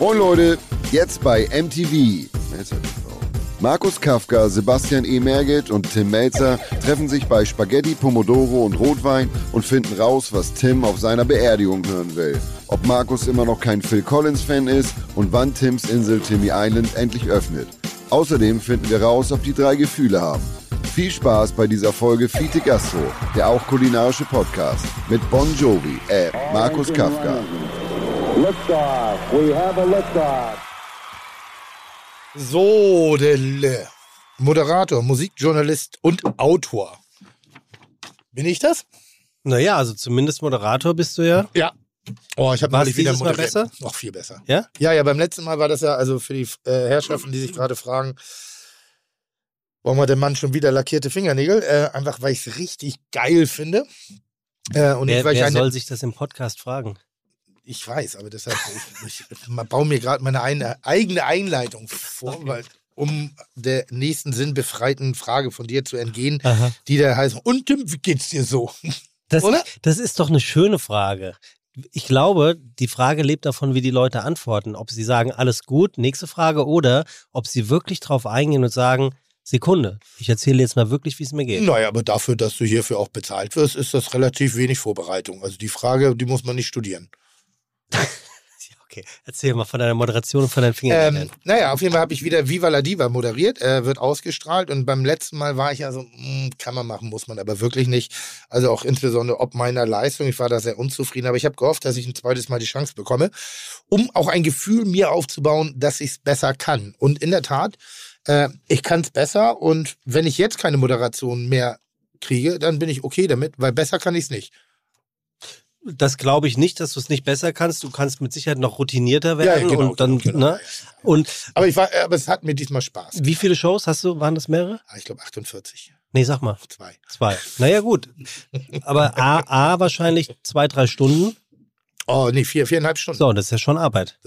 Moin Leute, jetzt bei MTV. Markus Kafka, Sebastian E. Merget und Tim Melzer treffen sich bei Spaghetti, Pomodoro und Rotwein und finden raus, was Tim auf seiner Beerdigung hören will. Ob Markus immer noch kein Phil Collins-Fan ist und wann Tims Insel Timmy Island endlich öffnet. Außerdem finden wir raus, ob die drei Gefühle haben. Viel Spaß bei dieser Folge Fiete Gastro, der auch kulinarische Podcast mit Bon Jovi, äh, Markus Kafka. Liftoff. We have a liftoff. So, der Le- Moderator, Musikjournalist und Autor. Bin ich das? Naja, also zumindest Moderator bist du ja. Ja. Oh, ich habe neulich dieses Mal besser? Noch viel besser. Ja? Ja, ja, beim letzten Mal war das ja, also für die äh, Herrschaften, die sich gerade fragen, warum hat der Mann schon wieder lackierte Fingernägel? Äh, einfach, weil ich es richtig geil finde. Äh, und Wer, ich, weil ich wer eine, soll sich das im Podcast fragen? Ich weiß, aber deshalb, ich, ich, ich baue mir gerade meine eine, eigene Einleitung vor, weil, um der nächsten sinnbefreiten Frage von dir zu entgehen, Aha. die da heißt, und Tim, wie geht's dir so? Das, Oder? das ist doch eine schöne Frage. Ich glaube, die Frage lebt davon, wie die Leute antworten. Ob sie sagen, alles gut, nächste Frage, oder ob sie wirklich drauf eingehen und sagen, Sekunde, ich erzähle jetzt mal wirklich, wie es mir geht. Naja, aber dafür, dass du hierfür auch bezahlt wirst, ist das relativ wenig Vorbereitung. Also die Frage, die muss man nicht studieren. Ja, okay, erzähl mal von deiner Moderation und von deinen Fingernägeln. Ähm, naja, auf jeden Fall habe ich wieder Viva la Diva moderiert, äh, wird ausgestrahlt und beim letzten Mal war ich ja so, mh, kann man machen, muss man aber wirklich nicht. Also auch insbesondere ob meiner Leistung, ich war da sehr unzufrieden, aber ich habe gehofft, dass ich ein zweites Mal die Chance bekomme, um auch ein Gefühl mir aufzubauen, dass ich es besser kann. Und in der Tat, äh, ich kann es besser und wenn ich jetzt keine Moderation mehr kriege, dann bin ich okay damit, weil besser kann ich es nicht. Das glaube ich nicht, dass du es nicht besser kannst. Du kannst mit Sicherheit noch routinierter werden genau, und dann, genau, genau, ne? ja, ja. Und Aber, ich war, aber es hat mir diesmal Spaß. wie viele Shows hast du? Waren das mehrere? Ah, Ich glaube 48. Nee, sag mal. Zwei. Zwei. Naja, gut. Aber A, A wahrscheinlich zwei, drei Stunden. Oh, nee, vier, viereinhalb Stunden. So, das ist ja schon Arbeit.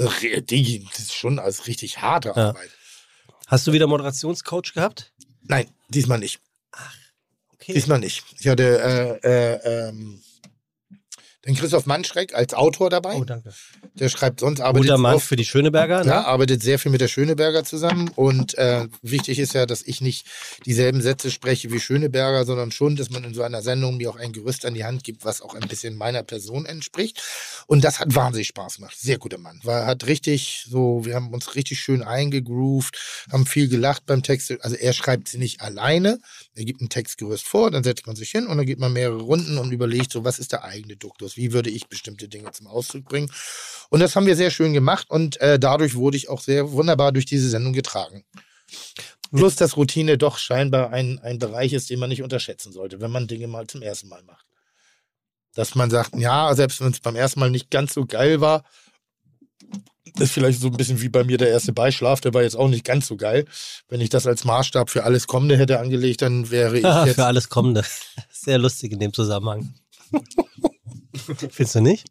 Die, das ist schon als richtig harte Ja. Arbeit. Hast du wieder Moderationscoach gehabt? Nein, diesmal nicht. Okay. Diesmal nicht. Ich hatte äh, äh, ähm, den Christoph Mannschreck als Autor dabei. Oh, danke. Der schreibt sonst arbeitet Guter Mann oft- für die Schöneberger. Ne? Ja, arbeitet sehr viel mit der Schöneberger zusammen und äh, wichtig ist ja, dass ich nicht dieselben Sätze spreche wie Schöneberger, sondern schon, dass man in so einer Sendung mir auch ein Gerüst an die Hand gibt, was auch ein bisschen meiner Person entspricht. Und das hat wahnsinnig Spaß gemacht. Sehr guter Mann. War, hat richtig so, wir haben uns richtig schön eingegroovt, haben viel gelacht beim Text. Also er schreibt sie nicht alleine. Er gibt ein Textgerüst vor, dann setzt man sich hin und dann geht man mehrere Runden und überlegt so, was ist der eigene Duktus? Wie würde ich bestimmte Dinge zum Ausdruck bringen? Und das haben wir sehr schön gemacht und äh, dadurch wurde ich auch sehr wunderbar durch diese Sendung getragen. Plus, dass Routine doch scheinbar ein, ein Bereich ist, den man nicht unterschätzen sollte, wenn man Dinge mal zum ersten Mal macht. Dass man sagt, ja, selbst wenn es beim ersten Mal nicht ganz so geil war, ist vielleicht so ein bisschen wie bei mir der erste Beischlaf, der war jetzt auch nicht ganz so geil. Wenn ich das als Maßstab für alles Kommende hätte angelegt, dann wäre ich jetzt. Für alles Kommende. Sehr lustig in dem Zusammenhang. Findest du nicht?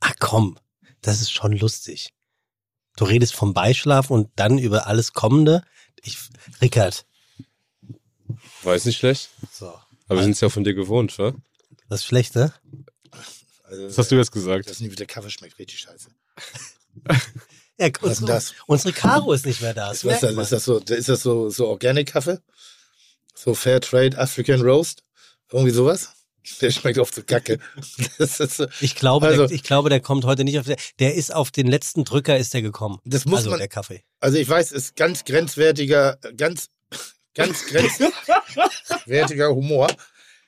Ach komm, das ist schon lustig. Du redest vom Beischlaf und dann über alles Kommende. Ich, Rickard, War jetzt nicht schlecht. so, Aber wir sind es ja von dir gewohnt, wa? das ist schlecht, ne? Also, Was hast du jetzt gesagt? das nie, der Kaffee schmeckt richtig scheiße. Ja, Was ist das? unsere Caro ist nicht mehr da. Das Ist, man. ist das so, ist das so, so Organic-Kaffee? So Fair Trade African Roast? Irgendwie sowas? Der schmeckt oft so kacke. So, Ich glaube, Also- der, ich glaube, der kommt heute nicht auf der. Der ist auf den letzten Drücker ist der gekommen. das muss also man, der Kaffee. also ich weiß, ist ganz grenzwertiger, ganz, ganz grenzwertiger Humor.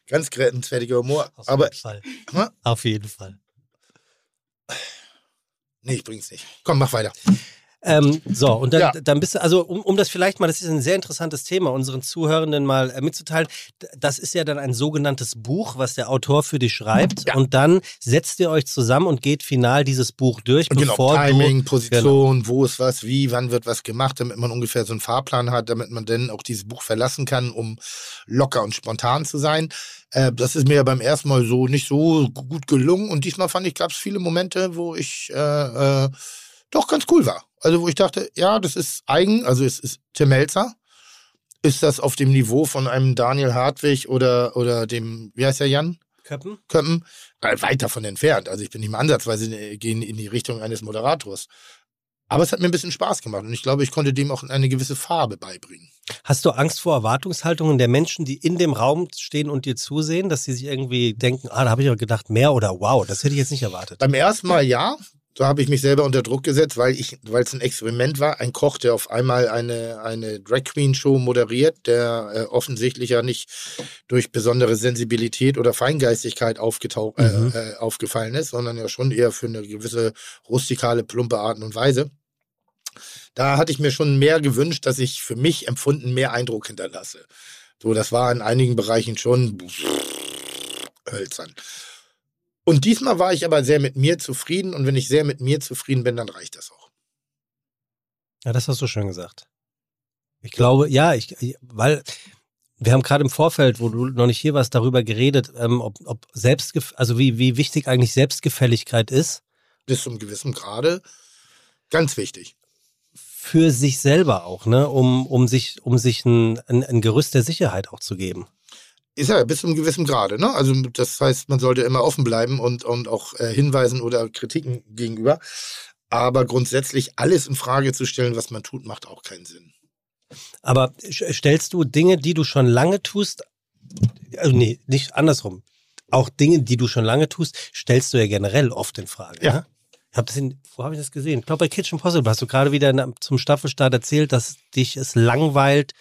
Ganz grenzwertiger Humor. Auf Aber, jeden Fall. Hm? Auf jeden Fall. nee, ich bring's nicht. Komm, mach weiter. Ähm, so, und dann, Ja. dann bist du, also um, um das vielleicht mal, das ist ein sehr interessantes Thema, unseren Zuhörenden mal äh, mitzuteilen. Das ist ja dann ein sogenanntes Buch, was der Autor für dich schreibt. Ja. Und dann setzt ihr euch zusammen und geht final dieses Buch durch, Genau, bevor Timing, du. Position, wo ist was, wie, wann wird was gemacht, damit man ungefähr so einen Fahrplan hat, damit man dann auch dieses Buch verlassen kann, um locker und spontan zu sein. Äh, das ist mir ja beim ersten Mal so nicht so gu- gut gelungen und diesmal fand ich, gab es viele Momente, wo ich äh, äh, doch ganz cool war. Also wo ich dachte, ja, das ist eigen, also es ist Tim Melzer. Ist das auf dem Niveau von einem Daniel Hartwig oder, oder dem, wie heißt der Jan? Köppen? Köppen, äh, weit davon entfernt. Also ich bin nicht mal ansatzweise in, gehen in die Richtung eines Moderators. Aber es hat mir ein bisschen Spaß gemacht und ich glaube, ich konnte dem auch eine gewisse Farbe beibringen. Hast du Angst vor Erwartungshaltungen der Menschen, die in dem Raum stehen und dir zusehen, dass sie sich irgendwie denken, ah, da habe ich aber gedacht, mehr oder wow, das hätte ich jetzt nicht erwartet. Beim ersten Mal ja, da habe ich mich selber unter Druck gesetzt, weil ich, weil es ein Experiment war. Ein Koch, der auf einmal eine, eine Drag Queen Show moderiert, der äh, offensichtlich ja nicht durch besondere Sensibilität oder Feingeistigkeit aufgetaucht, Mhm. äh, äh, aufgefallen ist, sondern ja schon eher für eine gewisse rustikale, plumpe Art und Weise. Da hatte ich mir schon mehr gewünscht, dass ich für mich empfunden mehr Eindruck hinterlasse. So, das war in einigen Bereichen schon hölzern. Und diesmal war ich aber sehr mit mir zufrieden und wenn ich sehr mit mir zufrieden bin, dann reicht das auch. Ja, das hast du schön gesagt. Ich glaube, ja, ich, weil wir haben gerade im Vorfeld, wo du noch nicht hier warst, darüber geredet, ähm, ob, ob Selbstgef also wie, wie wichtig eigentlich Selbstgefälligkeit ist Bis zum gewissen Grade ganz wichtig. für sich selber auch, ne, um, um sich, um sich ein, ein, ein Gerüst der Sicherheit auch zu geben. Ist ja bis zum gewissen Grade, ne? Also das heißt, man sollte immer offen bleiben und, und auch äh, Hinweisen oder Kritiken gegenüber. Aber grundsätzlich alles in Frage zu stellen, was man tut, macht auch keinen Sinn. Aber stellst du Dinge, die du schon lange tust, also nee, nicht andersrum. Auch Dinge, die du schon lange tust, stellst du ja generell oft in Frage. Ja. Ne? Ich hab das in, wo habe ich das gesehen? Ich glaube, bei Kitchen Possible hast du gerade wieder in, zum Staffelstart erzählt, dass dich es langweilt,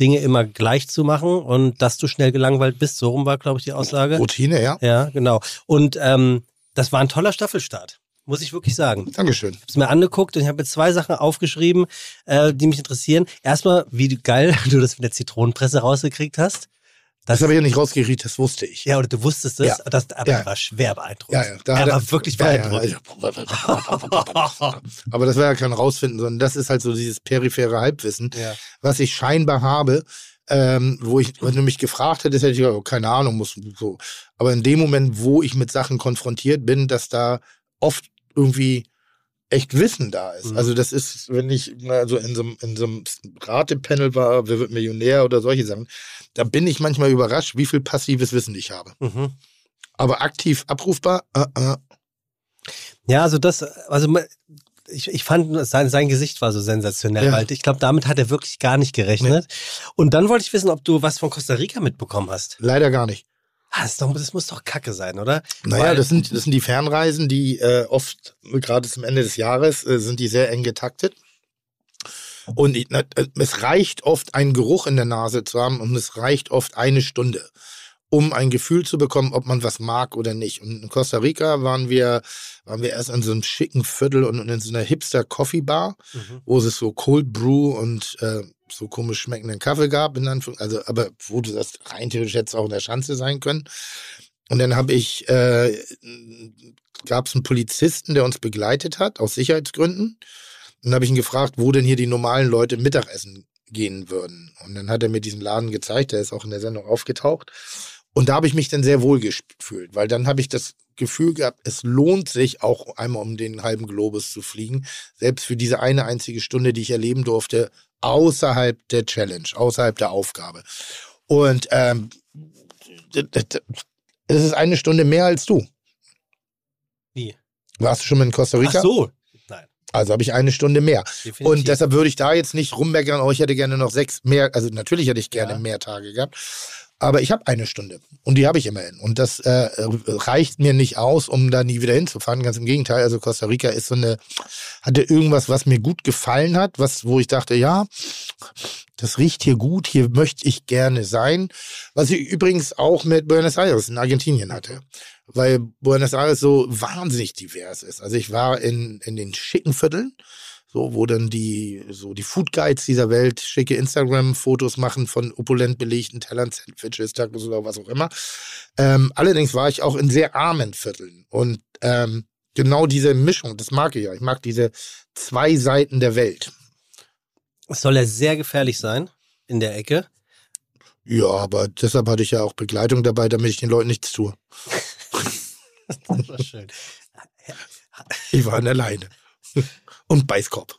Dinge immer gleich zu machen und dass du schnell gelangweilt bist. So rum war, glaube ich, die Aussage. Routine, ja. Ja, genau. Und ähm, das war ein toller Staffelstart, muss ich wirklich sagen Dankeschön. habe es mir angeguckt und ich habe jetzt zwei Sachen aufgeschrieben, äh, die mich interessieren. Erstmal, wie geil du das mit der Zitronenpresse rausgekriegt hast. Das habe ich ja nicht rausgekriegt, das wusste ich. ja, oder du wusstest es. Ja. Das, aber Ja. er war schwer beeindruckt. Ja, ja, da er war wirklich ja, ja, beeindruckt. ja. Aber das war ja kein Rausfinden, sondern das ist halt so dieses periphere Halbwissen, was ich scheinbar habe, ähm, wo ich, wenn du mich gefragt hättest, hätte ich gesagt, oh, keine Ahnung, muss so. Aber in dem Moment, wo ich mit Sachen konfrontiert bin, dass da oft irgendwie echt Wissen da ist. Mhm. Also das ist, wenn ich also in so, einem- in so einem Ratepanel war, wer wird Millionär oder solche Sachen, da bin ich manchmal überrascht, wie viel passives Wissen ich habe. Mhm. Aber aktiv abrufbar, äh, äh, Ja, also das, also ich, ich fand, sein, sein Gesicht war so sensationell, Ja. weil ich glaube, damit hat er wirklich gar nicht gerechnet. Und dann wollte ich wissen, ob du was von Costa Rica mitbekommen hast. leider gar nicht. Ah, das, doch, das muss doch Kacke sein, oder? Naja, Weil- das sind, das sind die Fernreisen, die äh, oft, gerade zum Ende des Jahres, äh, sind die sehr eng getaktet. Und ich, na, äh, es reicht oft, einen Geruch in der Nase zu haben und es reicht oft eine Stunde, um ein Gefühl zu bekommen, ob man was mag oder nicht. Und in Costa Rica waren wir, waren wir erst in so einem schicken Viertel und in so einer Hipster-Coffee-Bar, Mhm. wo es so Cold Brew und äh, so komisch schmeckenden Kaffee gab, in Anführung, also aber wo du das rein theoretisch hättest auch in der Schanze sein können. Und dann habe ich, äh, gab es einen Polizisten, der uns begleitet hat, aus Sicherheitsgründen. Und dann habe ich ihn gefragt, wo denn hier die normalen Leute Mittagessen gehen würden. Und dann hat er mir diesen Laden gezeigt, der ist auch in der Sendung aufgetaucht. Und da habe ich mich dann sehr wohl gefühlt, weil dann habe ich das Gefühl gehabt, es lohnt sich auch einmal um den halben Globus zu fliegen, selbst für diese eine einzige Stunde, die ich erleben durfte, außerhalb der Challenge, außerhalb der Aufgabe. Und ähm, es ist eine Stunde mehr als du. Wie? Warst du schon mal in Costa Rica? Ach so. Nein. Also habe ich eine Stunde mehr. definitiv. Und deshalb würde ich da jetzt nicht rummeckern, oh, ich hätte gerne noch sechs mehr. Also natürlich hätte ich gerne Ja. mehr Tage gehabt. Aber ich habe eine Stunde und die habe ich immerhin. Und das äh, reicht mir nicht aus, um da nie wieder hinzufahren. Ganz im Gegenteil. Also Costa Rica ist so eine, hatte irgendwas, was mir gut gefallen hat, was, wo ich dachte, ja, das riecht hier gut, hier möchte ich gerne sein. Was ich übrigens auch mit Buenos Aires in Argentinien hatte. Weil Buenos Aires so wahnsinnig divers ist. Also ich war in, in den schicken Vierteln, so, wo dann die, so die Food Guides dieser Welt schicke Instagram-Fotos machen von opulent belegten Tellern, Sandwiches, Tacos oder was auch immer. Ähm, allerdings war ich auch in sehr armen Vierteln und ähm, genau diese Mischung, das mag ich ja. Ich mag diese zwei Seiten der Welt. Es soll ja sehr gefährlich sein in der Ecke. Ja, aber deshalb hatte ich ja auch Begleitung dabei, damit ich den Leuten nichts tue. Das war schön. Ich war alleine. Und Beißkorb.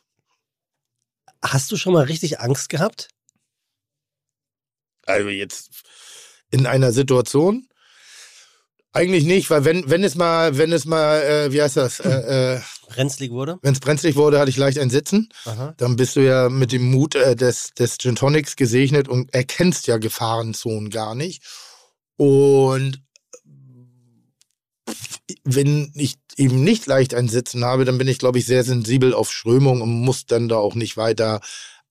Hast du schon mal richtig Angst gehabt? Also jetzt in einer Situation, Eigentlich nicht, weil wenn, wenn es mal, wenn es mal, äh, wie heißt das, äh, äh, Brenzlig wurde? wenn es brenzlig wurde, hatte ich leicht ein Sitzen. Aha. Dann bist du ja mit dem Mut äh, des, des Gin Tonics gesegnet und erkennst ja Gefahrenzonen gar nicht. Und wenn ich eben nicht leicht ein Sitzen habe, dann bin ich, glaube ich, sehr sensibel auf Strömung und muss dann da auch nicht weiter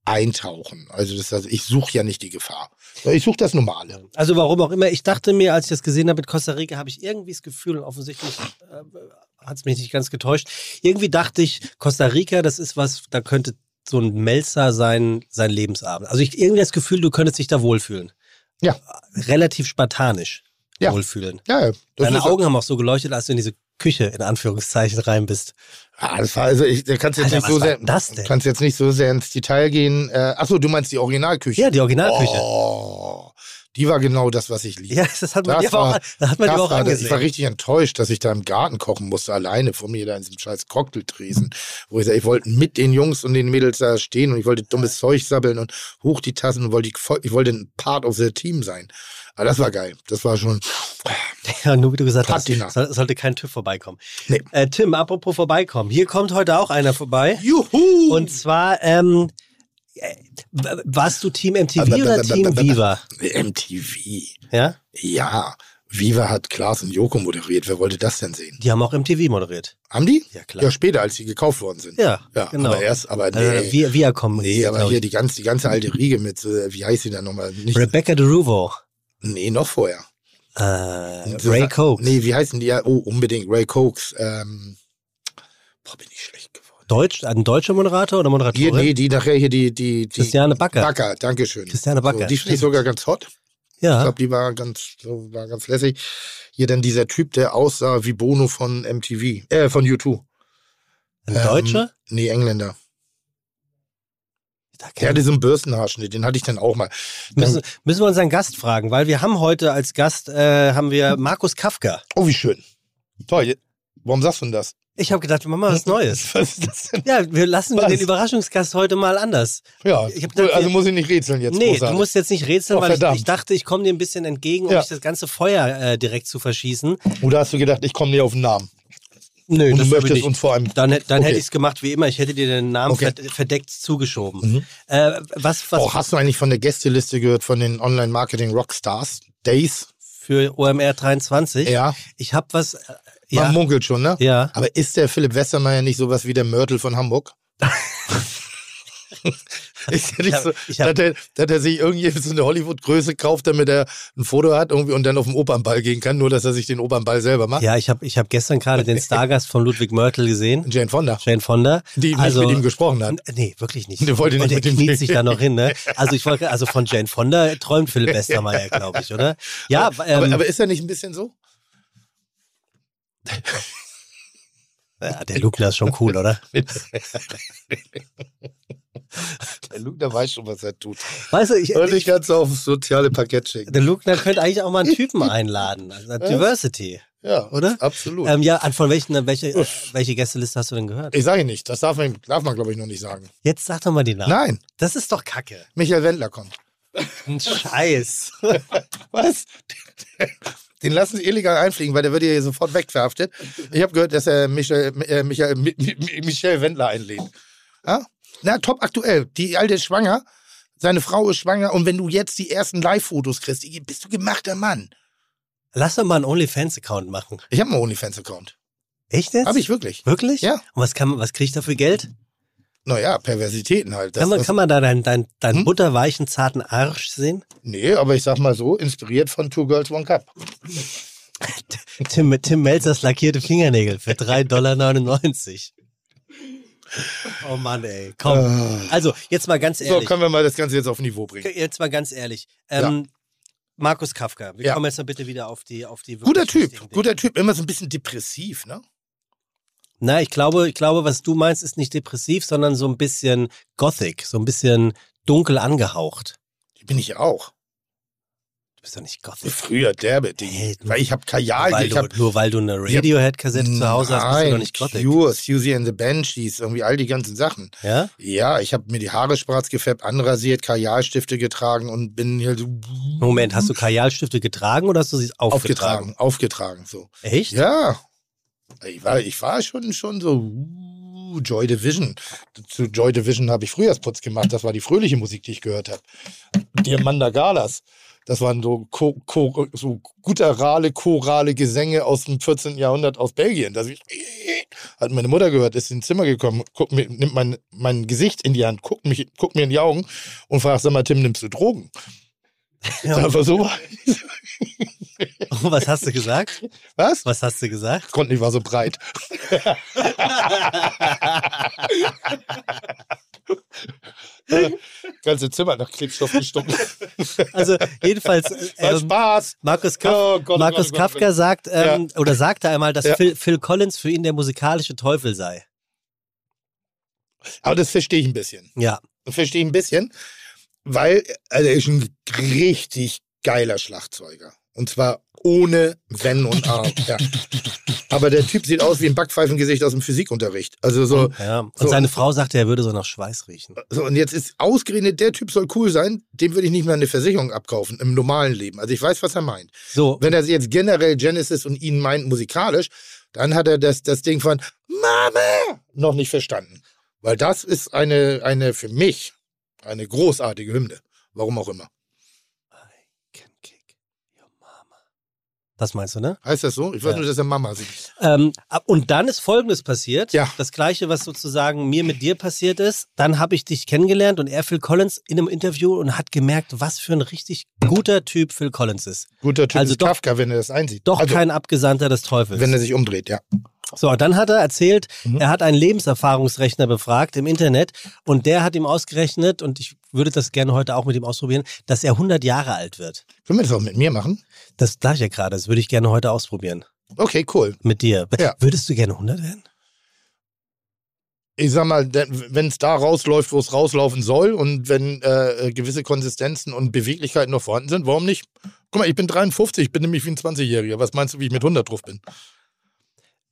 eintauchen. Also das heißt, ich suche ja nicht die Gefahr. Ich suche das Normale. Also warum auch immer, ich dachte mir, als ich das gesehen habe mit Costa Rica, habe ich irgendwie das Gefühl, und offensichtlich äh, hat es mich nicht ganz getäuscht, irgendwie dachte ich, Costa Rica, das ist was, da könnte so ein Melzer sein, sein Lebensabend. Also ich irgendwie das Gefühl, du könntest dich da wohlfühlen. Ja. Relativ spartanisch Ja. wohlfühlen. Ja, ja. Deine Augen haben auch so geleuchtet, als du in diese Küche in Anführungszeichen rein bist. Ah, das war also, ich, da kannst jetzt Alter, nicht so sehr, das denn? kannst jetzt nicht so sehr ins Detail gehen. Äh, achso, du meinst die Originalküche? Ja, die Originalküche. Oh, die war genau das, was ich liebe. Ja, das hat man Das aber auch, war- das hat man Das auch war, das- ich war angesehen. richtig enttäuscht, dass ich da im Garten kochen musste, alleine vor mir da in diesem scheiß Cocktailtresen. Wo ich sag, ich wollte mit den Jungs und den Mädels da stehen und ich wollte dummes Zeug sabbeln und hoch die Tassen und wollte, ich, wollte ein Part of the Team sein. Aber das war geil. Das war schon. Ja, nur wie du gesagt hast, Patina. soll, sollte kein TÜV vorbeikommen. Nee. Äh, Tim, apropos vorbeikommen. Hier kommt heute auch einer vorbei. Juhu! Und zwar, ähm, äh, warst du Team MTV oder Team Viva? MTV. Ja? Ja. Viva hat Klaas und Joko moderiert. Wer wollte das denn sehen? Die haben auch MTV moderiert. Haben die? Ja, klar. Ja, später, als sie gekauft worden sind. Ja, Ja, genau. aber erst, aber nee. Also, wir, wir kommen. nee, aber hier die ganze, die ganze alte Riege mit, äh, wie heißt sie denn nochmal? Nicht, Rebecca DeRuvo. nee, noch vorher. Äh, Ray Coke. Nee, wie heißen die? Ja, oh, unbedingt. Ray Cokes. Ähm, boah, bin ich schlecht geworden. Deutsch, ein deutscher Moderator oder Hier, Moderatorin? nee, die nachher hier, die, die, die. Christiane Backer. Backer, Dankeschön. Christiane Backer, So, die finde ich sogar ganz hot. Ich Ja. glaube, die war ganz, so, war ganz lässig. Hier dann dieser Typ, der aussah wie Bono von MTV, äh, von U2. Ein Ähm, Deutscher? Nee, Engländer. Der hatte so einen Bürstenhaarschnitt, den hatte ich dann auch mal. Dann, müssen, müssen wir unseren Gast fragen, weil wir haben heute als Gast äh, haben wir Markus Kafka. oh, wie schön. Toll. Warum sagst du denn das? Ich habe gedacht, wir machen mal was Neues. Was ist das denn? Ja, wir lassen Was? den Überraschungsgast heute mal anders. Ja, Ich gedacht, also muss ich nicht rätseln jetzt. nee, großartig. du musst jetzt nicht rätseln, Oh, weil ich, ich dachte, ich komme dir ein bisschen entgegen, um Ja. nicht das ganze Feuer äh, direkt zu verschießen. Oder hast du gedacht, ich komme dir auf den Namen? Nö, Und du möchtest uns vor allem. Dann, dann Okay. hätte ich es gemacht wie immer. Ich hätte dir den Namen Okay. verd- verdeckt zugeschoben. Mhm. Äh, was was Oh, hast du eigentlich von der Gästeliste gehört von den Online-Marketing-Rockstars? Days? für OMR 23? Ja. Ich habe was. Äh, Man ja, munkelt schon, ne? ja. Aber ist der Philipp Westermeier nicht sowas wie der Mörtel von Hamburg? ist ja nicht Ich hab- so, dass, er, dass er sich irgendwie so eine Hollywood-Größe kauft, damit er ein Foto hat irgendwie und dann auf den Opernball gehen kann, nur dass er sich den Opernball selber macht? Ja, ich habe ich hab gestern gerade den Stargast von Ludwig Mörtel gesehen. Jane Fonda, Jane Fonda. die nicht Also- mit ihm gesprochen hat. Nee, wirklich nicht. Der wollte nicht Und mit dem kniet reden. sich da noch hin, ne? Also ich wollte, also von Jane Fonda träumt Philipp Westermeier, glaube ich, oder? Ja, ähm, aber, aber ist er nicht ein bisschen so? ja, der Lugner ist schon cool, oder? Der Luke, der weiß schon, was er tut. Weißt du, ich, Und ich kann es aufs soziale Parkett schicken. der Lugner könnte eigentlich auch mal einen Typen einladen. Also Diversity. Ja, Oder? Absolut. Ähm, ja, von welchen, welche, äh, welche Gästeliste hast du denn gehört? ich sage nicht, das darf man, darf man glaube ich, noch nicht sagen. Jetzt sag doch mal die Namen. Nein, Das ist doch Kacke. Michael Wendler kommt. Ein Scheiß. Was? Den lassen sie illegal einfliegen, weil der wird hier sofort wegverhaftet. Ich habe gehört, dass er Michael, äh, Michael, Mi- Mi- Michelle Wendler einlädt. Ja? Na, top aktuell. Die alte ist schwanger. Seine Frau ist schwanger. Und wenn du jetzt die ersten Live-Fotos kriegst, bist du gemachter Mann. Lass doch mal einen OnlyFans-Account machen. Ich habe einen OnlyFans-Account. Echt jetzt? Habe ich wirklich. Wirklich? Ja. Und was, kann, was kriegt er für Geld? Naja, Perversitäten halt. Das, kann, man, kann man da deinen dein, dein Hm? butterweichen, zarten Arsch sehen? nee, aber ich sag mal so, inspiriert von Two Girls, One Cup. Tim, Tim Melzers lackierte Fingernägel für 3,99 Dollar. Oh Mann, ey. Komm. Äh, Also, jetzt mal ganz so, ehrlich. können wir mal das Ganze jetzt auf Niveau bringen. jetzt mal ganz ehrlich. Ähm, Markus Kafka, wir Ja. kommen jetzt mal bitte wieder auf die auf die Guter Typ, guter Typ. Immer so ein bisschen depressiv, ne? Na, ich glaube, ich glaube, was du meinst, ist nicht depressiv, sondern so ein bisschen gothic, so ein bisschen dunkel angehaucht. Bin ich auch. bist doch nicht Gothic. Früher derbe Ding. Du- weil ich habe Kajal, weil ich du, habe nur weil du eine Radiohead-Kassette zu Hause hast, bist du doch nicht Gothic. Cure, Susie and the Banshees, irgendwie all die ganzen Sachen. Ja? Ja, ich habe mir die Haare schwarz gefärbt, anrasiert, Kajalstifte getragen und bin hier so Moment, hast du Kajalstifte getragen oder hast du sie aufgetragen? aufgetragen, aufgetragen so. Echt? Ja. Ich war, ich war schon, schon so uh, Joy Division. Zu Joy Division habe ich Frühjahrsputz gemacht. Das war die fröhliche Musik, die ich gehört habe. Diamanda Galas. Das waren so, Cho Cho so gutturale, chorale Gesänge aus dem 14. Jahrhundert aus Belgien. Das hat meine Mutter gehört, ist ins Zimmer gekommen, guckt mir, nimmt mein, mein Gesicht in die Hand, guckt, mich, guckt mir in die Augen und fragt, sag mal, Tim, nimmst du Drogen? Ja. Einfach so. Und was hast du gesagt? Was? Was hast du gesagt? Konnte nicht, war so breit. Ganze Zimmer nach Klebstoff gestunken. Also jedenfalls, ähm, Spaß. Markus, Kaf Oh Gott, oh Markus Gott, oh Gott. Kafka sagt, ähm, oder sagte einmal, dass Ja. Phil, Phil Collins für ihn der musikalische Teufel sei. Aber das verstehe ich ein bisschen. Ja. Das verstehe ich ein bisschen, weil also er ist ein richtig geiler Schlagzeuger. Und zwar ohne Wenn und Aber. Ja. Aber der Typ sieht aus wie ein Backpfeifengesicht aus dem Physikunterricht. Also so, ja. Und so- seine Frau sagte, er würde so nach Schweiß riechen. So, und jetzt ist ausgerechnet, der Typ soll cool sein, dem würde ich nicht mehr eine Versicherung abkaufen im normalen Leben. Also ich weiß, was er meint. So, Wenn er jetzt generell Genesis und ihn meint musikalisch, dann hat er das, das Ding von Mama noch nicht verstanden. Weil das ist eine, eine für mich eine großartige Hymne. Warum auch immer. can kick your mama. Das meinst du, ne? Heißt das so? Ich weiß Ja. nur, dass er Mama singt. Ähm, und dann ist Folgendes passiert. Ja. Das Gleiche, was sozusagen mir mit dir passiert ist. Dann habe ich dich kennengelernt und er, Phil Collins, in einem Interview und hat gemerkt, was für ein richtig guter Typ Phil Collins ist. Guter Typ Also ist doch- Kafka, wenn er das einsieht. Doch also, kein Abgesandter des Teufels. Wenn er sich umdreht, ja. So, dann hat er erzählt, Mhm. er hat einen Lebenserfahrungsrechner befragt im Internet und der hat ihm ausgerechnet, und ich würde das gerne heute auch mit ihm ausprobieren, dass er 100 Jahre alt wird. Können wir das auch mit mir machen? Das ich ja gerade, das würde ich gerne heute ausprobieren. Okay, cool. Mit dir. Ja. Würdest du gerne 100 werden? ich sag mal, wenn es da rausläuft, wo es rauslaufen soll und wenn äh, gewisse Konsistenzen und Beweglichkeiten noch vorhanden sind, warum nicht? Guck mal, ich bin 53, ich bin nämlich wie ein 20-Jähriger. Was meinst du, wie ich mit 100 drauf bin?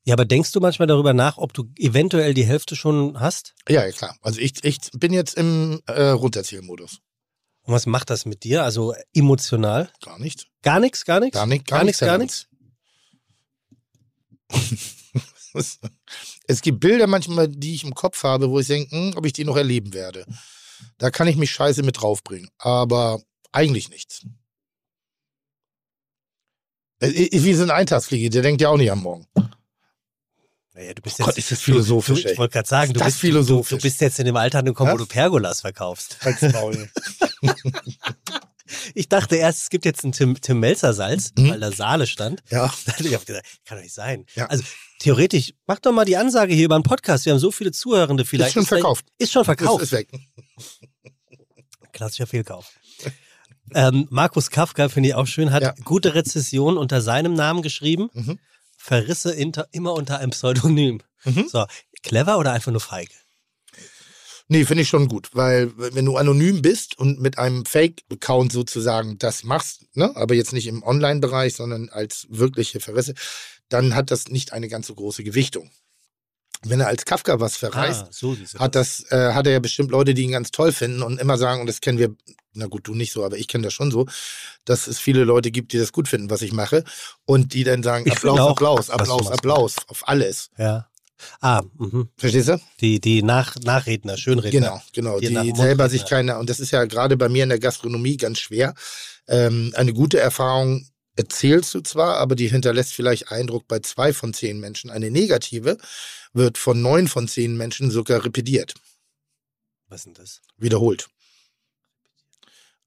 Ja, aber denkst du manchmal darüber nach, ob du eventuell die Hälfte schon hast? Ja, ja, klar. Also ich, ich bin jetzt im äh, Runterzielmodus. Und was macht das mit dir? Also emotional? Gar nichts. Gar nichts, gar nichts? Gar, nicht, Gar nichts, gar nichts? Es gibt Bilder manchmal, die ich im Kopf habe, wo ich denke, hm, ob ich die noch erleben werde. Da kann ich mich scheiße mit draufbringen. Aber eigentlich nichts. Es ist wie so ein Eintagsfliege, der denkt ja auch nicht am Morgen. Naja, du bist Oh jetzt, Gott, ist das philosophisch, Du, ich wollte gerade sagen, du Ist bist, philosophisch? Du, du bist jetzt in dem Alter angekommen, wo du Pergolas verkaufst. Halt's Maul. Ich dachte erst, es gibt jetzt ein Tim, Tim Melzer Salz, Mhm. weil da Saale stand. ja. Ich habe gesagt, kann doch nicht sein. Ja. Also theoretisch, mach doch mal die Ansage hier über den Podcast. Wir haben so viele Zuhörende vielleicht. Ist schon da- verkauft. Ist schon verkauft. ist weg. Klassischer Fehlkauf. ähm, Markus Kafka, finde ich auch schön, hat Ja. gute Rezession unter seinem Namen geschrieben. Mhm. Verrisse inter, immer unter einem Pseudonym. Mhm. So, clever oder einfach nur feige? Nee, finde ich schon gut, weil wenn du anonym bist und mit einem Fake-Account sozusagen das machst, ne, aber jetzt nicht im Online-Bereich, sondern als wirkliche Verrisse, dann hat das nicht eine ganz so große Gewichtung. Wenn er als Kafka was verreist, Ah, so hat das, äh, hat er ja bestimmt Leute, die ihn ganz toll finden und immer sagen, und das kennen wir, na gut, du nicht so, aber ich kenne das schon so, dass es viele Leute gibt, die das gut finden, was ich mache, und die dann sagen, Applaus, auch, Applaus, Applaus, machst. Applaus, auf alles. Ja. Ah, mhm. Verstehst du? die, die Nach Nachredner, Schönredner. Genau, genau. Die Die, selber sich keine, und das ist ja gerade bei mir in der Gastronomie ganz schwer. Ähm, eine gute Erfahrung erzählst du zwar, aber die hinterlässt vielleicht Eindruck bei zwei von zehn Menschen. Eine negative wird von neun von zehn Menschen sogar repetiert, Was ist denn das? wiederholt.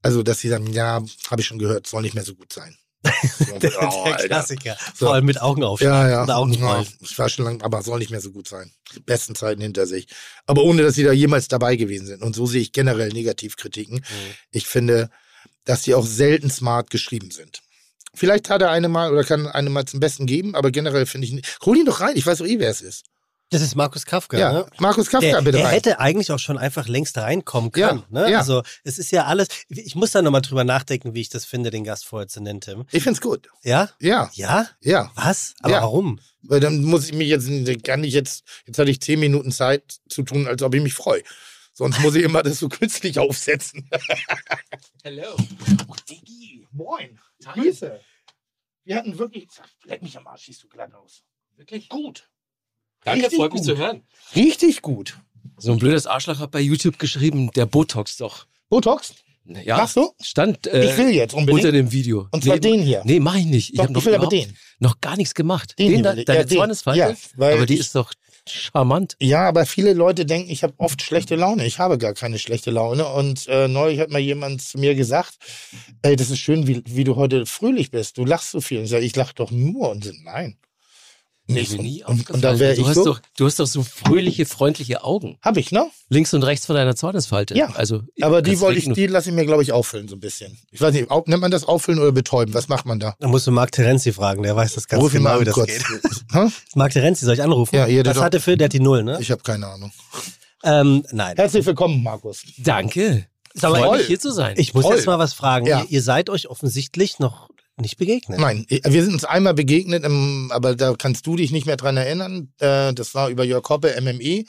Also, dass sie sagen, ja, habe ich schon gehört, soll nicht mehr so gut sein. So, Der, oh, der. Klassiker. So. Vor allem mit Augen aufschlagen Ja, ja. Augen ja. Ich war schon lange, aber soll nicht mehr so gut sein. Besten Zeiten hinter sich. Aber ohne, dass sie da jemals dabei gewesen sind. Und so sehe ich generell Negativkritiken. Mhm. Ich finde, dass die auch selten smart geschrieben sind. Vielleicht hat er eine mal oder kann eine mal zum Besten geben, aber generell finde ich nicht. Hol ihn doch rein, ich weiß doch eh, wer es ist. Das ist Markus Kafka, Ja, ne? Markus Kafka, der, bitte der rein. hätte eigentlich auch schon einfach längst reinkommen können. Ja, ne? ja. Also es ist ja alles. Ich muss da nochmal drüber nachdenken, wie ich das finde, den Gast vorher zu nennen, Tim. Ich find's gut. Ja? Ja, Ja? ja. Was? Aber Ja. warum? Weil dann muss ich mich jetzt, kann ich jetzt, jetzt hatte ich zehn Minuten Zeit zu tun, als ob ich mich freue. Sonst muss ich immer das so künstlich aufsetzen. Hello. Oh, Diggi, moin. Grüße. Wir hatten wirklich, leck mich am Arsch, siehst du glatt aus. Wirklich gut. Danke, Richtig freut mich gut. zu hören. Richtig gut. So ein blödes Arschloch hat bei YouTube geschrieben, der Botox doch. Botox? Ja, Machst du? stand äh, ich will jetzt unbedingt. unter dem Video. Und zwar nee, den hier. Nee, mach ich nicht. Ich, Doch, hab noch ich will aber überhaupt den. noch gar nichts gemacht. Den hier da, will ich. deine Ja, den. Zornesfalte? Ja, weil aber die ich- ist doch charmant. Ja, aber viele Leute denken, ich habe oft schlechte Laune. Ich habe gar keine schlechte Laune. Und äh, neulich hat mal jemand zu mir gesagt, ey, das ist schön, wie, wie du heute fröhlich bist. Du lachst so viel. Und ich sage, ich lach doch nur. Und so, nein. Nicht. Mir nie Und, und, da wäre du, ich hast so. doch, du hast doch so fröhliche, freundliche Augen. Hab ich, ne? Links und rechts von deiner Zornesfalte. Ja, also, Aber die wollte ich, die lasse ich mir, glaube ich, auffüllen, so ein bisschen. Ich weiß nicht, nennt man das auffüllen oder betäuben? Was macht man da? Da musst du Marc Terenzi fragen, der weiß das ganz Ruf ihn genau, mal wie das kurz. geht. Marc Terenzi, soll ich anrufen? Ja, ihr, der Was doch- hat er für? Der hat die Null, ne? Ich habe keine Ahnung. Ähm, nein. Herzlich willkommen, Markus. Danke. Sag mal, Freut toll. mich hier zu sein. Ich muss Toll. jetzt mal was fragen. Ja. Ihr, ihr seid euch offensichtlich noch nicht begegnet. Nein, wir sind uns einmal begegnet, im, aber da kannst du dich nicht mehr dran erinnern. Äh, Das war über Jörg Hoppe, MME.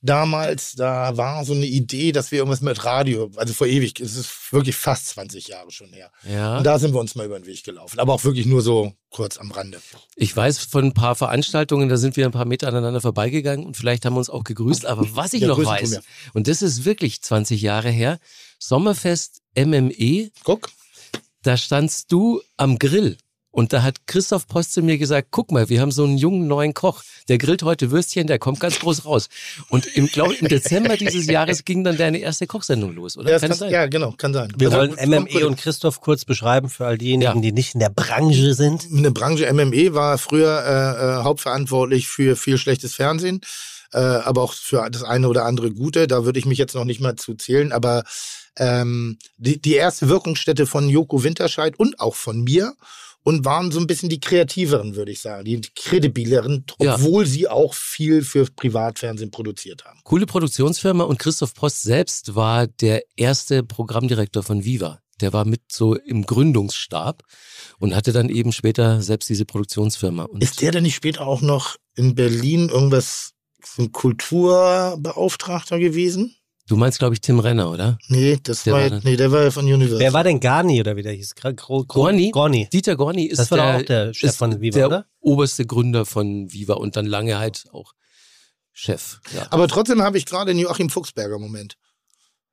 Damals, da war so eine Idee, dass wir irgendwas mit Radio, also vor ewig, es ist wirklich fast 20 Jahre schon her. ja. Und da sind wir uns mal über den Weg gelaufen, aber auch wirklich nur so kurz am Rande. Ich weiß von ein paar Veranstaltungen, da sind wir ein paar Meter aneinander vorbeigegangen und vielleicht haben wir uns auch gegrüßt. Aber was ich Ja, noch weiß, und das ist wirklich 20 Jahre her, Sommerfest MME, Guck, da standst du am Grill. Und da hat Christoph Post zu mir gesagt, guck mal, wir haben so einen jungen neuen Koch, der grillt heute Würstchen, der kommt ganz groß raus. Und im, glaub, im Dezember dieses Jahres ging dann deine erste Kochsendung los, oder? ja, Kann kann, sein? ja genau, kann sein. Wir Also, wollen MME und Christoph kurz beschreiben für all diejenigen, Ja. die nicht in der Branche sind. eine Branche MME war früher äh, äh, hauptverantwortlich für viel schlechtes Fernsehen, äh, aber auch für das eine oder andere Gute. Da würde ich mich jetzt noch nicht mal zu zählen, aber ähm, die, die erste Wirkungsstätte von Joko Winterscheid und auch von mir und waren so ein bisschen die kreativeren, würde ich sagen, die kredibileren, Ja. obwohl sie auch viel für Privatfernsehen produziert haben. Coole Produktionsfirma und Christoph Post selbst war der erste Programmdirektor von Viva. Der war mit so im Gründungsstab und hatte dann eben später selbst diese Produktionsfirma. Und Ist der denn nicht später auch noch in Berlin irgendwas, ein Kulturbeauftragter gewesen? Du meinst, glaube ich, Tim Renner, oder? Nee, das Der war, war dann- nee, der war ja von Universal. Wer war denn Garni oder wie der hieß? Gro Gorni? Gorni. Dieter Gorni ist Das war der, auch der Chef von Viva, der oder? oberste Gründer von Viva und dann lange halt auch Chef. Ja. Aber trotzdem habe ich gerade einen Joachim Fuchsberger Moment.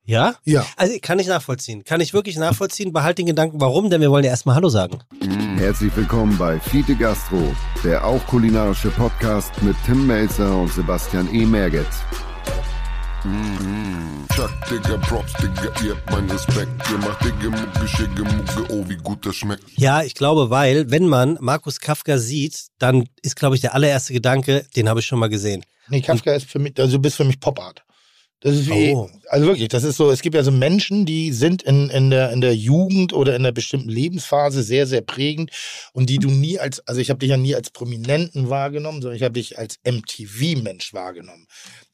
Ja? Ja. Also kann ich nachvollziehen. Kann ich wirklich nachvollziehen. Behalt den Gedanken, warum, denn wir wollen ja erstmal Hallo sagen. Herzlich willkommen bei Fiete Gastro, der auch kulinarische Podcast mit Tim Melzer und Sebastian E. Merget. Chuck, Digga, Props, Digga, ihr habt meinen Respekt. Ihr macht Digga, Mucke, Schicke, Mucke, oh, wie gut das schmeckt. Ja, ich glaube, weil, wenn man Markus Kafka sieht, dann ist, glaube ich, der allererste Gedanke, den habe ich schon mal gesehen. Nee, Kafka ist für mich, also du bist für mich Pop-Art. Das ist wie, Oh. also wirklich, das ist so, es gibt ja so Menschen, die sind in, in, der, in der Jugend oder in einer bestimmten Lebensphase sehr, sehr prägend und die du nie als, also ich habe dich ja nie als Prominenten wahrgenommen, sondern ich habe dich als MTV-Mensch wahrgenommen.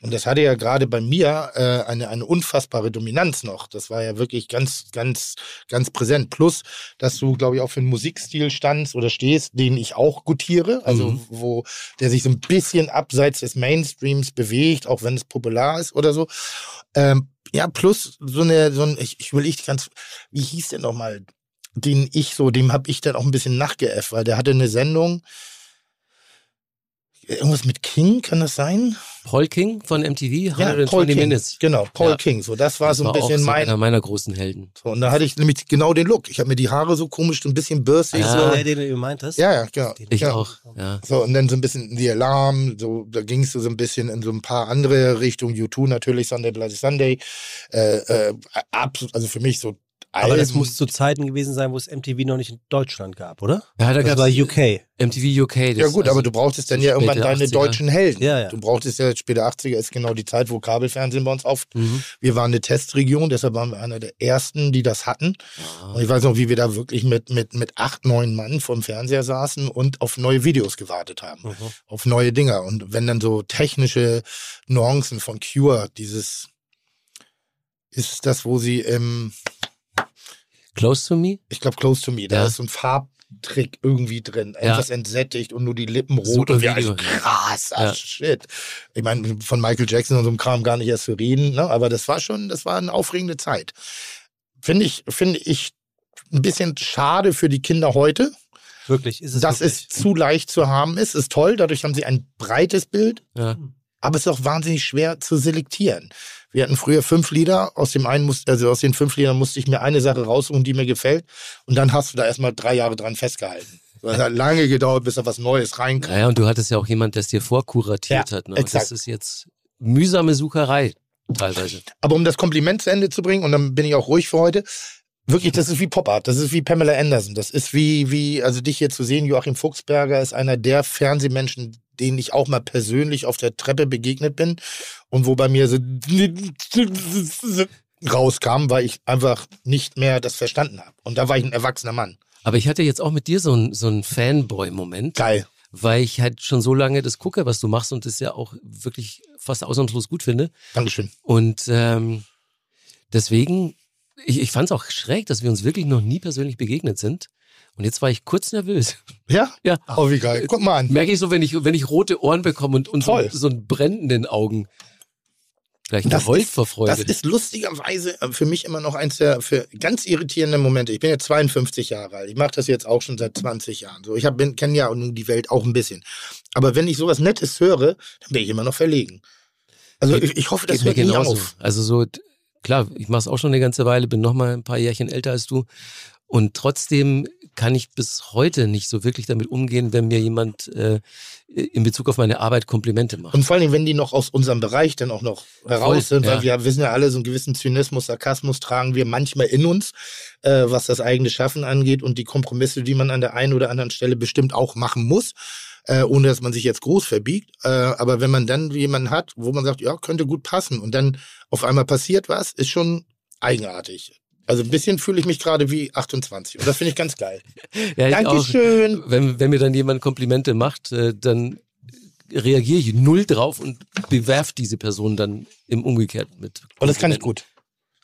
Und das hatte ja gerade bei mir äh, eine, eine unfassbare Dominanz noch. Das war ja wirklich ganz, ganz, ganz präsent. Plus, dass du, glaube ich, auch für einen Musikstil standst oder stehst, den ich auch gutiere. Also, wo der sich so ein bisschen abseits des Mainstreams bewegt, auch wenn es popular ist oder so. Ähm, ja, plus so eine, so ein, ich, ich will ich ganz, wie hieß der nochmal? Den ich so, dem habe ich dann auch ein bisschen nachgeäfft, weil der hatte eine Sendung, irgendwas mit King, kann das sein? Paul King von MTV, Ja, 120 Paul King. Minutes. Genau, Paul Ja. King. So, das war Das so ein auch bisschen so mein. einer meiner großen Helden. So, und da hatte ich nämlich genau den Look. Ich habe mir die Haare so komisch, so ein bisschen bürstig. Ja. So. Der, den du meintest? Ja, ja, genau. Ich ja. auch, ja. So, und dann so ein bisschen die Alarm, so, da ging es so ein bisschen in so ein paar andere Richtungen. U2 natürlich, Sunday Bloody Sunday. Äh, äh, absolut, also für mich so Aber das muss zu Zeiten gewesen sein, wo es MTV noch nicht in Deutschland gab, oder? Ja, da Das gab's war UK. MTV UK. Das, Ja gut, also, aber du brauchtest dann ja irgendwann deine 80er. deutschen Helden. Ja, ja. Du brauchtest ja später 80er ist genau die Zeit, wo Kabelfernsehen bei uns auf. Mhm. Wir waren eine Testregion, deshalb waren wir einer der ersten, die das hatten. Und ich weiß noch, wie wir da wirklich mit, mit, mit acht, neun Mann vorm Fernseher saßen und auf neue Videos gewartet haben. Mhm. Auf neue Dinger. Und wenn dann so technische Nuancen von Cure, dieses ist es das, wo sie im, Close to Me? ich glaube, Close to Me, da Ja. ist so ein Farbtrick irgendwie drin. Ja. Etwas entsättigt und nur die Lippen rot Super und wir Video. als krasser Ja. Shit. Ich meine, von Michael Jackson und so einem Kram gar nicht erst zu reden, ne? aber das war schon, das war eine aufregende Zeit. Finde ich, finde ich ein bisschen schade für die Kinder heute, Wirklich, ist es dass wirklich. es zu leicht zu haben ist. Ist toll, dadurch haben sie ein breites Bild, Ja. aber es ist auch wahnsinnig schwer zu selektieren. Wir hatten früher fünf Lieder, aus dem einen musste, also aus den fünf Liedern musste ich mir eine Sache raussuchen, die mir gefällt. Und dann hast du da erstmal drei Jahre dran festgehalten. Es hat lange gedauert, bis da was Neues reinkam. Naja, und du hattest ja auch jemand, der es dir vorkuratiert Ja, hat. Ne? Exakt. Das ist jetzt mühsame Sucherei teilweise. Aber um das Kompliment zu Ende zu bringen, und dann bin ich auch ruhig für heute, wirklich, das ist wie Pop Art, das ist wie Pamela Anderson, das ist wie, wie, also dich hier zu sehen, Joachim Fuchsberger ist einer der Fernsehmenschen, denen ich auch mal persönlich auf der Treppe begegnet bin und wo bei mir so rauskam, weil ich einfach nicht mehr das verstanden habe. Und da war ich ein erwachsener Mann. Aber ich hatte jetzt auch mit dir so einen so einen Fanboy-Moment, Geil. weil ich halt schon so lange das gucke, was du machst und das ja auch wirklich fast ausnahmslos gut finde. Dankeschön. Und ähm, deswegen, ich, ich fand es auch schräg, dass wir uns wirklich noch nie persönlich begegnet sind. Und jetzt war ich kurz nervös. Ja? Ja. Oh, wie geil. Guck mal an. Merke ich so, wenn ich, wenn ich rote Ohren bekomme und, und so, so ein Brennen in den Augen. Gleich Das ist- vor Freude. Das ist lustigerweise äh, für mich immer noch eins der für ganz irritierenden Momente. Ich bin jetzt 52 Jahre alt. Ich mache das jetzt auch schon seit 20 Jahren. So, ich kenne ja nun die Welt auch ein bisschen. Aber wenn ich sowas Nettes höre, dann bin ich immer noch verlegen. Also ich, ich hoffe, das Geht mir hört nie auf. Also so, klar, ich mache es auch schon eine ganze Weile, bin noch mal ein paar Jährchen älter als du. Und trotzdem kann ich bis heute nicht so wirklich damit umgehen, wenn mir jemand äh, in Bezug auf meine Arbeit Komplimente macht. Und vor allem, wenn die noch aus unserem Bereich dann auch noch heraus sind, weil ja. wir wissen ja alle, so einen gewissen Zynismus, Sarkasmus tragen wir manchmal in uns, äh, was das eigene Schaffen angeht und die Kompromisse, die man an der einen oder anderen Stelle bestimmt auch machen muss, äh, ohne dass man sich jetzt groß verbiegt. Äh, aber wenn man dann jemanden hat, wo man sagt, ja, könnte gut passen und dann auf einmal passiert was, ist schon eigenartig. Also ein bisschen fühle ich mich gerade wie 28 und das finde ich ganz geil. Ja, ich auch. Dankeschön. Wenn, wenn mir dann jemand Komplimente macht, äh, dann reagiere ich null drauf und bewerf diese Person dann im Umgekehrten mit. Und das kann ich gut.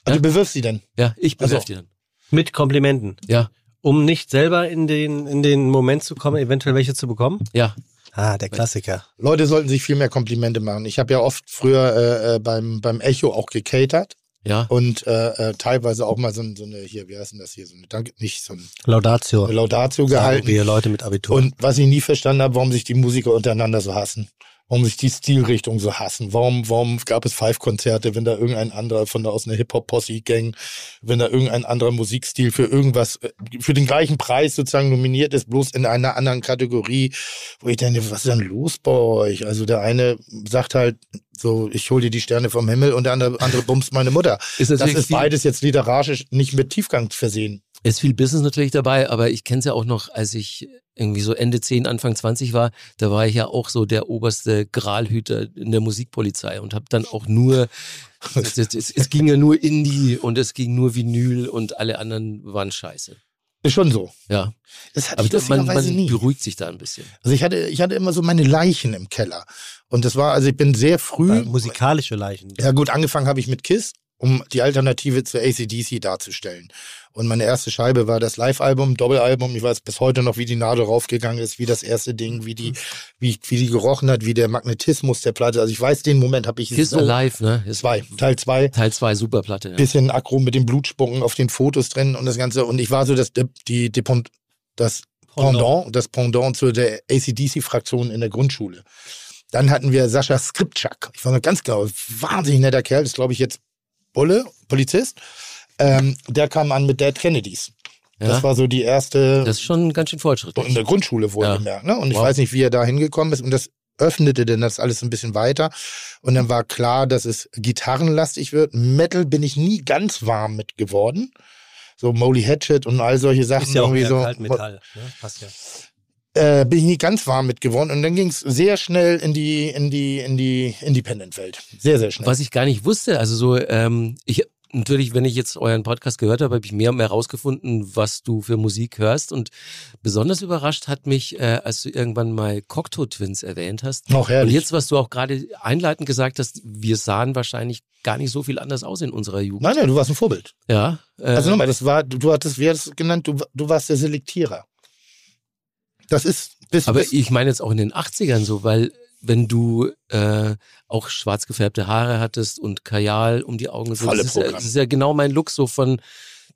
Also Ja? du bewirfst sie dann. Ja, ich bewerf Also. die dann. Mit Komplimenten. Ja, Um nicht selber in den, in den Moment zu kommen, eventuell welche zu bekommen? ja. Ah, der Klassiker. Leute sollten sich viel mehr Komplimente machen. Ich habe ja oft früher äh, äh, beim, beim Echo auch gecatert Ja, und äh, äh, teilweise auch mal so, so eine, hier, wie heißt denn das hier, so eine, Danke, nicht so ein, Laudatio. eine Laudatio gehalten. wir Leute mit Abitur. Und was ich nie verstanden habe, warum sich die Musiker untereinander so hassen. Warum sich die Stilrichtung so hassen. Warum, warum gab es Five-Konzerte, wenn da irgendein anderer von da aus einer Hip-Hop-Posse-Gang, wenn da irgendein anderer Musikstil für irgendwas, äh, für den gleichen Preis sozusagen nominiert ist, bloß in einer anderen Kategorie, wo ich denke, was ist denn los bei euch? Also der eine sagt halt so, ich hol dir die Sterne vom Himmel und der andere, andere bumst meine Mutter. ist Das natürlich ist beides jetzt literarisch nicht mit Tiefgang versehen. Ist viel Business natürlich dabei, aber ich kenne es ja auch noch, als ich irgendwie so Ende 10, Anfang 20 war, da war ich ja auch so der oberste Gralhüter in der Musikpolizei und habe dann auch nur, es, es, es ging ja nur Indie und es ging nur Vinyl und alle anderen waren scheiße. Ist schon so. Ja, Das hatte aber ich das, man, man nie. beruhigt sich da ein bisschen. Also ich hatte, ich hatte immer so meine Leichen im Keller. Und das war, also ich bin sehr früh. Äh, musikalische Leichen. Ja gut, angefangen habe ich mit KISS, um die Alternative zu ACDC darzustellen. Und meine erste Scheibe war das Live-Album, Doppelalbum. Ich weiß bis heute noch, wie die Nadel raufgegangen ist, wie das erste Ding, wie die, wie, wie die gerochen hat, wie der Magnetismus der Platte. Also ich weiß, den Moment habe ich Kiss so. Alive, ne? Ist Zwei, Teil zwei. Teil 2, Superplatte. Ja. Bisschen aggro mit den Blutspucken auf den Fotos drin und das Ganze. Und ich war so das, die, die, das Pendant, das Pendant zu der ACDC-Fraktion in der Grundschule. Dann hatten wir Sascha Skripczak. Ich war noch ganz genau, wahnsinnig netter Kerl, ist glaube ich jetzt Bulle, Polizist. Ähm, der kam an mit Dead Kennedys. Ja. Das war so die erste Das ist schon ganz schön in fortschrittlich. der Grundschule wohlgemerkt. Ne? Und ich Wow. weiß nicht, wie er da hingekommen ist. Und das öffnete denn das alles ein bisschen weiter. Und dann war klar, dass es gitarrenlastig wird. Metal bin ich nie ganz warm mit geworden. so Molly Hatchet und all solche Sachen. Ist ja irgendwie so. Kaltmetall. Ne? Passt ja. Äh, bin ich nicht ganz warm mit geworden und dann ging es sehr schnell in die, in die, in die Independent-Welt. Sehr, sehr schnell. Was ich gar nicht wusste, also so, ähm, ich natürlich, wenn ich jetzt euren Podcast gehört habe, habe ich mehr und mehr rausgefunden, was du für Musik hörst. Und besonders überrascht hat mich, äh, als du irgendwann mal Cocteau Twins erwähnt hast. Auch herrlich. Und jetzt, was du auch gerade einleitend gesagt hast, wir sahen wahrscheinlich gar nicht so viel anders aus in unserer Jugend. Nein, nein, du warst ein Vorbild. Ja. Äh, Also nochmal, das war, du, du hattest, wie hast du es genannt, du, du warst der Selektierer. Das ist bis, Aber bis ich meine jetzt auch in den 80ern so, weil wenn du äh, auch schwarz gefärbte Haare hattest und Kajal um die Augen, so, das, ist ja, das ist ja genau mein Look, so von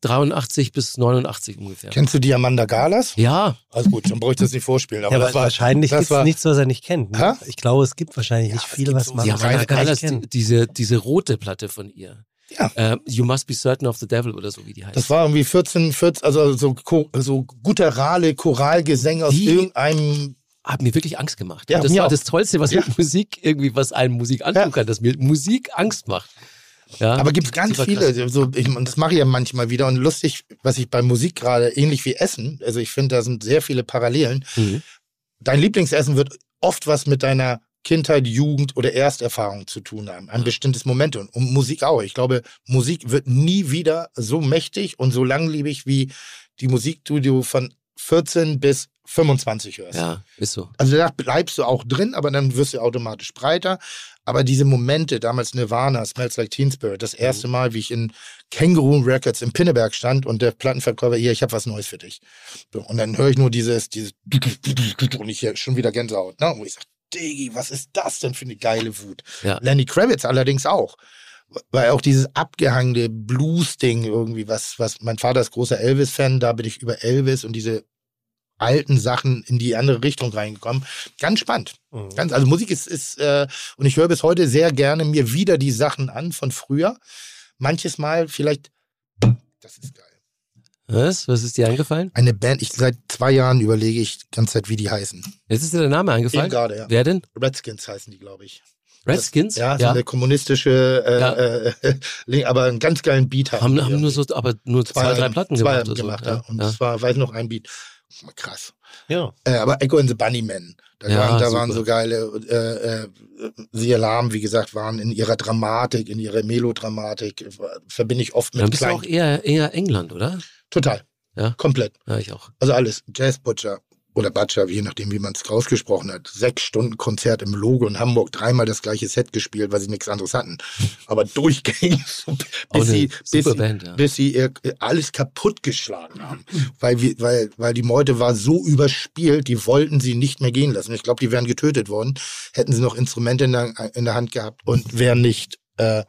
83 bis 89 ungefähr. kennst du die Amanda Galas? Ja, Also gut, dann brauche ich das nicht vorspielen. Aber ja, das war wahrscheinlich das gibt es nichts, was er nicht kennt. Ne? Ich glaube, es gibt wahrscheinlich Ja, nicht viel, was so- man ja, Ja, Amanda die, kennt. diese, diese rote Platte von ihr. Ja. Äh, you Must Be Certain of the Devil oder so, wie die heißt. Das war irgendwie 14, 14 also so, Cho- so gutturale Choralgesänge aus Die- irgendeinem. Hat mir wirklich Angst gemacht. Ja, das war auch. das Tollste, was Ja. mit Musik irgendwie, was einem Musik antun Ja. kann, dass mir Musik Angst macht. Ja, Aber gibt es ganz viele. krass. So, ich, und das mache ich ja manchmal wieder. Und lustig, was ich bei Musik gerade, ähnlich wie Essen, also ich finde, da sind sehr viele Parallelen. Mhm. Dein Lieblingsessen wird oft was mit deiner Kindheit, Jugend oder Ersterfahrung zu tun haben. Ein bestimmtes Moment. Und, und Musik auch. Ich glaube, Musik wird nie wieder so mächtig und so langlebig wie die Musik, die du von 14 bis 25 hörst. Ja, ist so. Also da bleibst du auch drin, aber dann wirst du automatisch breiter. Aber diese Momente, damals Nirvana, Smells Like Teen Spirit, das erste Mal, wie ich in Kangaroo Records in Pinneberg stand und der Plattenverkäufer, hier, ich habe was Neues für dich. Und dann höre ich nur dieses, dieses und ich hier schon wieder Gänsehaut. Ne? Und ich sage, Diggi, was ist das denn für eine geile Wut? Ja. Lenny Kravitz allerdings auch. Weil auch dieses abgehangene Blues-Ding irgendwie, was, was, mein Vater ist großer Elvis-Fan, da bin ich über Elvis und diese alten Sachen in die andere Richtung reingekommen. Ganz spannend. Mhm. Ganz, also Musik ist, ist äh, und ich höre bis heute sehr gerne mir wieder die Sachen an von früher. Manches Mal vielleicht, das ist geil. Was? Was ist dir eingefallen? Eine Band, ich seit zwei Jahren überlege ich die ganze Zeit, wie die heißen. Jetzt ist dir der Name Eben eingefallen? gerade, ja. Wer denn? Redskins heißen die, glaube ich. Redskins? Ja, so eine kommunistische, äh, Ja. äh, Link, aber einen ganz geilen Beat haben, die haben nur so, aber nur zwei, drei Platten zwei gemacht. oder so. gemacht, ja. Und ja. es war, weiß noch, ein Beat. Krass. Ja. Äh, aber Echo and the Bunnymen. Da, Ja, waren, da super. waren so geile, äh, äh, Sie Alarm, wie gesagt, waren in ihrer Dramatik, in ihrer Melodramatik, äh, verbinde ich oft mit Dann bist du kleinen. auch eher, eher England, oder? Total. Ja. Komplett. Ja, ich auch. Also alles. Jazz Butcher oder Butcher, je nachdem, wie man es ausgesprochen hat. Sechs Stunden Konzert im Logo in Hamburg, dreimal das gleiche Set gespielt, weil sie nichts anderes hatten. Aber durchgängig, bis sie, bis Band, ja. bis sie ihr, alles kaputtgeschlagen haben. weil, wir, weil, weil die Meute war so überspielt, die wollten sie nicht mehr gehen lassen. Ich glaube, die wären getötet worden, hätten sie noch Instrumente in der, in der Hand gehabt und wären nicht, äh,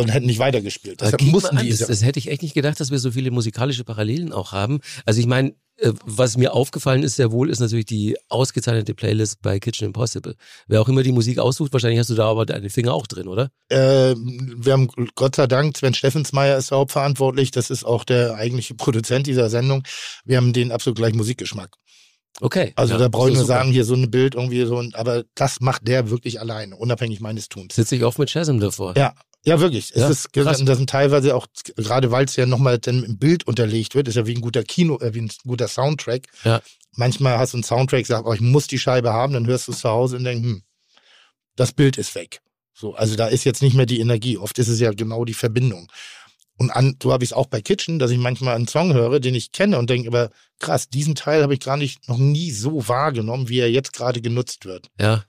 und hätten nicht weitergespielt. Deshalb mussten an, die. das, das hätte ich echt nicht gedacht, dass wir so viele musikalische Parallelen auch haben. Also ich meine, äh, was mir aufgefallen ist sehr wohl, ist natürlich die ausgezeichnete Playlist bei Kitchen Impossible. Wer auch immer die Musik aussucht, wahrscheinlich hast du da aber deine Finger auch drin, oder? Äh, wir haben Gott sei Dank, Sven Steffensmeier ist hauptverantwortlich, das ist auch der eigentliche Produzent dieser Sendung. Wir haben den absolut gleich Musikgeschmack. Okay. Also ja, da brauche ich nur super. sagen, hier so ein Bild irgendwie so, ein, aber das macht der wirklich alleine, unabhängig meines Tuns. Sitze ich oft mit Chasm davor. Ja, ja wirklich. Ja, es ist, das sind teilweise auch, gerade weil es ja nochmal dann im Bild unterlegt wird, ist ja wie ein guter Kino, äh, wie ein guter Soundtrack. Ja. Manchmal hast du einen Soundtrack, sagst, oh, ich muss die Scheibe haben, dann hörst du es zu Hause und denkst, hm, das Bild ist weg. So, also da ist jetzt nicht mehr die Energie. Oft ist es ja genau die Verbindung. Und an, so habe ich es auch bei Kitchen, dass ich manchmal einen Song höre, den ich kenne und denke, aber krass, diesen Teil habe ich gar nicht, noch nie so wahrgenommen, wie er jetzt gerade genutzt wird. Ja,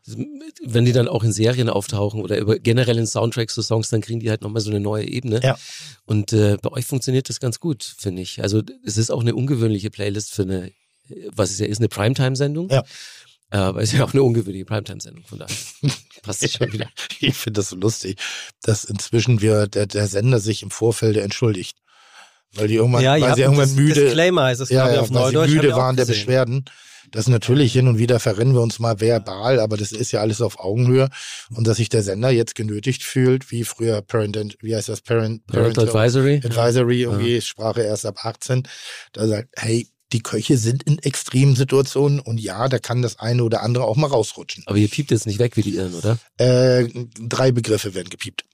wenn die dann auch in Serien auftauchen oder über generell in Soundtracks zu Songs, dann kriegen die halt nochmal so eine neue Ebene. Ja. Und äh, bei euch funktioniert das ganz gut, finde ich. Also es ist auch eine ungewöhnliche Playlist für eine, was es ja ist, eine Primetime-Sendung. Ja. Äh, Aber es ist ja auch eine ungewöhnliche Primetime-Sendung, von daher passt es schon wieder. Ich finde das so lustig, dass inzwischen wir, der, der Sender sich im Vorfeld entschuldigt. Weil die irgendwann, ja, weil habt sie irgendwann das müde, Disclaimer heißt es, ja, glaube ich, ja, auf weil Neudeutsch. sie müde waren der. Beschwerden. Das natürlich hin und wieder verrennen wir uns mal verbal, aber das ist ja alles auf Augenhöhe. Und dass sich der Sender jetzt genötigt fühlt, wie früher Parent, and- wie heißt das, Parent, Parental Advisory. Advisory, irgendwie Sprache erst ab 18, da sagt, hey, die Köche sind in extremen Situationen und ja, da kann das eine oder andere auch mal rausrutschen. Aber ihr piept jetzt nicht weg wie die Irren, oder? Äh, drei Begriffe werden gepiept.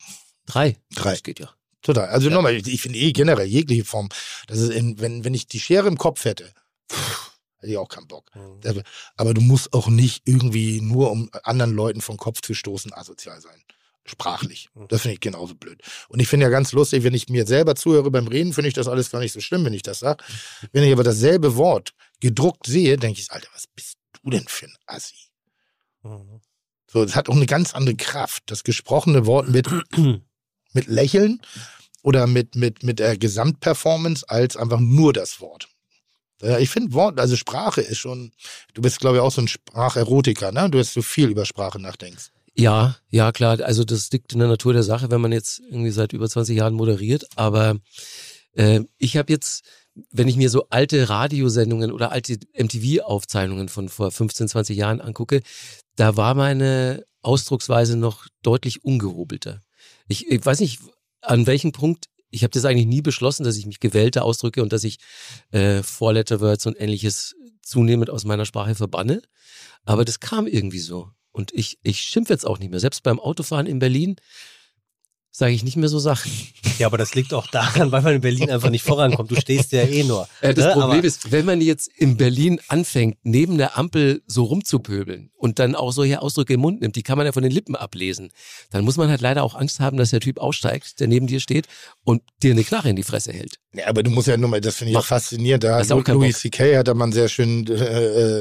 Drei. Drei. Das geht ja. Total. Also nochmal, ich, ich finde eh generell jegliche Form, das ist in, wenn, wenn ich die Schere im Kopf hätte, pff, hätte ich auch keinen Bock. Aber- Aber du musst auch nicht irgendwie nur, um anderen Leuten vom Kopf zu stoßen, asozial sein. Sprachlich. Das finde ich genauso blöd. Und ich finde ja ganz lustig, wenn ich mir selber zuhöre beim Reden, finde ich das alles gar nicht so schlimm, wenn ich das sage. Wenn ich aber dasselbe Wort gedruckt sehe, denke ich, Alter, was bist du denn für ein Assi? Mhm. So, es hat auch eine ganz andere Kraft. Das gesprochene Wort mit, mit Lächeln oder mit, mit, mit der Gesamtperformance als einfach nur das Wort. Ich finde Wort, also Sprache ist schon, du bist, glaube ich, auch so ein Spracherotiker, ne? Du hast so viel über Sprache nachdenkst. Ja, ja, klar. Also das liegt in der Natur der Sache, wenn man jetzt irgendwie seit über 20 Jahren moderiert. Aber äh, ich habe jetzt, wenn ich mir so alte Radiosendungen oder alte MTV-Aufzeichnungen von vor 15, 20 Jahren angucke, da war meine Ausdrucksweise noch deutlich ungehobelter. Ich, ich weiß nicht, an welchem Punkt, ich habe das eigentlich nie beschlossen, dass ich mich gewählter ausdrücke und dass ich äh, Four-Letter-Words und ähnliches zunehmend aus meiner Sprache verbanne. Aber das kam irgendwie so. Und ich, ich schimpfe jetzt auch nicht mehr. Selbst beim Autofahren in Berlin sage ich nicht mehr so Sachen. Ja, aber das liegt auch daran, weil man in Berlin einfach nicht vorankommt. Du stehst ja eh nur. Äh, das Ne? Problem Aber- ist, wenn man jetzt in Berlin anfängt, neben der Ampel so rumzupöbeln und dann auch solche Ausdrücke im Mund nimmt, die kann man ja von den Lippen ablesen, dann muss man halt leider auch Angst haben, dass der Typ aussteigt, der neben dir steht und dir eine Knarre in die Fresse hält. Ja, aber du musst ja nur mal, das finde ich auch faszinierend. Da hat Louis C.K. hat da mal einen sehr schönen äh,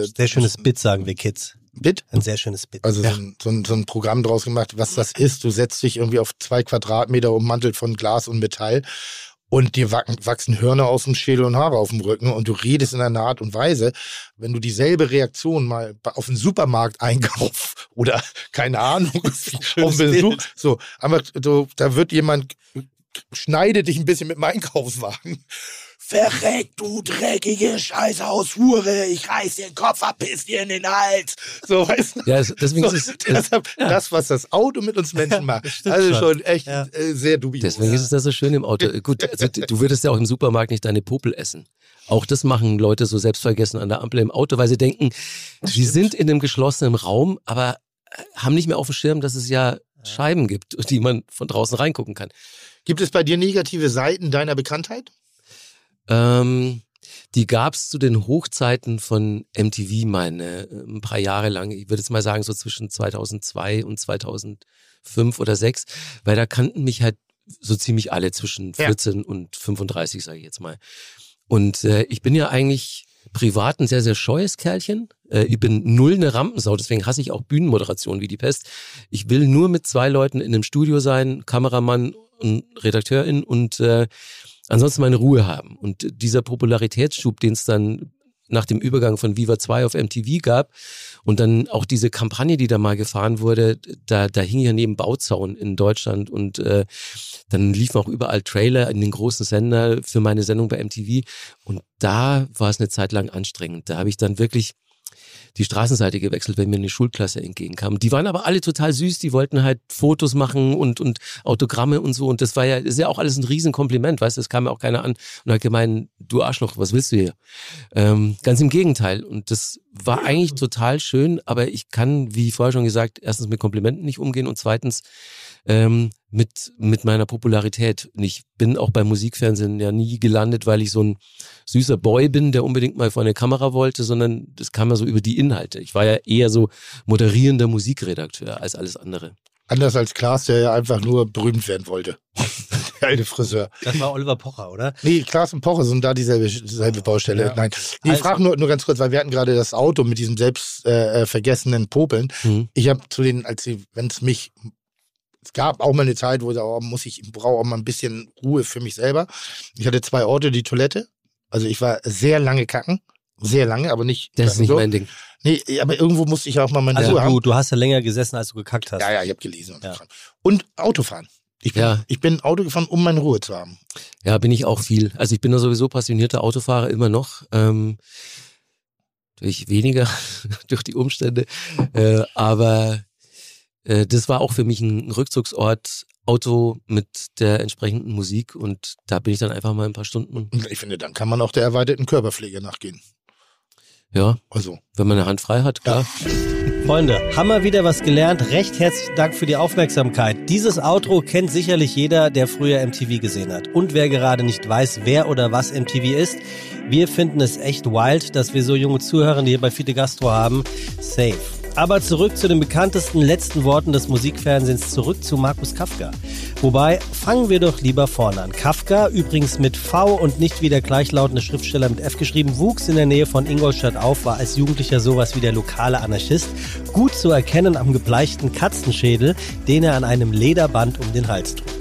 äh, Sehr schönes Bit, sagen wir Kids. Bit. Ein sehr schönes Bit. Also so, ein, so, ein, so ein Programm draus gemacht, was das ist. Du setzt dich irgendwie auf zwei Quadratmeter ummantelt von Glas und Metall und dir wacken- wachsen Hörner aus dem Schädel und Haare auf dem Rücken und du redest in einer Art und Weise, wenn du dieselbe Reaktion mal auf einen Supermarkt einkauf oder keine Ahnung, auf einen Besuch, so, aber so, da wird jemand schneidet dich ein bisschen mit dem Einkaufswagen. Verreck, du dreckige Scheißhaushure, ich reiß dir den Kopf ab, piss dir in den Hals. So, weißt du? Ja, es- deswegen So, ist es, deshalb, das, was das Auto mit uns Menschen macht, also schon. echt Ja. äh, sehr dubios. Deswegen ist es da so schön im Auto. Äh, Gut, also, du würdest ja auch im Supermarkt nicht deine Popel essen. Auch das machen Leute so selbstvergessen an der Ampel im Auto, weil sie denken, sie sind in einem geschlossenen Raum, aber äh, haben nicht mehr auf dem Schirm, dass es ja Scheiben gibt, die man von draußen reingucken kann. Gibt es bei dir negative Seiten deiner Bekanntheit? Ähm, die gab's zu den Hochzeiten von MTV meine, ein paar Jahre lang. Ich würde jetzt mal sagen, so zwischen 2002 und 2005 oder 6, weil da kannten mich halt so ziemlich alle zwischen Ja. 14 und 35, sage ich jetzt mal. Und äh, ich bin ja eigentlich privat ein sehr, sehr scheues Kerlchen. Äh, ich bin null eine Rampensau, deswegen hasse ich auch Bühnenmoderation wie die Pest. Ich will nur mit zwei Leuten in einem Studio sein, Kameramann und Redakteurin und äh, ansonsten meine Ruhe haben. Und dieser Popularitätsschub, den es dann nach dem Übergang von Viva 2 auf MTV gab und dann auch diese Kampagne, die da mal gefahren wurde, da, da hing ja neben Bauzaun in Deutschland und äh, dann liefen auch überall Trailer in den großen Sender für meine Sendung bei MTV und da war es eine Zeit lang anstrengend. Da habe ich dann wirklich die Straßenseite gewechselt, wenn mir eine Schulklasse entgegenkam. Die waren aber alle total süß, die wollten halt Fotos machen und, und Autogramme und so. Und das war ja, das ist ja auch alles ein Riesenkompliment, weißt du, es kam ja auch keiner an und hat gemeint, du Arschloch, was willst du hier? Ähm, ganz im Gegenteil. Und das war eigentlich total schön, aber ich kann, wie vorher schon gesagt, erstens mit Komplimenten nicht umgehen und zweitens ähm, mit, mit meiner Popularität. Und ich bin auch beim Musikfernsehen ja nie gelandet, weil ich so ein süßer Boy bin, der unbedingt mal vor eine Kamera wollte, sondern das kam ja so über die Inhalte. Ich war ja eher so moderierender Musikredakteur als alles andere. Anders als Klaas, der ja einfach nur berühmt werden wollte. Der alte Friseur. Das war Oliver Pocher, oder? Nee, Klaas und Poche sind da dieselbe, dieselbe Baustelle. Ja. Nein. Nee, ich Also- frage nur, nur ganz kurz, weil wir hatten gerade das Auto mit diesem selbst äh, äh, vergessenen Popeln. Mhm. Ich habe zu den, als sie, wenn es mich, es gab auch mal eine Zeit, wo ich oh, muss ich, ich brauche auch mal ein bisschen Ruhe für mich selber. Ich hatte zwei Orte, die Toilette. Also ich war sehr lange kacken. Sehr lange, aber nicht. Das ist nicht so. mein Ding. Nee, aber irgendwo musste ich auch mal meine Also Ruhe haben. du, du hast ja länger gesessen, als du gekackt hast. Ja, ja, ich habe gelesen. Und, Ja. und Autofahren. Ich bin, Ja. ich bin Auto gefahren, um meine Ruhe zu haben. Ja, bin ich auch viel. Also ich bin da sowieso passionierter Autofahrer immer noch. Ähm, durch weniger, durch die Umstände. Äh, aber äh, das war auch für mich ein Rückzugsort, Auto mit der entsprechenden Musik und da bin ich dann einfach mal ein paar Stunden. Und ich finde, dann kann man auch der erweiterten Körperpflege nachgehen. Ja, Also, wenn man eine Hand frei hat, klar. Freunde, haben wir wieder was gelernt. Recht herzlichen Dank für die Aufmerksamkeit. Dieses Outro kennt sicherlich jeder, der früher MTV gesehen hat. Und wer gerade nicht weiß, wer oder was MTV ist, wir finden es echt wild, dass wir so junge Zuhörer hier bei Fide Gastro haben. Safe. Aber zurück zu den bekanntesten letzten Worten des Musikfernsehens, zurück zu Markus Kafka. Wobei, fangen wir doch lieber vorne an. Kafka, übrigens mit V und nicht wie der gleichlautende Schriftsteller mit F geschrieben, wuchs in der Nähe von Ingolstadt auf, war als Jugendlicher sowas wie der lokale Anarchist, gut zu erkennen am gebleichten Katzenschädel, den er an einem Lederband um den Hals trug.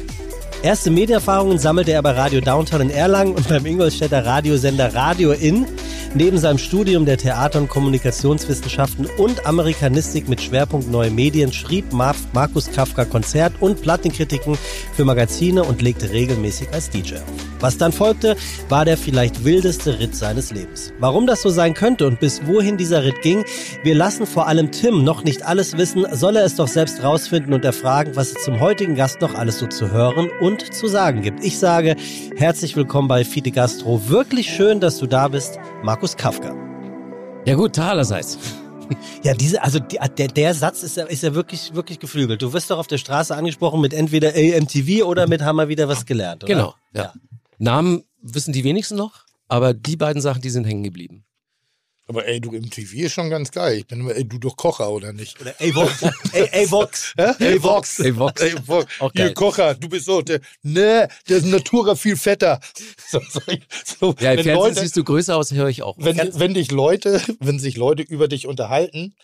Erste Medienerfahrungen sammelte er bei Radio Downtown in Erlangen und beim Ingolstädter Radiosender Radio In. Neben seinem Studium der Theater- und Kommunikationswissenschaften und Amerikanistik mit Schwerpunkt Neue Medien schrieb Mar Markus Kafka Konzert- und Plattenkritiken für Magazine und legte regelmäßig als DJ auf. Was dann folgte, war der vielleicht wildeste Ritt seines Lebens. Warum das so sein könnte und bis wohin dieser Ritt ging, wir lassen vor allem Tim noch nicht alles wissen, soll er es doch selbst rausfinden und erfragen, was es zum heutigen Gast noch alles so zu hören und zu sagen gibt. Ich sage herzlich willkommen bei Fide Gastro. Wirklich schön, dass du da bist, Markus Kafka. Ja gut, allerseits. Ja, diese, also die, der, der Satz ist ja, ist ja wirklich, wirklich geflügelt. Du wirst doch auf der Straße angesprochen mit entweder AMTV oder mit haben wir wieder was gelernt, oder? Genau, ja. Namen wissen die wenigsten noch, aber die beiden Sachen, die sind hängen geblieben. Aber ey, du im TV ist schon ganz geil. Ich bin immer, ey, du doch Kocher, oder nicht? Oder A-Vox. A-Vox. Ey, Vox. Ey, Vox. Ey, Vox. Auch Hier, geil. Kocher, du bist so, der, ne, der ist Natura viel fetter. So, so, so, Ja, im wenn Fernsehen Leute, siehst du größer aus, höre ich auch. wenn, wenn dich Leute, wenn sich Leute über dich unterhalten,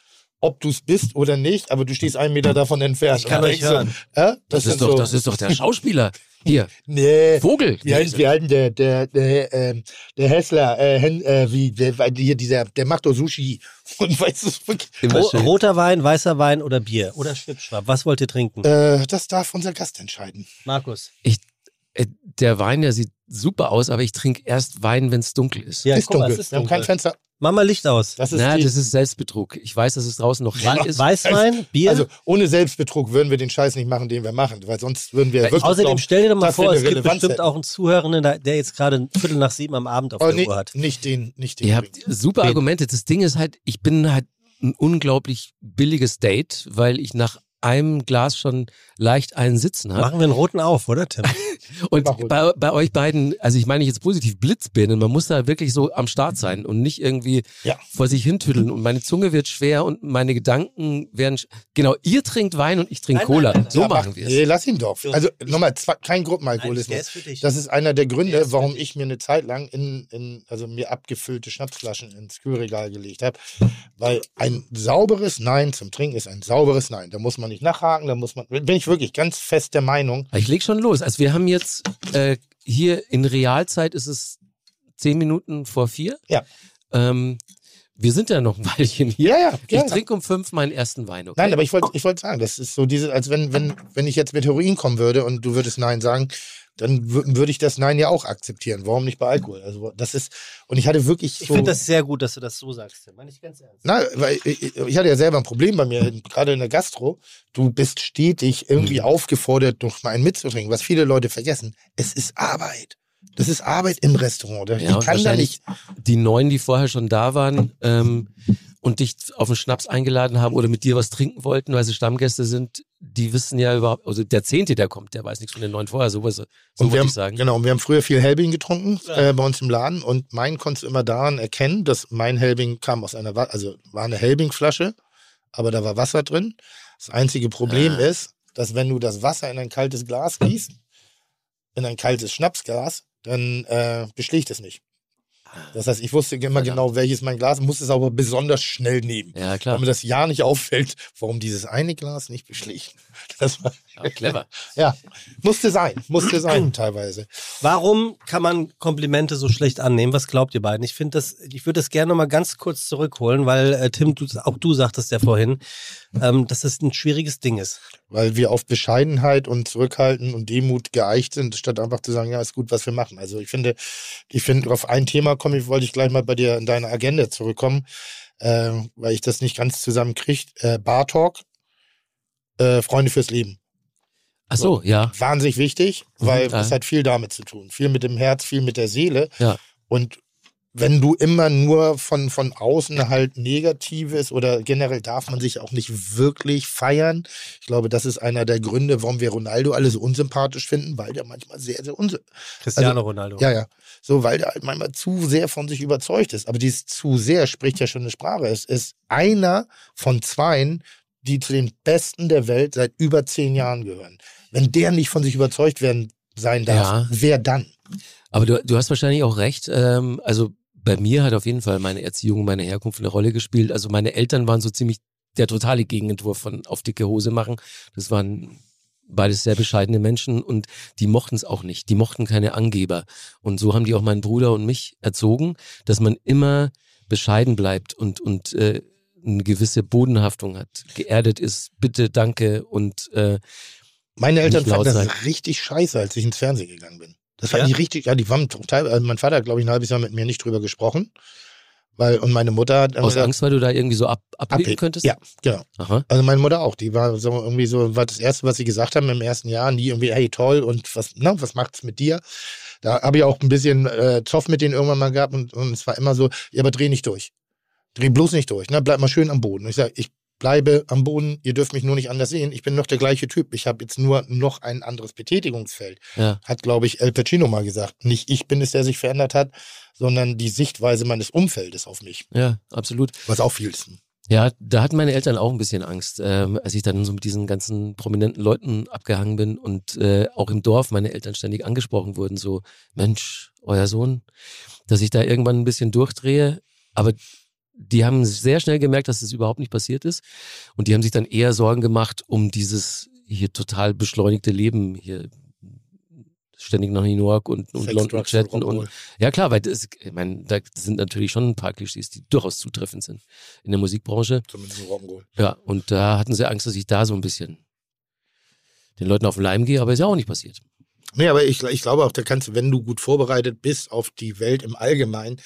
ob du es bist oder nicht, aber du stehst einen Meter davon entfernt. Ich kann euch denkst so, hören. Ja, das, sind ist doch, so, das ist doch der Schauspieler. Hier, Nee. Vogel. Wie heißt, wie heißt der, der, der, ähm, der Hessler, äh, Hen, äh, wie, der, hier, dieser, der macht doch Sushi. Und Ro schön. roter Wein, weißer Wein oder Bier oder Schwipschwapp. Was wollt ihr trinken? äh, das darf unser Gast entscheiden. Markus. Äh, Der Wein, der sieht super aus, aber ich trinke erst Wein, wenn es dunkel ist. Ja, ist guck mal, dunkel. es ist Wir haben kein dunkel. Fenster. Mach mal Licht aus. Das ist Na, die, das ist Selbstbetrug. Ich weiß, dass es draußen noch We ist. Weißwein, Bier. also ohne Selbstbetrug würden wir den Scheiß nicht machen, den wir machen, weil sonst würden wir wirklich Außerdem glauben, stell dir doch mal vor, es gibt Relevanz bestimmt hätten. auch einen Zuhörenden, der jetzt gerade ein Viertel nach sieben am Abend auf Oh, der nee, Uhr hat. nicht den, nicht den. Ihr habt super? Argumente. Das Ding ist halt, ich bin halt ein unglaublich billiges Date, weil ich nach einem Glas schon leicht einen Sitzen habe. Machen wir einen roten auf, oder Tim? Und bei, bei euch beiden, also ich meine jetzt positiv Blitzbirnen, man muss da wirklich so am Start sein und nicht irgendwie Ja. vor sich hintüddeln und meine Zunge wird schwer und meine Gedanken werden, sch- genau, ihr trinkt Wein und ich trinke Cola. nein, nein, so Ja, machen mach- wir Nee, es. lass ihn doch. Also nochmal, kein Gruppenalkoholismus. der ist für dich. Das ist einer der Gründe, warum ich mir eine Zeit lang in, in also mir abgefüllte Schnapsflaschen ins Kühlregal gelegt habe. Weil ein sauberes Nein zum Trinken ist ein sauberes Nein. Da muss man nicht nachhaken, da muss man, bin ich wirklich ganz fest der Meinung. Ich leg schon los. Also wir haben jetzt äh, hier in Realzeit ist es zehn Minuten vor vier. Ja. Ähm, wir sind ja noch ein Weilchen hier. Ja, ja, Ich trinke um fünf meinen ersten Wein. Okay? Nein, aber ich wollte ich wollte sagen, das ist so diese, als wenn, wenn, wenn ich jetzt mit Heroin kommen würde und du würdest Nein sagen, dann wür- würde ich das Nein ja auch akzeptieren. Warum nicht bei Alkohol? Also das ist, und ich hatte wirklich so. Ich finde das sehr gut, dass du das so sagst, Tim. Meine ich ganz ernst. Na, weil ich, ich hatte ja selber ein Problem bei mir, gerade in der Gastro. Du bist stetig irgendwie Mhm. aufgefordert, noch mal einen mitzutrinken. Was viele Leute vergessen, es ist Arbeit. Das ist Arbeit im Restaurant. Ja, ich und kann da nicht. die neun, die vorher schon da waren ähm, und dich auf einen Schnaps eingeladen haben oder mit dir was trinken wollten, weil sie Stammgäste sind, die wissen ja überhaupt, also der Zehnte, der kommt, der weiß nichts von den neun vorher, sowas, so Und wir wollte haben, ich sagen. Genau, und wir haben früher viel Helbing getrunken äh, bei uns im Laden und mein konntest du immer daran erkennen, dass mein Helbing kam aus einer, also war eine Helbing-Flasche, aber da war Wasser drin. Das einzige Problem Ah. ist, dass wenn du das Wasser in ein kaltes Glas gießt, in ein kaltes Schnapsglas, dann äh, beschlägt es nicht. Das heißt, ich wusste immer Verdammt. genau, welches mein Glas, musste es aber besonders schnell nehmen. Ja, klar. Damit das ja nicht auffällt, warum dieses eine Glas nicht beschlägt. Das war, Ja, clever. ja, musste sein, musste sein teilweise. Warum kann man Komplimente so schlecht annehmen? Was glaubt ihr beiden? Ich finde das, ich würde das gerne noch mal ganz kurz zurückholen, weil äh, Tim, du, auch du sagtest ja vorhin, ähm, dass das ein schwieriges Ding ist. weil wir auf Bescheidenheit und Zurückhalten und Demut geeicht sind, statt einfach zu sagen, ja, ist gut, was wir machen. Also ich finde, ich finde, auf ein Thema komme ich, wollte ich gleich mal bei dir in deine Agenda zurückkommen, äh, weil ich das nicht ganz zusammenkriege. Äh, Bar Talk, äh, Freunde fürs Leben. Ach so, ja. Wahnsinnig wichtig, weil Mhm, ja. es hat viel damit zu tun. Viel mit dem Herz, viel mit der Seele. Ja. Und wenn du immer nur von, von außen halt Negatives oder generell darf man sich auch nicht wirklich feiern. Ich glaube, das ist einer der Gründe, warum wir Ronaldo alle so unsympathisch finden, weil der manchmal sehr, sehr unsympathisch Cristiano Ronaldo. Ja, ja. So, weil der halt manchmal zu sehr von sich überzeugt ist. Aber dieses zu sehr spricht ja schon eine Sprache. Es ist einer von zweien, die zu den Besten der Welt seit über zehn Jahren gehören. Wenn der nicht von sich überzeugt werden sein darf, Ja. wer dann? Aber du, du hast wahrscheinlich auch recht. Ähm, also bei mir hat auf jeden Fall meine Erziehung, meine Herkunft eine Rolle gespielt. Also meine Eltern waren so ziemlich der totale Gegenentwurf von auf dicke Hose machen. Das waren beides sehr bescheidene Menschen und die mochten es auch nicht. Die mochten keine Angeber. Und so haben die auch meinen Bruder und mich erzogen, dass man immer bescheiden bleibt und, und äh, eine gewisse Bodenhaftung hat, geerdet ist, bitte, danke und äh, Meine Eltern Nicht laut fanden das sein. richtig scheiße, als ich ins Fernsehen gegangen bin. Das fanden Ja? die richtig, ja, die waren total, also mein Vater hat, glaube ich, ein halbes Jahr mit mir nicht drüber gesprochen. Weil, und meine Mutter hat. aus gesagt, Angst, weil du da irgendwie so ab, abheben abheben. könntest? Ja, genau. Aha. Also meine Mutter auch, die war so irgendwie so, war das erste, was sie gesagt haben im ersten Jahr, nie irgendwie, hey toll und was, na, was macht's mit dir? Da habe ich auch ein bisschen äh, Zoff mit denen irgendwann mal gehabt und, und es war immer so, ja, aber dreh nicht durch. Dreh bloß nicht durch, ne? Bleib mal schön am Boden. Und ich sage, ich bleibe am Boden, ihr dürft mich nur nicht anders sehen. Ich bin noch der gleiche Typ. Ich habe jetzt nur noch ein anderes Betätigungsfeld. Ja. Hat, glaube ich, El Pacino mal gesagt. Nicht ich bin es, der sich verändert hat, sondern die Sichtweise meines Umfeldes auf mich. Ja, absolut. Was auch viel ist. Ja, da hatten meine Eltern auch ein bisschen Angst, ähm, als ich dann so mit diesen ganzen prominenten Leuten abgehangen bin und äh, auch im Dorf meine Eltern ständig angesprochen wurden, so, Mensch, euer Sohn, dass ich da irgendwann ein bisschen durchdrehe. Aber die haben sehr schnell gemerkt, dass das überhaupt nicht passiert ist. Und die haben sich dann eher Sorgen gemacht um dieses hier total beschleunigte Leben hier ständig nach New York und, und Sex, London chatten Rock'n'Roll. und ja klar, weil das, ich meine, da sind natürlich schon ein paar Klischees, die durchaus zutreffend sind in der Musikbranche. Zumindest Rock'n'Roll. Ja, und da hatten sie Angst, dass ich da so ein bisschen den Leuten auf den Leim gehe, aber ist ja auch nicht passiert. Nee, aber ich, ich glaube auch, da kannst du, wenn du gut vorbereitet bist auf die Welt im Allgemeinen,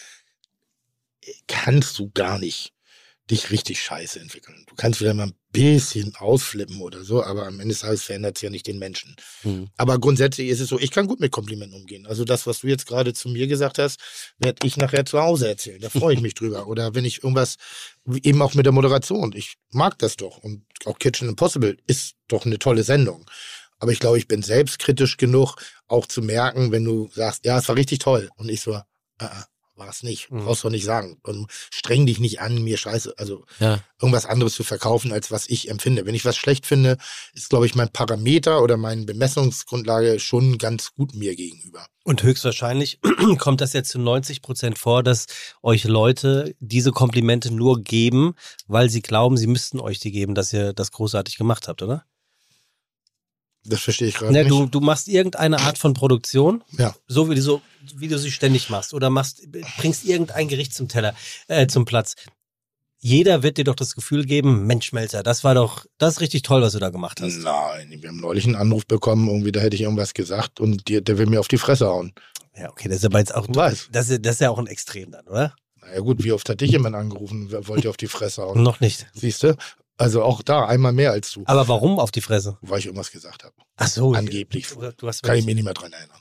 kannst du gar nicht dich richtig scheiße entwickeln. Du kannst vielleicht mal ein bisschen ausflippen oder so, aber am Ende des Tages verändert es ja nicht den Menschen. Hm. Aber grundsätzlich ist es so, ich kann gut mit Komplimenten umgehen. Also das, was du jetzt gerade zu mir gesagt hast, werde ich nachher zu Hause erzählen. Da freue ich mich drüber. Oder wenn ich irgendwas, eben auch mit der Moderation, ich mag das doch. Und auch Kitchen Impossible ist doch eine tolle Sendung. Aber ich glaube, ich bin selbstkritisch genug, auch zu merken, wenn du sagst, ja, es war richtig toll. Und ich so, äh, äh, war es nicht. Mhm. Brauchst du nicht sagen. Und streng dich nicht an, mir scheiße, also Ja, irgendwas anderes zu verkaufen, als was ich empfinde. Wenn ich was schlecht finde, ist, glaube ich, mein Parameter oder meine Bemessungsgrundlage schon ganz gut mir gegenüber. Und höchstwahrscheinlich kommt das jetzt zu 90 Prozent vor, dass euch Leute diese Komplimente nur geben, weil sie glauben, sie müssten euch die geben, dass ihr das großartig gemacht habt, oder? Das verstehe ich gerade Ne, nicht. du, du machst irgendeine Art von Produktion, Ja. so wie du, so wie du sie ständig machst, oder machst, bringst irgendein Gericht zum Teller, äh, zum Platz. Jeder wird dir doch das Gefühl geben, Mensch, Melzer, das war doch, das ist richtig toll, was du da gemacht hast. Nein, wir haben neulich einen Anruf bekommen, irgendwie, da hätte ich irgendwas gesagt und die, der will mir auf die Fresse hauen. Ja, okay, das ist aber jetzt auch, Du weißt. das ist, das ist ja auch ein Extrem dann, oder? Naja gut, wie oft hat dich jemand angerufen, wollte auf die Fresse hauen? Noch nicht. Siehst du? Also auch da einmal mehr als du, Aber warum auf die Fresse? weil ich irgendwas gesagt habe. Ach so. Angeblich. Du, du hast Kann ich mich nicht mehr dran erinnern.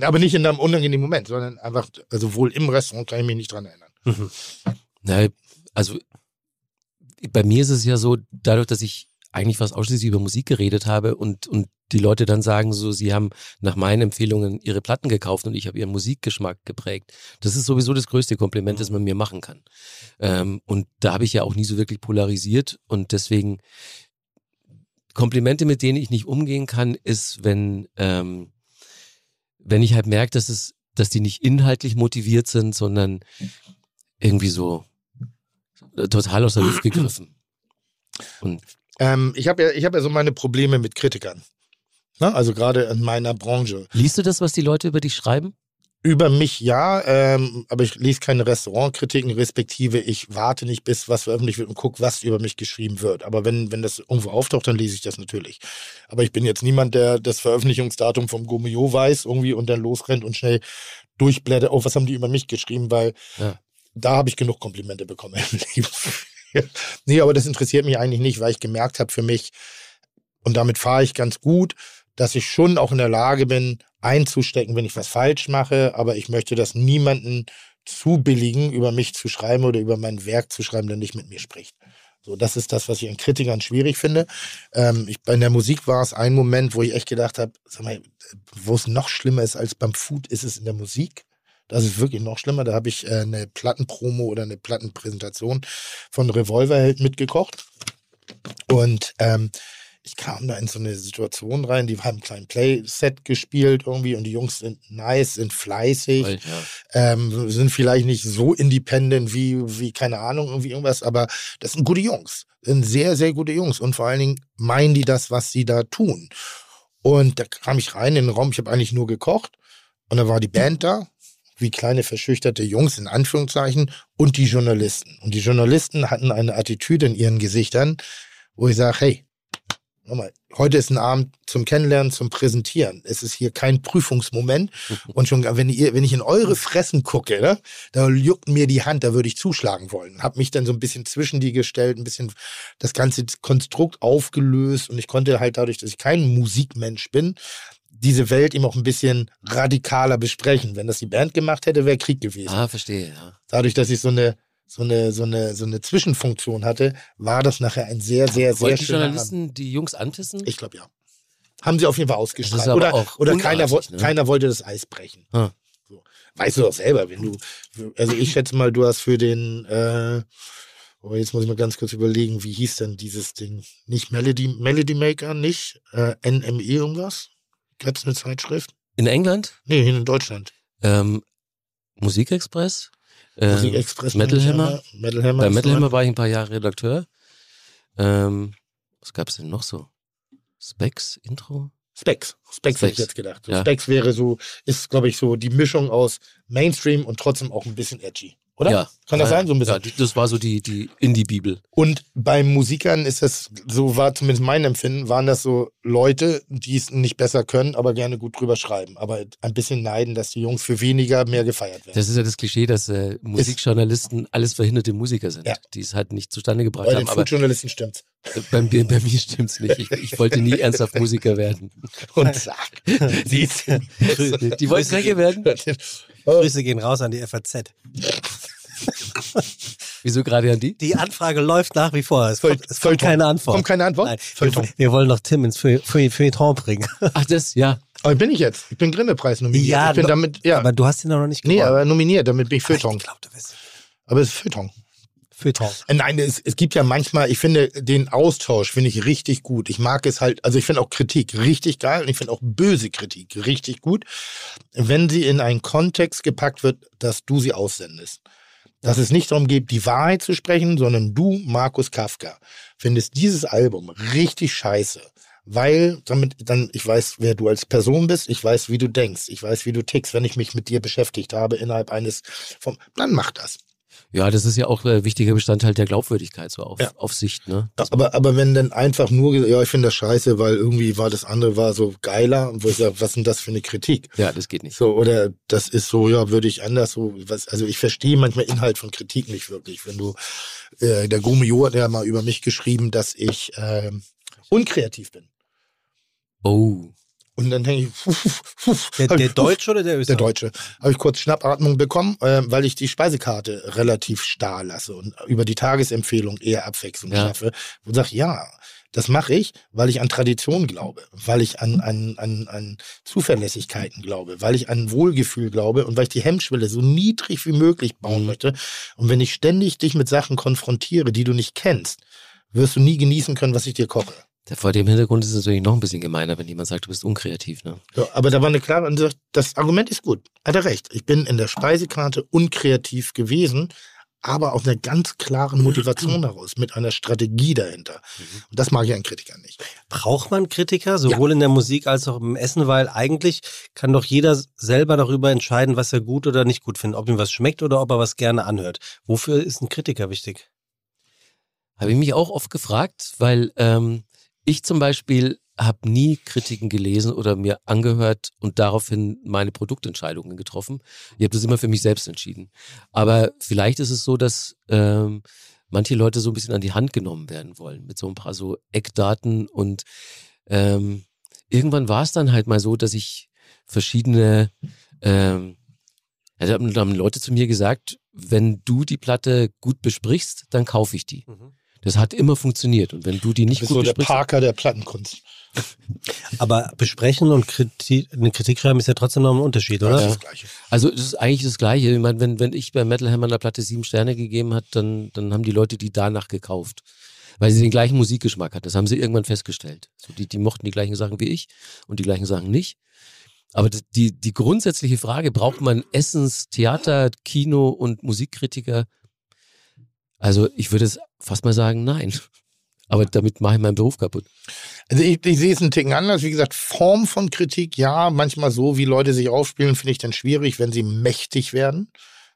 Aber nicht in einem unangenehmen Moment, sondern einfach, also wohl im Restaurant kann ich mich nicht dran erinnern. Mhm. na, also bei mir ist es ja so, dadurch, dass ich eigentlich fast ausschließlich über Musik geredet habe und, und die Leute dann sagen so, sie haben nach meinen Empfehlungen ihre Platten gekauft und ich habe ihren Musikgeschmack geprägt. Das ist sowieso das größte Kompliment, das man mir machen kann. Ähm, und da habe ich ja auch nie so wirklich polarisiert und deswegen Komplimente, mit denen ich nicht umgehen kann, ist, wenn, ähm, wenn ich halt merke, dass es, dass die nicht inhaltlich motiviert sind, sondern irgendwie so äh, total aus der Luft gegriffen. Und Ähm, ich habe ja, ich habe ja so meine Probleme mit Kritikern. Ne? Also gerade in meiner Branche. liest du das, was die Leute über dich schreiben? Über mich ja, ähm, aber ich lese keine Restaurantkritiken, respektive ich warte nicht, bis was veröffentlicht wird und gucke, was über mich geschrieben wird. Aber wenn, wenn das irgendwo auftaucht, dann lese ich das natürlich. Aber ich bin jetzt niemand, der das Veröffentlichungsdatum vom Gomeo weiß irgendwie und dann losrennt und schnell durchblättert, oh, was haben die über mich geschrieben, weil Ja. da habe ich genug Komplimente bekommen im Leben. nee, aber das interessiert mich eigentlich nicht, weil ich gemerkt habe für mich, und damit fahre ich ganz gut, dass ich schon auch in der Lage bin, einzustecken, wenn ich was falsch mache, aber ich möchte das niemanden zu billigen, über mich zu schreiben oder über mein Werk zu schreiben, der nicht mit mir spricht. So, das ist das, was ich an Kritikern schwierig finde. Ähm, ich, bei der Musik war es ein Moment, wo ich echt gedacht habe, wo es noch schlimmer ist als beim Food, ist es in der Musik. Das ist wirklich noch schlimmer. Da habe ich äh, eine Plattenpromo oder eine Plattenpräsentation von Revolverheld mitgekocht. Und ähm, ich kam da in so eine Situation rein, die haben ein kleines Playset gespielt irgendwie und die Jungs sind nice, sind fleißig, ja. ähm, sind vielleicht nicht so independent wie, wie, keine Ahnung, irgendwie irgendwas, aber das sind gute Jungs. Sind sehr, sehr gute Jungs und vor allen Dingen meinen die das, was sie da tun. Und da kam ich rein in den Raum, ich habe eigentlich nur gekocht und da war die Band da, wie kleine verschüchterte Jungs in Anführungszeichen und die Journalisten. Und die Journalisten hatten eine Attitüde in ihren Gesichtern, wo ich sage, hey, nochmal, heute ist ein Abend zum Kennenlernen, zum Präsentieren. Es ist hier kein Prüfungsmoment. Und schon, wenn, ihr, wenn ich in eure Fressen gucke, ne, da juckt mir die Hand, da würde ich zuschlagen wollen. Hab mich dann so ein bisschen zwischen die gestellt, ein bisschen das ganze Konstrukt aufgelöst und ich konnte halt dadurch, dass ich kein Musikmensch bin, diese Welt eben auch ein bisschen radikaler besprechen. Wenn das die Band gemacht hätte, wäre Krieg gewesen. Ah, verstehe, ja. Dadurch, dass ich so eine so eine, so eine, so eine Zwischenfunktion hatte, war das nachher ein sehr, sehr, sehr die schöner Abend. Journalisten die Jungs antissen? Ich glaube ja. Haben sie auf jeden Fall ausgestrahlt. Oder, oder keiner, ne? keiner wollte das Eis brechen. Ah. So. Weißt du doch selber, wenn du, also ich schätze mal, du hast für den, äh, oh, jetzt muss ich mal ganz kurz überlegen, wie hieß denn dieses Ding? Nicht Melody, Melody Maker, nicht äh, NME irgendwas? Gab's eine Zeitschrift? In England? Nee, in Deutschland. Ähm, Musikexpress? Ähm, Musikexpress. Metal Hammer? Metal Hammer. Bei Metal Hammer war ich ein paar Jahre Redakteur. Ähm, was gab's denn noch so? Specs, Intro? Specs. Specs hätte ich Specs. jetzt gedacht. So Ja. Specs wäre so, ist, glaube ich, so die Mischung aus Mainstream und trotzdem auch ein bisschen edgy. Oder? Ja. Kann das Ja, sein? So ein bisschen. Ja, die- das war so die, die Indie-Bibel. Und bei Musikern ist das, so war zumindest mein Empfinden, waren das so Leute, die es nicht besser können, aber gerne gut drüber schreiben. Aber ein bisschen neiden, dass die Jungs für weniger mehr gefeiert werden. Das ist ja das Klischee, dass äh, Musikjournalisten alles verhinderte Musiker sind, Ja. die es halt nicht zustande gebracht Bei haben. den Aber Foodjournalisten stimmt's. bei, mir- bei mir stimmt's nicht. Ich, ich wollte nie ernsthaft Musiker werden. Und zack. Siehst du? Die wollten Sänger werden? Grüße gehen raus an die FAZ. Wieso gerade an die? Die Anfrage läuft nach wie vor. Es Feuil- kommt, es kommt keine Antwort. Kommt keine Antwort? Nein, wir, wir wollen noch Tim ins Feu- Feu- Feuilleton bringen. Ach, das, ja. Aber bin ich jetzt. Ich bin Grimme-Preis nominiert. Ja, ich bin damit, ja. Aber du hast ihn noch nicht gewonnen. nee, aber nominiert, damit bin ich Feuilleton. Ich glaube, du bist Aber es ist Feuilleton. Feuilleton. Äh, Nein, es, es gibt ja manchmal, ich finde den Austausch finde ich richtig gut. Ich mag es halt, also ich finde auch Kritik richtig geil und ich finde auch böse Kritik richtig gut, wenn sie in einen Kontext gepackt wird, dass du sie aussendest. Dass es nicht darum geht, die Wahrheit zu sprechen, sondern du, Markus Kafka, findest dieses Album richtig scheiße. Weil damit dann, ich weiß, wer du als Person bist, ich weiß, wie du denkst, ich weiß, wie du tickst, wenn ich mich mit dir beschäftigt habe innerhalb eines vom, dann mach das. Ja, das ist ja auch ein wichtiger Bestandteil der Glaubwürdigkeit, so auf, Ja. auf Sicht, ne? Aber, aber wenn dann einfach nur, ja, ich finde das scheiße, weil irgendwie war das andere war so geiler, und wo ich sage, was ist denn das für eine Kritik? Ja, das geht nicht. So, oder das ist so, ja, würde ich anders so, was, also ich verstehe manchmal Inhalt von Kritik nicht wirklich. Wenn du, äh, der Gomio hat ja mal über mich geschrieben, dass ich ähm, unkreativ bin. Oh. Und dann denke ich, pf, pf, Der, der ich- Deutsche oder der der Österreicher? Deutsche. Habe ich kurz Schnappatmung bekommen, äh, weil ich die Speisekarte relativ starr lasse und über die Tagesempfehlung eher Abwechslung Ja. schaffe. Und sage, ja, das mache ich, weil ich an Tradition glaube, weil ich an, an, an, an Zuverlässigkeiten glaube, weil ich an Wohlgefühl glaube und weil ich die Hemmschwelle so niedrig wie möglich bauen Mhm. möchte. Und wenn ich ständig dich mit Sachen konfrontiere, die du nicht kennst, wirst du nie genießen können, was ich dir koche. Vor dem Hintergrund ist es natürlich noch ein bisschen gemeiner, wenn jemand sagt, du bist unkreativ, ne? Ja, aber da war eine klare, und das- Argument ist gut. Hat er recht. Ich bin in der Speisekarte unkreativ gewesen, aber aus einer ganz klaren Motivation heraus, mit einer Strategie dahinter. Und das mag ich an Kritikern nicht. Braucht man Kritiker, sowohl in der Musik als auch im Essen, weil eigentlich kann doch jeder selber darüber entscheiden, was er gut oder nicht gut findet, ob ihm was schmeckt oder ob er was gerne anhört. Wofür ist ein Kritiker wichtig? Habe ich mich auch oft gefragt, weil ähm, ich zum Beispiel habe nie Kritiken gelesen oder mir angehört und daraufhin meine Produktentscheidungen getroffen. Ich habe das immer für mich selbst entschieden. Aber vielleicht ist es so, dass ähm, manche Leute so ein bisschen an die Hand genommen werden wollen mit so ein paar so Eckdaten und ähm, irgendwann war es dann halt mal so, dass ich verschiedene ähm, da haben Leute zu mir gesagt, wenn du die Platte gut besprichst, dann kaufe ich die. Mhm. Das hat immer funktioniert. Und wenn du die Du nicht bist gut so der besprichst, Parker der Plattenkunst. Aber besprechen und Kritik, eine Kritik schreiben ist ja trotzdem noch ein Unterschied, oder? Das ist das Gleiche. Also das ist eigentlich das Gleiche. Ich meine, wenn, wenn ich bei Metal Hammer einer Platte sieben Sterne gegeben hat, dann, dann haben die Leute die danach gekauft. Weil sie den gleichen Musikgeschmack hat. Das haben sie irgendwann festgestellt. So, die, die mochten die gleichen Sachen wie ich und die gleichen Sachen nicht. Aber die, die grundsätzliche Frage, braucht man Essens, Theater, Kino und Musikkritiker? Also ich würde es fast mal sagen, nein. Aber damit mache ich meinen Beruf kaputt. Also ich, ich sehe es einen Ticken anders. Wie gesagt, Form von Kritik, ja, manchmal so, wie Leute sich aufspielen, finde ich dann schwierig, wenn sie mächtig werden.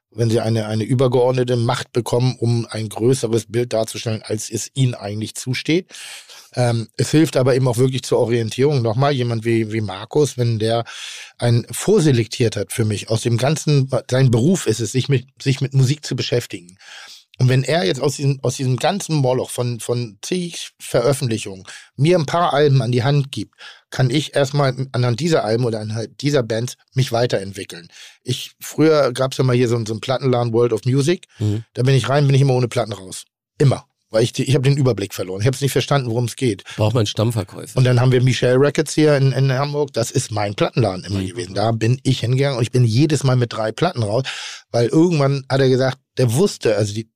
Wenn sie eine, eine übergeordnete Macht bekommen, um ein größeres Bild darzustellen, als es ihnen eigentlich zusteht. Ähm, es hilft aber eben auch wirklich zur Orientierung. Nochmal, jemand wie, wie Markus, wenn der ein vorselektiert hat für mich, aus dem ganzen, sein Beruf ist es, sich mit, sich mit Musik zu beschäftigen. Und wenn er jetzt aus diesem, aus diesem ganzen Moloch von, von zig Veröffentlichungen mir ein paar Alben an die Hand gibt, kann ich erstmal anhand dieser Alben oder anhand dieser Bands mich weiterentwickeln. Ich, früher gab es ja mal hier so, einen- so einen Plattenladen World of Music. Mhm. Da bin ich rein, bin ich immer ohne Platten raus. Immer. Weil ich, ich habe den Überblick verloren. Ich habe es nicht verstanden, worum es geht. Braucht man Stammverkäufer. Und dann haben wir Michelle Records hier in, in Hamburg. Das ist mein Plattenladen immer Mhm. gewesen. Da bin ich hingegangen und ich bin jedes Mal mit drei Platten raus, weil irgendwann hat er gesagt, der wusste, also die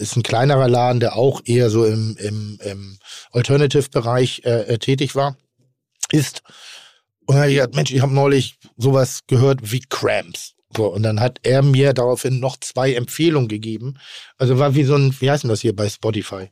ist ein kleinerer Laden, der auch eher so im, im, im Alternative-Bereich äh, äh, tätig war, ist. Und dann hat er gesagt, Mensch, ich habe neulich sowas gehört wie Cramps. So, und dann hat er mir daraufhin noch zwei Empfehlungen gegeben. Also war wie so ein, wie heißt denn das hier bei Spotify?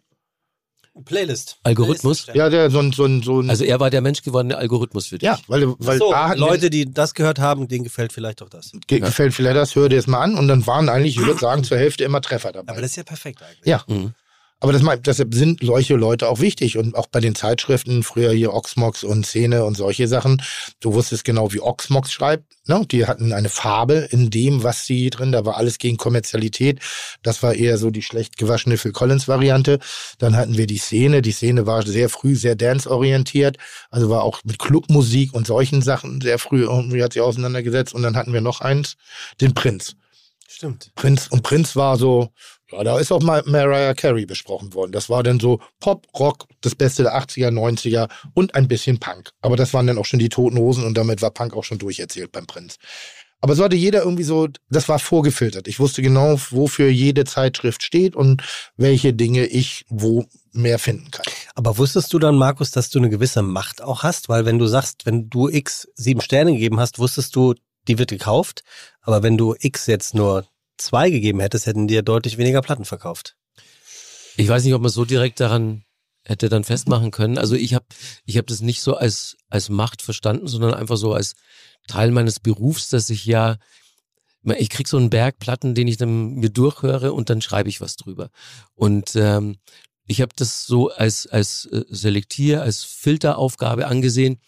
Playlist. Algorithmus? Playlist Ja, der so ein, so ein, so ein Also er war der menschgewordene Algorithmus für dich. ja, weil, weil so, da hatten wir- Leute, die das gehört haben, denen gefällt vielleicht auch das. Ge gefällt vielleicht das, hör dir das mal an und dann waren eigentlich, ich würde sagen, zur Hälfte immer Treffer dabei. Aber das ist ja perfekt eigentlich. ja, Mhm. Aber das, deshalb sind solche Leute auch wichtig und auch bei den Zeitschriften, früher hier Oxmox und Szene und solche Sachen, du wusstest genau, wie Oxmox schreibt, ne? die hatten eine Farbe in dem, was sie drin, da war alles gegen Kommerzialität, das war eher so die schlecht gewaschene Phil Collins Variante, dann hatten wir die Szene, die Szene war sehr früh sehr dance-orientiert, also war auch mit Clubmusik und solchen Sachen sehr früh irgendwie hat sie auseinandergesetzt und dann hatten wir noch eins, den Prinz. Stimmt. Prinz und Prinz war so, ja, da ist auch mal Mariah Carey besprochen worden. Das war dann so Pop, Rock, das Beste der 80er, 90er und ein bisschen Punk. Aber das waren dann auch schon die Toten Hosen und damit war Punk auch schon durcherzählt beim Prinz. Aber so hatte jeder irgendwie so, das war vorgefiltert. Ich wusste genau, wofür jede Zeitschrift steht und welche Dinge ich wo mehr finden kann. Aber wusstest du dann, Markus, dass du eine gewisse Macht auch hast? Weil wenn du sagst, wenn du X sieben Sterne gegeben hast, wusstest du, die wird gekauft. Aber wenn du X jetzt nur zwei gegeben hättest, hätten dir deutlich weniger Platten verkauft. Ich weiß nicht, ob man so direkt daran hätte dann festmachen können. Also ich habe ich hab das nicht so als, als Macht verstanden, sondern einfach so als Teil meines Berufs, dass ich ja, ich krieg so einen Berg Platten, den ich dann mir durchhöre und dann schreibe ich was drüber. Und ähm, ich habe das so als, als äh, Selektier, als Filteraufgabe angesehen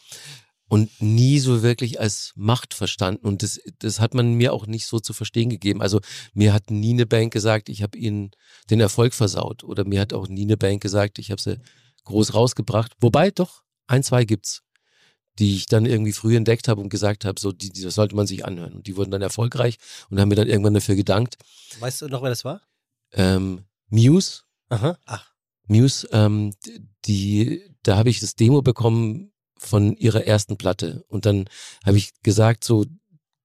und nie so wirklich als Macht verstanden. Und das, das hat man mir auch nicht so zu verstehen gegeben. Also mir hat nie eine Bank gesagt, ich habe ihnen den Erfolg versaut. Oder mir hat auch nie eine Bank gesagt, ich habe sie groß rausgebracht. Wobei doch, ein, zwei gibt's, die ich dann irgendwie früh entdeckt habe und gesagt habe, so, die, die das sollte man sich anhören. Und die wurden dann erfolgreich und haben mir dann irgendwann dafür gedankt. Weißt du noch, wer das war? Ähm, Muse, Aha. Ach, Muse, ähm, die, da habe ich das Demo bekommen von ihrer ersten Platte. Und dann habe ich gesagt, so,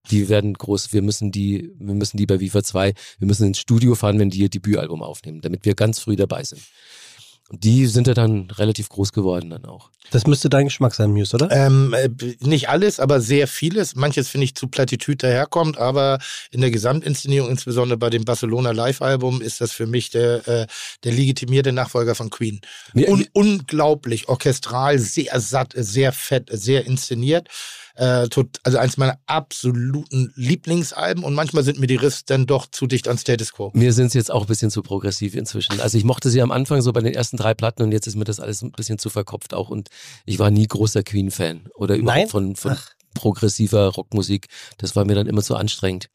die werden groß, wir müssen die, wir müssen die bei Viva 2, wir müssen ins Studio fahren, wenn die ihr Debütalbum aufnehmen, damit wir ganz früh dabei sind. Und die sind ja dann relativ groß geworden dann auch. das müsste dein Geschmack sein, Muse, oder? Ähm, äh, nicht alles, aber sehr vieles. Manches finde ich zu Plattitüd daherkommt, aber in der Gesamtinszenierung, insbesondere bei dem Barcelona Live-Album, ist das für mich der, äh, der legitimierte Nachfolger von Queen. Un unglaublich orchestral, sehr satt, sehr fett, sehr inszeniert. Äh, tot, also eins meiner absoluten Lieblingsalben und manchmal sind mir die Riffs dann doch zu dicht an Status Quo. Mir sind es jetzt auch ein bisschen zu progressiv inzwischen. Also ich mochte sie am Anfang so bei den ersten drei Platten und jetzt ist mir das alles ein bisschen zu verkopft auch. Und ich war nie großer Queen-Fan oder überhaupt Nein? von, von progressiver Rockmusik. Das war mir dann immer zu anstrengend.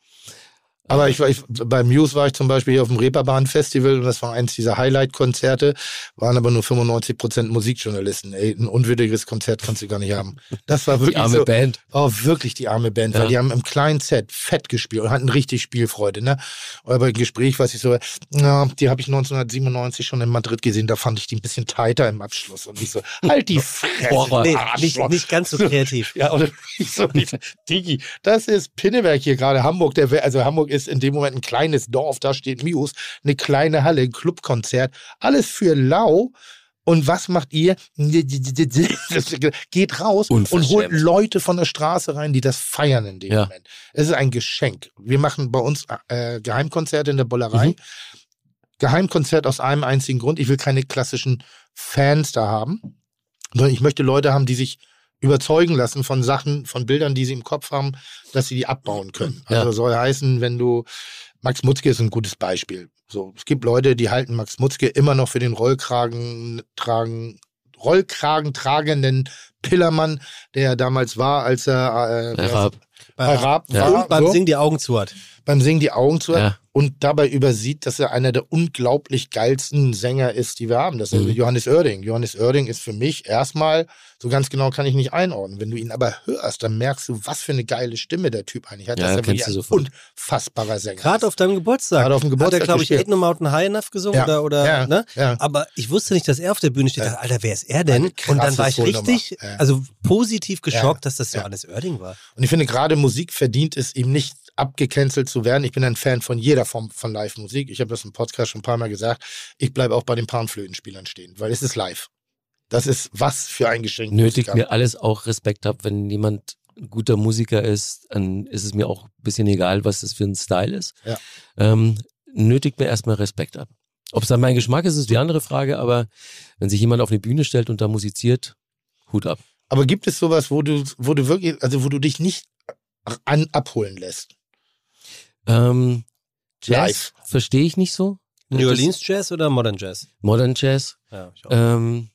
Aber ich war, ich, bei Muse war ich zum Beispiel hier auf dem Reeperbahn Festival und das war eins dieser Highlight-Konzerte, waren aber nur 95 Prozent Musikjournalisten. Ey, ein unwürdiges Konzert kannst du gar nicht haben. Das war wirklich Die arme so, Band. Oh, wirklich die arme Band, Ja. weil die haben im kleinen Set fett gespielt und hatten richtig Spielfreude, ne? Aber bei Gespräch, was ich so, na, die habe ich 1997 schon in Madrid gesehen, da fand ich die ein bisschen tighter im Abschluss und ich so, halt die Fresse. Nee, nicht, nicht ganz so kreativ. Ja, oder ich so. Digi, das ist Pinneberg hier gerade, Hamburg. Der, also Hamburg ist in dem Moment ein kleines Dorf, da steht Muse, eine kleine Halle, ein Clubkonzert, alles für lau. Und was macht ihr? Geht raus und holt Leute von der Straße rein, die das feiern in dem Ja. Moment. Es ist ein Geschenk. Wir machen bei uns äh, Geheimkonzerte in der Bollerei. Mhm. Geheimkonzert aus einem einzigen Grund. Ich will keine klassischen Fans da haben, sondern ich möchte Leute haben, die sich überzeugen lassen von Sachen, von Bildern, die sie im Kopf haben, dass sie die abbauen können. Ja. Also soll heißen, wenn du Max Mutzke ist ein gutes Beispiel. So, es gibt Leute, die halten Max Mutzke immer noch für den Rollkragen tragen, Rollkragen tragenden Pillermann, der er damals war, als er äh, Bei Raab. bei Raab Ja. war. Und beim so Singen die Augen zu hat. Beim Singen die Augen zu hat Ja. und dabei übersieht, dass er einer der unglaublich geilsten Sänger ist, die wir haben. Das ist Mhm. Johannes Oerding. Johannes Oerding ist für mich erstmal, so ganz genau kann ich nicht einordnen. Wenn du ihn aber hörst, dann merkst du, was für eine geile Stimme der Typ eigentlich hat. Ja, das ist wirklich ein sofort. unfassbaour Sänger. Gerade ist. auf deinem Geburtstag. Gerade auf dem Hat Geburtstag er, glaube ich, No Mountain High Enough gesungen? Ja. Oder, oder, Ja. Ne? Ja. Aber ich wusste nicht, dass er auf der Bühne steht. Ich dachte, Alter, wer ist er denn? Und dann war ich richtig, Ja. also positiv geschockt, dass das Ja. Johannes Oerding war. Und ich finde, gerade Musik verdient es, ihm nicht abgecancelt zu werden. Ich bin ein Fan von jeder Form von Live-Musik. Ich habe das im Podcast schon ein paar Mal gesagt. Ich bleibe auch bei den Panflötenspielern stehen, weil es ist live. Das ist was für ein Geschenk. Nötigt mir alles auch Respekt ab, wenn jemand ein guter Musiker ist, dann ist es mir auch ein bisschen egal, was das für ein Style ist. Ja. Ähm, nötigt mir erstmal Respekt ab. Ob es dann mein Geschmack ist, ist die andere Frage, aber wenn sich jemand auf eine Bühne stellt und da musiziert, Hut ab. Aber gibt es sowas, wo du, wo du wirklich, also wo du dich nicht an, abholen lässt? Ähm, Jazz verstehe ich nicht so. New Orleans Jazz oder Modern Jazz? Modern Jazz. Ja, ich auch. Ähm,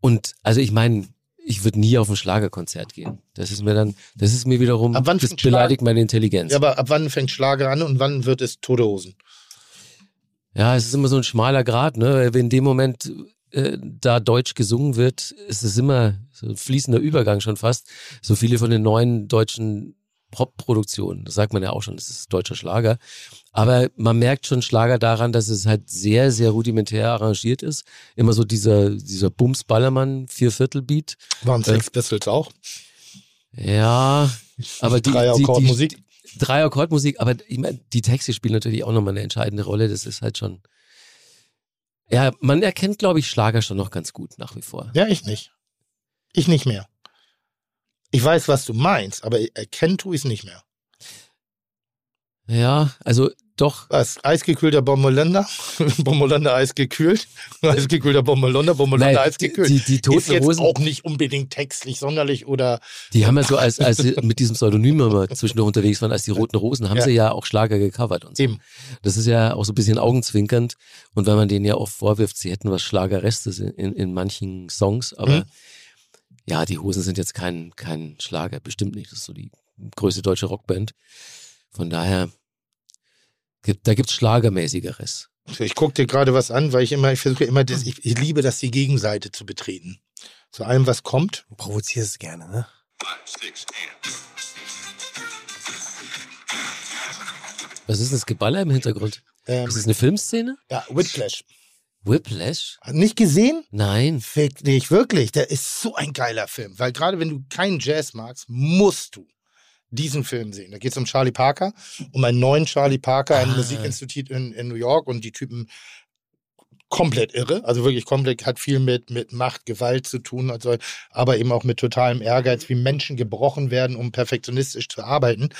und also ich meine, ich würde nie auf ein Schlagerkonzert gehen. Das ist mir dann, das ist mir wiederum, Ab wann das beleidigt meine Intelligenz. Ja, aber ab wann fängt Schlager an und wann wird es Tote Hosen? Ja, es ist immer so ein schmaler Grad, ne? Wenn in dem Moment äh, da Deutsch gesungen wird, ist es immer so ein fließender Übergang schon fast. So viele von den neuen deutschen Pop-Produktionen, das sagt man ja auch schon, das ist deutscher Schlager. Aber man merkt schon Schlager daran, dass es halt sehr, sehr rudimentär arrangiert ist. Immer so dieser, dieser Bums-Ballermann, Vierviertel-Beat. Waren Äh, Sex Pistols auch? Ja, aber die, Drei Akkordmusik? Drei Akkordmusik, aber ich mein, die Texte spielen natürlich auch nochmal eine entscheidende Rolle. Das ist halt schon. Ja, man erkennt, glaube ich, Schlager schon noch ganz gut nach wie vor. Ja, ich nicht. Ich nicht mehr. Ich weiß, was du meinst, aber erkennen tue ich es nicht mehr. Ja, also doch. Was? Eisgekühlter Bommeländer? Bommeländer eisgekühlt? Eisgekühlter Bommeländer, Bommeländer eisgekühlt. die, die ist Toten jetzt Hosen, auch nicht unbedingt textlich sonderlich oder die haben ja so, als, als sie mit diesem Pseudonym immer zwischendurch unterwegs waren, als die Roten Rosen, haben Ja. sie ja auch Schlager gecovert und so. eben. Das ist ja auch so ein bisschen augenzwinkernd. Und wenn man denen ja oft vorwirft, sie hätten was Schlagerrestes in, in, in manchen Songs, aber Mhm. Ja, die Hosen sind jetzt kein, kein Schlager, bestimmt nicht. Das ist so die größte deutsche Rockband. Von daher, gibt, da gibt's Schlagermäßigeres. Ich gucke dir gerade was an, weil ich immer, ich versuche immer, das, ich, ich liebe das, die Gegenseite zu betreten. Zu allem, was kommt. Du provozierst es gerne, ne? Was ist denn das Geballer im Hintergrund? Ähm, Ist das eine Filmszene? ja, Whiplash. Whiplash? Nicht gesehen? Nein. Fick dich, wirklich. Der ist so ein geiler Film. Weil gerade wenn du keinen Jazz magst, musst du diesen Film sehen. Da geht es um Charlie Parker, um einen neuen Charlie Parker, ein Ah. Musikinstitut in, in New York und die Typen komplett irre, also wirklich komplett, hat viel mit, mit Macht, Gewalt zu tun, also, aber eben auch mit totalem Ehrgeiz, wie Menschen gebrochen werden, um perfektionistisch zu arbeiten.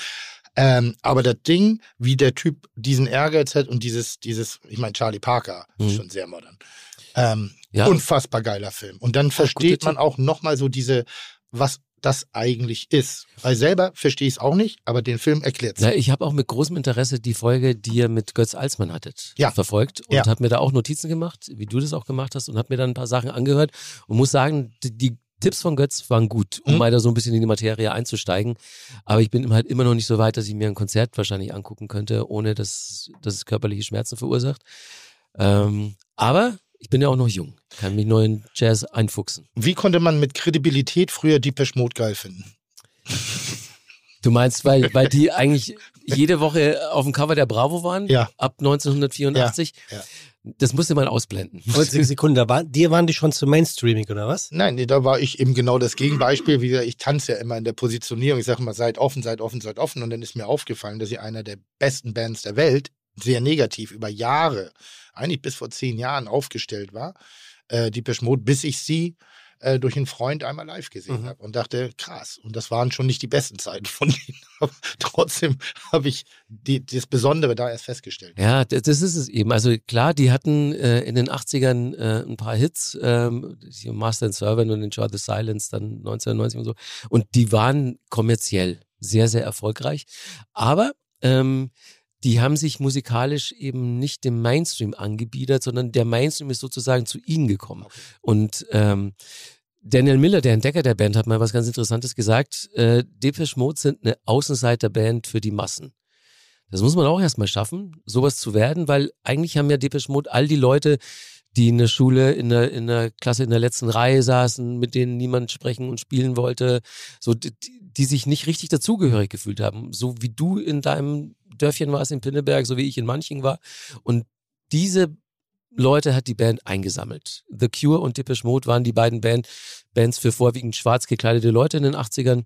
Ähm, aber das Ding, wie der Typ diesen Ehrgeiz hat und dieses, dieses, ich meine, Charlie Parker, ist Mhm. schon sehr modern. Ähm, Ja. Unfassbar geiler Film. Und dann versteht man auch nochmal so diese, was das eigentlich ist. Weil selber verstehe ich es auch nicht, aber den Film erklärt es. Ich habe auch mit großem Interesse die Folge, die ihr mit Götz Alsmann hattet, Ja. verfolgt und Ja. habe mir da auch Notizen gemacht, wie du das auch gemacht hast und habe mir dann ein paar Sachen angehört und muss sagen, die Tipps von Götz waren gut, um Mhm. mal da so ein bisschen in die Materie einzusteigen. Aber ich bin halt immer noch nicht so weit, dass ich mir ein Konzert wahrscheinlich angucken könnte, ohne dass, dass es körperliche Schmerzen verursacht. Ähm, aber ich bin ja auch noch jung, kann mich neu in Jazz einfuchsen. Wie konnte man mit Kredibilität früher Deepesh Mode geil finden? Du meinst, weil, weil die eigentlich jede Woche auf dem Cover der Bravo waren? Ja. Ab 1984? Ja, ja. Das musste man ausblenden. 90 Sekunden, da war, dir waren die schon zu Mainstreaming, oder was? Nein, nee, da war ich eben genau das Gegenbeispiel. Wie gesagt, ich tanze ja immer in der Positionierung. Ich sage immer, seid offen, seid offen, seid offen. Und dann ist mir aufgefallen, dass ich einer der besten Bands der Welt sehr negativ über Jahre, eigentlich bis vor zehn Jahren aufgestellt war. Äh, die Mode, bis ich sie äh, durch einen Freund einmal live gesehen Mhm. habe und dachte, krass. Und das waren schon nicht die besten Zeiten von denen. Aber trotzdem habe ich die, das Besondere da erst festgestellt. Ja, das, das ist es eben. Also klar, die hatten äh, in den 80ern äh, ein paar Hits, ähm, Master and Servant und Enjoy the Silence dann 1990 und so. Und die waren kommerziell sehr, sehr erfolgreich. Aber ähm, die haben sich musikalisch eben nicht dem Mainstream angebiedert, sondern der Mainstream ist sozusagen zu ihnen gekommen. Und ähm, Daniel Miller, der Entdecker der Band, hat mal was ganz Interessantes gesagt. Äh, Depeche Mode sind eine Außenseiterband für die Massen. Das muss man auch erstmal schaffen, sowas zu werden, weil eigentlich haben ja Depeche Mode all die Leute, die in der Schule, in der, in der Klasse in der letzten Reihe saßen, mit denen niemand sprechen und spielen wollte, so die, die sich nicht richtig dazugehörig gefühlt haben. So wie du in deinem Dörfchen warst in Pinneberg, so wie ich in Manching war. Und diese Leute hat die Band eingesammelt. The Cure und Depeche Mode waren die beiden Band, Bands für vorwiegend schwarz gekleidete Leute in den 80ern.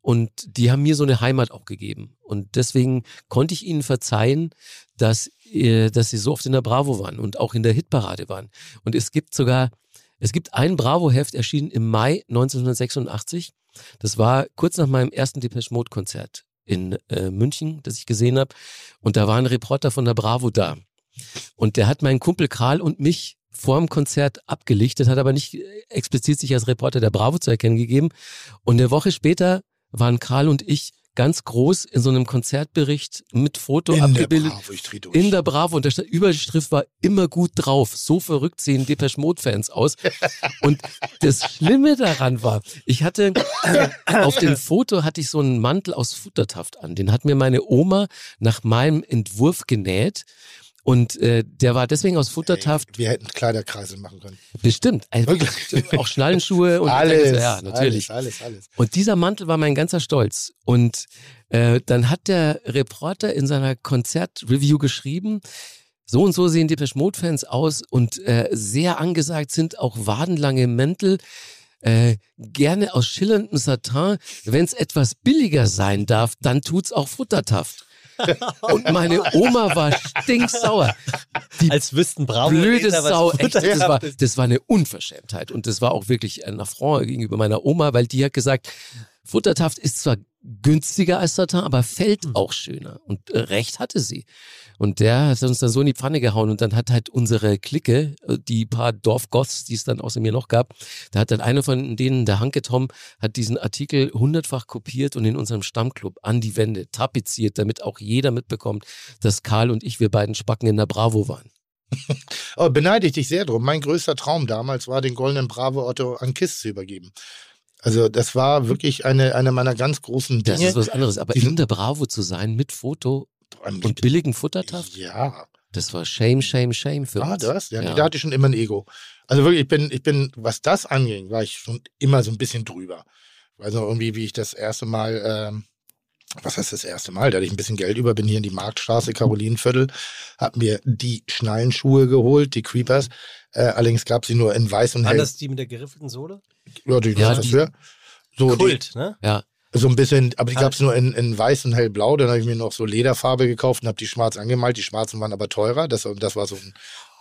Und die haben mir so eine Heimat auch gegeben. Und deswegen konnte ich ihnen verzeihen, dass, äh, dass sie so oft in der Bravo waren und auch in der Hitparade waren. Und es gibt sogar, es gibt ein Bravo-Heft erschienen im Mai 1986. Das war kurz nach meinem ersten Depeche Mode Konzert in äh, München, das ich gesehen habe. Und da war ein Reporter von der Bravo da. Und der hat meinen Kumpel Karl und mich vor dem Konzert abgelichtet, hat aber nicht äh, explizit sich als Reporter der Bravo zu erkennen gegeben. Und eine Woche später waren Karl und ich ganz groß in so einem Konzertbericht mit Foto In der abgebildet. Bravo, ich dreh durch. In der Bravo und da stand, Überschrift war immer gut drauf. So verrückt sehen Depeche Mode Fans aus. Und das Schlimme daran war, ich hatte auf dem Foto hatte ich so einen Mantel aus Futtertaft an. Den hat mir meine Oma nach meinem Entwurf genäht. Und äh, der war deswegen aus Futtertaft Wir hätten Kleiderkreise machen können. bestimmt. Also, auch Schnallenschuhe und alles, ja, natürlich. alles, alles, alles. Und dieser Mantel war mein ganzer Stolz. Und äh, dann hat der Reporter in seiner Konzertreview geschrieben, so und so sehen Depeche Mode Fans aus und äh, sehr angesagt sind auch wadenlange Mäntel. Äh, gerne aus schillerndem Satin. Wenn es etwas billiger sein darf, dann tut's auch Futtertaft. Und meine Oma war stinksauer. Die Als wüssten Bravo. blöde Sau. Echt, das, war, das war eine Unverschämtheit. Und das war auch wirklich ein Affront gegenüber meiner Oma, weil die hat gesagt, Futtertaft ist zwar günstiger als Satin, aber fällt Hm. auch schöner. Und äh, recht hatte sie. Und der hat uns dann so in die Pfanne gehauen und dann hat halt unsere Clique, äh, die paar Dorfgoths, die es dann außer mir noch gab, da hat dann einer von denen, der Hanke Tom, hat diesen Artikel hundertfach kopiert und in unserem Stammclub an die Wände tapeziert, damit auch jeder mitbekommt, dass Karl und ich, wir beiden Spacken in der Bravo waren. Aber beneide ich dich sehr drum. Mein größter Traum damals war, den goldenen Bravo Otto an KISS zu übergeben. Also das war wirklich eine, eine meiner ganz großen Das Dinge. ist was anderes. Aber in der Bravo zu sein mit Foto Am und billigen Futtertaft, Ja, das war Shame, Shame, Shame für war uns. das? Ja, Ja. Da hatte ich schon immer ein Ego. Also wirklich, ich bin, ich bin, was das anging, war ich schon immer so ein bisschen drüber. Also irgendwie, wie ich das erste Mal, ähm, was heißt das erste Mal? Da hatte ich ein bisschen Geld über, bin hier in die Marktstraße, Karolinenviertel, hab mir die Schnallenschuhe geholt, die Creepers. Äh, allerdings gab sie nur in weiß und hell. das die mit der geriffelten Sohle? Ja, die, Ja, was die- für? So, die, Kult, ne? Ja, so ein bisschen, aber die gab es nur in, in weiß und hellblau. Dann habe ich mir noch so Lederfarbe gekauft und habe die schwarz angemalt. Die schwarzen waren aber teurer. Das, das war so ein,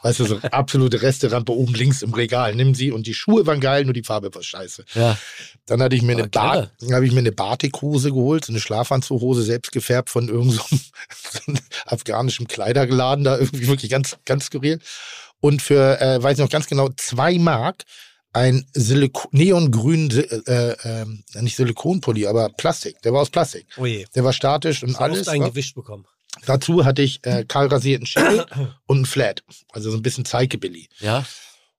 weißt du, so eine absolute Resterampe oben links im Regal. Nimm sie und die Schuhe waren geil, nur die Farbe war scheiße. ja. Dann hatte ich mir Ah, eine Bar, clever. dann habe ich mir eine Batikhose geholt, so eine Schlafanzughose, selbst gefärbt von irgendeinem so einem afghanischem Kleiderladen, da irgendwie wirklich ganz, ganz skurril. Und für, äh, weiß ich noch ganz genau, zwei Mark ein neongrün, äh, äh, nicht Silikonpulli, aber Plastik. Der war aus Plastik. Oh je. Der war statisch und Ich habe alles. oft einen wa? gewischt bekommen. Dazu hatte ich äh, kahl rasierten Schädel und ein Flat. Also so ein bisschen Zeikebilly. Ja,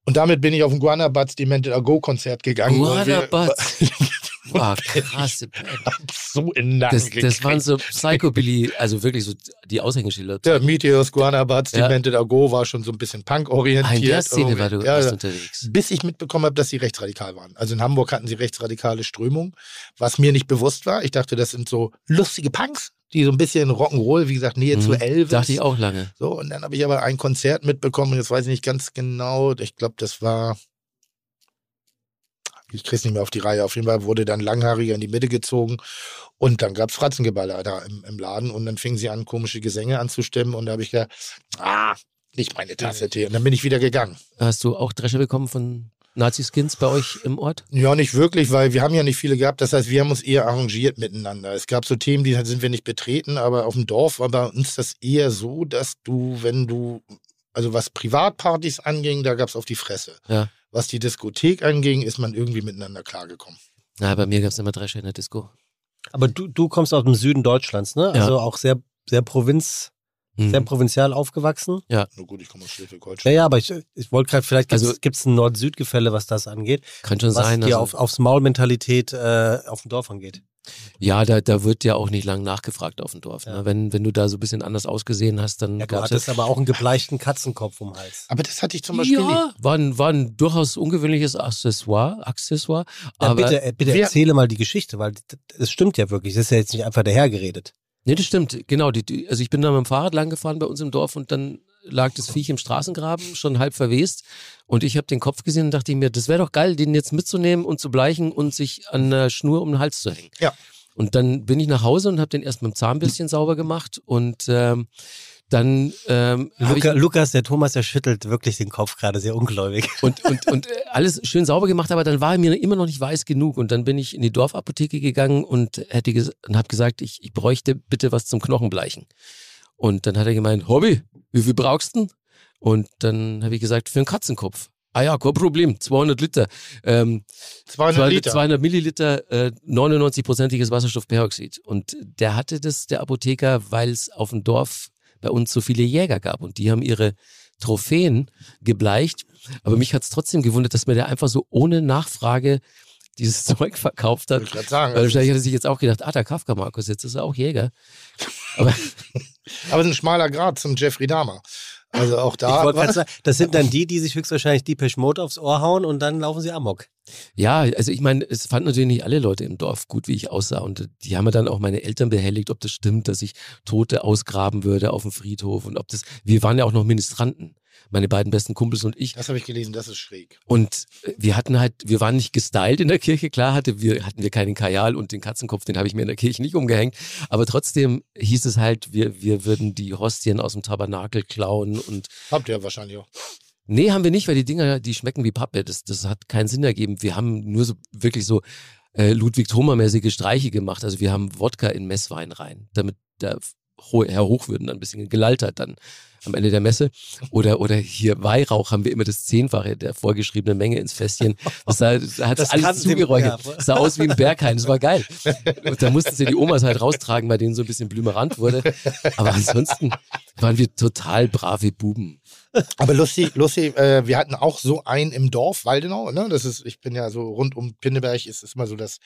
Und damit bin ich auf ein Guana Butts Demented A Go Konzert gegangen. und Wow, krasse Band. so in Nacken Das, das waren so Psychobilly, also wirklich so die Aushängeschilder. Der Meteors, Guana Butts, Ja. Demented A Go war schon so ein bisschen punk-orientiert. Ah, in der Szene war du ja, ja. unterwegs. Bis ich mitbekommen habe, dass sie rechtsradikal waren. Also in Hamburg hatten sie rechtsradikale Strömung, was mir nicht bewusst war. Ich dachte, das sind so lustige Punks, die so ein bisschen Rock'n'Roll, wie gesagt, Nähe zu Mhm. Elvis. Dachte ich auch lange. So, und dann habe ich aber ein Konzert mitbekommen, jetzt weiß ich nicht ganz genau, ich glaube, das war, ich krieg's nicht mehr auf die Reihe, auf jeden Fall wurde dann Langhaariger in die Mitte gezogen und dann gab's Fratzengeballer da im, im Laden und dann fingen sie an, komische Gesänge anzustimmen und da habe ich gedacht, ah, nicht meine Tasse Tee. Und dann bin ich wieder gegangen. Hast du auch Dresche bekommen von Nazi-Skins bei euch im Ort? Ja, nicht wirklich, weil wir haben ja nicht viele gehabt. Das heißt, wir haben uns eher arrangiert miteinander. Es gab so Themen, die sind wir nicht betreten, aber auf dem Dorf war bei uns das eher so, dass du, wenn du, also was Privatpartys anging, da gab's auf die Fresse. Ja. Was die Diskothek anging, ist man irgendwie miteinander klargekommen. Na, bei mir gab es immer Dresche in der Disco. Aber du, du kommst aus dem Süden Deutschlands, ne? Ja. Also auch sehr, sehr Provinz, Mhm. sehr provinzial aufgewachsen. Nur gut, ich komme aus Ja, Schleswig-Holstein. ja, aber ich, ich wollte gerade, vielleicht gibt es Also- ein Nord-Süd-Gefälle, was das angeht, Kann schon was sein. dir Also, auf, aufs Maul-Mentalität äh, auf dem Dorf angeht. ja, da, da wird ja auch nicht lang nachgefragt auf dem Dorf. Ja. Ne? Wenn, wenn du da so ein bisschen anders ausgesehen hast, dann Ja, du hattest aber auch einen gebleichten Katzenkopf um den Hals. Aber das hatte ich zum Beispiel nie. ja, war ein, war ein durchaus ungewöhnliches Accessoire, Accessoire. Ja, aber bitte, bitte erzähle mal die Geschichte, weil es stimmt ja wirklich. Das ist ja jetzt nicht einfach dahergeredet. Nee, das stimmt. Genau. Die, die, also ich bin da mit dem Fahrrad lang gefahren bei uns im Dorf und dann lag das Viech im Straßengraben, schon halb verwest. Und ich habe den Kopf gesehen und dachte mir, das wäre doch geil, den jetzt mitzunehmen und zu bleichen und sich an einer Schnur um den Hals zu hängen. Ja. Und dann bin ich nach Hause und habe den erst mit dem Zahnbürstchen sauber gemacht und ähm, dann ähm, habe ich Luca, Lukas, der Thomas, der schüttelt wirklich den Kopf gerade sehr ungläubig. und, und, und äh, alles schön sauber gemacht, aber dann war er mir immer noch nicht weiß genug. Und dann bin ich in die Dorfapotheke gegangen und, hätte ges und habe gesagt, ich, ich bräuchte bitte was zum Knochenbleichen. Und dann hat er gemeint, Hobby, wie viel brauchst du denn? Und dann habe ich gesagt, für einen Katzenkopf. Ah ja, kein Problem, 200 Liter. Ähm, 200 Liter. 200 Milliliter, äh, 99-prozentiges Wasserstoffperoxid. Und der hatte das, der Apotheker, weil es auf dem Dorf bei uns so viele Jäger gab und die haben ihre Trophäen gebleicht. Aber mich hat es trotzdem gewundert, dass mir der einfach so ohne Nachfrage dieses Zeug verkauft hat. Ich gerade sagen. Weil wahrscheinlich hat er sich jetzt auch gedacht, ah, der Kafka Markus, jetzt ist er auch Jäger. Aber Aber es ist ein schmaler Grad zum Jeffrey Dahmer. Also auch da. sagen, das sind dann die, die sich höchstwahrscheinlich Depeche Mode aufs Ohr hauen und dann laufen sie amok. Ja, also ich meine, es fanden natürlich nicht alle Leute im Dorf gut, wie ich aussah. Und die haben mir dann auch meine Eltern behelligt, ob das stimmt, dass ich Tote ausgraben würde auf dem Friedhof und ob das. Wir waren ja auch noch Ministranten, meine beiden besten Kumpels und ich. das habe ich gelesen, das ist schräg. Und wir hatten halt, wir waren nicht gestylt in der Kirche, klar hatte wir, hatten wir keinen Kajal und den Katzenkopf, den habe ich mir in der Kirche nicht umgehängt. Aber trotzdem hieß es halt, wir, wir würden die Hostien aus dem Tabernakel klauen und Habt ihr wahrscheinlich auch. Nee, haben wir nicht, weil die Dinger, die schmecken wie Pappe. Das, das hat keinen Sinn ergeben. Wir haben nur so wirklich so äh, Ludwig Thoma-mäßige Streiche gemacht. Also wir haben Wodka in Messwein rein, damit der Herr Hochwürden dann ein bisschen gelallt hat dann am Ende der Messe. Oder, oder hier Weihrauch haben wir immer das Zehnfache der vorgeschriebenen Menge ins Fässchen. Das sah, da hat Das das alles zugeräuchert. Das sah aus wie ein Berghain. Das war geil. Und da mussten sie die Omas halt raustragen, weil denen so ein bisschen blümerant wurde. Aber ansonsten waren wir total brave Buben. Aber lustig, lustig, äh, wir hatten auch so einen im Dorf, Waldenau, ne? Das ist, ich bin ja so rund um Pinneberg, ist, ist immer so das,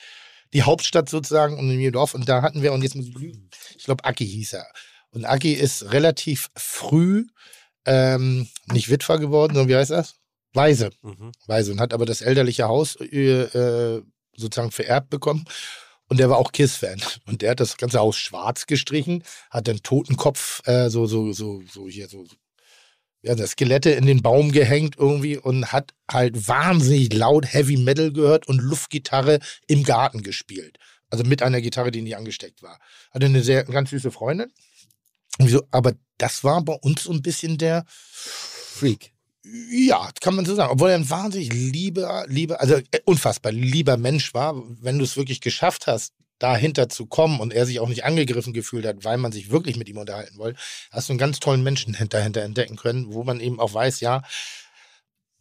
die Hauptstadt sozusagen und in Dorf. Und da hatten wir, und jetzt muss ich lügen, ich glaube, Aki hieß er. Und Aki ist relativ früh ähm, nicht Witwer geworden, sondern wie heißt das? Weise. Weise. Und hat aber das elterliche Haus äh, sozusagen vererbt bekommen. Und der war auch Kiss-Fan. Und der hat das ganze Haus schwarz gestrichen, hat den Totenkopf äh, so, so, so, so hier so das Skelette in den Baum gehängt irgendwie und hat halt wahnsinnig laut Heavy Metal gehört und Luftgitarre im Garten gespielt. Also mit einer Gitarre, die nicht angesteckt war. Hatte eine sehr ganz süße Freundin. Aber das war bei uns so ein bisschen der, Freak. ja, kann man so sagen. Obwohl er ein wahnsinnig lieber, lieber, also äh, unfassbar lieber Mensch war, wenn du es wirklich geschafft hast, dahinter zu kommen und er sich auch nicht angegriffen gefühlt hat, weil man sich wirklich mit ihm unterhalten wollte, hast du einen ganz tollen Menschen dahinter entdecken können, wo man eben auch weiß, ja,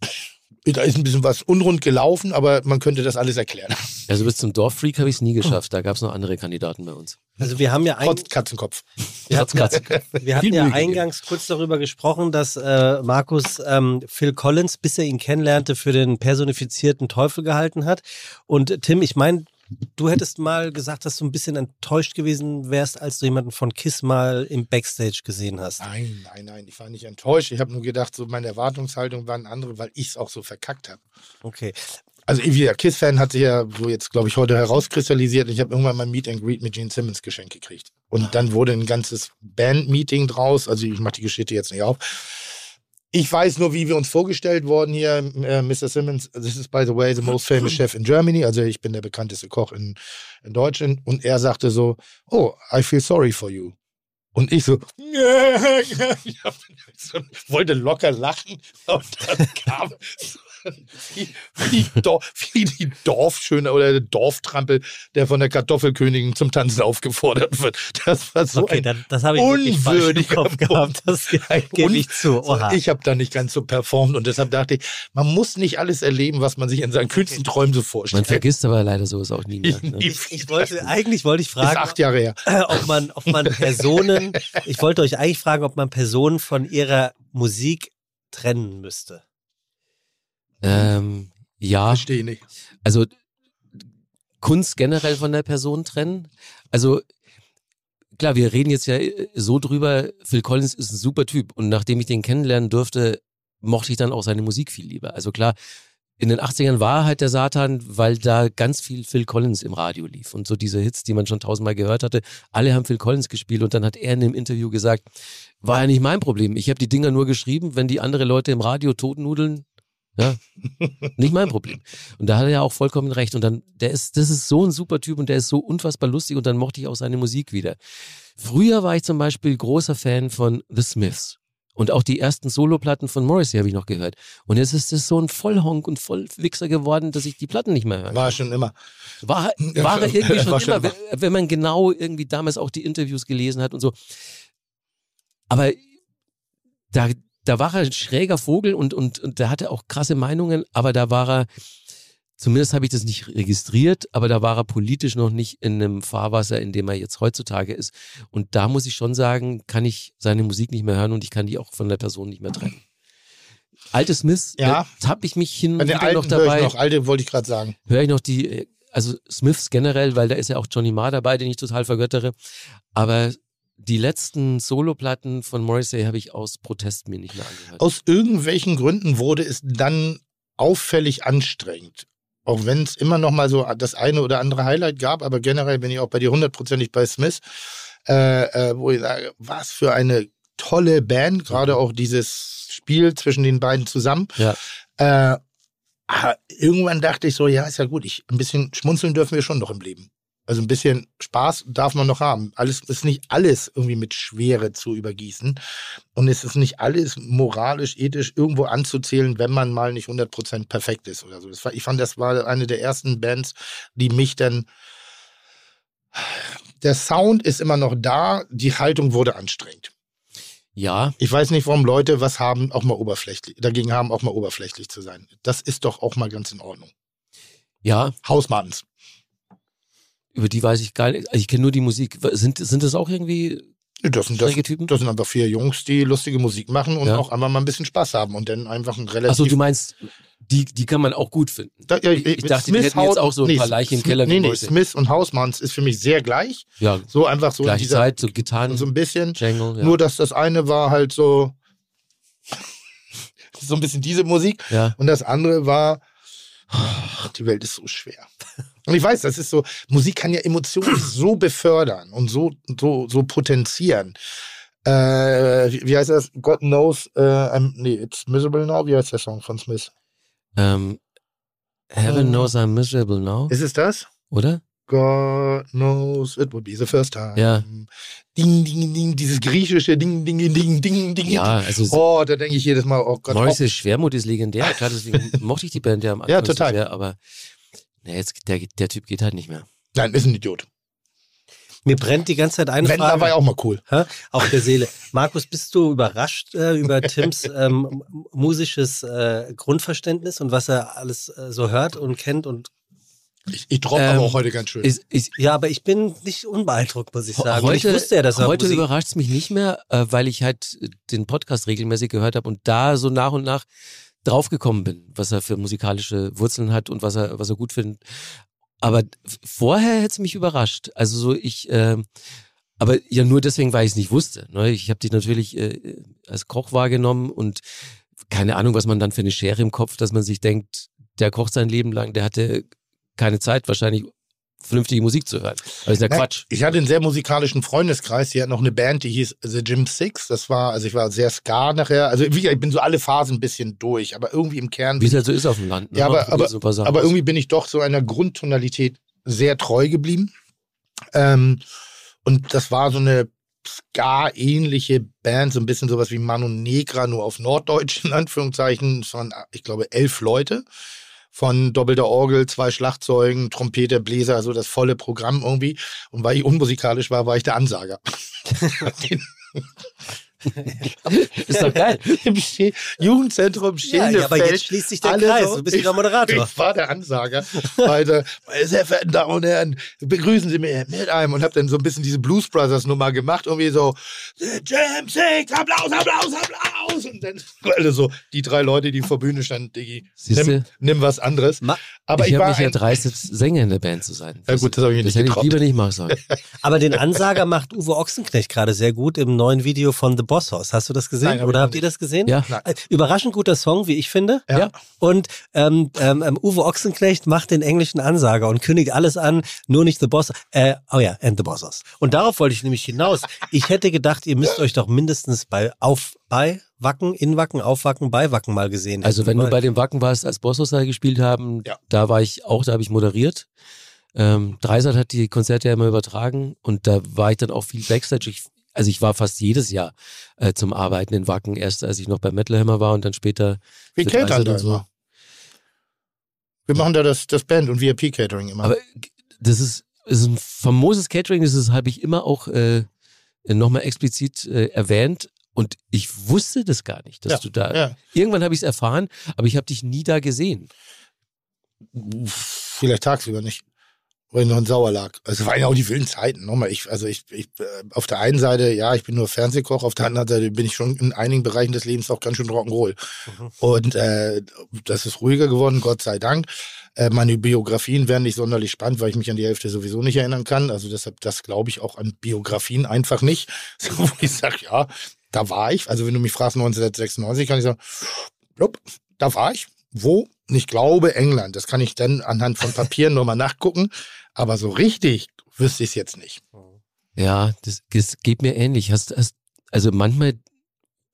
da ist ein bisschen was unrund gelaufen, aber man könnte das alles erklären. Also bis zum Dorffreak habe ich es nie geschafft. Da gab es noch andere Kandidaten bei uns. Also wir haben ja Trotz Katzenkopf. wir hatten, Trotz wir hatten ja Mühe gegeben. eingangs kurz darüber gesprochen, dass äh, Markus ähm, Phil Collins, bis er ihn kennenlernte, für den personifizierten Teufel gehalten hat. Und Tim, ich meine, du hättest mal gesagt, dass du ein bisschen enttäuscht gewesen wärst, als du jemanden von Kiss mal im Backstage gesehen hast. Nein, nein, nein, ich war nicht enttäuscht. Ich habe nur gedacht, so meine Erwartungshaltung waren andere, weil ich es auch so verkackt habe. Okay. Also wie der Kiss-Fan hat sich ja so jetzt, glaube ich, heute herauskristallisiert. Ich habe irgendwann mal Meet and Greet mit Gene Simmons geschenkt gekriegt. Und dann wurde ein ganzes Band-Meeting draus. Also ich mache die Geschichte jetzt nicht auf. Ich weiß nur, wie wir uns vorgestellt wurden hier, äh, Mr. Simmons. This is, by the way, the most famous chef in Germany. Also ich bin der bekannteste Koch in, in Deutschland. Und er sagte so, oh, I feel sorry for you. Und ich so, wollte locker lachen. Und dann kam so wie, wie, Dorf, wie die Dorfschöne oder der Dorftrampel, der von der Kartoffelkönigin zum Tanzen aufgefordert wird. Das war so okay, ein dann, das habe ich unwürdiger Kopf gehabt. Das gebe un- ich zu. Oha. Ich habe da nicht ganz so performt und deshalb dachte ich, man muss nicht alles erleben, was man sich in seinen kühnsten Träumen so Man vorstellt. vergisst aber leider sowas auch nie mehr. Ich, Ne? ich, ich wollte, eigentlich wollte ich fragen, acht Jahre her. ob man, ob man Personen, ich wollte euch eigentlich fragen, ob man Personen von ihrer Musik trennen müsste. Ähm, ja, Verstehe nicht. also Kunst generell von der Person trennen. Also klar, wir reden jetzt ja äh, so drüber, Phil Collins ist ein super Typ und nachdem ich den kennenlernen durfte, mochte ich dann auch seine Musik viel lieber. Also klar, in den 80ern war er halt der Satan, weil da ganz viel Phil Collins im Radio lief und so diese Hits, die man schon tausendmal gehört hatte, alle haben Phil Collins gespielt und dann hat er in dem Interview gesagt, war ja nicht mein Problem. Ich habe die Dinger nur geschrieben, wenn die andere Leute im Radio totnudeln, ja, nicht mein Problem. Und da hat er ja auch vollkommen recht. Und dann, der ist, das ist so ein super Typ und der ist so unfassbar lustig und dann mochte ich auch seine Musik wieder. Früher war ich zum Beispiel großer Fan von The Smiths. Und auch die ersten Soloplatten von Morrissey habe ich noch gehört. Und jetzt ist es so ein Vollhonk und Vollwichser geworden, dass ich die Platten nicht mehr höre. War schon immer. War, war er irgendwie schon War schon immer, wenn, wenn man genau irgendwie damals auch die Interviews gelesen hat und so. Aber da, da war er ein schräger Vogel und, und, und der hatte auch krasse Meinungen, aber da war er, zumindest habe ich das nicht registriert, aber da war er politisch noch nicht in einem Fahrwasser, in dem er jetzt heutzutage ist. Und da muss ich schon sagen, kann ich seine Musik nicht mehr hören und ich kann die auch von der Person nicht mehr trennen. Alte Smiths, Ja. da habe ich mich hin und wieder alten noch dabei ich noch. Alte wollte ich gerade sagen. höre ich noch die, äh, also Smiths generell, weil da ist ja auch Johnny Marr dabei, den ich total vergöttere. Aber die letzten Soloplatten von Morrissey habe ich aus Protest mir nicht mehr angehört. Aus irgendwelchen Gründen wurde es dann auffällig anstrengend. Auch wenn es immer noch mal so das eine oder andere Highlight gab, aber generell bin ich auch bei dir hundertprozentig bei Smith, äh, äh, wo ich sage, was für eine tolle Band, gerade auch dieses Spiel zwischen den beiden zusammen. Ja. Äh, irgendwann dachte ich so, ja, ist ja gut, ich, ein bisschen schmunzeln dürfen wir schon noch im Leben. Also ein bisschen Spaß darf man noch haben. Alles ist nicht alles irgendwie mit Schwere zu übergießen. Und es ist nicht alles moralisch, ethisch irgendwo anzuzählen, wenn man mal nicht 100% perfekt ist oder so. War, ich fand, das war eine der ersten Bands, die mich dann. Der Sound ist immer noch da, die Haltung wurde anstrengend. Ja, Ich weiß nicht, warum Leute was haben, auch mal oberflächlich, dagegen haben, auch mal oberflächlich zu sein. Das ist doch auch mal ganz in Ordnung. ja, Hausmanns. Über die weiß ich gar nicht. Ich kenne nur die Musik. Sind, sind das auch irgendwie Das sind, das, das sind einfach vier Jungs, die lustige Musik machen und Ja. auch einmal mal ein bisschen Spaß haben und dann einfach ein relativ. Achso, du meinst, die, die kann man auch gut finden. Da, ja, ich- ich dachte, die hätten jetzt auch so ein paar Leichen im Smith- Keller Nee, nee. Smith und Hausmanns ist für mich sehr gleich. Ja, So einfach so gleiche dieser, Zeit, so Gitarren, so ein bisschen. Jangle, ja. Nur, dass das eine war halt so. so ein bisschen diese Musik. ja. Und das andere war, ach, die Welt ist so schwer. Und ich weiß, das ist so, Musik kann ja Emotionen so befördern und so, so, so potenzieren. Äh, wie, heißt das? God knows, äh, I'm, nee, it's miserable now. Wie heißt der Song von Smith? Ähm, Heaven knows I'm miserable now, Ist es das? oder? God knows it would be the first time. Ja. Ding, ding, ding, dieses griechische Ding, ding, ding, ding, ding. Ja, also Oh, da denke ich jedes Mal, oh Gott. Morrissey Schwermut ist legendär. Klar, deswegen mochte ich die Band ja am Anfang Ja, total. so sehr, aber nee, jetzt, der, der Typ geht halt nicht mehr. Nein, ist ein Idiot. Mir brennt die ganze Zeit eine Wendler Frage war ja auch mal cool. hä, auf der Seele. Markus, bist du überrascht äh, über Tims ähm, musisches äh, Grundverständnis und was er alles äh, so hört und kennt und Ich, ich droppe Ähm, aber auch heute ganz schön. Ist, ist, Ja, aber ich bin nicht unbeeindruckt, muss ich sagen. Heute ich wusste ja, dass er heute überrascht es mich nicht mehr, äh, weil ich halt den Podcast regelmäßig gehört habe und da so nach und nach draufgekommen bin, was er für musikalische Wurzeln hat und was er, was er gut findet. Aber vorher hätte es mich überrascht. Also so ich, ähm, aber ja nur deswegen, weil ich es nicht wusste. Ne? Ich habe dich natürlich äh, als Koch wahrgenommen und keine Ahnung, was man dann für eine Schere im Kopf, dass man sich denkt, der kocht sein Leben lang, der hatte keine Zeit wahrscheinlich vernünftige Musik zu hören. Aber ist ja Na, Quatsch. Ich hatte einen sehr musikalischen Freundeskreis, die hat noch eine Band, die hieß The Gym Six. Das war, also ich war sehr Ska nachher. Also wie, ich bin so alle Phasen ein bisschen durch, aber irgendwie im Kern. Wie es halt so ist auf dem Land. Ne? Ja, aber, aber, so aber irgendwie bin ich doch so einer Grundtonalität sehr treu geblieben. Ähm, und das war so eine Ska-ähnliche Band, so ein bisschen sowas wie Manu Negra, nur auf Norddeutsch in Anführungszeichen. Es waren, ich glaube, elf Leute. Von doppelter Orgel, zwei Schlagzeugen, Trompete, Bläser, also das volle Programm irgendwie. Und weil ich unmusikalisch war, war ich der Ansager. Ist doch geil. Im Ste Jugendzentrum Ja, Stehende ja, aber jetzt schließt sich der alle Kreis. so- Du bist wieder Moderator. Ich war der Ansager. Meine, meine sehr verehrten Damen und Herren, begrüßen Sie mich mit einem und habe dann so ein bisschen diese Blues Brothers Nummer gemacht. Irgendwie so, The Jam Six, Applaus, Applaus, Applaus. Und dann alle so, die drei Leute, die vor Bühne standen, Diggi, nimm, nimm was anderes. Ma- Aber ich ich, habe war mich erdreistet, Sänger in der Band zu sein. Ja gut, das habe ich mir das nicht hätte ich lieber nicht machen sollen. Aber den Ansager macht Uwe Ochsenknecht gerade sehr gut im neuen Video von The Boss House. Hast du das gesehen? Nein, hab Oder habt ihr das gesehen? Ja. Nein. Äh, Überraschend guter Song, wie ich finde. Ja. Und ähm, ähm, ähm, Uwe Ochsenknecht macht den englischen Ansager und kündigt alles an, nur nicht The Boss. Äh, oh ja, and The Boss House. Und darauf wollte ich nämlich hinaus. Ich hätte gedacht, ihr müsst euch doch mindestens bei auf bei Wacken, in Wacken, auf Wacken, bei Wacken mal gesehen. Also wenn du bei dem Wacken warst, als Bosshaus gespielt haben, Ja. da war ich auch, da habe ich moderiert. Ähm, Dreisat hat die Konzerte ja immer übertragen und da war ich dann auch viel Backstage. Ich, also ich war fast jedes Jahr äh, zum Arbeiten in Wacken, erst als ich noch bei Metal Hammer war und dann später wir catern da so. immer. Wir machen da das, das Band und VIP Catering immer. Aber das ist, ist ein famoses Catering, das habe ich immer auch äh, nochmal explizit äh, erwähnt. Und ich wusste das gar nicht, dass Ja, du da. ja. Irgendwann habe ich es erfahren, aber ich habe dich nie da gesehen. Vielleicht tagsüber nicht. Ich noch in Sauer lag. Also es waren ja auch die wilden Zeiten. Nochmal, ich, also ich, ich, äh, auf der einen Seite, ja, ich bin nur Fernsehkoch, auf der anderen Seite bin ich schon in einigen Bereichen des Lebens auch ganz schön Rock'n'Roll. Und äh, das ist ruhiger geworden, Gott sei Dank. Äh, meine Biografien werden nicht sonderlich spannend, weil ich mich an die Hälfte sowieso nicht erinnern kann. Also deshalb, das glaube ich auch an Biografien einfach nicht. So, wo ich sage, ja, da war ich. Also wenn du mich fragst, 1996, kann ich sagen, blub, da war ich. Wo? Ich glaube England. Das kann ich dann anhand von Papieren nochmal nachgucken. Aber so richtig wüsste ich es jetzt nicht. Ja, das, das geht mir ähnlich. Hast, hast, also manchmal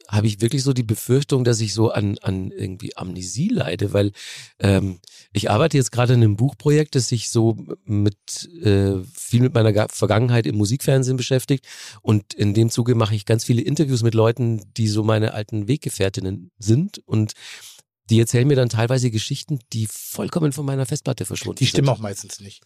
habe ich wirklich so die Befürchtung, dass ich so an, an irgendwie Amnesie leide, weil ähm, ich arbeite jetzt gerade an einem Buchprojekt, das sich so mit äh, viel mit meiner Ga- Vergangenheit im Musikfernsehen beschäftigt. Und in dem Zuge mache ich ganz viele Interviews mit Leuten, die so meine alten Weggefährtinnen sind. Und die erzählen mir dann teilweise Geschichten, die vollkommen von meiner Festplatte verschwunden Die stimmen sind. auch meistens nicht.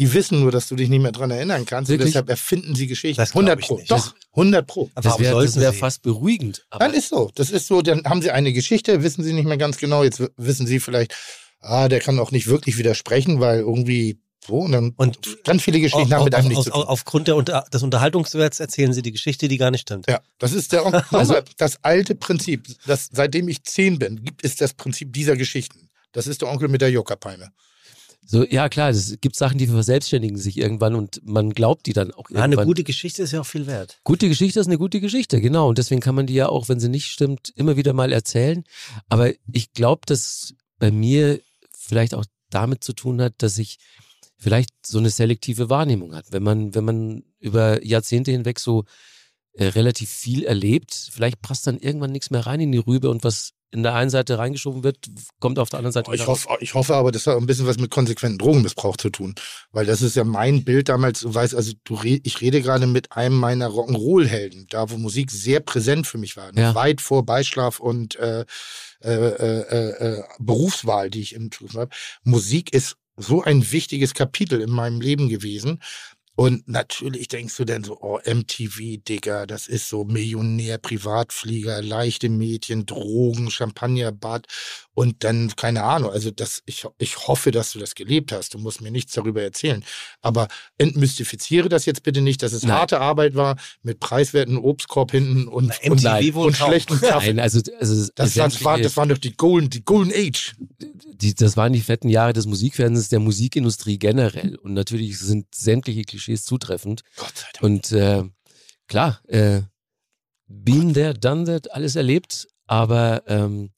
Die wissen nur, dass du dich nicht mehr dran erinnern kannst. Und Wirklich? deshalb erfinden sie Geschichten. Das glaub 100 ich Pro. nicht. Doch, 100 Pro. Aber Das warum wäre sollten wär fast beruhigend. Aber Dann ist so. Das ist so. Dann haben sie eine Geschichte, wissen sie nicht mehr ganz genau. Jetzt wissen sie vielleicht, ah, der kann auch nicht wirklich widersprechen, weil irgendwie so. Und dann Und ganz viele Geschichten Auf, haben mit einem auf, nichts zu tun. aufgrund der Unter des Unterhaltungswerts erzählen sie die Geschichte, die gar nicht stimmt. Ja, das ist der, Also- also, das alte Prinzip. Das, seitdem ich zehn bin, gibt es das Prinzip dieser Geschichten. Das ist der Onkel mit der Jockerpeime. So, ja klar, es gibt Sachen, die verselbstständigen sich irgendwann und man glaubt die dann auch Ja, eine irgendwann. gute Geschichte ist ja auch viel wert. Gute Geschichte ist eine gute Geschichte, genau. Und deswegen kann man die ja auch, wenn sie nicht stimmt, immer wieder mal erzählen. Aber ich glaube, dass bei mir vielleicht auch damit zu tun hat, dass ich vielleicht so eine selektive Wahrnehmung hat. Wenn man, wenn man über Jahrzehnte hinweg so äh, relativ viel erlebt, vielleicht passt dann irgendwann nichts mehr rein in die Rübe und was in der einen Seite reingeschoben wird, kommt auf der anderen Seite Ich wieder raus. hoffe, ich hoffe aber, das hat ein bisschen was mit konsequenten Drogenmissbrauch zu tun. Weil das ist ja mein Bild damals, du weißt, also du re ich rede gerade mit einem meiner Rock'n'Roll-Helden, da wo Musik sehr präsent für mich war. Ja. Weit vor Beischlaf und äh, äh, äh, äh, Berufswahl, die ich im Tun habe. Musik ist so ein wichtiges Kapitel in meinem Leben gewesen. Und natürlich denkst du dann so, oh, MTV, Digga, das ist so Millionär, Privatflieger, leichte Mädchen, Drogen, Champagnerbad und dann, keine Ahnung, also das, ich, ich hoffe, dass du das gelebt hast. Du musst mir nichts darüber erzählen. Aber entmystifiziere das jetzt bitte nicht, dass es Nein. harte Arbeit war, mit preiswerten Obstkorb hinten und, Na, und, wohl und schlechten Kaffee. Nein, also, also Das, war, das, war, das waren doch die Golden, die Golden Age. die, das waren die fetten Jahre des Musikfernsehens, der Musikindustrie generell. Und natürlich sind sämtliche Klischees zutreffend. Gott sei Dank. Und äh, klar, äh, been there, done that, alles erlebt, aber ähm,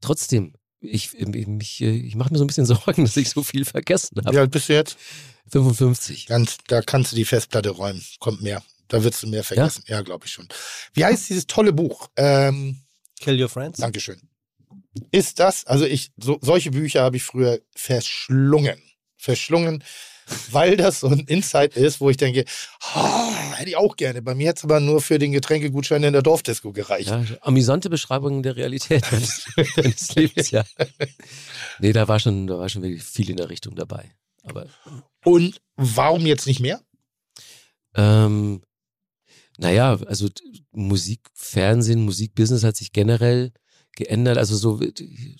trotzdem, ich, ich, äh, ich mache mir so ein bisschen Sorgen, dass ich so viel vergessen habe. Wie alt bist du jetzt? 55. Ganz, da kannst du die Festplatte räumen. Kommt mehr. Da wirst du mehr vergessen. Ja, glaube ich schon. Wie heißt dieses tolle Buch? Ähm, Kill Your Friends? Dankeschön. Ist das, also ich, so, solche Bücher habe ich früher verschlungen. Verschlungen, weil das so ein Insight ist, wo ich denke, ah, hätte ich auch gerne. Bei mir hat es aber nur für den Getränkegutschein in der Dorfdisco gereicht. Ja, amüsante Beschreibung der Realität deines Lebens, ja. Nee, da war schon, da war schon wirklich viel in der Richtung dabei. Aber Und warum jetzt nicht mehr? Ähm, naja, also Musik, Fernsehen, Musikbusiness hat sich generell geändert. Also so,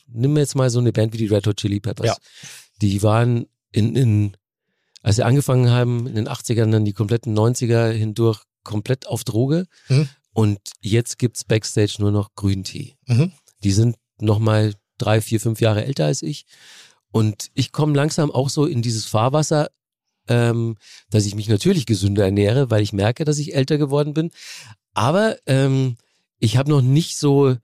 nimm jetzt mal so eine Band wie die Red Hot Chili Peppers. Ja. Die waren in, in, als sie angefangen haben, in den 80ern, dann die kompletten 90er hindurch komplett auf Droge. Mhm. Und jetzt gibt's Backstage nur noch Grüntee. Mhm. Die sind nochmal drei, vier, fünf Jahre älter als ich. Und ich komme langsam auch so in dieses Fahrwasser, ähm, dass ich mich natürlich gesünder ernähre, weil ich merke, dass ich älter geworden bin. Aber ähm, ich habe noch nicht so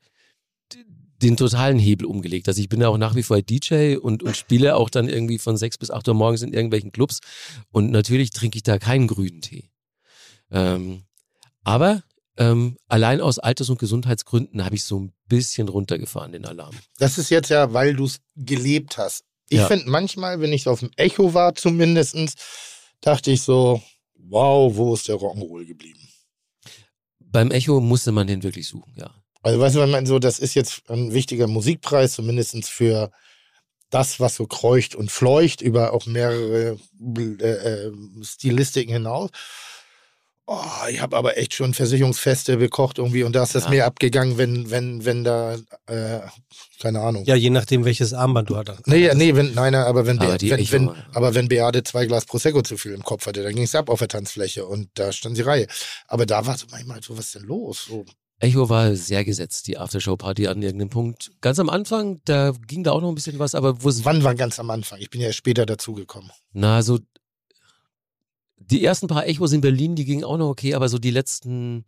den totalen Hebel umgelegt. Also ich bin ja auch nach wie vor DJ und, und spiele auch dann irgendwie von sechs bis acht Uhr morgens in irgendwelchen Clubs. Und natürlich trinke ich da keinen grünen Tee. Ähm, aber ähm, allein aus Alters- und Gesundheitsgründen habe ich so ein bisschen runtergefahren, den Alarm. Das ist jetzt ja, weil du es gelebt hast. Ich Ja. finde manchmal, wenn ich auf dem Echo war zumindestens, dachte ich so, wow, wo ist der Rock'n'Roll geblieben? Beim Echo musste man den wirklich suchen, ja. Also weißt du, wenn man so, das ist jetzt ein wichtiger Musikpreis, zumindest für das, was so kreucht und fleucht, über auch mehrere äh, äh, Stilistiken hinaus. Oh, ich habe aber echt schon Versicherungsfeste bekocht irgendwie und da ist das Ja. mehr abgegangen, wenn, wenn, wenn da, äh, keine Ahnung. Ja, je nachdem, welches Armband du hattest. Nee, nee, wenn, nein, nein, aber wenn, Aber Be wenn, wenn, aber wenn Beate zwei Glas Prosecco zu viel im Kopf hatte, dann ging es ab auf der Tanzfläche und da stand die Reihe. Aber da war so manchmal so, was ist denn los? So, Echo war sehr gesetzt, die Aftershow-Party an irgendeinem Punkt. Ganz am Anfang, da ging da auch noch ein bisschen was, aber wo wann war ganz am Anfang? Ich bin ja später dazugekommen. na, so, die ersten paar Echos in Berlin, die gingen auch noch okay, aber so die letzten,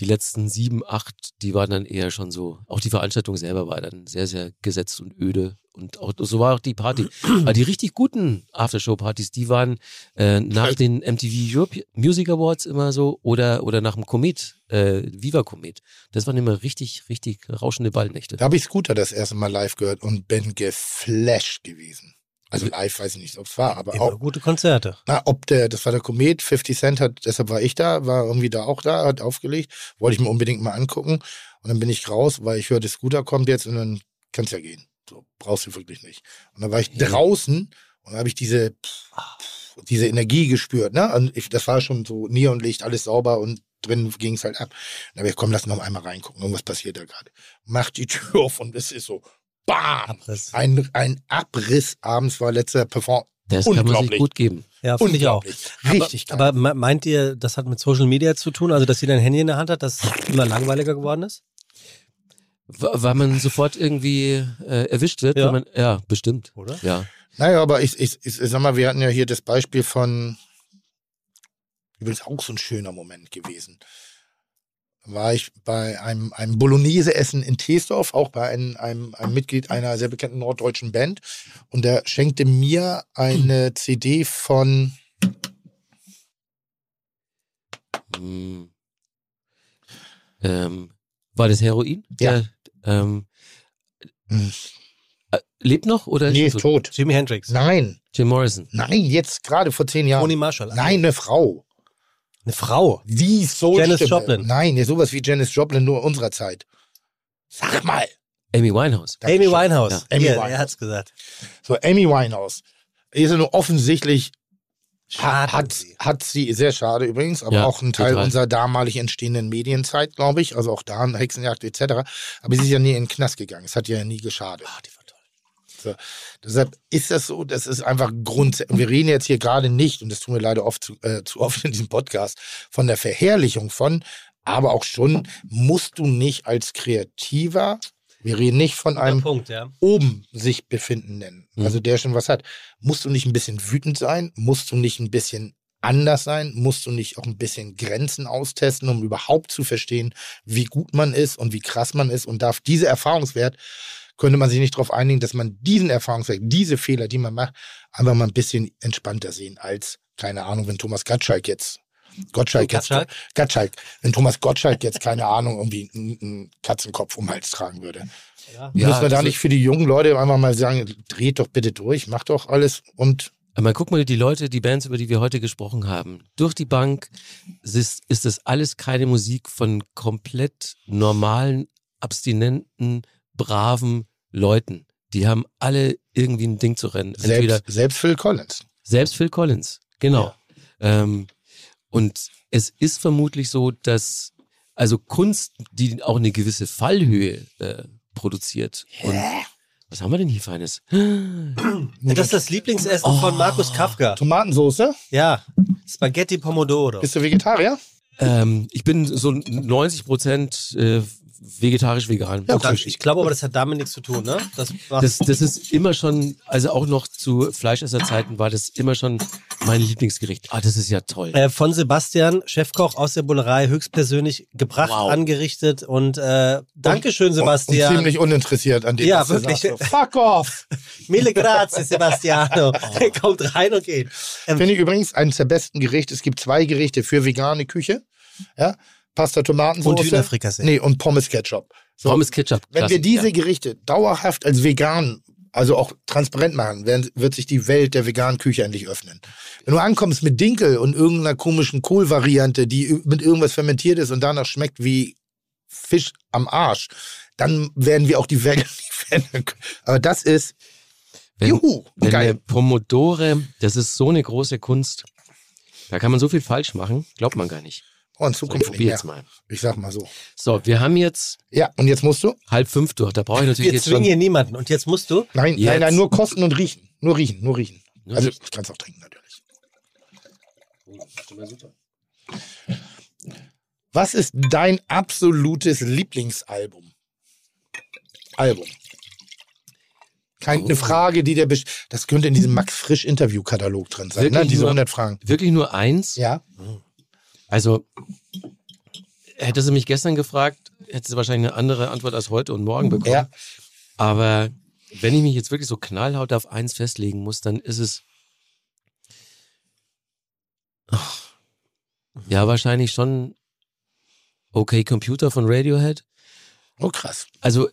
die letzten sieben, acht, die waren dann eher schon so, auch die Veranstaltung selber war dann sehr, sehr gesetzt und öde. Und auch, so war auch die Party. Aber die richtig guten Aftershow-Partys, die waren äh, nach den MTV Europe Music Awards immer so oder, oder nach dem Komet, äh, Viva Komet. Das waren immer richtig, richtig rauschende Ballnächte. Da habe ich Scooter das erste Mal live gehört und bin geflasht gewesen. Also live weiß ich nicht, ob es war, aber Immer auch, gute Konzerte. na, ob der, das war der Komet, 50 Cent hat, deshalb war ich da, war irgendwie da auch da, hat aufgelegt, wollte ich mir unbedingt mal angucken und dann bin ich raus, weil ich hörte, Scooter kommt jetzt und dann kann's ja gehen. So, brauchst du wirklich nicht. Und dann war ich Ja. draußen und habe ich diese, diese Energie gespürt, ne? Und ich, das war schon so Neonlicht, alles sauber und drin ging's halt ab. Dann habe ich, komm, lass noch einmal reingucken, irgendwas passiert da gerade. Mach die Tür auf und es ist so, bam! Abriss. Ein, ein Abriss abends war letzter Perform. Das kann man sich Unglaublich. gut geben. Ja, finde ich auch. Richtig geil. Aber, aber me- meint ihr, das hat mit Social Media zu tun, also dass sie dein Handy in der Hand hat, dass es immer langweiliger geworden ist? Weil man sofort irgendwie äh, erwischt wird. Ja. Man, ja, bestimmt. Oder? Ja. Naja, aber ich, ich, ich, sag mal, wir hatten ja hier das Beispiel von, übrigens auch so ein schöner Moment gewesen. War ich bei einem, einem Bolognese-Essen in Teesdorf, auch bei einem, einem, einem Mitglied einer sehr bekannten norddeutschen Band. Und der schenkte mir eine CD von, Hm. Ähm, war das Heroin? Ja. Der, ähm, Hm. äh, lebt noch oder nee, ist er tot? tot. Jimi Hendrix. Nein, Jim Morrison. nein, jetzt gerade vor zehn Jahren. Tony Marshall. Nein, eine Frau. Eine Frau. Wie Soul Janis Joplin. Nein, ja, sowas wie Janis Joplin, nur unserer Zeit. Sag mal. Amy Winehouse. Amy Dankeschön. Winehouse. Amy Hier, Winehouse. Er hat's gesagt. So, Amy Winehouse. Ist ja nur offensichtlich Schade. Hat, hat sie, sehr schade übrigens, aber Ja, auch ein Teil total. unserer damalig entstehenden Medienzeit, glaube ich. Also auch da eine Hexenjagd etc. Aber sie ist ja nie in den Knast gegangen. Es hat ihr ja nie geschadet. Ah, die. So. Deshalb ist das so, das ist einfach grundsätzlich. Und wir reden jetzt hier gerade nicht, und das tun wir leider oft zu, äh, zu oft in diesem Podcast, von der Verherrlichung von, aber auch schon musst du nicht als Kreativer, wir reden nicht von einem Punkt, ja. oben sich befinden nennen. Mhm. Also der schon was hat. Musst du nicht ein bisschen wütend sein? Musst du nicht ein bisschen anders sein? Musst du nicht auch ein bisschen Grenzen austesten, um überhaupt zu verstehen, wie gut man ist und wie krass man ist? Und darf diese Erfahrungswert, könnte man sich nicht darauf einigen, dass man diesen Erfahrungswert, diese Fehler, die man macht, einfach mal ein bisschen entspannter sehen als, keine Ahnung, wenn Thomas Gottschalk jetzt Gottschalk jetzt, Gottschalk? Gottschalk, wenn Thomas Gottschalk jetzt, keine Ahnung, irgendwie einen, Katzenkopf um den Hals tragen würde. Ja. Ja, Müssen wir da also- nicht für die jungen Leute einfach mal sagen, dreht doch bitte durch, macht doch alles und Aber guck mal, die Leute, die Bands, über die wir heute gesprochen haben, durch die Bank ist, ist das alles keine Musik von komplett normalen, abstinenten, braven Leuten. Die haben alle irgendwie ein Ding zu rennen. Entweder selbst, selbst Phil Collins. Selbst Phil Collins, genau. Ähm, und es ist vermutlich so, dass also Kunst, die auch eine gewisse Fallhöhe äh, produziert. Und was haben wir denn hier Feines? Das ist das Lieblingsessen von Markus Kafka. Tomatensoße? Ja, Spaghetti Pomodoro. Bist du Vegetarier? Ähm, ich bin so 90 Prozent äh, vegetarisch-vegan. Ja, Das- Ich glaube aber, das hat damit nichts zu tun, ne? Das, Das, das ist immer schon, also auch noch zu Fleischesserzeiten war das immer schon mein Lieblingsgericht. Ah, das ist ja toll. äh, von Sebastian, Chefkoch aus der Bullerei, höchstpersönlich gebracht, Wow. angerichtet und äh, Dankeschön, Und Sebastian. ziemlich uninteressiert an dem, Ja, wirklich. So, Fuck off! Mille grazie, Sebastiano. Der kommt rein und geht. Ähm, Finde ich übrigens eines der besten Gerichte. Es gibt zwei Gerichte für vegane Küche. Ja? Pasta Tomatensoße. Und Hühnerfrikassee. Nee, und Pommes Ketchup. So, Pommes Ketchup. Wenn klasse, wir diese ja. Gerichte dauerhaft als vegan, also auch transparent machen, werden, wird sich die Welt der veganen Küche endlich öffnen. Wenn du ankommst mit Dinkel und irgendeiner komischen Kohlvariante, die mit irgendwas fermentiert ist und danach schmeckt wie Fisch am Arsch, dann werden wir auch die Welt nicht verändern können. Aber das ist Wenn, Juhu, wenn geil. Pomodore, das ist so eine große Kunst. Da kann man so viel falsch machen, glaubt man gar nicht. Oh, in So, ich Zukunft nicht mehr. jetzt mal. Ich sag mal so. So, wir haben jetzt Ja, und jetzt musst du? halb fünf durch. Da brauche ich natürlich wir jetzt zwingen hier niemanden. Und jetzt musst du. Nein, Jetzt. nein, nein, nur kosten und riechen. Nur riechen, nur riechen. Nur also, riechen. ich kann es auch trinken, natürlich. Was ist dein absolutes Lieblingsalbum? Album. Keine Oh. Frage, die der. besch- Das könnte in diesem Max Frisch Interviewkatalog drin sein, ne? Wirklich Diese nur- 100 Fragen. Wirklich nur eins. Ja. Also, hätte sie mich gestern gefragt, hätte sie wahrscheinlich eine andere Antwort als heute und morgen bekommen. Ja. Aber wenn ich mich jetzt wirklich so knallhaut auf eins festlegen muss, dann ist es. Ach, Ja, wahrscheinlich schon Okay Computer von Radiohead. Oh, krass. Also,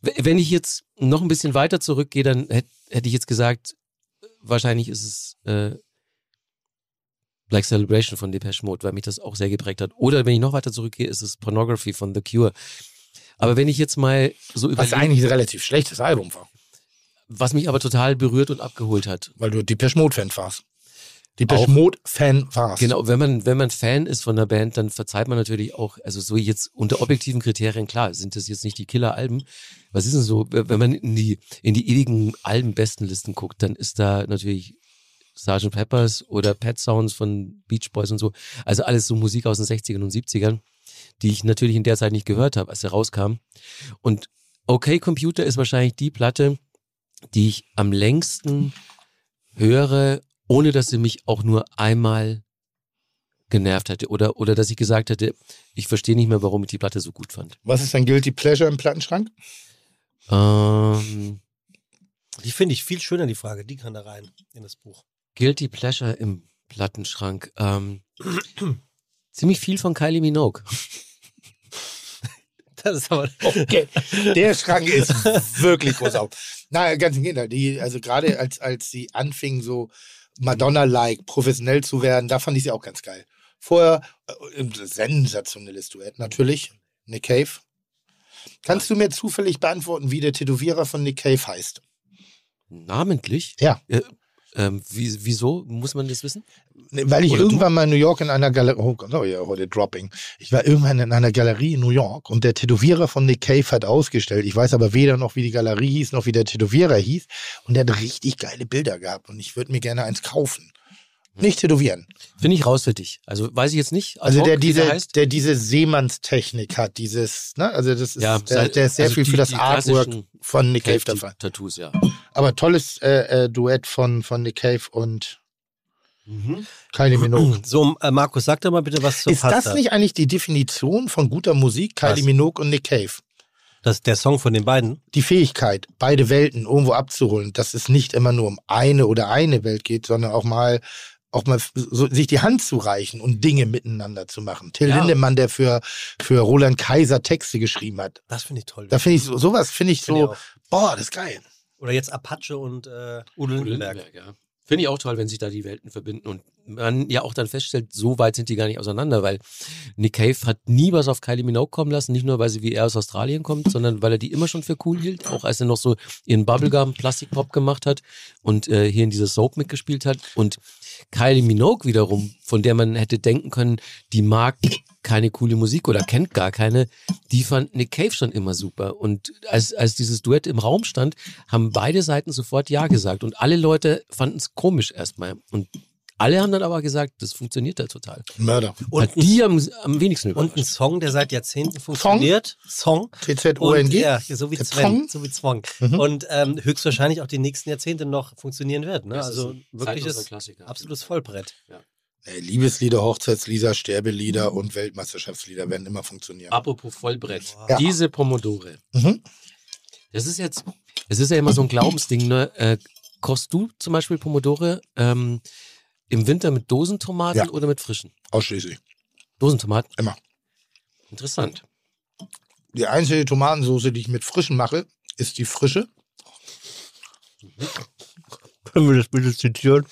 wenn ich jetzt noch ein bisschen weiter zurückgehe, dann hätte hätte ich jetzt gesagt, wahrscheinlich ist es äh, Black Celebration von Depeche Mode, weil mich das auch sehr geprägt hat. Oder wenn ich noch weiter zurückgehe, ist es Pornography von The Cure. Aber wenn ich jetzt mal so Was überlege, eigentlich ein relativ schlechtes Album war, was mich aber total berührt und abgeholt hat. weil du Depeche Mode-Fan warst. Depeche. Mode-Fan warst. Genau, wenn man, wenn man Fan ist von der Band, dann verzeiht man natürlich auch, also so jetzt unter objektiven Kriterien, klar, sind das jetzt nicht die Killer-Alben. Was ist denn so, wenn man in die, in die ewigen Alben-Bestenlisten guckt, dann ist da natürlich Sgt. Peppers oder Pet Sounds von Beach Boys und so. Also alles so Musik aus den 60ern und 70ern, die ich natürlich in der Zeit nicht gehört habe, als sie rauskam. Und Okay Computer ist wahrscheinlich die Platte, die ich am längsten höre, ohne dass sie mich auch nur einmal genervt hätte oder, oder dass ich gesagt hätte, ich verstehe nicht mehr, warum ich die Platte so gut fand. Was ist dein Guilty Pleasure im Plattenschrank? Ähm, Die finde ich viel schöner, die Frage. Die kann da rein in das Buch. Guilty Pleasure im Plattenschrank. Ähm, ziemlich viel von Kylie Minogue. Das ist aber. Okay. Der Schrank ist wirklich groß auf. Na, ganz im Gegenteil. Die, also gerade als, als sie anfing, so Madonna-like professionell zu werden, da fand ich sie auch ganz geil. Vorher äh, sensationelles Duett, natürlich. Nick Cave. Kannst du mir zufällig beantworten, wie der Tätowierer von Nick Cave heißt? Namentlich? Ja. Äh, Ähm, wie, wieso muss man das wissen? Weil ich Oder irgendwann mal in New York in einer Galerie, oh oh ja, heute Dropping. Ich war irgendwann in einer Galerie in New York und der Tätowierer von Nick Cave hat ausgestellt. Ich weiß aber weder noch, wie die Galerie hieß, noch wie der Tätowierer hieß. Und der hat richtig geile Bilder gehabt und ich würde mir gerne eins kaufen. Nicht tätowieren. Finde ich raus für dich. Also weiß ich jetzt nicht. Also der diese, heißt. der diese Seemannstechnik hat, dieses, ne, also das ist, Ja, der, der ist sehr also viel die- für das Artwork von Nick Cave Cave. Tattoos, ja. Aber tolles äh, äh, Duett von, von Nick Cave und Kylie Minogue. So, äh, Markus, sag doch mal bitte was zur Ist das Pasta. nicht eigentlich die Definition von guter Musik? Kylie Was? Minogue und Nick Cave. Das der Song von den beiden. Die Fähigkeit, beide Welten irgendwo abzuholen, dass es nicht immer nur um eine oder eine Welt geht, sondern auch mal auch mal so, sich die Hand zu reichen und Dinge miteinander zu machen. Till Ja. Lindemann, der für, für Roland Kaiser Texte geschrieben hat. Das finde ich toll. Da finde ich so, sowas finde ich Finde ich so, auch. boah, das ist geil. Oder jetzt Apache und äh, Udo Lindenberg. Lindenberg, ja. Finde ich auch toll, wenn sich da die Welten verbinden und man ja auch dann feststellt, so weit sind die gar nicht auseinander, weil Nick Cave hat nie was auf Kylie Minogue kommen lassen, nicht nur, weil sie wie er aus Australien kommt, sondern weil er die immer schon für cool hielt, auch als er noch so ihren Bubblegum Plastikpop gemacht hat und äh, hier in dieser Soap mitgespielt hat und Kylie Minogue wiederum, von der man hätte denken können, die mag keine coole Musik oder kennt gar keine, die fand Nick Cave schon immer super. Und als, als dieses Duett im Raum stand, haben beide Seiten sofort Ja gesagt. Und alle Leute fanden es komisch erstmal. Und alle haben dann aber gesagt, das funktioniert da total. Mörder. Und, Hat die am, am wenigsten und ein überrascht. Song, der seit Jahrzehnten funktioniert. Song. T-Z-O-N-G. ja, so wie Der Sven, Zwang. so wie Zwang. Mhm. Und ähm, höchstwahrscheinlich auch die nächsten Jahrzehnte noch funktionieren wird. Ne? Das Also ist zeitloser Klassiker. absolutes Vollbrett. Äh, Liebeslieder, Hochzeitslieder, Sterbelieder und Weltmeisterschaftslieder werden immer funktionieren. Apropos Vollbrett. Ja. Diese Pomodore. Mhm. Das ist jetzt, es ist ja immer so ein Glaubensding, ne? Äh, kochst du zum Beispiel Pomodore ähm, im Winter mit Dosentomaten Ja. oder mit frischen? Ausschließlich. Dosentomaten? Immer. Interessant. Die einzige Tomatensauce, die ich mit frischen mache, ist die frische. Können wir das bitte zitieren?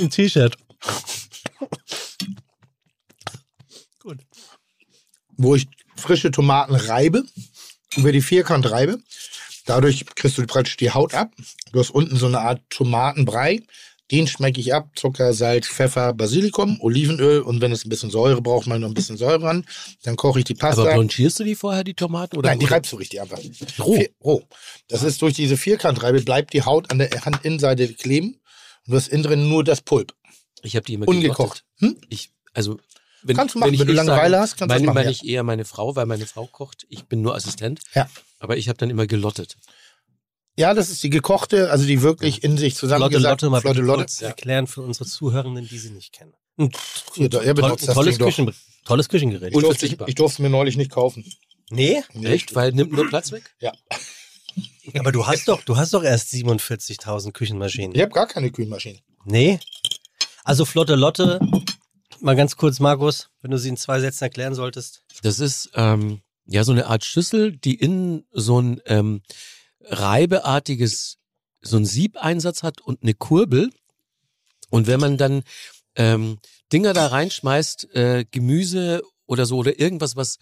Ein T-Shirt. Gut. wo ich frische Tomaten reibe, über die Vierkant reibe. Dadurch kriegst du praktisch die Haut ab. Du hast unten so eine Art Tomatenbrei. Den schmecke ich ab. Zucker, Salz, Pfeffer, Basilikum, Olivenöl und wenn es ein bisschen Säure braucht, mal noch ein bisschen Säure ran. Dann koche ich die Pasta. Aber blanchierst du die vorher, die Tomaten? Oder Nein, die reibst du richtig einfach. Roh? Roh. Das ist durch diese Vierkantreibe bleibt die Haut an der Handinnenseite kleben und du hast innen drin nur das Pulp. Ich habe die immer Ungekocht. gelottet. Ich, also, wenn, Kannst du machen, ich wenn du ich Langeweile hast, kannst du machen, meine ja. ich eher meine Frau, weil meine Frau kocht. Ich bin nur Assistent. Ja. Aber ich habe dann immer gelottet. Ja, das ist die gekochte, also die wirklich in sich Lotte, zusammengesetzt. Lotte, mal Flotte Lotte. kurz erklären für unsere Zuhörenden, die sie nicht kennen. Ein Hier, da- benutzt toll, das tolles. Küchen, tolles Küchengerät. Ich durfte, Unverzichtbar. ich durfte es mir neulich nicht kaufen. nee, Nee. Echt? Weil nimmt nur Platz weg? Ja. aber du hast doch, du hast doch erst 47.000 Küchenmaschinen. Ich habe gar keine Kühlmaschine. Nee. Also Flotte Lotte, mal ganz kurz, Markus, wenn du sie in zwei Sätzen erklären solltest. Das ist ähm, ja so eine Art Schüssel, die innen so ein ähm, reibeartiges, so ein Siebeinsatz hat und eine Kurbel. Und wenn man dann ähm, Dinger da reinschmeißt, äh, Gemüse oder so oder irgendwas, was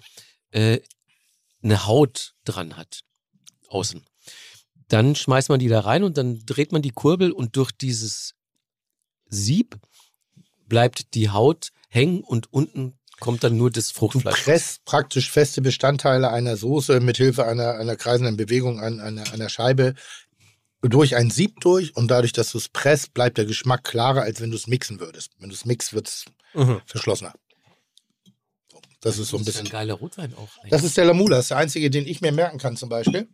äh, eine Haut dran hat, außen, dann schmeißt man die da rein und dann dreht man die Kurbel und durch dieses Sieb bleibt die Haut hängen und unten kommt dann nur das Du Fruchtfleisch. presst praktisch feste Bestandteile einer Soße mit Hilfe einer, einer kreisenden Bewegung an einer, einer Scheibe durch ein Sieb durch und dadurch, dass du es presst, bleibt der Geschmack klarer, als wenn du es mixen würdest. Wenn du es mixst, wird es Mhm. verschlossener. Das ist so ein Das ist ein bisschen. geiler Rotwein auch. eigentlich. Das ist der Lamula, das ist der einzige, den ich mir merken kann zum Beispiel.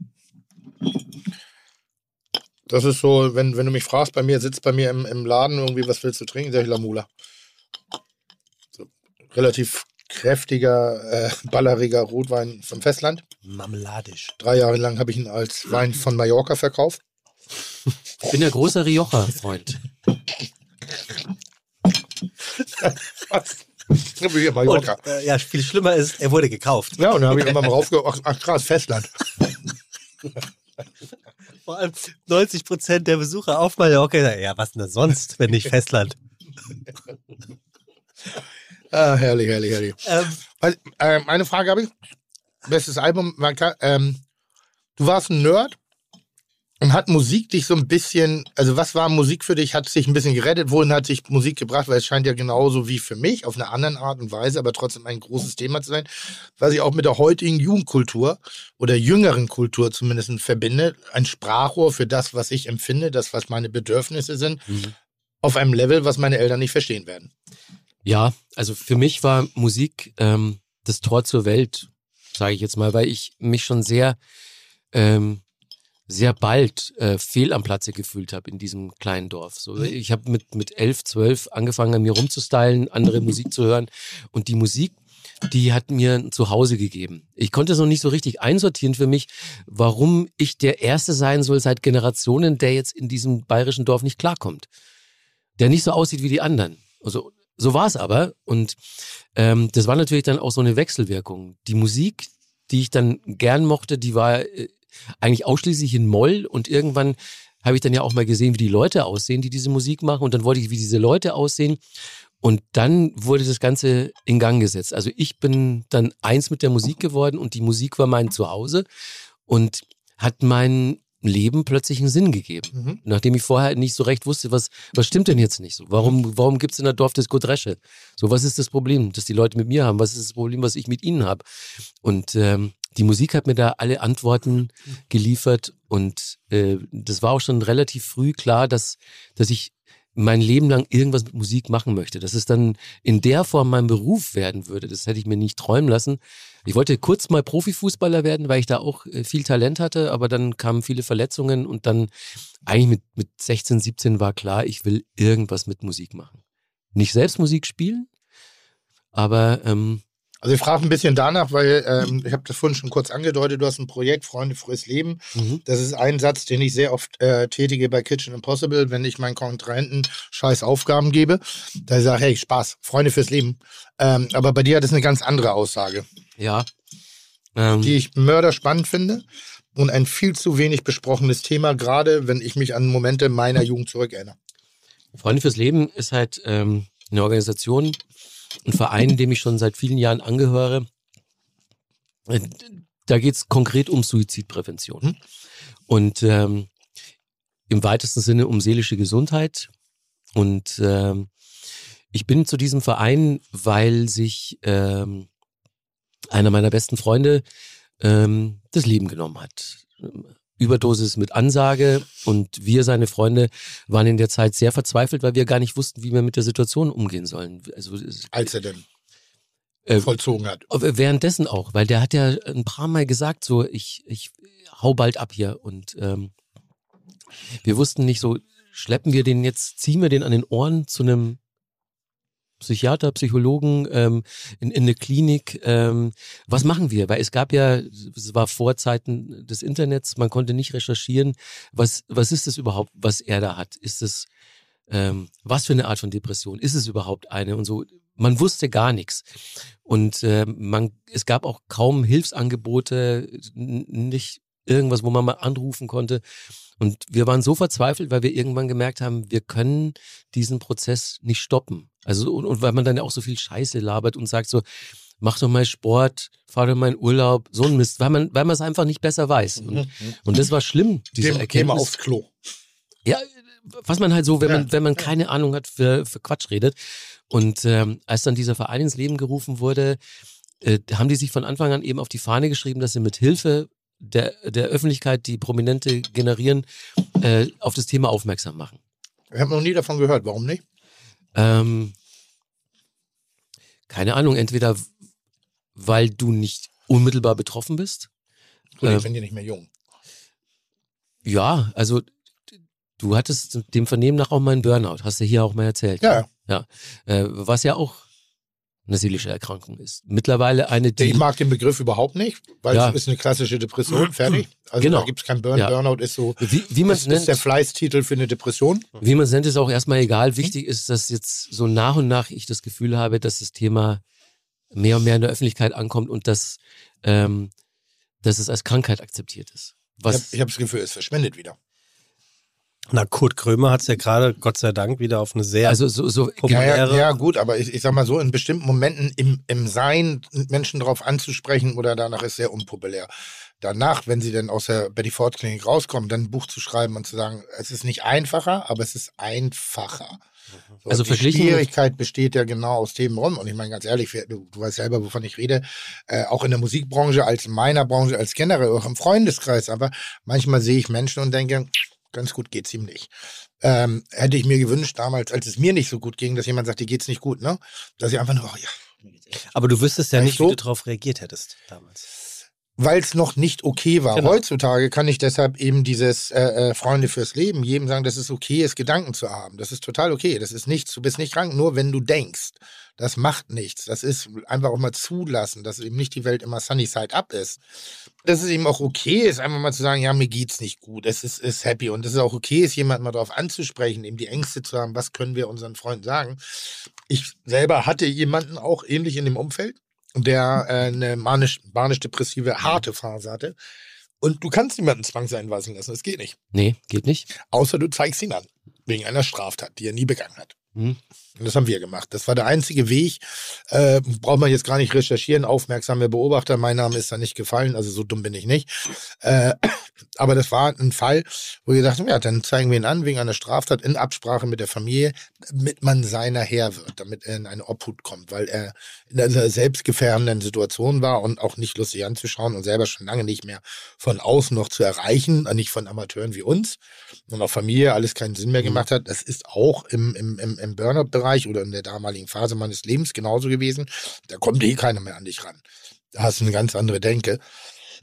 Das ist so, wenn, wenn du mich fragst, bei mir sitzt bei mir im, im Laden irgendwie, was willst du trinken, sag ich Lamula. So, relativ kräftiger, äh, balleriger Rotwein vom Festland. Marmeladisch. Drei Jahre lang habe ich ihn als Wein von Mallorca verkauft. Ich bin ja großer Rioja-Freund. Was? Hier, Mallorca. Und, äh, ja, viel schlimmer ist, er wurde gekauft. Ja, und dann habe ich immer mal raufge... Ach, ach krass, Festland. Vor allem 90 Prozent der Besucher auf Mallorca ja, was denn sonst, wenn nicht Festland? Ah, herrlich, herrlich, herrlich. Ähm, ähm, eine Frage habe ich. Bestes Album. Ähm, du warst ein Nerd Und hat Musik dich so ein bisschen, also was war Musik für dich? Hat es dich ein bisschen gerettet? Wohin hat sich Musik gebracht? Weil es scheint ja genauso wie für mich, auf eine andere Art und Weise, aber trotzdem ein großes Thema zu sein, was ich auch mit der heutigen Jugendkultur oder jüngeren Kultur zumindest verbinde. Ein Sprachrohr für das, was ich empfinde, das, was meine Bedürfnisse sind, Mhm. auf einem Level, was meine Eltern nicht verstehen werden. Ja, also für mich war Musik ähm, das Tor zur Welt, sage ich jetzt mal, weil ich mich schon sehr, ähm, sehr bald äh, fehl am Platze gefühlt habe in diesem kleinen Dorf. So, ich habe mit mit elf, zwölf angefangen, an mir rumzustylen, andere Musik zu hören und die Musik, die hat mir ein Zuhause gegeben. Ich konnte es noch nicht so richtig einsortieren für mich, warum ich der Erste sein soll seit Generationen, der jetzt in diesem bayerischen Dorf nicht klarkommt, der nicht so aussieht wie die anderen. Also so war es aber. Und ähm, das war natürlich dann auch so eine Wechselwirkung. Die Musik, die ich dann gern mochte, die war äh, eigentlich ausschließlich in Moll. Und irgendwann habe ich dann ja auch mal gesehen, wie die Leute aussehen, die diese Musik machen. Und dann wollte ich, wie diese Leute aussehen. Und dann wurde das Ganze in Gang gesetzt. Also ich bin dann eins mit der Musik geworden und die Musik war mein Zuhause und hat mein Leben plötzlich einen Sinn gegeben. Mhm. Nachdem ich vorher nicht so recht wusste, was, was stimmt denn jetzt nicht so? Warum, warum gibt es in der Dorfdisco Dresche? So, was ist das Problem, das die Leute mit mir haben? Was ist das Problem, was ich mit ihnen habe? Und ähm, die Musik hat mir da alle Antworten geliefert und äh, das war auch schon relativ früh klar, dass, dass ich mein Leben lang irgendwas mit Musik machen möchte. Dass es dann in der Form mein Beruf werden würde, das hätte ich mir nicht träumen lassen. Ich wollte kurz mal Profifußballer werden, weil ich da auch äh, viel Talent hatte, aber dann kamen viele Verletzungen und dann eigentlich mit, mit 16, 17 war klar, ich will irgendwas mit Musik machen. Nicht selbst Musik spielen, aber ähm, Also ich frage ein bisschen danach, weil ähm, ich habe das vorhin schon kurz angedeutet, du hast ein Projekt Freunde fürs Leben. mhm. Das ist ein Satz, den ich sehr oft äh, tätige bei Kitchen Impossible, wenn ich meinen Kontrahenten scheiß Aufgaben gebe. Da ich sage, hey, Spaß, Freunde fürs Leben. Ähm, aber bei dir hat es eine ganz andere Aussage, ja. Ähm, die ich mörderspannend finde und ein viel zu wenig besprochenes Thema, gerade wenn ich mich an Momente meiner Jugend zurückerinnere. Freunde fürs Leben ist halt ähm, eine Organisation, ein Verein, dem ich schon seit vielen Jahren angehöre. Äh, Da geht es konkret um Suizidprävention. Hm. Und ähm, im weitesten Sinne um seelische Gesundheit. Und ähm, ich bin zu diesem Verein, weil sich ähm, einer meiner besten Freunde ähm, das Leben genommen hat. Überdosis mit Ansage und wir, seine Freunde, waren in der Zeit sehr verzweifelt, weil wir gar nicht wussten, wie wir mit der Situation umgehen sollen. Also Als er denn äh, vollzogen hat. währenddessen auch, weil der hat ja ein paar Mal gesagt, so ich ich hau bald ab hier und ähm, wir wussten nicht so, schleppen wir den jetzt, ziehen wir den an den Ohren zu einem Psychiater, Psychologen, ähm, in, in eine Klinik. Ähm, was machen wir? Weil es gab ja, es war vor Zeiten des Internets, man konnte nicht recherchieren, was, was ist es überhaupt, was er da hat? Ist es, ähm, was für eine Art von Depression? Ist es überhaupt eine? Und so, man wusste gar nichts. Und äh, man, es gab auch kaum Hilfsangebote, nicht irgendwas, wo man mal anrufen konnte. Und wir waren so verzweifelt, weil wir irgendwann gemerkt haben, wir können diesen Prozess nicht stoppen. Also, und, und weil man dann ja auch so viel Scheiße labert und sagt so, mach doch mal Sport, fahr doch mal in Urlaub, so ein Mist, weil man, weil man es einfach nicht besser weiß. Und, und das war schlimm, diese Geh, geh mal Erkenntnis. aufs Klo. Ja, was man halt so, wenn Ja, man, wenn man keine Ahnung hat, für, für Quatsch redet. Und ähm, als dann dieser Verein ins Leben gerufen wurde, äh, haben die sich von Anfang an eben auf die Fahne geschrieben, dass sie mit Hilfe der, der Öffentlichkeit, die Prominente generieren, äh, auf das Thema aufmerksam machen. Ich habe noch nie davon gehört. Warum nicht? Ähm, keine Ahnung, entweder weil du nicht unmittelbar betroffen bist. Gut, Ähm, ich bin ja nicht mehr jung. Ja, also du hattest dem Vernehmen nach auch mal einen Burnout, hast du hier auch mal erzählt. Ja, Ja, äh, was ja auch eine seelische Erkrankung ist. Mittlerweile eine, die ich mag den Begriff überhaupt nicht, weil Ja. es ist eine klassische Depression, fertig. Also Genau. da gibt es kein Burn. Ja. Burnout ist so, wie, wie man das es ist der nennt, Fleißtitel für eine Depression. wie man es nennt, ist auch erstmal egal. Wichtig ist, dass jetzt so nach und nach ich das Gefühl habe, dass das Thema mehr und mehr in der Öffentlichkeit ankommt und dass, ähm, dass es als Krankheit akzeptiert ist. Ich Was, habe ich hab das Gefühl, es verschwindet wieder. Na, Kurt Krömer hat es ja gerade, Gott sei Dank, wieder auf eine sehr also so, so Ja, populäre. ja, ja, gut, aber ich, ich sag mal so, in bestimmten Momenten im, im Sein Menschen drauf anzusprechen oder danach ist sehr unpopulär. danach, wenn sie dann aus der Betty Ford Klinik rauskommen, dann ein Buch zu schreiben und zu sagen, es ist nicht einfacher, aber es ist einfacher. So, Also die verglichen- Schwierigkeit besteht ja genau aus dem rum. Und ich meine ganz ehrlich, du, du weißt selber, wovon ich rede, äh, auch in der Musikbranche, als in meiner Branche, als generell, auch im Freundeskreis, aber manchmal sehe ich Menschen und denke, ganz gut geht's ihm nicht. Ähm, hätte ich mir gewünscht damals, als es mir nicht so gut ging, dass jemand sagt, dir geht's nicht gut, ne? Dass ich einfach nur, oh ja, Aber du wüsstest ja nicht, wie du? du darauf reagiert hättest damals. weil es noch nicht okay war. Genau. Heutzutage kann ich deshalb eben dieses äh, äh, Freunde fürs Leben jedem sagen, dass es okay ist, Gedanken zu haben. Das ist total okay. Das ist nichts. Du bist nicht krank, nur wenn du denkst. Das macht nichts. Das ist einfach auch mal zulassen, dass eben nicht die Welt immer sunny side up ist. Dass es eben auch okay ist, einfach mal zu sagen, ja, mir geht's nicht gut. Es ist, ist happy. Und dass es auch okay ist, jemanden mal darauf anzusprechen, eben die Ängste zu haben, was können wir unseren Freunden sagen. Ich selber hatte jemanden auch ähnlich in dem Umfeld der äh, eine manisch- manisch-depressive harte Phase hatte. Und du kannst niemanden zwangseinweisen lassen. Das geht nicht. Nee, geht nicht. Außer du zeigst ihn an. Wegen einer Straftat, die er nie begangen hat. Hm. Und das haben wir gemacht. Das war der einzige Weg. Äh, braucht man jetzt gar nicht recherchieren. Aufmerksame Beobachter. Mein Name ist da nicht gefallen. Also so dumm bin ich nicht. Äh, aber das war ein Fall, wo wir dachten, ja, dann zeigen wir ihn an wegen einer Straftat in Absprache mit der Familie, damit man seiner Herr wird, damit er in eine Obhut kommt, weil er in einer selbstgefährdenden Situation war und auch nicht lustig anzuschauen und selber schon lange nicht mehr von außen noch zu erreichen, äh, nicht von Amateuren wie uns und auch Familie alles keinen Sinn mehr gemacht hat. Das ist auch im, im, im, im Burnout-Bereich oder in der damaligen Phase meines Lebens genauso gewesen. Da kommt eh keiner mehr an dich ran. Da hast du eine ganz andere Denke.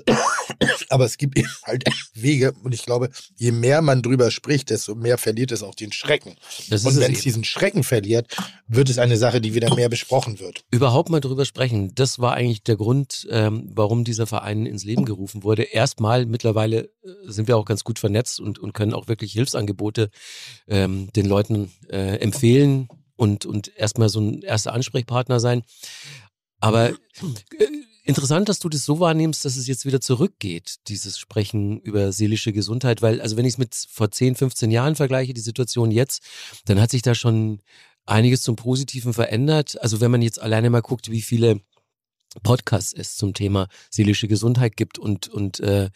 Aber es gibt eben halt Wege und ich glaube, je mehr man drüber spricht, desto mehr verliert es auch den Schrecken. Und wenn es diesen Schrecken verliert, wird es eine Sache, die wieder mehr besprochen wird. überhaupt mal drüber sprechen. Das war eigentlich der Grund, ähm, warum dieser Verein ins Leben gerufen wurde. Erstmal, mittlerweile äh, sind wir auch ganz gut vernetzt und, und können auch wirklich Hilfsangebote ähm, den Leuten äh, empfehlen und, und erstmal so ein erster Ansprechpartner sein. Aber äh, interessant, dass du das so wahrnimmst, dass es jetzt wieder zurückgeht, dieses Sprechen über seelische Gesundheit, weil, also wenn ich es mit vor 10, 15 Jahren vergleiche, die Situation jetzt, dann hat sich da schon einiges zum Positiven verändert. Also wenn man jetzt alleine mal guckt, wie viele Podcasts es zum Thema seelische Gesundheit gibt und, und äh,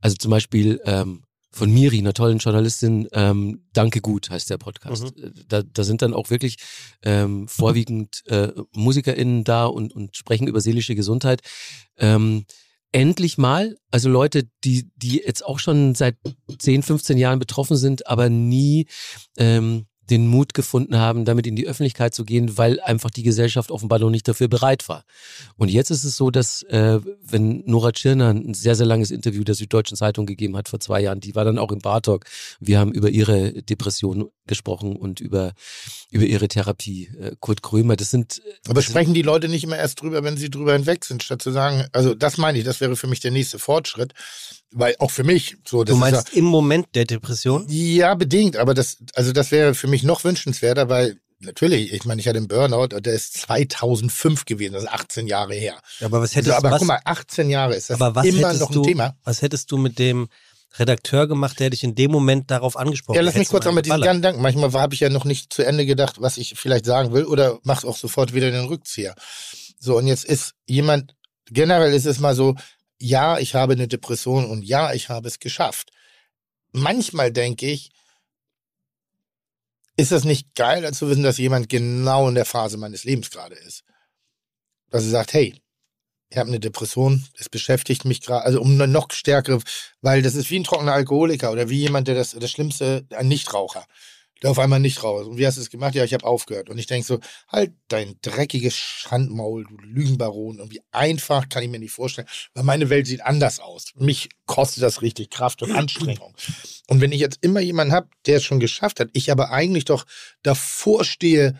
also zum Beispiel ähm, von Miri, einer tollen Journalistin, ähm, Danke gut heißt der Podcast. Da, da sind dann auch wirklich ähm, vorwiegend äh, MusikerInnen da und, und sprechen über seelische Gesundheit. Ähm, endlich mal, also Leute, die, die jetzt auch schon seit 10, 15 Jahren betroffen sind, aber nie ähm, den Mut gefunden haben, damit in die Öffentlichkeit zu gehen, weil einfach die Gesellschaft offenbar noch nicht dafür bereit war. Und jetzt ist es so, dass äh, wenn Nora Tschirner ein sehr, sehr langes Interview der Süddeutschen Zeitung gegeben hat vor zwei Jahren, die war dann auch im Bartok. Wir haben über ihre Depression gesprochen und über, über ihre Therapie. Äh, Kurt Krömer, das sind Aber das sind- sprechen die Leute nicht immer erst drüber, wenn sie drüber hinweg sind, statt zu sagen, also das meine ich, das wäre für mich der nächste Fortschritt, weil auch für mich so, das Du ist ja, meinst im Moment der Depression? Ja, bedingt, aber das, also das wäre für mich noch wünschenswerter, weil natürlich, ich meine, ich hatte einen Burnout der ist 2005 gewesen, das ist 18 Jahre her. Aber was hättest, Also, aber was, guck mal, 18 Jahre ist das aber was immer noch ein du, Thema. Was hättest du mit dem Redakteur gemacht, der dich in dem Moment darauf angesprochen Ja, lass mich kurz mit diesen? Gedanken. Manchmal habe ich ja noch nicht zu Ende gedacht, was ich vielleicht sagen will, oder mach auch sofort wieder den Rückzieher. So, und jetzt ist jemand, generell ist es mal so, ja, ich habe eine Depression und ja, ich habe es geschafft. Manchmal denke ich, ist das nicht geil, zu wissen, dass jemand genau in der Phase meines Lebens gerade ist. Dass er sagt, hey, ich habe eine Depression, es beschäftigt mich gerade, also um eine noch stärkere, weil das ist wie ein trockener Alkoholiker oder wie jemand, der das, das Schlimmste, ein Nichtraucher, der auf einmal nicht raucht. Und wie hast du es gemacht? Ja, ich habe aufgehört. Und ich denke so, halt dein dreckiges Schandmaul, du Lügenbaron. Und wie einfach kann ich mir nicht vorstellen, weil meine Welt sieht anders aus. Mich kostet das richtig Kraft und Anstrengung. Und wenn ich jetzt immer jemanden habe, der es schon geschafft hat, ich aber eigentlich doch davor stehe,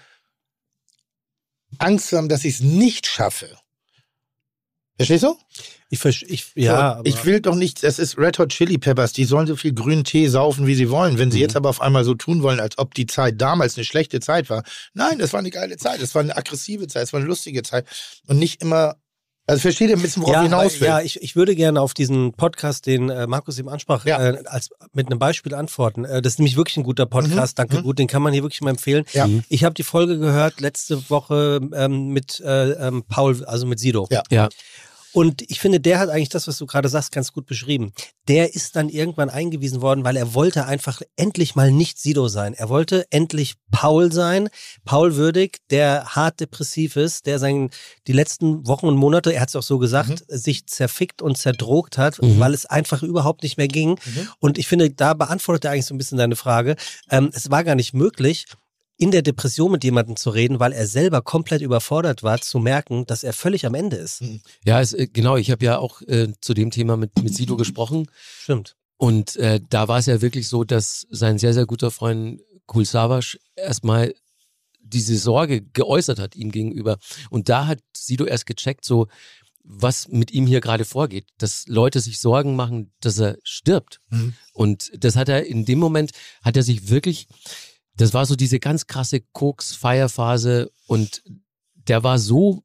Angst zu haben, dass ich es nicht schaffe. Verstehst du? Ich, ich, ja, so, aber ich will doch nicht, das ist Red Hot Chili Peppers, die sollen so viel grünen Tee saufen, wie sie wollen. Wenn sie Mhm. jetzt aber auf einmal so tun wollen, als ob die Zeit damals eine schlechte Zeit war. Nein, das war eine geile Zeit, das war eine aggressive Zeit, das war eine lustige Zeit. Und nicht immer, also versteht ihr ein bisschen, worauf ja, ich hinaus will? ja ich, ich würde gerne auf diesen Podcast, den äh, Markus eben ansprach, Ja. äh, als, mit einem Beispiel antworten. Äh, das ist nämlich wirklich ein guter Podcast. Danke mhm. gut, den kann man hier wirklich mal empfehlen. Ja. Ich habe die Folge gehört letzte Woche ähm, mit äh, ähm, Paul, also mit Sido. Ja. Ja. Und ich finde, der hat eigentlich das, was du gerade sagst, ganz gut beschrieben. Der ist dann irgendwann eingewiesen worden, weil er wollte einfach endlich mal nicht Sido sein. Er wollte endlich Paul sein, Paul würdig, der hart depressiv ist, der sein, die letzten Wochen und Monate, er hat es auch so gesagt, sich zerfickt und zerdrogt hat, Mhm. weil es einfach überhaupt nicht mehr ging. Und ich finde, da beantwortet er eigentlich so ein bisschen deine Frage. Ähm, es war gar nicht möglich, in der Depression mit jemandem zu reden, weil er selber komplett überfordert war, zu merken, dass er völlig am Ende ist. Ja, es, äh, genau. Ich habe ja auch äh, zu dem Thema mit, mit Sido gesprochen. Stimmt. Und äh, da war es ja wirklich so, dass sein sehr, sehr guter Freund Kul Savas erstmal diese Sorge geäußert hat ihm gegenüber. Und da hat Sido erst gecheckt, so was mit ihm hier gerade vorgeht, dass Leute sich Sorgen machen, dass er stirbt. Mhm. Und das hat er in dem Moment, hat er sich wirklich, das war so diese ganz krasse Koks-Feierphase und der war so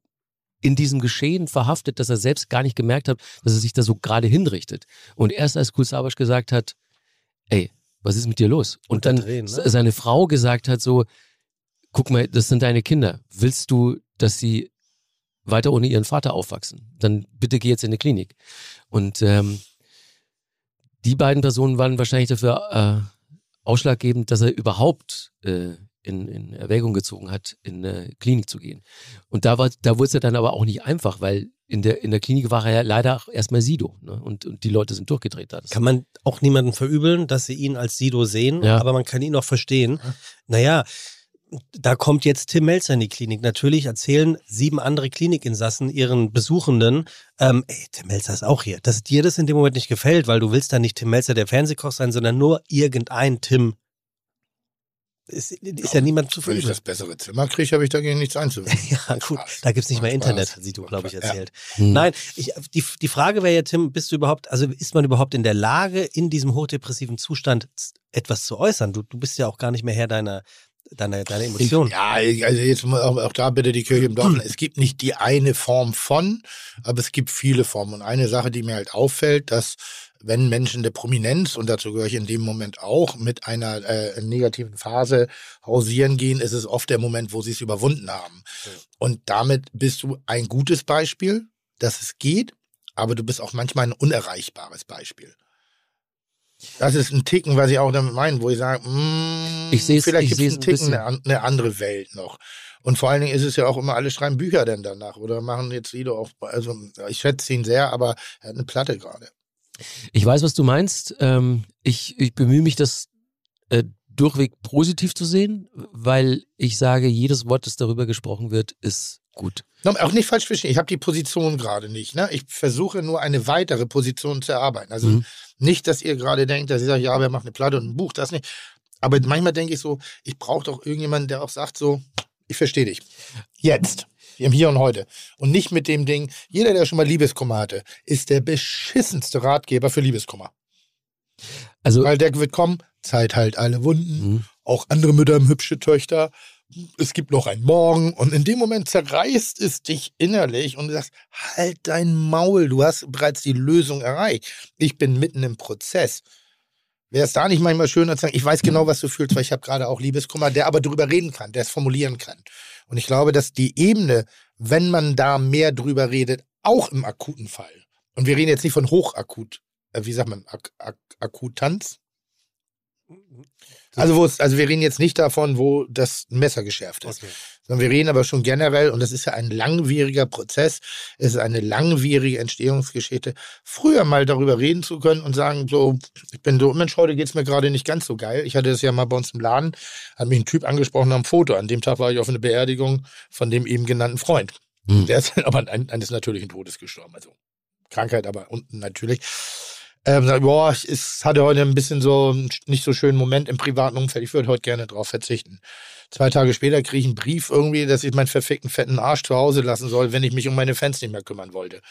in diesem Geschehen verhaftet, dass er selbst gar nicht gemerkt hat, dass er sich da so gerade hinrichtet. Und erst als Kul Savas gesagt hat, ey, was ist mit dir los? Und dann Unterdrehen, ne? se- seine Frau gesagt hat so, guck mal, das sind deine Kinder. Willst du, dass sie weiter ohne ihren Vater aufwachsen? Dann bitte geh jetzt in die Klinik. Und ähm, die beiden Personen waren wahrscheinlich dafür äh, ausschlaggebend, dass er überhaupt äh, in, in Erwägung gezogen hat, in eine Klinik zu gehen. Und da, war, da wurde es ja dann aber auch nicht einfach, weil in der, in der Klinik war er ja leider auch erstmal Sido. Ne? Und, und die Leute sind durchgedreht da. Kann man auch niemanden verübeln, dass sie ihn als Sido sehen, Ja. aber man kann ihn auch verstehen. Naja, da kommt jetzt Tim Melzer in die Klinik. Natürlich erzählen sieben andere Klinikinsassen ihren Besuchenden, ähm, ey, Tim Melzer ist auch hier. Dass dir das in dem Moment nicht gefällt, weil du willst dann nicht Tim Melzer der Fernsehkoch sein, sondern nur irgendein Tim. Ist, ist ja niemand zu Wenn ich das bessere Zimmer kriege, habe ich dagegen nichts einzuwenden. Ja, gut, da gibt's nicht mehr. Internet, hat Sido, glaube ich, Ja. erzählt. Hm. Nein, ich, die, die Frage wäre ja, Tim, bist du überhaupt, also ist man überhaupt in der Lage, in diesem hochdepressiven Zustand etwas zu äußern? Du, du bist ja auch gar nicht mehr Herr deiner, deiner, deiner Emotionen. Ja, also jetzt mal auch, auch da bitte die Kirche im Dorf. Es gibt nicht die eine Form von, aber es gibt viele Formen. Und eine Sache, die mir halt auffällt, dass wenn Menschen der Prominenz, und dazu gehöre ich in dem Moment auch, mit einer äh, negativen Phase hausieren gehen, ist es oft der Moment, wo sie es überwunden haben. Und damit bist du ein gutes Beispiel, dass es geht, aber du bist auch manchmal ein unerreichbares Beispiel. Das ist ein Ticken, was ich auch damit meine, wo ich sage, mm, Ich vielleicht ich gibt es einen ein Ticken bisschen. eine, an- eine andere Welt noch. Und vor allen Dingen ist es ja auch immer, alle schreiben Bücher denn danach oder machen jetzt Lieder auch, also ich schätze ihn sehr, aber er hat eine Platte gerade. Ich weiß, was du meinst. Ähm, ich, ich bemühe mich, das äh, durchweg positiv zu sehen, weil ich sage, jedes Wort, das darüber gesprochen wird, ist gut. Auch nicht falsch verstehen, ich habe die Position gerade nicht. Ne? Ich versuche nur eine weitere Position zu erarbeiten. Also Mhm. nicht, dass ihr gerade denkt, dass ich sage, ja, wer macht eine Platte und ein Buch, das nicht. Aber manchmal denke ich so, ich brauche doch irgendjemanden, der auch sagt so, ich verstehe dich. Jetzt. Im Hier und Heute. Und nicht mit dem Ding, jeder, der schon mal Liebeskummer hatte, ist der beschissenste Ratgeber für Liebeskummer. Also, Weil der wird kommen, Zeit halt alle Wunden, Mhm. auch andere Mütter haben hübsche Töchter. Es gibt noch einen Morgen und in dem Moment zerreißt es dich innerlich und du sagst, halt dein Maul, du hast bereits die Lösung erreicht. Ich bin mitten im Prozess. Wäre es da nicht manchmal schöner zu sagen, ich weiß genau, was du fühlst, weil ich habe gerade auch Liebeskummer, der aber drüber reden kann, der es formulieren kann. Und ich glaube, dass die Ebene, wenn man da mehr drüber redet, auch im akuten Fall, und wir reden jetzt nicht von hochakut, äh, wie sagt man, Ak Ak Akutanz? Also, wo es, also wir reden jetzt nicht davon, wo das Messer geschärft ist, sondern wir reden aber schon generell, und das ist ja ein langwieriger Prozess, es ist eine langwierige Entstehungsgeschichte, früher mal darüber reden zu können und sagen, so, ich bin so, Mensch, heute geht's mir gerade nicht ganz so geil. Ich hatte das ja mal bei uns im Laden, hat mich ein Typ angesprochen einem Foto. An dem Tag war ich auf eine Beerdigung von dem eben genannten Freund. Hm. Der ist aber an, eines natürlichen Todes gestorben, also Krankheit, aber unten natürlich. Ähm, boah, ich es hatte heute ein bisschen so einen nicht so schönen Moment im privaten Umfeld. Ich würde heute gerne drauf verzichten. Zwei Tage später kriege ich einen Brief irgendwie, dass ich meinen verfickten fetten Arsch zu Hause lassen soll, wenn ich mich um meine Fans nicht mehr kümmern wollte.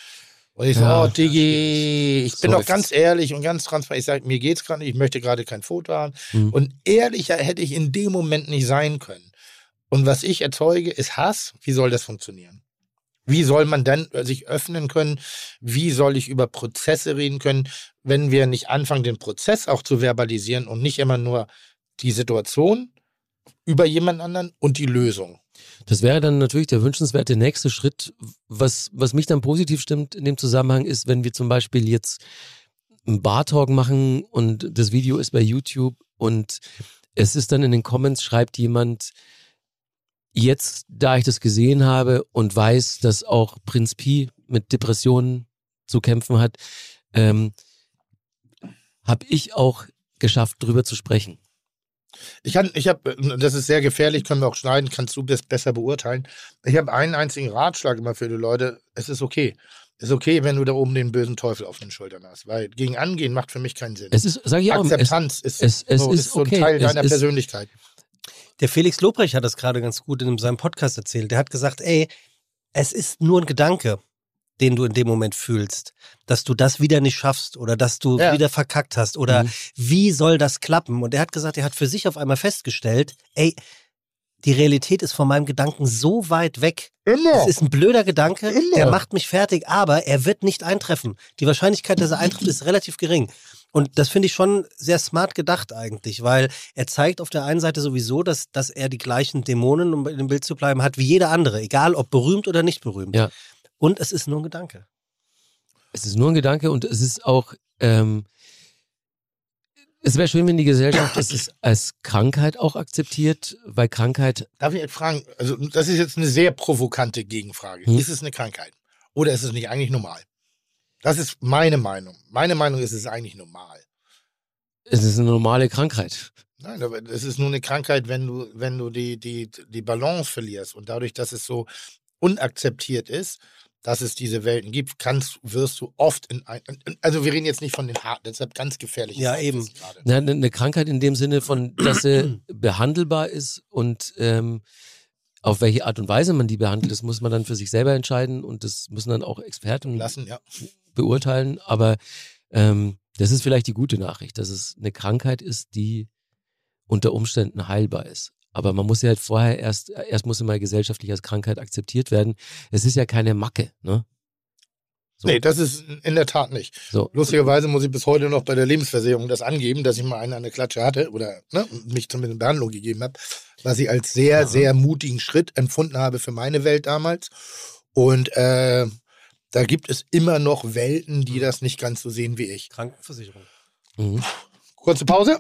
Und ich so, Ja, oh Diggi, ich bin So doch ist ganz ehrlich und ganz transparent. Ich sage, mir geht's gerade nicht, ich möchte gerade kein Foto haben. Mhm. Und ehrlicher hätte ich in dem Moment nicht sein können. Und was ich erzeuge, ist Hass. Wie soll das funktionieren? Wie soll man dann sich öffnen können? Wie soll ich über Prozesse reden können, wenn wir nicht anfangen, den Prozess auch zu verbalisieren und nicht immer nur die Situation über jemand anderen und die Lösung. Das wäre dann natürlich der wünschenswerte nächste Schritt. Was, was mich dann positiv stimmt in dem Zusammenhang ist, wenn wir zum Beispiel jetzt einen Bar-Talk machen und das Video ist bei YouTube und es ist dann in den Comments, schreibt jemand, jetzt, da ich das gesehen habe und weiß, dass auch Prinz Pi mit Depressionen zu kämpfen hat, ähm, habe ich auch geschafft, drüber zu sprechen. Ich kann, ich habe, das ist sehr gefährlich, können wir auch schneiden, kannst du das besser beurteilen. Ich habe einen einzigen Ratschlag immer für die Leute. Es ist okay. Es ist okay, wenn du da oben den bösen Teufel auf den Schultern hast, weil gegen angehen macht für mich keinen Sinn. Es ist, sag ich auch, es, Akzeptanz ist, es- es so, ist ist so ein okay. Teil Es deiner ist- Persönlichkeit. Der Felix Lobrecht hat das gerade ganz gut in seinem Podcast erzählt. Der hat gesagt, ey, es ist nur ein Gedanke, den du in dem Moment fühlst, dass du das wieder nicht schaffst oder dass du Ja. wieder verkackt hast oder Mhm. wie soll das klappen? Und er hat gesagt, er hat für sich auf einmal festgestellt, ey, die Realität ist von meinem Gedanken so weit weg. Immer. Es ist ein blöder Gedanke, Immer. der macht mich fertig, aber er wird nicht eintreffen. Die Wahrscheinlichkeit, dass er eintrifft, ist relativ gering. Und das finde ich schon sehr smart gedacht eigentlich, weil er zeigt auf der einen Seite sowieso, dass, dass er die gleichen Dämonen, um in dem Bild zu bleiben, hat wie jeder andere, egal ob berühmt oder nicht berühmt. Ja. Und es ist nur ein Gedanke. Es ist nur ein Gedanke und es ist auch, ähm, es wäre schön, wenn die Gesellschaft es als Krankheit auch akzeptiert, weil Krankheit, Darf ich jetzt fragen, also das ist jetzt eine sehr provokante Gegenfrage. Hm. Ist es eine Krankheit? Oder ist es nicht eigentlich normal? Das ist meine Meinung. Meine Meinung ist, es ist eigentlich normal. es ist eine normale Krankheit. Nein, aber es ist nur eine Krankheit, wenn du, wenn du die, die, die Balance verlierst. Und dadurch, dass es so unakzeptiert ist, dass es diese Welten gibt, kannst, wirst du oft in ein, also wir reden jetzt nicht von den harten, deshalb ganz gefährlich. Ja, eben. Na, Eine eine Krankheit in dem Sinne von, dass sie behandelbar ist und ähm, auf welche Art und Weise man die behandelt, das muss man dann für sich selber entscheiden und das müssen dann auch Experten Lassen, ja. beurteilen. Aber ähm, das ist vielleicht die gute Nachricht, dass es eine Krankheit ist, die unter Umständen heilbar ist. Aber man muss ja halt vorher erst, erst muss sie mal gesellschaftlich als Krankheit akzeptiert werden. Es ist ja keine Macke, ne? So. Nee, das ist in der Tat nicht. So. Lustigerweise muss ich bis heute noch bei der Lebensversicherung das angeben, dass ich mal einen an der Klatsche hatte oder ne, mich zumindest in Behandlung gegeben habe, was ich als sehr, sehr mutigen Schritt empfunden habe für meine Welt damals. Und äh, da gibt es immer noch Welten, die das nicht ganz so sehen wie ich. Krankenversicherung. Mhm. Kurze Pause.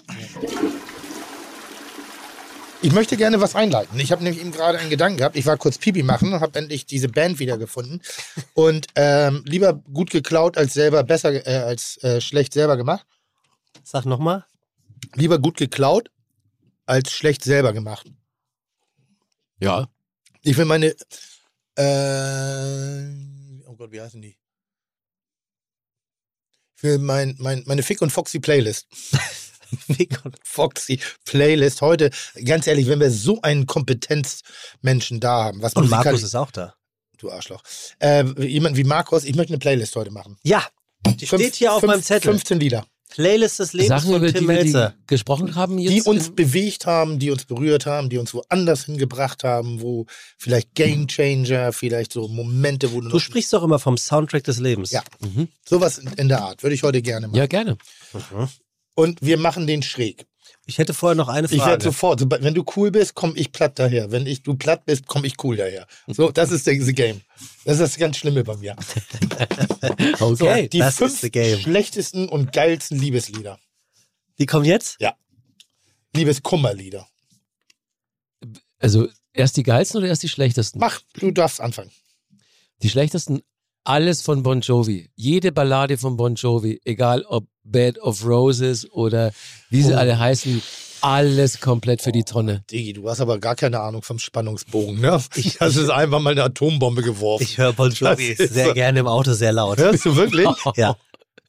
Ich möchte gerne was einleiten. Ich habe nämlich eben gerade einen Gedanken gehabt. Ich war kurz Pipi machen und habe endlich diese Band wiedergefunden. Und ähm, lieber gut geklaut als selber besser äh, als äh, schlecht selber gemacht. Sag nochmal. Lieber gut geklaut als schlecht selber gemacht. Ja. Ich will meine. Äh, oh Gott, wie heißen die? Ich will mein, mein, meine Fick und Foxy Playlist. Fick und Foxy Playlist heute. Ganz ehrlich, wenn wir so einen Kompetenzmenschen da haben, was Und Markus ist auch da. du Arschloch. Äh, jemand wie Markus, ich möchte eine Playlist heute machen. Ja, die Fünf- steht hier auf fünf- meinem Zettel. 15 Lieder. Playlist des Lebens Sachen, von über Tim die wir die Melzer. gesprochen haben jetzt. Die uns bewegt haben, die uns berührt haben, die uns woanders hingebracht haben, wo vielleicht Game Changer, vielleicht so Momente, wo du, Du noch- sprichst doch immer vom Soundtrack des Lebens. Ja. Mhm. sowas in, in der Art. Würde ich heute gerne machen. Ja, gerne. Und wir machen den schräg. Ich hätte vorher noch eine Ich werde Frage. sofort, wenn du cool bist, komme ich platt daher. Wenn ich, du platt bist, komme ich cool daher. So, das ist der, the Game. Das ist das ganz Schlimme bei mir. Okay, Die das fünf ist the game. schlechtesten und geilsten Liebeslieder. Die kommen jetzt? Liebeskummerlieder. Also erst die geilsten oder erst die schlechtesten? Mach, du darfst anfangen. Die schlechtesten, alles von Bon Jovi. Jede Ballade von Bon Jovi, egal ob Bed of Roses oder wie Oh. sie alle heißen, alles komplett für die Tonne. Digi, du hast aber gar keine Ahnung vom Spannungsbogen, ne? Ich, das ist einfach mal eine Atombombe geworfen. Ich höre Bon Jovi sehr so. gerne im Auto sehr laut. Hörst du wirklich? Ja,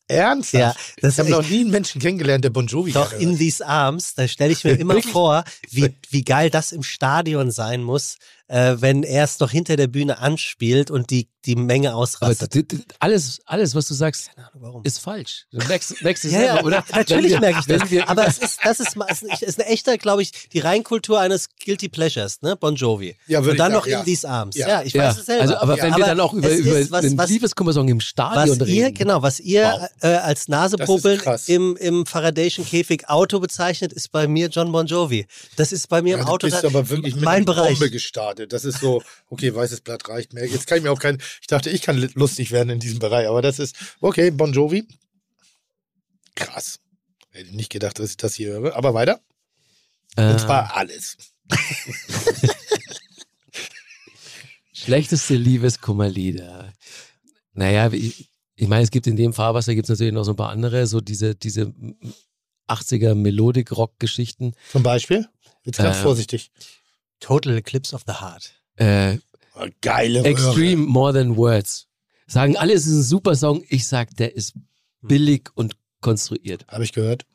Ernsthaft? ja. Das Ich habe noch nie einen Menschen kennengelernt, der Bon Jovi Doch, in these arms, da stelle ich mir immer vor, wie, wie geil das im Stadion sein muss, äh, wenn er es noch hinter der Bühne anspielt und die, die Menge Aber ausrastet. d- d- alles, alles, was du sagst, Keine Ahnung, warum. ist falsch. Du merkst, merkst es Ja, selber, ja, oder? natürlich wir- merke ich das. wir Aber es ist, das ist, ist ist eine echte, glaube ich, die Reinkultur eines Guilty Pleasures, ne? Bon Jovi. Ja, Und dann noch ja. in these Arms. Ja, Ja. ich ja, weiß es selber. also, aber wenn wir dann auch über, über ist was, was, Liebeskummersong im was Stadion ihr, reden. genau, was ihr Wow. äh, als Nasepopeln krass. im, im Faradayschen Käfig Auto bezeichnet, ist bei mir John Bon Jovi. Das ist bei mir im Auto du bist da- aber wirklich mit mein einer Bereich. Bombe gestartet. Das ist so, okay, weißes Blatt reicht mehr. Jetzt kann ich mir auch kein, ich dachte, ich kann lustig werden in diesem Bereich, aber das ist, okay, Bon Jovi. Krass. Hätte nicht gedacht, dass ich das hier höre. Aber weiter. Äh, Und zwar alles. Schlechteste Liebeskummerlieder. Naja, ich, ich meine, es gibt in dem Fahrwasser gibt es natürlich noch so ein paar andere, so diese, diese 80er Melodik-Rock-Geschichten. Zum Beispiel. Jetzt ganz Ähm, vorsichtig. Total Eclipse of the Heart. Äh, Oh, geile Extreme More Than Words. Sagen alle, es ist ein super Song. Ich sag, der ist billig und konstruiert. Habe ich gehört.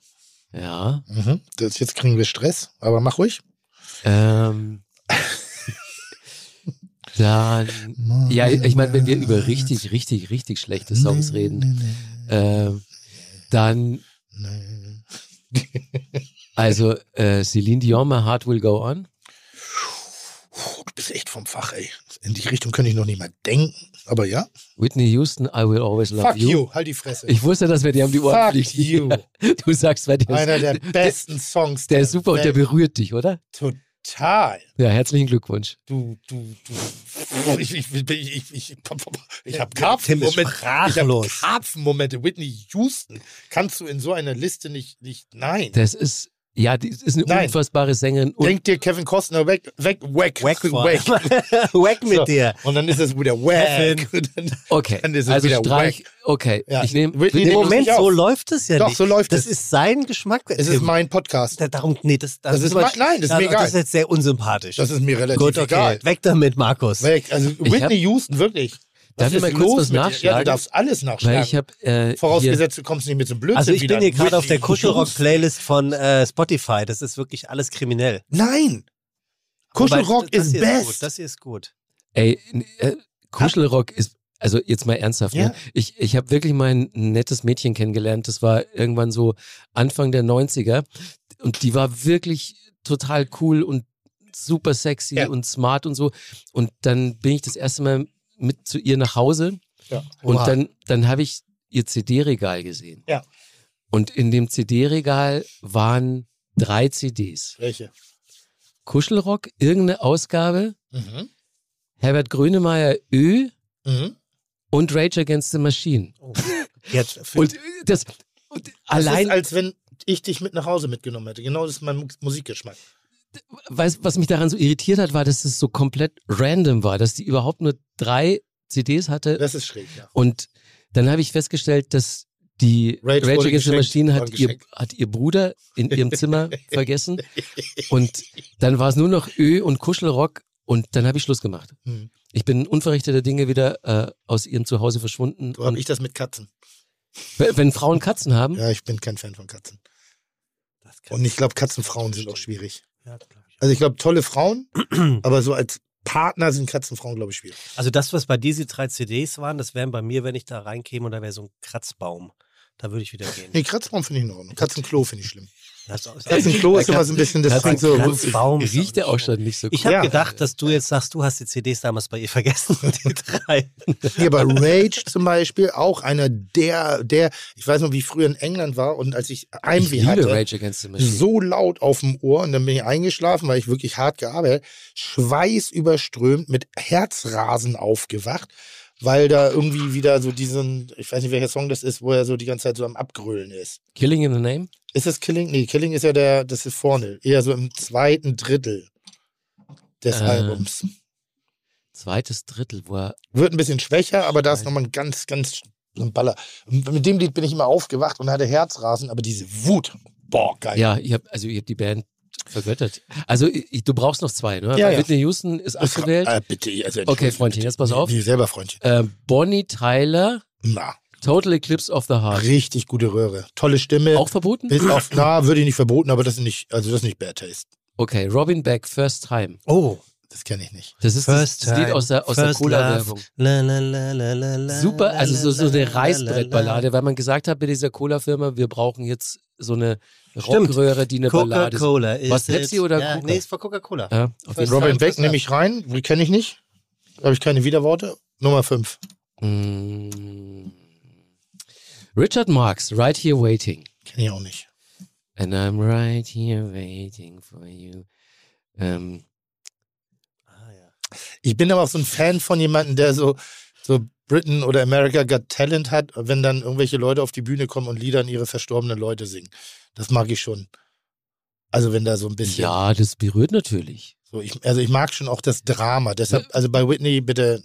Ja. Mhm. Das, jetzt kriegen wir Stress, aber mach ruhig. Ähm, dann, ja, ich meine, wenn wir über richtig, richtig, richtig schlechte Songs reden, ähm, dann, also äh, Celine Dion, My Heart Will Go On. Puh, du bist echt vom Fach, ey. In die Richtung könnte ich noch nicht mal denken. Aber ja. Whitney Houston, I Will Always Love Fuck you. Halt die Fresse. Ich wusste, dass wir dir um die Ohren Fuck fliegen. you. Du sagst, weil der, Einer ist, der besten Songs. der ist super und der Welt. berührt dich, oder? Total. Ja, herzlichen Glückwunsch. Du, du, du. Ich, ich, ich, ich, ich, ich, habe Karpfenmomente. Ich sprachlos. habe Karpfenmomente. Whitney Houston kannst du in so einer Liste nicht, nicht nein. Das ist, ja, die ist eine Nein. unfassbare Sängerin. Denk dir Kevin Costner weg, weg, weg, vor weg. Wack mit So. dir. Und dann ist es wieder dann, okay, dann ist es also wieder Streich, okay, Ja. ich nehme, Nee, Nee, Moment, so läuft es ja Doch, nicht. so läuft das es. ist sein Geschmack. Es ist mein Podcast. Da- Darum, nee, das, Das ist aber- mein- nein, das ist mir egal. Das ist jetzt sehr unsympathisch. Das ist mir relativ Gut, okay. egal. Weg damit, Markus. Weg. Also Whitney Houston, wirklich. Darf ich ist mal kurz los was dir? Ja, nachschlagen? du darfst alles nachschlagen. weil ich habe, äh, hier, Vorausgesetzt, du kommst nicht mit so einem Blödsinn Also ich bin hier gerade auf der Kuschelrock-Playlist von äh, Spotify. Das ist wirklich alles kriminell. Nein. Wobei, Kuschelrock das ist hier best. gut. Das hier ist gut. ey, äh, Kuschelrock ist, also jetzt mal ernsthaft, Ja. ne? ich, ich habe wirklich mal ein nettes Mädchen kennengelernt, das war irgendwann so Anfang der 90er und die war wirklich total cool und super sexy Ja. und smart und so und dann bin ich das erste Mal mit zu ihr nach Hause Ja. Und dann, dann habe ich ihr CD-Regal gesehen. Ja. Und in dem CD-Regal waren drei CDs. Welche? Kuschelrock, irgendeine Ausgabe, Mhm. Herbert Grönemeyer Ö Mhm. und Rage Against the Machine. Jetzt für, Und das, und Das allein, ist, als wenn ich dich mit nach Hause mitgenommen hätte. Genau das ist mein Mu- Musikgeschmack. Weißt, was mich daran so irritiert hat, war, dass es so komplett random war, dass die überhaupt nur drei CDs hatte. Das ist schräg, ja. Und dann habe ich festgestellt, dass die Rage Against the Machine hat ihr, hat ihr Bruder in ihrem Zimmer vergessen. Und dann war es nur noch Ö und Kuschelrock und dann habe ich Schluss gemacht. Hm. Ich bin unverrichteter Dinge wieder äh, aus ihrem Zuhause verschwunden. So habe ich das mit Katzen. wenn Frauen Katzen haben, Ja, ich bin kein Fan von Katzen. Und ich glaube, Katzenfrauen sind auch schwierig. Ja, das glaub ich. Also ich glaube, tolle Frauen, aber so als Partner sind Katzenfrauen, glaube ich, schwierig. Also das, was bei diese drei CDs waren, das wären bei mir, wenn ich da reinkäme und da wäre so ein Kratzbaum. Da würde ich wieder gehen. Nee, Kratzbaum finde ich in Ordnung. Katzenklo finde ich schlimm. Das ist- Katzenklo ist immer so ein bisschen, das klingt so. Ist riecht der auch schon nicht so gut. Ich habe Ja. gedacht, dass du jetzt sagst, du hast die CDs damals bei ihr vergessen, die drei. Nee, aber Rage zum Beispiel, auch einer der, der, ich weiß noch, wie ich früher in England war und als ich ich Heimweh hatte, Rage Against the Machine. so laut auf dem Ohr und dann bin ich eingeschlafen, weil ich wirklich hart gearbeitet, Schweiß überströmt, mit Herzrasen aufgewacht, weil da irgendwie wieder so diesen, ich weiß nicht, welcher Song das ist, wo er so die ganze Zeit so am Abgrölen ist. Killing in the Name? Ist das Killing? Nee, Killing ist ja der, das ist vorne, eher so im zweiten Drittel des Äh. Albums. Zweites Drittel, wo er Wird ein bisschen schwächer, aber da ist nochmal ein ganz, ganz ein Baller. Mit dem Lied bin ich immer aufgewacht und hatte Herzrasen, aber diese Wut, boah, geil. Ja, ich habe also ich hab die Band vergöttert. Also ich, du brauchst noch zwei, ne? Ja, ja. Whitney Houston ist abgewählt. Äh, bitte, also Okay, Freundchen, jetzt pass auf. Nee, selber Freundchen. Äh, Bonnie Tyler, Na, Total Eclipse of the Heart. richtig gute Röhre. Tolle Stimme. Auch verboten? Bis auf, na, würde ich nicht verboten, aber das ist nicht, also das ist nicht Bad Taste. Okay, Robin Beck, First Time. Oh, Das kenne ich nicht. Das ist das, das Lied aus der, aus der first Cola-Werbung. Super, also so, so eine la, Reißbrettballade, weil man gesagt hat bei dieser Cola-Firma, wir brauchen jetzt so eine Stimmt. Rockröhre, die eine Ballade ist. Coca-Cola ist Was, Pepsi oder ja, Coca? Nee, ist von Coca-Cola. Ja, auf First jeden Robin time, Beck first nehme ich rein. Die kenne ich nicht. Da habe ich keine Widerworte. Nummer 5. Mm. Richard Marx, Right Here Waiting. Kenne ich auch nicht. And I'm right here waiting for you. Ähm, Ah, ja. Ich bin aber auch so ein Fan von jemandem, der so, so Britain oder America Got Talent hat, wenn dann irgendwelche Leute auf die Bühne kommen und Lieder an ihre verstorbenen Leute singen. Das mag ich schon. Also wenn da so ein bisschen. ja, das berührt natürlich. So, ich, also ich mag schon auch das Drama. Deshalb, also bei Whitney bitte.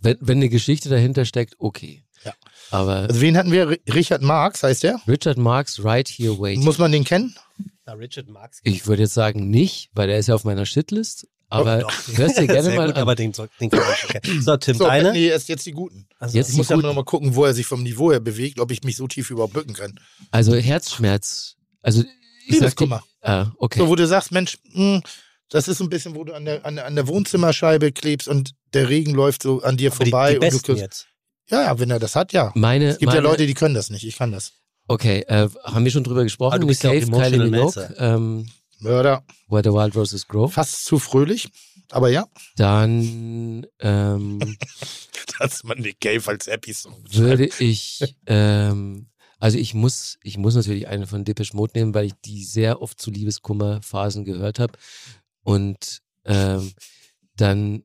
Wenn, wenn eine Geschichte dahinter steckt, okay. Aber Also wen hatten wir? Richard Marx heißt der? Richard Marx, Right Here Waiting. Muss man den kennen? Na, Richard Marx. ich würde jetzt sagen nicht, weil der ist ja auf meiner Shitlist. Aber Doch, hörst dir gerne mal gut, an. aber den, den kann man schon kennen. So, Tim, So, deine? nee, erst jetzt die Guten. Also, Jetzt Ich die muss ja Guten. noch mal gucken, wo er sich vom Niveau her bewegt, ob ich mich so tief überhaupt bücken kann. Also Herzschmerz. Also ich Liebeskummer. ah, okay. So, wo du sagst, Mensch, mh, das ist so ein bisschen, wo du an der, an, der, an der Wohnzimmerscheibe klebst und der Regen läuft so an dir aber die, vorbei. die und du küsst- jetzt. Ja, ja, wenn er das hat, ja. meine, Es gibt meine, ja Leute, die können das nicht. Ich kann das. Okay, äh, haben wir schon drüber gesprochen? Ah, du bist ja auch Cave, Kylie Minogue, ähm, Mörder. Where the Wild Roses Grow. Fast zu fröhlich. Aber ja. Dann ähm, Dass man Nick Cave als Episode. würde ich, ähm, also ich muss, ich muss natürlich eine von Depeche Mode nehmen, weil ich die sehr oft zu Liebeskummerphasen gehört habe. Und ähm, dann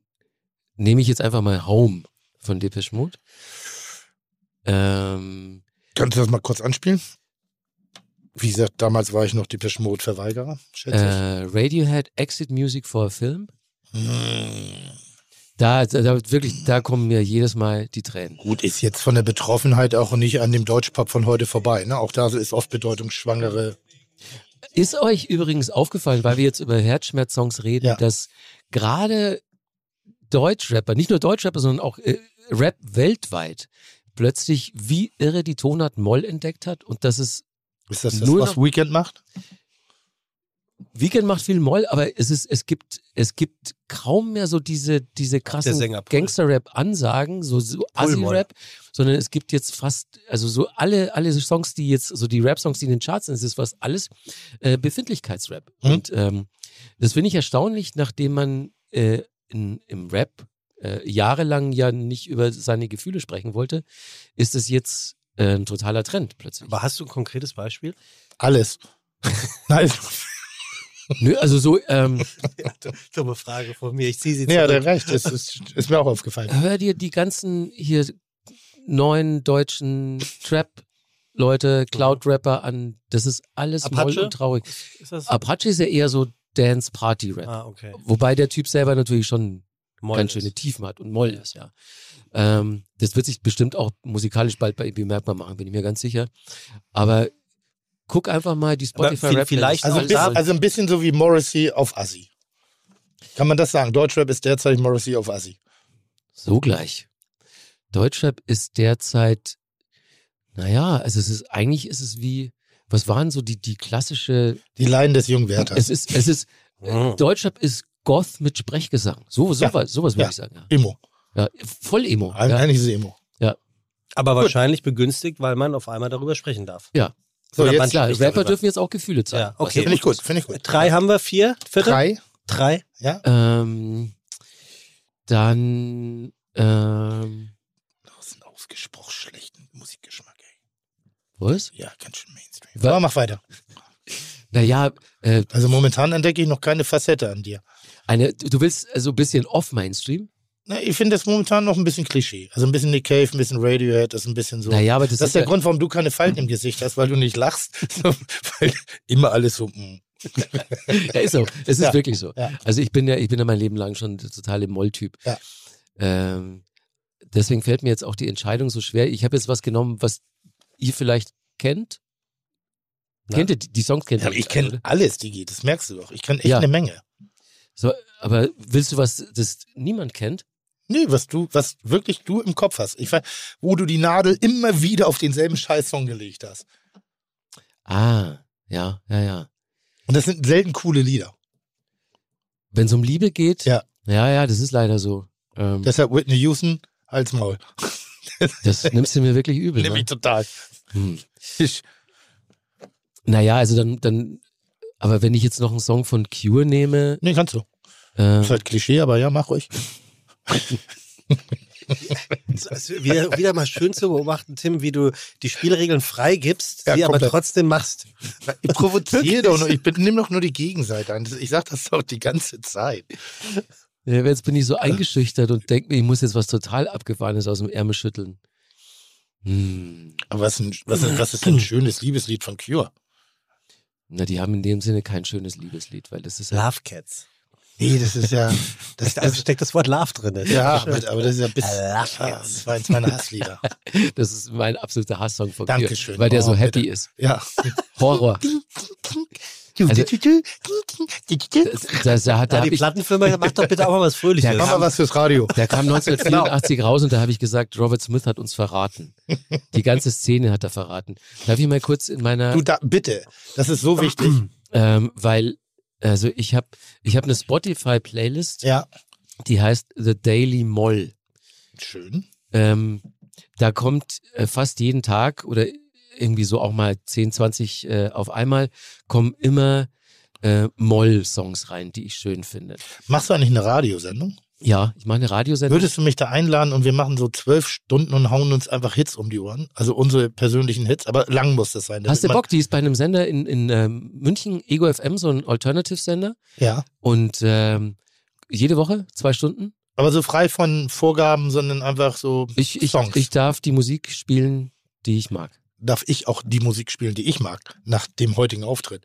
nehme ich jetzt einfach mal Home von Depeche Mode. Ähm, Könntest du das mal kurz anspielen? Wie gesagt, damals war ich noch die Mode-Verweigerer, schätze äh, Radiohead Exit Music for a Film. ich. Hm. Da, da, da wirklich, da kommen mir jedes Mal die Tränen. Gut, ist jetzt von der Betroffenheit auch nicht an dem Deutschpop von heute vorbei. Ne? Auch da ist oft bedeutungsschwangere. Ist euch übrigens aufgefallen, weil wir jetzt über Herzschmerz-Songs reden, Ja. dass gerade Deutschrapper, nicht nur Deutschrapper, sondern auch äh, Rap weltweit plötzlich wie irre die Tonart Moll entdeckt hat und dass es Ist das das, Nur was noch- Weekend macht? Weekend macht viel Moll, aber es ist, es gibt, es gibt kaum mehr so diese, diese krassen Sänger Pull. Gangster-Rap-Ansagen, so, so. Assi-Rap, sondern es gibt jetzt fast, also so alle, alle Songs, die jetzt, so die Rap-Songs, die in den Charts sind, es ist fast alles äh, Befindlichkeitsrap. Mhm. Und ähm, das finde ich erstaunlich, nachdem man äh, in, im Rap äh, jahrelang ja nicht über seine Gefühle sprechen wollte, ist es jetzt äh, ein totaler Trend plötzlich. Aber hast du ein konkretes Beispiel? Alles. Nein, Nö, also so, ähm, Dumme Frage von mir. Ich ziehe sie nee, hat er zurück. recht. Das ist, ist mir auch aufgefallen. hör dir die ganzen hier neuen deutschen Trap-Leute, Cloud-Rapper an. Das ist alles Apache? moll und traurig. Ist das? Apache ist ja eher so Dance-Party-Rap. Ah, okay. Wobei der Typ selber natürlich schon Moll ganz ist. schöne Tiefen hat und Moll ist, ja. Ähm, das wird sich bestimmt auch musikalisch bald bei ihm bemerkbar machen, bin ich mir ganz sicher. Aber guck einfach mal die Spotify Rap vielleicht Also auch ein, bisschen, da- also ein bisschen so wie Morrissey auf Assi. Kann man das sagen? Deutschrap ist derzeit Morrissey auf Assi. So gleich. Deutschrap ist derzeit, naja, also es ist, eigentlich ist es wie, was waren so die, die klassische, Die Leiden des jungen Werthers. es ist, es ist, Mhm. Deutschrap ist Goth mit Sprechgesang. So, so Ja. was, sowas würde Ja. ich sagen. Ja. Emo. Ja, voll Emo. Ein- Ja. Eigentlich ist es Emo. Aber wahrscheinlich begünstigt, weil man auf einmal darüber sprechen darf. ja. So, Oder jetzt man Klar, Rapper darüber. dürfen jetzt auch Gefühle zeigen. Ja, okay. Finde ich gut, finde ich gut. Drei haben wir, vier, vierte? Drei, Drei. ja. Ähm, dann, ähm, Das ist ein ausgesprochen schlechten Musikgeschmack, ey. was? Ja, ganz schön Mainstream. Aber mach weiter. Naja, äh, Also momentan entdecke ich noch keine Facette an dir. Eine, du willst so ein bisschen off-Mainstream? Na, ich finde das momentan noch ein bisschen Klischee. Also ein bisschen Nick Cave, ein bisschen Radiohead, das ist ein bisschen so. Naja, aber das, das ist der ja, Grund, warum du keine Falten im Gesicht hast, weil du nicht lachst. weil immer alles so. mm. Ja, ist so. Es ist Ja. wirklich so. Ja. Also ich bin ja, ich bin ja mein Leben lang schon der totale Molltyp. Ja. Ähm, deswegen fällt mir jetzt auch die Entscheidung so schwer. Ich habe jetzt was genommen, was ihr vielleicht kennt. Kennt ihr die, Songs? Kennt Ja, ich kenne alles, Digi. Das merkst du doch. Ich kenne echt eine Menge. So, aber willst du was, das niemand kennt? Nee, was du, was wirklich du im Kopf hast. Ich weiß, wo du die Nadel immer wieder auf denselben Scheißsong gelegt hast. Ah, ja, ja, ja. Und das sind selten coole Lieder. Wenn es um Liebe geht, Ja. Ja, ja, das ist leider so. Ähm, Deshalb Whitney Houston, Hals Maul. das nimmst du mir wirklich übel. Nimm Ne? ich total. Hm. Ich, Naja, also dann, dann, aber wenn ich jetzt noch einen Song von Cure nehme, nee, kannst du. äh, Ist halt Klischee, aber ja, mach ruhig. Wieder, wieder mal schön zu beobachten, Tim, wie du die Spielregeln freigibst, Ja, sie aber trotzdem machst. Ich provoziere doch nur, ich bin- nimm doch nur die Gegenseite an. Ich sag das doch die ganze Zeit. ja, jetzt bin ich so eingeschüchtert und denke mir, ich muss jetzt was total Abgefahrenes aus dem Ärmel schütteln. Hm. Aber was, ein, was, ein, was ist denn ein schönes Liebeslied von Cure? Na, die haben in dem Sinne kein schönes Liebeslied, weil das ist ja. Love Cats. Nee, das ist ja. Das, Da steckt das Wort Love drin. ja, aber, aber das ist ja bis. Love Ah, Cats. das war eins meiner Hasslieder. Das ist mein absoluter Hasssong von Dankeschön. weil der Oh, so happy bitte. ist. Ja. Horror. Also, da, Ja, die Plattenfirma macht doch bitte auch mal was Fröhliches. Mach mal was fürs Radio. der kam 1984 raus und da habe ich gesagt, Robert Smith hat uns verraten. Die ganze Szene hat er verraten. Darf ich mal kurz in meiner, Du, da, bitte. Das ist so wichtig. ähm, weil, also ich habe ich hab eine Spotify-Playlist, Ja. die heißt The Daily Moll. Schön. Ähm, da kommt äh, fast jeden Tag oder irgendwie so auch mal 10, 20 äh, auf einmal, kommen immer äh, Moll-Songs rein, die ich schön finde. Machst du eigentlich eine Radiosendung? Ja, ich mache eine Radiosendung. Würdest du mich da einladen und wir machen so zwölf Stunden und hauen uns einfach Hits um die Ohren? Also unsere persönlichen Hits, aber lang muss das sein. Hast du Bock? Die ist bei einem Sender in, in ähm, München, Ego FM, so ein Alternative-Sender. Ja. Und ähm, jede Woche, zwei Stunden. Aber so frei von Vorgaben, sondern einfach so Ich, ich, Songs. ich darf die Musik spielen, die ich mag. Darf ich auch die Musik spielen, die ich mag, nach dem heutigen Auftritt?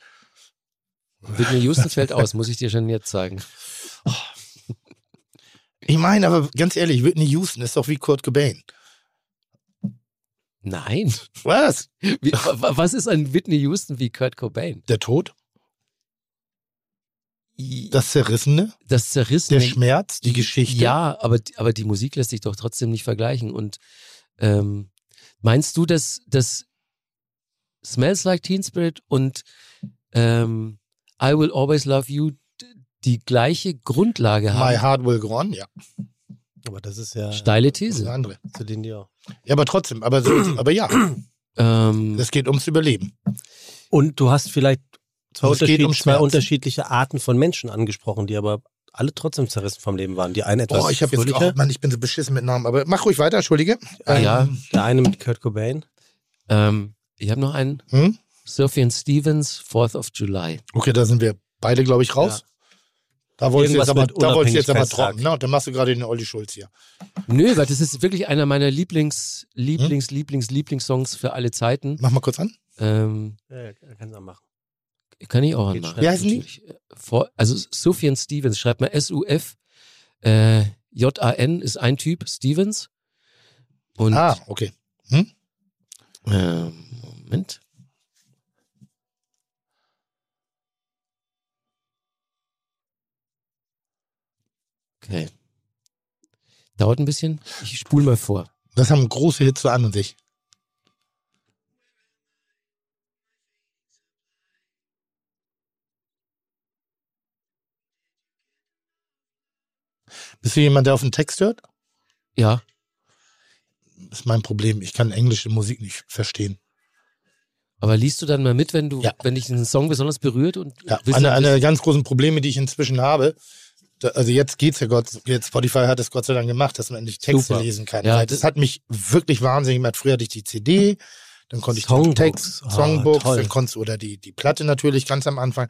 Whitney Houston fällt aus, muss ich dir schon jetzt sagen. Ich meine, aber ganz ehrlich, Whitney Houston ist doch wie Kurt Cobain. Nein. Was? Wie, wa- was ist ein Whitney Houston wie Kurt Cobain? Der Tod? Das Zerrissene? das Zerrissene. Der Schmerz? Die Geschichte? Ja, aber, aber die Musik lässt sich doch trotzdem nicht vergleichen. Und ähm, meinst du, dass das Smells Like Teen Spirit und ähm, I Will Always Love You die gleiche Grundlage My haben? Heart Will Go On, ja. Aber das ist ja Steile These. eine andere. zu den ja. Ja, aber trotzdem, aber, so, aber ja, Ähm, es geht ums Überleben. Und du hast vielleicht zwei, Und es geht Unterschied, um zwei unterschiedliche Arten von Menschen angesprochen, die aber alle trotzdem zerrissen vom Leben waren. Die eine etwas Boah, ich habe jetzt, oh Mann, ich bin so beschissen mit Namen, aber mach ruhig weiter, Entschuldige. Ähm, ja, der eine mit Kurt Cobain. ähm, ich habe noch einen. Hm? Sophian Stevens, 4th of July. Okay, da sind wir beide, glaube ich, raus. Da wolltest du jetzt aber, da wolltest du jetzt aber trocken, ne? Und dann machst du gerade den Olli Schulz hier. Nö, weil das ist wirklich einer meiner Lieblings, Hm? Lieblings, Lieblings, Lieblingssongs für alle Zeiten. Mach mal kurz an. Ähm, Ja, kannst du auch machen. Kann ich auch Geht anmachen. Wie heißen die? Also Sufjan Stevens, schreibt mal S-U-F. Äh, J-A-N ist ein Typ, Stevens. Und ah, okay. äh, Moment. Okay. Dauert ein bisschen. Ich spule mal vor. Das haben große Hits an und sich. Bist du jemand, der auf den Text hört? Ja, Das ist mein Problem. Ich kann englische Musik nicht verstehen. aber liest du dann mal mit, wenn du, Ja. wenn dich ein Song besonders berührt und Ja, eine, eine der ganz großen Probleme, die ich inzwischen habe, da, also jetzt geht's ja Gott, jetzt Spotify hat es Gott sei Dank gemacht, dass man endlich Texte Super. lesen kann. Ja, das das- hat mich wirklich wahnsinnig gemacht. Früher hatte ich die CD, dann konnte ich den Songbooks. Text, Ah, Songbooks, toll. dann konntest, oder die, die Platte natürlich ganz am Anfang.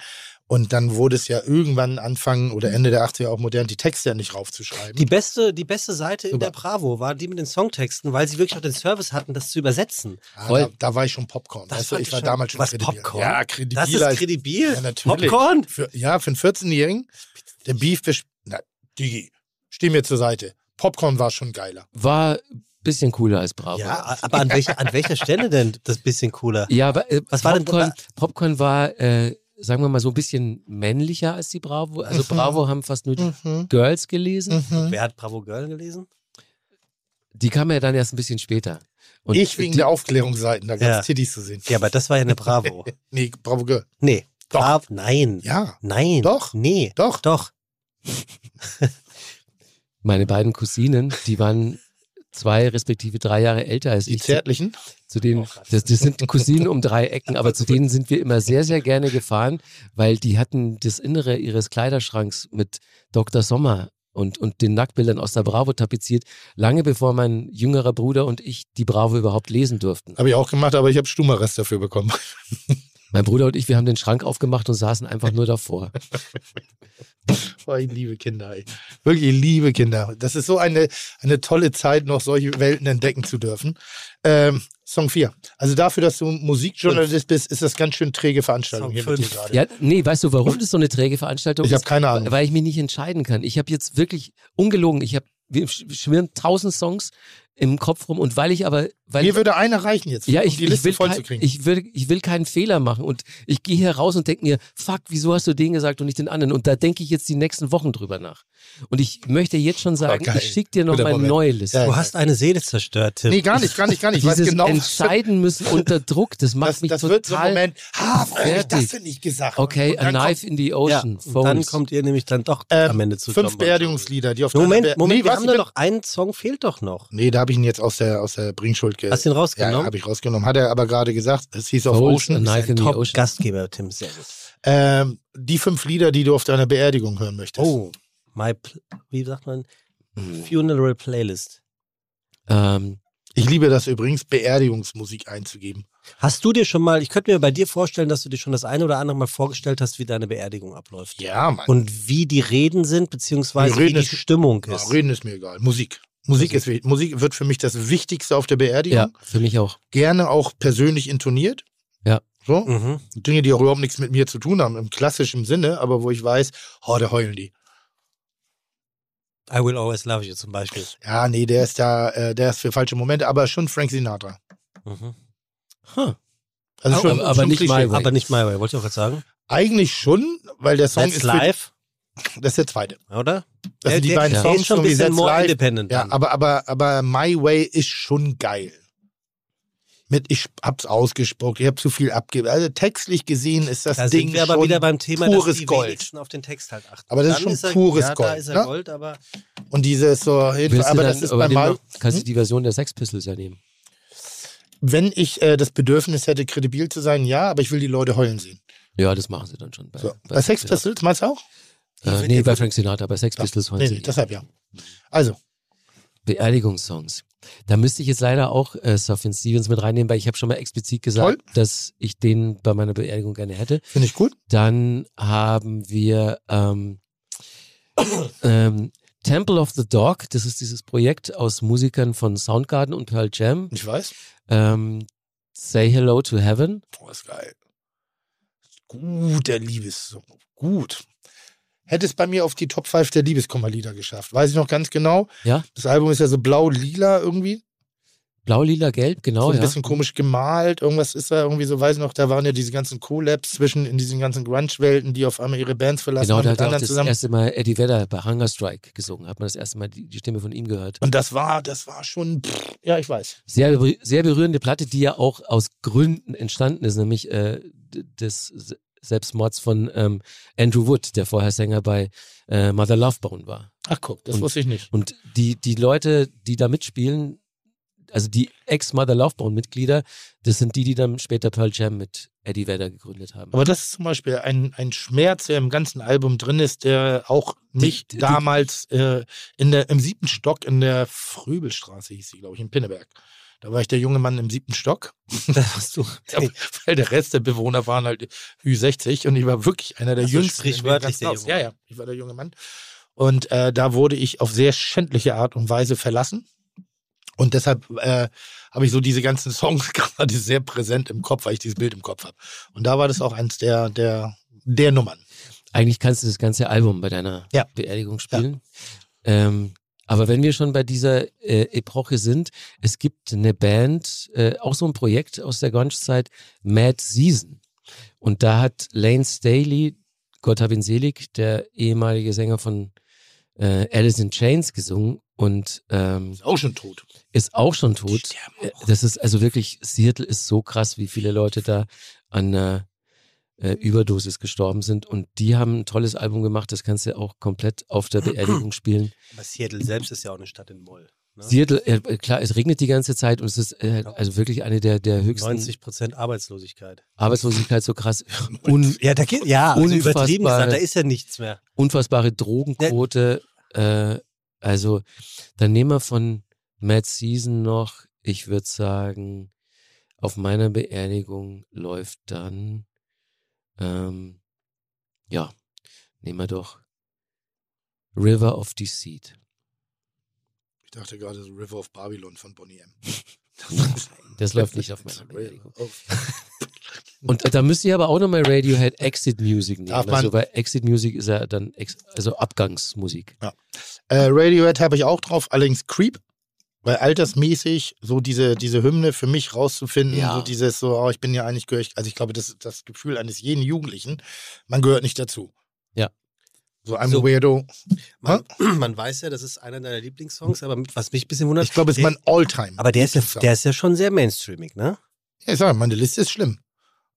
Und dann wurde es ja irgendwann Anfang oder Ende der 80er auch modern, die Texte ja nicht raufzuschreiben. Die beste, die beste Seite in Super. der Bravo war die mit den Songtexten, weil sie wirklich auch den Service hatten, das zu übersetzen. Ah, Voll. da, da war ich schon Popcorn. Das weißt du, ich war schon- damals schon Was, kredibil. Popcorn? Ja, Das kredibil. ist als- kredibil. Ja, natürlich. Popcorn? Für, ja, für einen 14-Jährigen, der Beef, na, Digi, steh mir zur Seite. Popcorn war schon geiler. war bisschen cooler als Bravo. Ja, aber an welcher, an welcher Stelle denn das bisschen cooler? Ja, aber äh, Was war denn- Popcorn, Popcorn war, äh, sagen wir mal, so ein bisschen männlicher als die Bravo. Also Mhm. Bravo haben fast nur die Mhm. Girls gelesen. Mhm. Wer hat Bravo Girl gelesen? Die kamen ja dann erst ein bisschen später. Und ich wegen die, der Aufklärungsseiten, da gab es Ja. Titties zu sehen. Ja, aber das war ja eine Bravo. Nee, Bravo Girl. Nee. Doch. Brav, nein. Ja, Nein. Doch. Nee. doch. Doch. Meine beiden Cousinen, die waren zwei respektive drei Jahre älter als Die ich. Zu, zärtlichen. zu denen, das, das sind Cousinen um drei Ecken, aber zu denen sind wir immer sehr, sehr gerne gefahren, weil die hatten das Innere ihres Kleiderschranks mit Dr. Sommer und, und den Nacktbildern aus der Bravo tapeziert, lange bevor mein jüngerer Bruder und ich die Bravo überhaupt lesen durften. Habe ich auch gemacht, aber ich habe Stummerrest dafür bekommen. Mein Bruder und ich, wir haben den Schrank aufgemacht und saßen einfach nur davor. Oh, ich liebe Kinder. Ey. Wirklich, ich liebe Kinder. Das ist so eine, eine tolle Zeit, noch solche Welten entdecken zu dürfen. Ähm, Song 4. Also dafür, dass du Musikjournalist bist, ist das ganz schön träge Veranstaltung Song hier mit dir fünf. gerade. Ja, nee, weißt du, warum das so eine träge Veranstaltung Ich ist? habe keine Ahnung. Weil ich mich nicht entscheiden kann. Ich habe jetzt wirklich ungelogen, ich habe wir sch- schwirren tausend Songs im Kopf rum und weil ich aber weil Mir würde einer reichen jetzt, ja, um ich, die ich, Liste will voll kein, zu kriegen. ich, will, ich will keinen Fehler machen und ich gehe hier raus und denke mir, fuck, wieso hast du den gesagt und nicht den anderen? Und da denke ich jetzt die nächsten Wochen drüber nach. Und ich möchte jetzt schon sagen, geil. ich schicke dir noch meine neue Liste. Ja, Du hast eine Seele zerstört, Tim. nee, gar nicht, gar nicht, gar nicht. Dieses genau, Entscheiden müssen unter Druck, das macht das, mich das total wird so ein Moment, ah, Freundlich, das fertig. finde ich gesagt. Okay, a knife kommt, in the ja, ocean. und dann kommt ihr nämlich dann doch ähm, am Ende zu Fünf. Beerdigungslieder, die auf Moment, Moment, nee, wir was, haben da noch einen Song, fehlt doch noch. Nee, da habe ich ihn jetzt aus der, aus der Bringschuld ge Hast du ihn Ja, rausgenommen? ja habe ich rausgenommen. Hat er aber gerade gesagt, es hieß auf Ocean. knife in the ocean. Top-Gastgeber, Tim, sehr gut. Ähm, die fünf Lieder, die du auf deiner Beerdigung hören möchtest. Oh, my, wie sagt man? Funeral Playlist. Ähm, Ich liebe das übrigens, Beerdigungsmusik einzugeben. Hast du dir schon mal, ich könnte mir bei dir vorstellen, dass du dir schon das eine oder andere mal vorgestellt hast, wie deine Beerdigung abläuft. Ja, Mann. Und wie die Reden sind, beziehungsweise Reden wie die ist- Stimmung ja, ist. reden ist mir egal. Musik. Musik ist wichtig. Musik wird für mich das Wichtigste auf der Beerdigung. ja, für mich auch. Gerne auch persönlich intoniert. Ja. So. Mhm. Dinge, die auch überhaupt nichts mit mir zu tun haben, im klassischen Sinne, aber wo ich weiß, oh, da heulen die. I Will Always Love You zum Beispiel. Ja, nee, der ist da, äh, der ist für falsche Momente, aber schon Frank Sinatra. Mhm. Also Oh, schon, aber- aber schon nicht. My Way. Aber nicht My Way, wollte ich auch gerade sagen. Eigentlich schon, weil der Song That's ist für, Live, das ist der zweite. oder? Also Der- die der- beiden der Songs ist schon ein bisschen more Live. independent. Ja, dann. aber, aber, aber My Way ist schon geil. Mit, ich hab's ausgespuckt, ich hab zu viel abgegeben. Also textlich gesehen ist das da Ding sind wir aber schon wieder beim Thema, pures dass die Gold. auf den Text halt achten. Aber das ist Dann schon er, pures ja, Da Gold, ist er ne? Gold, aber Und dieses so, Willst du aber das ist bei noch, kannst du die Version der Sex Pistols ja nehmen. wenn ich äh, das Bedürfnis hätte, kredibil zu sein, ja, aber ich will die Leute heulen sehen. Ja, das machen sie dann schon. Bei, So. Bei Sex Pistols meinst du auch? Äh, nee, bei Frank Sinatra, bei Sex Pistols wollen Nee, nee, deshalb ja. Also, Beerdigungssongs. Da müsste ich jetzt leider auch äh, Sufjan Stevens mit reinnehmen, weil ich habe schon mal explizit gesagt, dass ich den bei meiner Beerdigung gerne hätte. finde ich gut. Dann haben wir ähm, ähm, Temple of the Dog. Das ist dieses Projekt aus Musikern von Soundgarden und Pearl Jam. Ich weiß. Ähm, Say Hello to Heaven. Oh, ist geil. Gut, der Liebessong. Gut. Hätte es bei mir auf die Top 5 der Liebeskummerlieder geschafft. Weiß ich noch ganz genau. Ja. Das Album ist ja so blau-lila irgendwie. Blau, lila, gelb, genau. so ein ja. bisschen komisch gemalt. Irgendwas ist da irgendwie so, weiß ich noch, da waren ja diese ganzen Collabs zwischen in diesen ganzen Grunge-Welten, die auf einmal ihre Bands verlassen Genau, haben da mit hat auch das zusammen. erste Mal Eddie Vedder bei Hunger Strike gesungen. Hat man das erste Mal die, die Stimme von ihm gehört. Und das war, das war schon, pff, ja, ich weiß. Sehr, sehr berührende Platte, die ja auch aus Gründen entstanden ist, nämlich äh, des Selbstmords von ähm, Andrew Wood, der vorher Sänger bei äh, Mother Love Bone war. Ach guck, das Und- wusste ich nicht. Und die, die Leute, die da mitspielen, also die Ex-Mother Love Bone-Mitglieder, das sind die, die dann später Pearl Jam mit Eddie Vedder gegründet haben. Aber das ist zum Beispiel ein, ein Schmerz, der im ganzen Album drin ist, der auch mich die- damals äh, in der, im siebten Stock in der Fröbelstraße hieß sie, glaube ich, in Pinneberg. Da war ich der junge Mann im siebten Stock, das hast du. Ja, weil der Rest der Bewohner waren halt Ü60 und ich war wirklich einer der Also jüngsten. sprichwörtlich der Ja, ja, ich war der junge Mann. Und äh, da wurde ich auf sehr schändliche Art und Weise verlassen. Und deshalb äh, habe ich so diese ganzen Songs gerade sehr präsent im Kopf, weil ich dieses Bild im Kopf habe. Und da war das auch eins der, der, der Nummern. Eigentlich kannst du das ganze Album bei deiner Ja. Beerdigung spielen. Ähm, aber wenn wir schon bei dieser äh, Epoche sind, es gibt eine Band, äh, auch so ein Projekt aus der Grunge-Zeit, Mad Season. Und da hat Lane Staley, Gott hab ihn selig, der ehemalige Sänger von äh, Alice in Chains gesungen und ähm, Ist auch schon tot. ist auch schon tot. sterben Äh, Das ist also wirklich, Seattle ist so krass, wie viele Leute da an, äh, äh, Überdosis gestorben sind. Und die haben ein tolles Album gemacht, das kannst du auch komplett auf der Beerdigung spielen. Aber Seattle selbst ist ja auch eine Stadt in Moll. Ne? Seattle, äh, klar, es regnet die ganze Zeit und es ist äh, also wirklich eine der, der höchsten 90 Prozent Arbeitslosigkeit. Arbeitslosigkeit so krass. Un, Ja, da geht, ja, also übertrieben gesagt, da ist ja nichts mehr. unfassbare Drogenquote. Äh, also, dann nehmen wir von Mad Season noch, ich würde sagen, auf meiner Beerdigung läuft dann, ähm, ja, nehmen wir doch River of Deceit. Ich dachte gerade so River of Babylon von Bonnie M. Das läuft nicht auf meiner Beerdigung. Und da müsst ihr aber auch nochmal Radiohead Exit Music nehmen. Also, weil Exit Music ist ja dann ex also Abgangsmusik. Äh, Radiohead habe ich auch drauf, allerdings Creep. Weil altersmäßig so diese, diese Hymne für mich rauszufinden, Ja. so dieses so, oh, ich bin ja eigentlich, gehöre also ich glaube, das ist das Gefühl eines jeden Jugendlichen, man gehört nicht dazu. Ja. So, I'm So. a weirdo. Man, man weiß ja, das ist einer deiner Lieblingssongs, aber was mich ein bisschen wundert. Ich glaube, es ist mein Alltime. Aber der ist, ja, der ist ja schon sehr mainstreamig, ne? Ja, ich sage, meine Liste ist schlimm.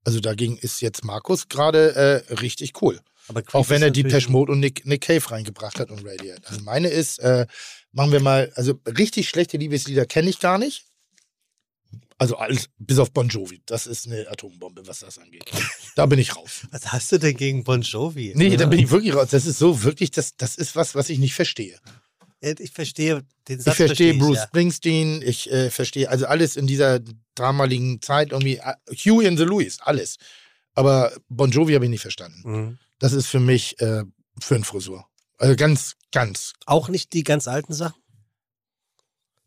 Also dagegen ist jetzt Markus gerade äh, richtig cool. Auch wenn er Depeche Mode und Nick, Nick Cave reingebracht hat und Radiohead. Also meine ist, äh, machen wir mal, also richtig schlechte Liebeslieder kenne ich gar nicht. Also alles, bis auf Bon Jovi. Das ist eine Atombombe, was das angeht. Da bin ich raus. Was hast du denn gegen Bon Jovi? Nee, da bin ich wirklich raus. Das ist so wirklich, das, das ist was, was ich nicht verstehe. Ich verstehe den Satz. Ich verstehe Bruce ja. Springsteen, ich äh, verstehe also alles in dieser damaligen Zeit irgendwie, äh, Huey and the Louis, alles. Aber Bon Jovi habe ich nicht verstanden. Mhm. Das ist für mich äh, für eine Frisur. Also ganz, ganz. Auch nicht die ganz alten Sachen?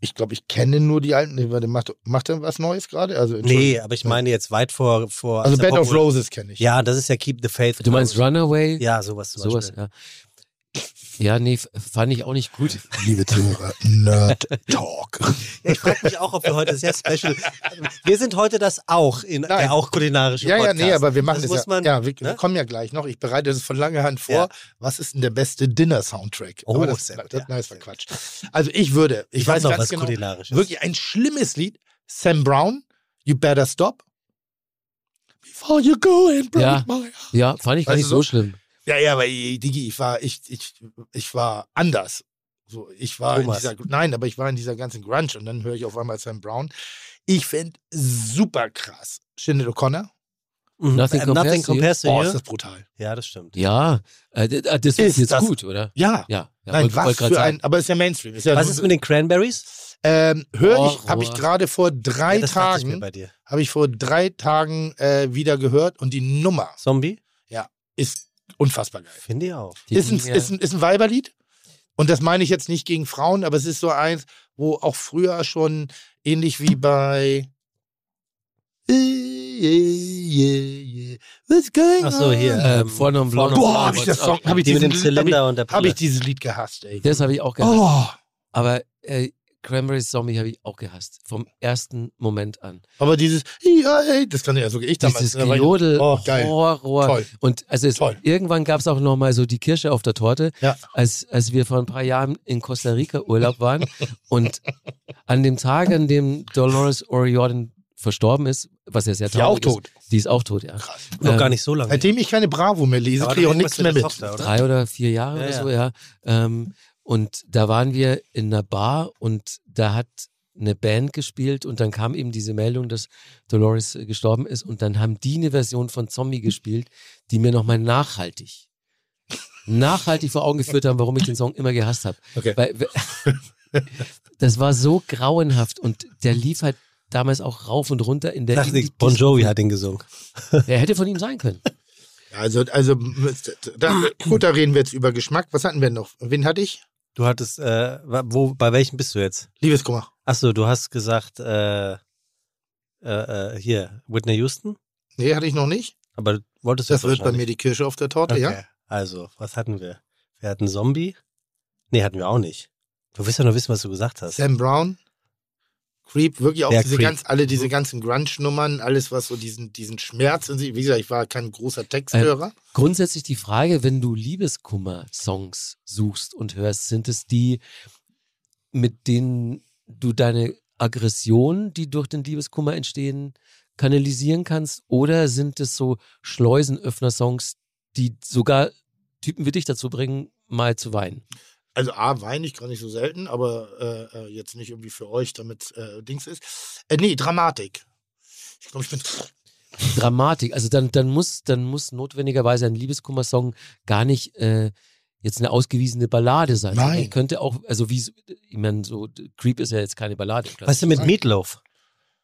Ich glaube, ich kenne nur die alten. Warte, macht, macht er was Neues gerade? Also, Nee, aber ich meine jetzt weit vor. vor Also Bed of Roses kenne ich. Ja, das ist ja Keep the Faith. Du meinst Runaway? Ja, sowas zum Sowas, Beispiel. ja. Ja, nee, fand ich auch nicht gut. Liebe Zuhörer, Nerd Talk. Ja, ich frage mich auch, ob wir heute sehr special. Wir sind heute das auch in Nein. der auch kulinarische Ja, ja, Podcast. nee, aber wir machen das das, muss ja. man. ja, wir, ne? kommen ja gleich noch. Ich bereite das von langer Hand vor. Ja. Was ist denn der beste Dinner-Soundtrack? Oh, Aber das, sehr gut, das, ja. nein, das war Quatsch. Also ich würde, ich, Ich weiß noch ganz was genau, kulinarisches. wirklich ein schlimmes Lied. Sam Brown, You Better Stop. Before you go and break Ja. my heart. Ja, fand ich gar Weißt nicht so so? schlimm. Ja, ja, aber ich- Digi, ich war, ich, ich, ich war anders. So, ich war Thomas. in dieser, nein, aber ich war in dieser ganzen Grunge und dann höre ich auf einmal Sam Brown. Ich fände super krass. Shinnet O'Connor. Mhm. Nothing Äh, compares nothing to you. compares to Oh, you. ist das brutal. Ja, das stimmt. Ja, äh, äh, das ist Ist jetzt das- gut, oder? Ja. Ja, ja Nein, wollt- was wollt für ein, aber ist ja Mainstream. Ist ja Was ist mit den Cranberries? ähm, höre Oh, ich, habe ich oh. gerade vor drei Ja, Tagen, bei dir. habe ich vor drei Tagen äh, wieder gehört und die Nummer Zombie? ist unfassbar geil. Finde ich auch. Ist ein, ist, ein, ist ein Weiberlied. Und das meine ich jetzt nicht gegen Frauen, aber es ist so eins, wo auch früher schon ähnlich wie bei Yeah, yeah, yeah, What's going Ach so, hier. Äh, ähm, Vorne Blond. Vorne Boah, Blond. habe ich das Song, habe ich Die mit diesen, dem Zylinder und der habe Pille. ich dieses Lied gehasst, ey. Das habe ich auch gehasst. Oh, Aber äh, Cranberries Zombie habe ich auch gehasst. Vom ersten Moment an. aber dieses, ja, ey, das kann ja sogar ich damals. Dieses Gejodel, Oh, geil. Horror. Toll. Und also es, Toll. irgendwann gab es auch noch mal so die Kirsche auf der Torte, Ja. als, als wir vor ein paar Jahren in Costa Rica Urlaub waren. und an dem Tag, an dem Dolores O'Riordan verstorben ist, was ja sehr Die auch traurig ist. tot. Die ist auch tot, ja. Noch Ähm, gar nicht so lange. Seitdem ich keine Bravo mehr lese, kriege ich auch nichts mehr mit. Tochter, oder? drei oder vier Jahre Ja, oder ja. so, ja. Ähm, und da waren wir in einer Bar und da hat eine Band gespielt und dann kam eben diese Meldung, dass Dolores äh, gestorben ist und dann haben die eine Version von Zombie gespielt, die mir nochmal nachhaltig, nachhaltig vor Augen geführt haben, warum ich den Song immer gehasst habe. Okay. Weil, das war so grauenhaft und der lief halt damals auch rauf und runter in der Dachte ich, bon Jovi hat ihn gesungen. Er hätte von ihm sein können. Also, also da, gut, da reden wir jetzt über Geschmack. Was hatten wir noch? Wen hatte ich? Du hattest, äh, wo, bei welchem bist du jetzt? Liebeskummer. Achso, du hast gesagt, äh, äh, äh, hier, Whitney Houston? Nee, hatte ich noch nicht. Aber du wolltest Das jetzt wird bei mir die Kirsche auf der Torte, okay. ja? Also, was hatten wir? Wir hatten Zombie? Nee, hatten wir auch nicht. Du willst ja nur wissen, was du gesagt hast. Sam Brown, Creep, wirklich auch Ja, diese Creep. ganz, alle diese ganzen Grunge-Nummern, alles, was so diesen, diesen Schmerz in sich, wie gesagt, ich war kein großer Texthörer. Grundsätzlich die Frage, wenn du Liebeskummer-Songs suchst und hörst, sind es die, mit denen du deine Aggression, die durch den Liebeskummer entstehen, kanalisieren kannst? Oder sind es so Schleusenöffner-Songs, die sogar Typen wie dich dazu bringen, mal zu weinen? Also A, weine ich gar nicht so selten, aber äh, äh, jetzt nicht irgendwie für euch, damit äh, Dings ist. Äh, nee, Dramatik. Ich glaube, ich bin. Dramatik. Also dann, dann muss, dann muss notwendigerweise ein Liebeskummer-Song gar nicht äh, jetzt eine ausgewiesene Ballade sein. Nein. sondern Könnte auch, also wie, ich meine, so Creep ist ja jetzt keine Ballade. Was ist denn mit Meatloaf?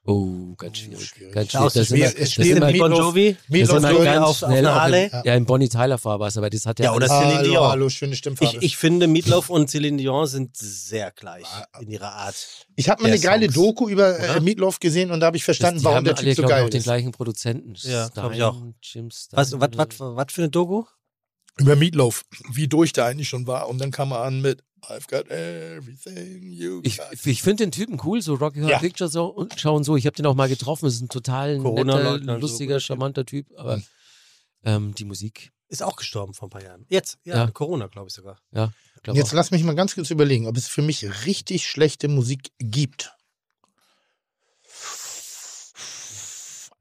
Oh, ganz schwierig. schwierig. Ganz schwierig. Das es sind es das spielt Meatloaf- Bon Jovi? das sind gehört- ganz auf- Harley? ja, in Bonnie Tyler Fahr was, aber das hat ja, Ja, oder Celine Hallo, Dion. hallo, schöne Stimmfarbe. Ich, ich finde, Meatloaf und Celine Dion sind sehr gleich in ihrer Art. Ich habe mal eine geile Songs. Doku über Oder? äh, Meatloaf gesehen und da habe ich verstanden, die warum der alle, Typ so glaub ich, geil auch den ist. gleichen Produzenten. Ja, glaub ich auch. Jim Was, was, was, so. was für eine Doku? Über Meatloaf, wie durch der eigentlich schon war. Und dann kam er an mit I've got everything you Ich, got. ich finde den Typen cool, so Rocky Horror Ja. Picture so, und schauen so. Ich habe den auch mal getroffen. Das ist ein total netter, Corona-Leugner und so, lustiger, Typ. charmanter Typ. Aber Mhm. ähm, die Musik, Ist auch gestorben vor ein paar Jahren. Jetzt, ja, Ja. Corona, glaube ich sogar. ja, Jetzt auch. lass mich mal ganz kurz überlegen, ob es für mich richtig schlechte Musik gibt.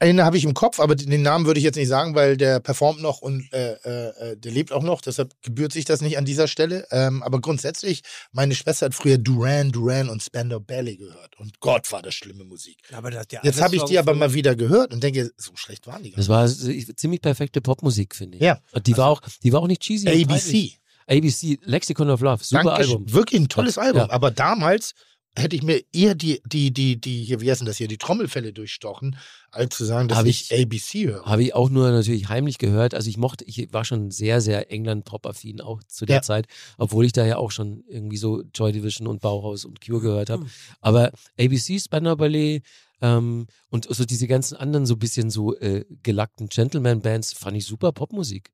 Einen habe ich im Kopf, aber den Namen würde ich jetzt nicht sagen, weil der performt noch und äh, äh, äh, der lebt auch noch. Deshalb gebührt sich das nicht an dieser Stelle. Ähm, aber grundsätzlich, meine Schwester hat früher Duran Duran und Spandau Ballet gehört. Und Gott, war das schlimme Musik. Aber das, der Jetzt habe ich die aber mal wieder gehört und denke, so schlecht waren die gar Das war ziemlich perfekte Popmusik, finde ich. Ja. Und die war auch, die war auch nicht cheesy. ABC. ABC, Lexicon of Love, super Dankeschön. Album. Wirklich ein tolles Ja. Album. Ja. Aber damals hätte ich mir eher die, die, die, die, hier, wie heißt denn das hier, die Trommelfälle durchstochen, als zu sagen, dass Hab ich, ich- ABC höre. Habe ich auch nur natürlich heimlich gehört. Also ich mochte, ich war schon sehr, sehr England-Pop-affin auch zu der Ja. Zeit, obwohl ich da ja auch schon irgendwie so Joy Division und Bauhaus und Cure gehört habe. Aber ABC, Spanner Ballet ähm, und so diese ganzen anderen so bisschen so äh, gelackten Gentleman-Bands fand ich super Popmusik.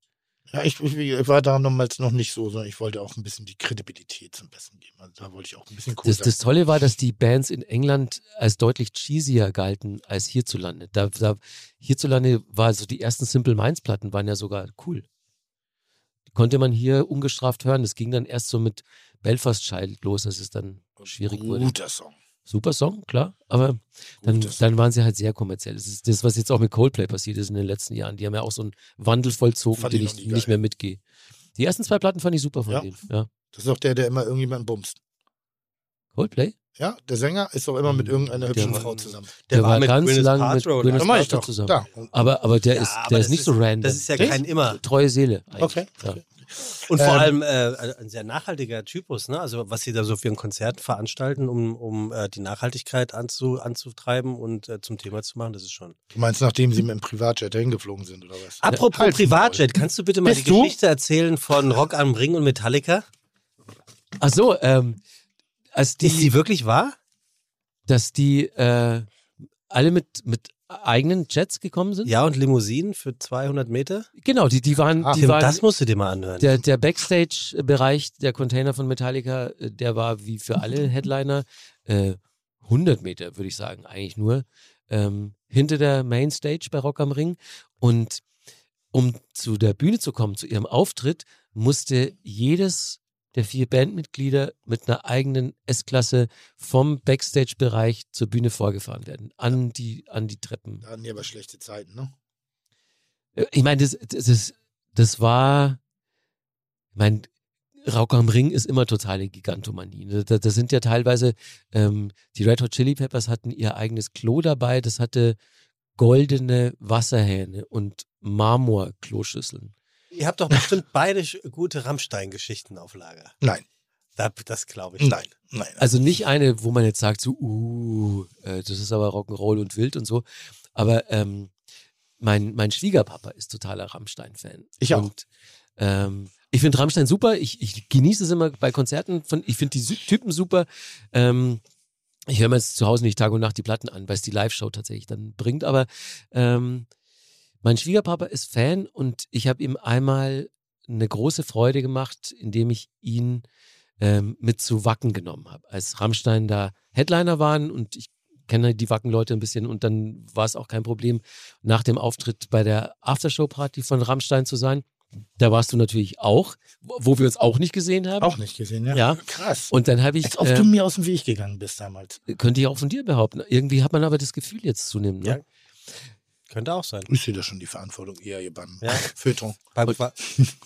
Ja, ich, ich, war da damals noch nicht so, sondern ich wollte auch ein bisschen die Kredibilität zum Besten geben. Also da wollte ich auch ein bisschen cool Das, das Tolle war, dass die Bands in England als deutlich cheesier galten als hierzulande. Da, da, hierzulande war so die ersten Simple Minds Platten waren ja sogar cool. Die konnte man hier ungestraft hören. Das ging dann erst so mit Belfast Child los, dass es dann schwierig wurde. Guter Song. Super Song, klar, aber dann, Guter Song. dann waren sie halt sehr kommerziell. Das ist das, was jetzt auch mit Coldplay passiert ist in den letzten Jahren. Die haben ja auch so einen Wandel vollzogen, Fand den ich nicht geil. mehr mitgehe. Die ersten zwei Platten fand ich super von Ja. denen. Ja. Das ist doch der, der immer irgendjemanden bumst. Coldplay? Ja, der Sänger ist doch immer mit irgendeiner hübschen war- Frau zusammen. Der, war, mit ganz Gwyneth lang mit Gwyneth Paltrow zusammen. Da. Aber, aber der Ja, ist, der ist nicht ist- so random. Das ist ja kein immer. treue Seele. eigentlich. Okay. Ja. Und vor Ähm, allem äh, ein sehr nachhaltiger Typus, ne? Also was sie da so für ein Konzert veranstalten, um, um äh, die Nachhaltigkeit anzu, anzutreiben und äh, zum Thema zu machen, das ist schon. Du meinst, nachdem sie mit dem Privatjet dahin geflogen sind, oder was? Apropos Maul. Privatjet, kannst du bitte mal Bist die du? Geschichte erzählen von Rock am Ring und Metallica? Ach so, ähm, als Ist die die, wirklich wahr? dass die äh, alle mit, mit eigenen Jets gekommen sind? Ja, und Limousinen für 200 Meter? Genau, die, die waren, Ah, die waren das musst du dir mal anhören. der, der Backstage-Bereich, der Container von Metallica, äh, der war wie für alle Headliner äh, 100 Meter, würde ich sagen, eigentlich nur, ähm, hinter der Mainstage bei Rock am Ring. Und um zu der Bühne zu kommen, zu ihrem Auftritt, musste jedes der vier Bandmitglieder mit einer eigenen S-Klasse vom Backstage-Bereich zur Bühne vorgefahren werden, an die, an die Treppen. Da hatten die aber schlechte Zeiten, ne? Äh, Ich meine, das, das, ist- das war, ich meine, Rauch am Ring ist immer totale Gigantomanie. ne? Da, da sind ja teilweise, ähm, die Red Hot Chili Peppers hatten ihr eigenes Klo dabei, das hatte goldene Wasserhähne und Marmor-Kloschüsseln. Ihr habt doch bestimmt beide gute Rammstein-Geschichten auf Lager. Nein, Da, das glaube ich. nein, nein. Also nicht eine, wo man jetzt sagt, so, uh, äh, das ist aber Rock'n'Roll und wild und so. Aber ähm, mein, mein Schwiegerpapa ist totaler Rammstein-Fan. Ich auch. Und ähm, ich finde Rammstein super. Ich, ich genieße es immer bei Konzerten. Von, ich finde die Typen super. Ähm, ich höre mir jetzt zu Hause nicht Tag und Nacht die Platten an, weil es die Live-Show tatsächlich dann bringt. Aber ähm, mein Schwiegerpapa ist Fan und ich habe ihm einmal eine große Freude gemacht, indem ich ihn ähm, mit zu Wacken genommen habe. Als Rammstein da Headliner waren und ich kenne die Wacken-Leute ein bisschen und dann war es auch kein Problem, nach dem Auftritt bei der Aftershow-Party von Rammstein zu sein. Da warst du natürlich auch, wo wir uns auch nicht gesehen haben. Auch nicht gesehen, ja? Ja. Krass. Und dann habe ich, Als ob äh, du mir aus dem Weg gegangen bist damals. könnte ich auch von dir behaupten. Irgendwie hat man aber das Gefühl jetzt zunehmend. Ne? Ja. Könnte auch sein. Ich sehe da schon die Verantwortung eher hier beim Ja. Feuilleton. Beim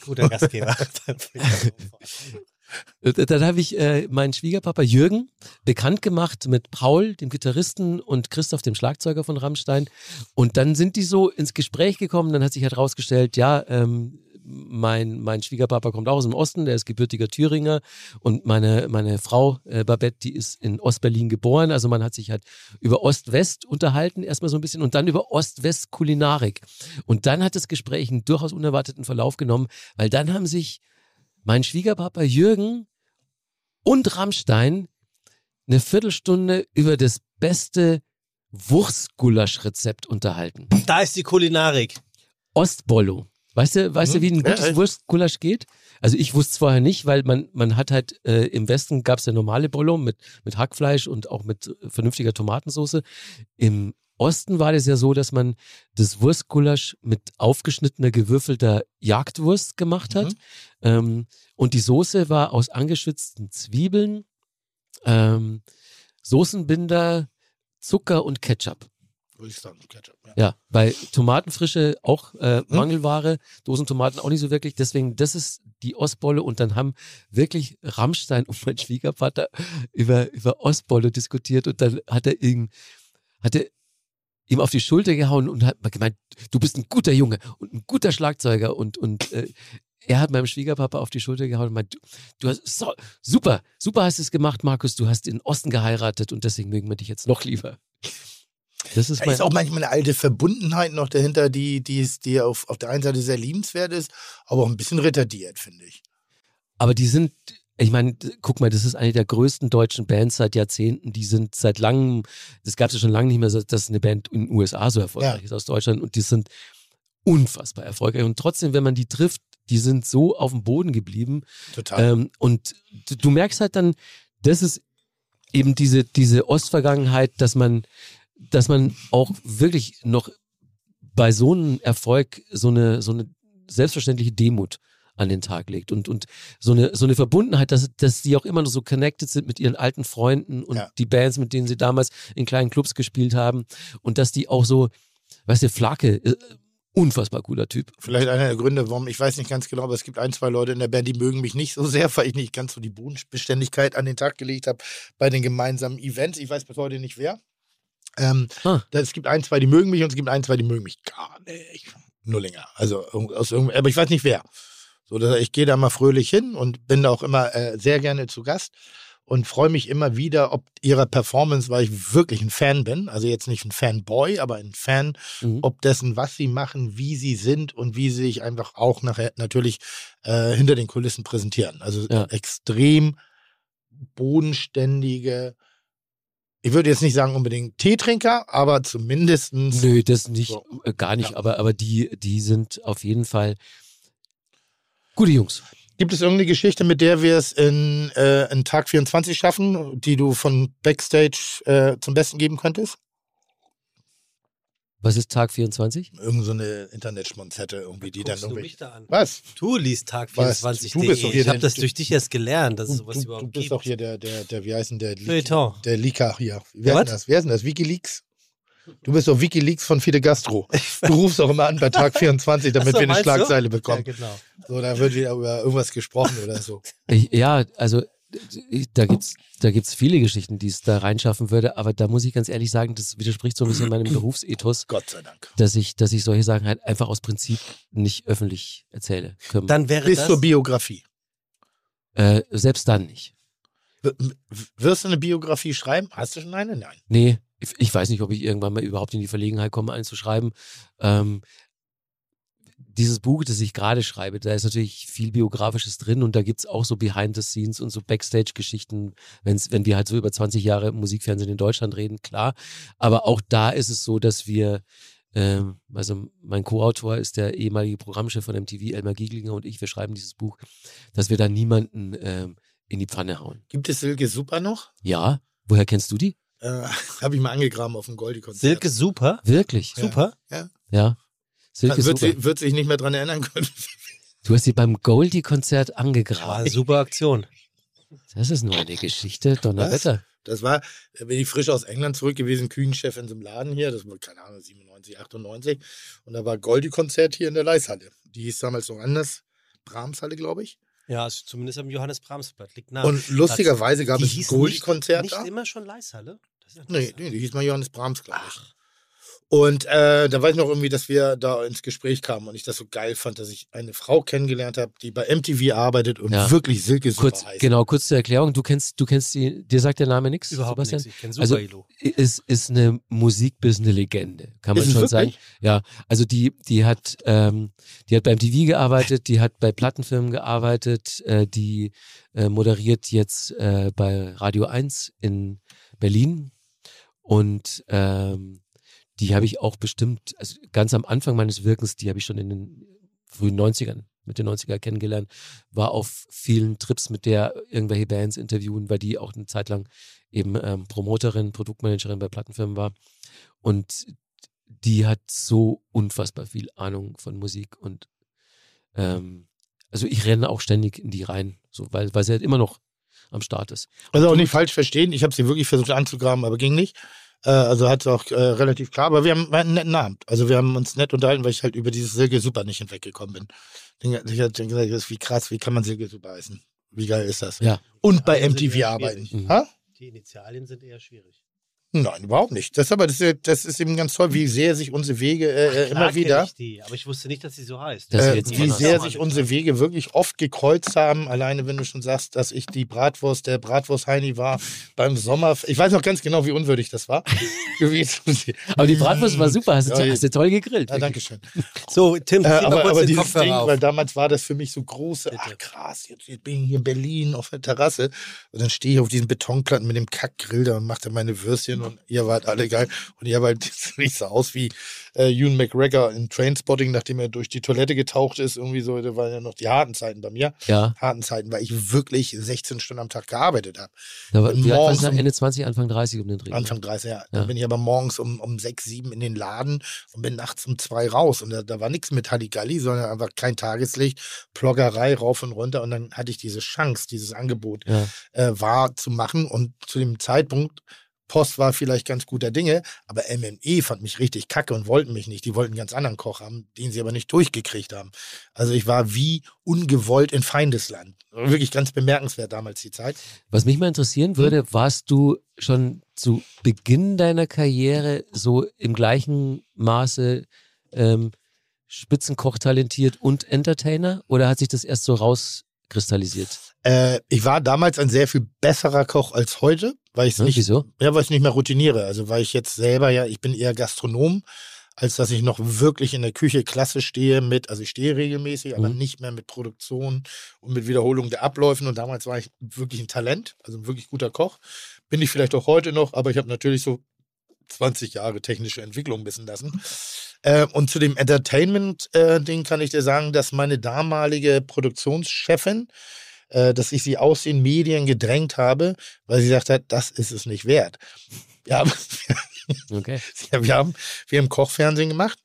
guter Gastgeber. Äh, Dann habe ich äh, meinen Schwiegerpapa Jürgen bekannt gemacht mit Paul, dem Gitarristen, und Christoph, dem Schlagzeuger von Rammstein. Und dann sind die so ins Gespräch gekommen. Dann hat sich halt rausgestellt, ja, ähm, mein, mein Schwiegerpapa kommt auch aus dem Osten, der ist gebürtiger Thüringer. Und meine, meine Frau äh, Babette, die ist in Ostberlin geboren. Also man hat sich halt über Ost-West unterhalten, erstmal so ein bisschen, und dann über Ost-West-Kulinarik. Und dann hat das Gespräch einen durchaus unerwarteten Verlauf genommen, weil dann haben sich mein Schwiegerpapa Jürgen und Rammstein eine Viertelstunde über das beste Wurstgulasch-Rezept unterhalten. Da ist die Kulinarik. Ostbollo. Weißt du, weißt du, wie ein gutes ja. Wurstgulasch geht? Also ich wusste es vorher nicht, weil man, man hat halt äh, im Westen gab es ja normale Bollo mit, mit Hackfleisch und auch mit vernünftiger Tomatensauce. Im Osten war das ja so, dass man das Wurstgulasch mit aufgeschnittener, gewürfelter Jagdwurst gemacht hat. Ähm, und die Soße war aus angeschützten Zwiebeln, ähm, Soßenbinder, Zucker und Ketchup. Würde ich sagen, Ketchup. Ja. Ja, weil Tomatenfrische auch äh, Mangelware, Dosentomaten auch nicht so wirklich. Deswegen, das ist die Ostbolle und dann haben wirklich Rammstein und mein Schwiegervater über, über Ostbolle diskutiert und dann hat er ihm, hat er ihm auf die Schulter gehauen und hat gemeint, du bist ein guter Junge und ein guter Schlagzeuger und, und äh, er hat meinem Schwiegerpapa auf die Schulter gehauen und meint, du, du hast so, super, super hast du es gemacht, Markus, du hast den Osten geheiratet und deswegen mögen wir dich jetzt noch lieber. Das ist Da ist auch manchmal eine alte Verbundenheit noch dahinter, die, die, ist, die auf, auf der einen Seite sehr liebenswert ist, aber auch ein bisschen retardiert, finde ich. Aber die sind, ich meine, guck mal, das ist eine der größten deutschen Bands seit Jahrzehnten. Die sind seit langem, das gab es ja schon lange nicht mehr, dass eine Band in den USA so erfolgreich Ja. ist aus Deutschland und die sind unfassbar erfolgreich. Und trotzdem, wenn man die trifft, die sind so auf dem Boden geblieben. Total. Ähm, und du, du merkst halt dann, das ist eben diese, diese Ostvergangenheit, dass man, dass man auch wirklich noch bei so einem Erfolg so eine, so eine selbstverständliche Demut an den Tag legt und, und so eine, so eine Verbundenheit, dass, dass die auch immer noch so connected sind mit ihren alten Freunden und Ja. die Bands, mit denen sie damals in kleinen Clubs gespielt haben und dass die auch so, weißt du, Flake, äh, unfassbar cooler Typ. Vielleicht einer der Gründe, warum, ich weiß nicht ganz genau, aber es gibt ein, zwei Leute in der Band, die mögen mich nicht so sehr, weil ich nicht ganz so die Bodenbeständigkeit an den Tag gelegt habe bei den gemeinsamen Events. Ich weiß bis heute nicht wer. Ähm, Ah. Es gibt ein, zwei, die mögen mich und es gibt ein, zwei, die mögen mich gar nicht. Nullinger. Also irg- aus aber ich weiß nicht wer. So, dass ich gehe da mal fröhlich hin und bin da auch immer äh, sehr gerne zu Gast und freue mich immer wieder, ob ihrer Performance, weil ich wirklich ein Fan bin, also jetzt nicht ein Fanboy, aber ein Fan, Mhm. ob dessen, was sie machen, wie sie sind und wie sie sich einfach auch nachher natürlich äh, hinter den Kulissen präsentieren. Also Ja. extrem bodenständige, ich würde jetzt nicht sagen unbedingt Teetrinker, aber zumindestens Nö, das nicht, So. äh, gar nicht, Ja. aber, aber die, die sind auf jeden Fall gute Jungs. Gibt es irgendeine Geschichte, mit der wir es in, äh, in Tag 24 schaffen, die du von Backstage äh, zum Besten geben könntest? Was ist Tag 24? Irgend so eine Internetschmonzette irgendwie, die dann Guckst du irgendwie. mich da an? Was? Du liest Tag Was? 24 Du bist doch hier Ich habe das durch dich erst gelernt, dass es Du, sowas du, überhaupt du bist gibt. doch hier der, der, der, wie heißt denn der? Leak- Feuilleton. Der Leaker hier. Heißt was? denn das? Wer ist denn das? Wikileaks? Du bist doch Wikileaks von Fide Gastro. Du rufst auch immer an bei Tag 24, damit so, wir eine meinst du? Schlagzeile bekommen. Ja, genau. So, da wird wieder über irgendwas gesprochen oder so. Ich, ja, also da gibt's da gibt's viele Geschichten, die es da reinschaffen würde, aber da muss ich ganz ehrlich sagen, das widerspricht so ein bisschen meinem Berufsethos, Gott sei Dank. dass ich, dass ich solche Sachen halt einfach aus Prinzip nicht öffentlich erzähle. Können. Dann wäre Bis das. zur Biografie. äh, selbst dann nicht. W- Wirst du eine Biografie schreiben? Hast du schon eine? Nein. Nee, ich, ich weiß nicht, ob ich irgendwann mal überhaupt in die Verlegenheit komme, einen zu schreiben. Ähm, dieses Buch, das ich gerade schreibe, da ist natürlich viel Biografisches drin und da gibt's auch so Behind the Scenes und so Backstage-Geschichten, wenn wir halt so über 20 Jahre Musikfernsehen in Deutschland reden, klar. Aber auch da ist es so, dass wir, ähm, also mein Co-Autor ist der ehemalige Programmchef von MTV, Elmar Gieglinger und ich, wir schreiben dieses Buch, dass wir da niemanden ähm, in die Pfanne hauen. Gibt es Silke Super noch? Ja, woher kennst du die? Äh, Habe ich mal angegraben auf dem Goldi-Konzert. Silke super. Wirklich? Ja. Super. Ja. Silke wird, sie, wird sich nicht mehr dran erinnern können. Du hast sie beim Goldie-Konzert War angegraben. eine super Aktion. Das ist nur eine Geschichte, Donnerwetter. Das war, da bin ich frisch aus England zurück gewesen, Kühnchef in so einem Laden hier, das war, keine Ahnung, 97, 98. Und da war Goldi-Konzert hier in der Leishalle. Die hieß damals noch anders, Brahmshalle, glaube ich. Ja, ist zumindest am Johannes Brahmsblatt. Liegt nah. Und lustigerweise gab es ein hieß Goldi-Konzert Nicht da. immer schon Leishalle? Das ist Nee, nee, die hieß mal Johannes Brahms, glaube ich. Und äh, da weiß ich noch irgendwie, dass wir da ins Gespräch kamen und ich das so geil fand, dass ich eine Frau kennengelernt habe, die bei MTV arbeitet und Ja. wirklich Silke super Kurz, heißt. genau, kurz zur Erklärung. Du kennst, du kennst die, dir sagt der Name nichts? Überhaupt nichts. Ich kenne Also, Elo. Ist, ist eine Musik bis eine Legende, kann man Ist schon wirklich? sagen. Ja, also die, die hat, ähm, die hat beim TV gearbeitet, die hat bei Plattenfirmen gearbeitet, äh, die äh, moderiert jetzt äh, bei Radio 1 in Berlin und ähm, die habe ich auch bestimmt, also ganz am Anfang meines Wirkens, die habe ich schon in den frühen 90ern, Mitte 90er kennengelernt, war auf vielen Trips mit der irgendwelche Bands interviewen, weil die auch eine Zeit lang eben ähm, Promoterin, Produktmanagerin bei Plattenfirmen war. Und die hat so unfassbar viel Ahnung von Musik und ähm, also ich renne auch ständig in die rein, so, weil, weil sie halt immer noch am Start ist. Also auch nicht falsch verstehen, ich habe sie wirklich versucht anzugraben, aber ging nicht. Äh, also hat es auch äh, relativ klar, aber wir haben einen netten Abend. Also wir haben uns nett unterhalten, weil ich halt über dieses Silke Super nicht hinweggekommen bin. Ich hab gesagt, das ist wie krass, wie kann man Silke Super heißen? Wie geil ist das? Ja. Und bei sind MTV arbeiten. Mhm. Ha? Die Initialien sind eher schwierig. Nein, überhaupt nicht. Das, aber, das, das ist eben ganz toll, wie sehr sich unsere Wege äh, äh, Klar immer wieder. Ich die, aber ich wusste nicht, dass sie so heißt. Äh, wie sehr sich unsere Wege wirklich oft gekreuzt haben. Alleine, wenn du schon sagst, dass ich die Bratwurst, der Bratwurst-Heini war beim Sommer. Ich weiß noch ganz genau, wie unwürdig das war. Aber die Bratwurst war super, hast du, Ja, hast du toll gegrillt. Ja, danke schön. So, Tim, zieh Äh, aber kurz aber den dieses Ding, auf. weil damals war das für mich so große, ach krass, jetzt, jetzt bin ich hier in Berlin auf der Terrasse und dann stehe ich auf diesen Betonplatten mit dem Kackgrill da und mache da meine Würstchen und ihr wart alle geil und ihr halt nicht so aus wie äh, Ewan McGregor in Trainspotting, nachdem er durch die Toilette getaucht ist, irgendwie so, da waren ja noch die harten Zeiten bei mir. Ja, Harten Zeiten, weil ich wirklich 16 Stunden am Tag gearbeitet habe. da war, Morgens da? um- Ende 20, Anfang 30 um den Dreh. Anfang 30, ja. Ja. Dann bin ich aber morgens um, um 6, 7 in den Laden und bin nachts um 2 raus. Und da, da war nichts mit Halligalli, sondern einfach kein Tageslicht, Ploggerei rauf und runter. Und dann hatte ich diese Chance, dieses Angebot Ja. äh, wahr zu machen. Und zu dem Zeitpunkt, Post war vielleicht ganz guter Dinge, aber MME fand mich richtig kacke und wollten mich nicht. Die wollten einen ganz anderen Koch haben, den sie aber nicht durchgekriegt haben. Also ich war wie ungewollt in Feindesland. Wirklich ganz bemerkenswert damals die Zeit. Was mich mal interessieren würde, Hm? warst du schon zu Beginn deiner Karriere so im gleichen Maße ähm, Spitzenkoch talentiert und Entertainer oder hat sich das erst so rauskristallisiert? Äh, ich war damals ein sehr viel besserer Koch als heute, weil ich Hm, nicht, wieso? ja, weil ich nicht mehr routiniere. Also weil ich jetzt selber ja, ich bin eher Gastronom, als dass ich noch wirklich in der Küche klasse stehe mit, also ich stehe regelmäßig, aber Mhm. nicht mehr mit Produktion und mit Wiederholung der Abläufen. Und damals war ich wirklich ein Talent, also ein wirklich guter Koch. Bin ich vielleicht auch heute noch, aber ich habe natürlich so 20 Jahre technische Entwicklung wissen lassen. Äh, und zu dem Entertainment-Ding kann ich dir sagen, dass meine damalige Produktionschefin, äh, dass ich sie aus den Medien gedrängt habe, weil sie gesagt hat, das ist es nicht wert. Ja, Okay. ja, wir haben, wir haben Kochfernsehen gemacht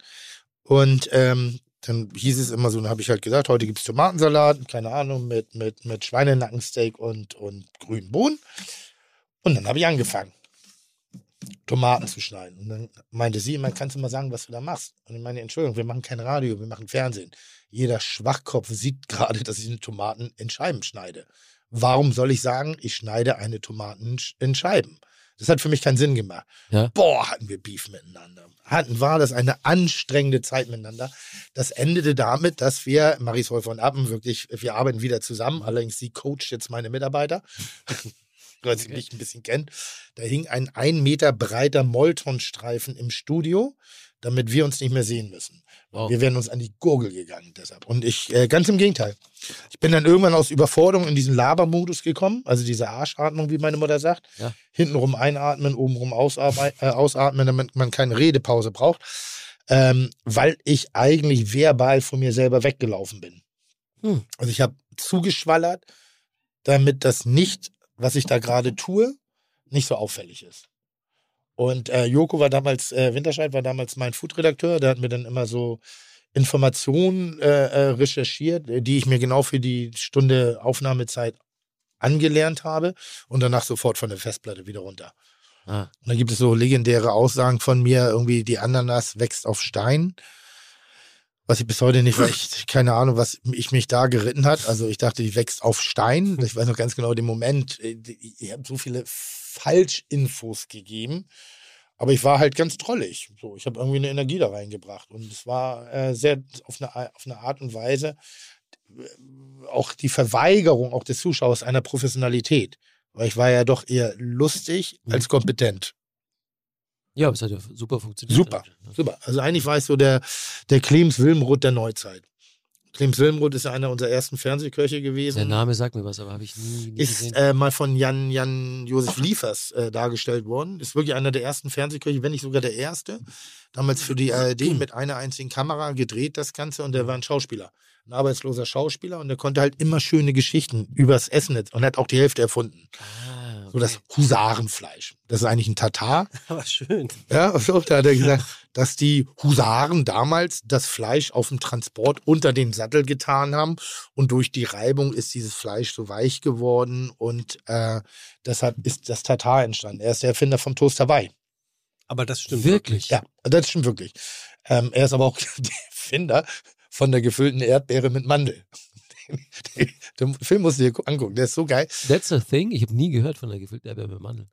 und ähm, dann hieß es immer so, dann habe ich halt gesagt, heute gibt es Tomatensalat, keine Ahnung, mit, mit, mit Schweinenackensteak und, und grünen Bohnen. Und dann habe ich angefangen, Tomaten zu schneiden. Und dann meinte sie immer, kannst du mal sagen, was du da machst? Und ich meine, Entschuldigung, wir machen kein Radio, wir machen Fernsehen. Jeder Schwachkopf sieht gerade, dass ich eine Tomaten in Scheiben schneide. Warum soll ich sagen, ich schneide eine Tomaten in Scheiben? Das hat für mich keinen Sinn gemacht. Ja. Boah, hatten wir Beef miteinander. Hatten, war das eine anstrengende Zeit miteinander. Das endete damit, dass wir, Maris Häufer und Appen, wirklich, wir arbeiten wieder zusammen. Allerdings sie coacht jetzt meine Mitarbeiter, weil sie mich ein bisschen kennt. Da hing ein ein Meter breiter Moltonstreifen im Studio, damit wir uns nicht mehr sehen müssen. Wow. Wir wären uns an die Gurgel gegangen deshalb. Und ich, äh, ganz im Gegenteil. Ich bin dann irgendwann aus Überforderung in diesen Labermodus gekommen, also diese Arschatmung, wie meine Mutter sagt. Ja. Hintenrum einatmen, obenrum ausarbe- äh, ausatmen, damit man keine Redepause braucht. Ähm, weil ich eigentlich verbal von mir selber weggelaufen bin. Hm. Also ich habe zugeschwallert, damit das nicht, was ich da gerade tue, nicht so auffällig ist. Und äh, Joko war damals, äh, Winterscheid war damals mein Food-Redakteur, der hat mir dann immer so Informationen äh, äh, recherchiert, äh, die ich mir genau für die Stunde Aufnahmezeit angelernt habe und danach sofort von der Festplatte wieder runter. Ah. Und dann gibt es so legendäre Aussagen von mir, irgendwie die Ananas wächst auf Stein. Was ich bis heute nicht, weil ich keine Ahnung, was ich mich da geritten hat. Also ich dachte, die wächst auf Stein. Ich weiß noch ganz genau den Moment. äh, Ich habe so viele Falschinfos gegeben. Aber ich war halt ganz trollig. So, ich habe irgendwie eine Energie da reingebracht. Und es war äh, sehr auf eine, auf eine Art und Weise äh, auch die Verweigerung auch des Zuschauers einer Professionalität. Weil ich war ja doch eher lustig als kompetent. Ja, aber es hat ja super funktioniert. Super, super. Also eigentlich war ich so der, der Clemens Wilmroth der Neuzeit. Clemens Wilmroth ist ja einer unserer ersten Fernsehköche gewesen. Der Name sagt mir was, aber habe ich nie, nie ist gesehen. äh, mal von Jan, Jan Josef Liefers äh, dargestellt worden. Ist wirklich einer der ersten Fernsehköche, wenn nicht sogar der erste. Damals für die ARD mit einer einzigen Kamera gedreht das Ganze und der war ein Schauspieler. Ein arbeitsloser Schauspieler und der konnte halt immer schöne Geschichten übers Essen und hat auch die Hälfte erfunden. ah, So das Husarenfleisch. Das ist eigentlich ein Tatar. Aber schön. Ja, so, da hat er gesagt, dass die Husaren damals das Fleisch auf dem Transport unter den Sattel getan haben und durch die Reibung ist dieses Fleisch so weich geworden und äh, deshalb ist das Tatar entstanden. Er ist der Erfinder vom Toast Hawaii. Aber das stimmt Wirklich? Ja, das stimmt wirklich. Ähm, er ist aber auch der Erfinder von der gefüllten Erdbeere mit Mandel. Den Film musst du dir angucken, der ist so geil. That's a thing? Ich habe nie gehört von der gefüllten Erdbeere mit.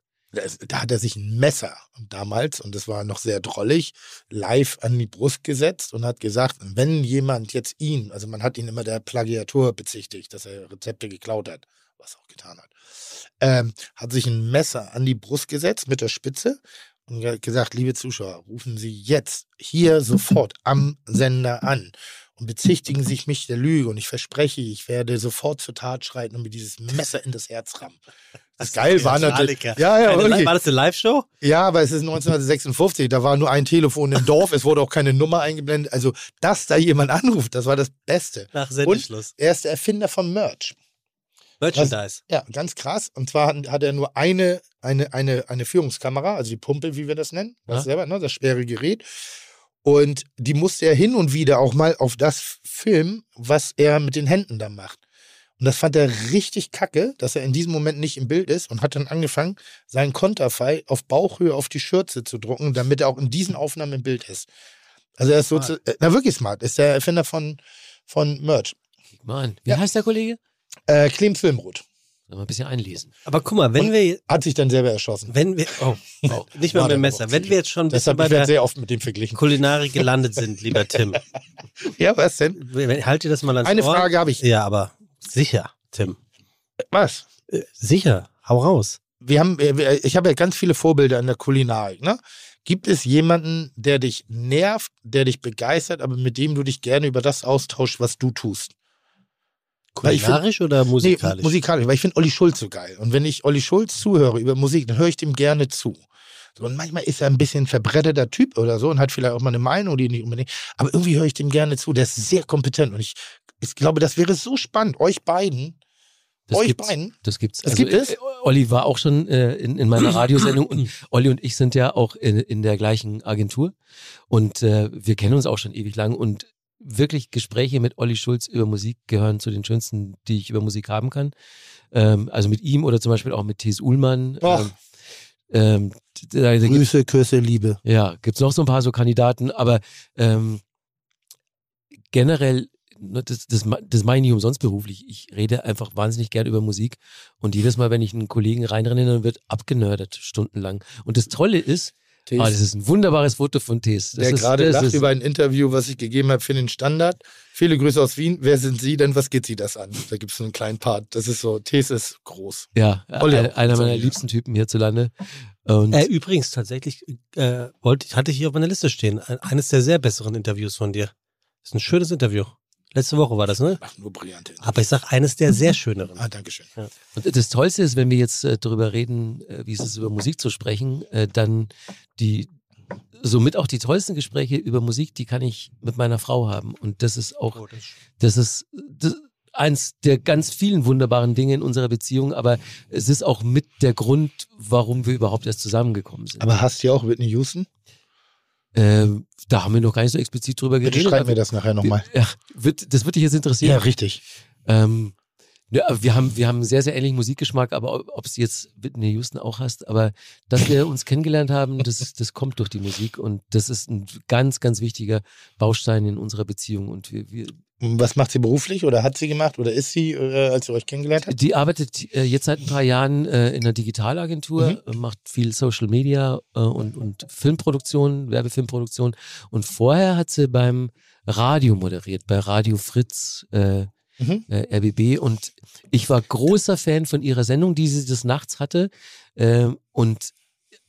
Da hat er sich ein Messer damals, und das war noch sehr drollig, live an die Brust gesetzt und hat gesagt, wenn jemand jetzt ihn, also man hat ihn immer der Plagiatur bezichtigt, dass er Rezepte geklaut hat, was er auch getan hat, ähm, hat sich ein Messer an die Brust gesetzt mit der Spitze und gesagt, liebe Zuschauer, rufen Sie jetzt hier sofort am Sender an und bezichtigen sich mich der Lüge und ich verspreche, ich werde sofort zur Tat schreiten und mir dieses Messer in das Herz rammen. Das geil war natürlich. Ja, ja, wirklich. War das eine Live-Show? Ja, aber es ist 1956, da war nur ein Telefon im Dorf, es wurde auch keine Nummer eingeblendet. Also, dass da jemand anruft, das war das Beste. Nach Und Sendeschluss. er ist der Erfinder von Merch. Merchandise. Ja, ganz krass. Und zwar hat, er nur eine, eine, eine, eine Führungskamera, also die Pumpe, wie wir das nennen. Ja. Das selber, ne? Das schwere Gerät. Und die musste er hin und wieder auch mal auf das filmen, was er mit den Händen da macht. Und das fand er richtig kacke, dass er in diesem Moment nicht im Bild ist und hat dann angefangen, seinen Konterfei auf Bauchhöhe auf die Schürze zu drucken, damit er auch in diesen Aufnahmen im Bild ist. Also er ist so, zu, äh, na wirklich smart, ist der Erfinder von, von Merch. An. Wie Ja. heißt der Kollege? Äh, Clem Filmroth. Mal ein bisschen einlesen. Aber guck mal, wenn Und- wir, Hat sich dann selber erschossen. wenn wir, oh, oh nicht mehr mit dem Messer. Wenn wir jetzt schon Deshalb bei der sehr oft mit dem verglichen. Kulinarik gelandet sind, lieber Tim, Ja, was denn? halt dir das mal ans Eine Ohr. Frage habe ich. Ja, aber sicher, Tim. Was? Äh, Sicher, hau raus. Wir haben, äh, ich habe ja ganz viele Vorbilder in der Kulinarik. Ne? Gibt es jemanden, der dich nervt, der dich begeistert, aber mit dem du dich gerne über das austauschst, was du tust? Ich find- Kulinarisch oder musikalisch? Nee, musikalisch, weil ich finde Olli Schulz so geil. Und wenn ich Olli Schulz zuhöre über Musik, dann höre ich dem gerne zu. Und manchmal ist er ein bisschen verbretterter Typ oder so und hat vielleicht auch mal eine Meinung, die nicht unbedingt. Aber irgendwie höre ich dem gerne zu. Der ist sehr kompetent. Und ich, ich glaube, das wäre so spannend, euch beiden, Das euch gibt's. beiden. Das gibt's. Das gibt es? äh, Olli war auch schon äh, in, in meiner Radiosendung und Olli und ich sind ja auch in, in der gleichen Agentur und äh, wir kennen uns auch schon ewig lang und wirklich Gespräche mit Olli Schulz über Musik gehören zu den schönsten, die ich über Musik haben kann. Ähm, also mit ihm oder zum Beispiel auch mit Thies Uhlmann. Ähm, ähm, da, da Grüße, Küsse, Liebe. ja, gibt's noch so ein paar so Kandidaten, aber ähm, generell, ne, das, das, das meine ich nicht umsonst beruflich. Ich rede einfach wahnsinnig gern über Musik und jedes Mal, wenn ich einen Kollegen reinrenne, dann wird abgenördert stundenlang. Und das Tolle ist, ah, das ist ein wunderbares Foto von Tees. Das der ist, gerade das lacht ist, über ein Interview, was ich gegeben habe für den Standard. Viele Grüße aus Wien. Wer sind Sie denn? Was geht Sie das an? Da gibt es so einen kleinen Part. Das ist so, Tees ist groß. Ja, Olli einer, einer meiner liebsten Typen hierzulande. Und Äh, übrigens, tatsächlich äh, wollte, hatte ich hier auf meiner Liste stehen. Ein- Eines der sehr besseren Interviews von dir. ist ein schönes Interview. Letzte Woche war das, ne? Ach, nur brillante. Aber ich sag eines der sehr schöneren. Ah, danke schön. Und das Tollste ist, wenn wir jetzt äh, darüber reden, äh, wie es ist, über Musik zu sprechen, äh, dann die, somit auch die tollsten Gespräche über Musik, die kann ich mit meiner Frau haben. Und das ist auch, Oh, das- das ist das, eins der ganz vielen wunderbaren Dinge in unserer Beziehung, aber es ist auch mit der Grund, warum wir überhaupt erst zusammengekommen sind. Aber hast du ja auch Whitney Houston? Äh, da haben wir noch gar nicht so explizit drüber Bitte geredet. schreib aber- mir das nachher nochmal. Ja, wird, das wird dich jetzt interessieren. Ja, richtig. Ähm, Ja, aber wir haben, wir haben einen sehr, sehr ähnlichen Musikgeschmack, aber ob- ob es jetzt Whitney Houston auch hast, aber dass wir uns kennengelernt haben, das, das kommt durch die Musik und das ist ein ganz, ganz wichtiger Baustein in unserer Beziehung und wir, wir Was macht sie beruflich oder hat sie gemacht oder ist sie, äh, als ihr euch kennengelernt habt? Die arbeitet äh, jetzt seit ein paar Jahren äh, in einer Digitalagentur, äh, macht viel Social Media äh, und, und Filmproduktion, Werbefilmproduktion. Und vorher hat sie beim Radio moderiert, bei Radio Fritz, äh, Mhm. äh, RBB. Und ich war großer Fan von ihrer Sendung, die sie des Nachts hatte. Äh, und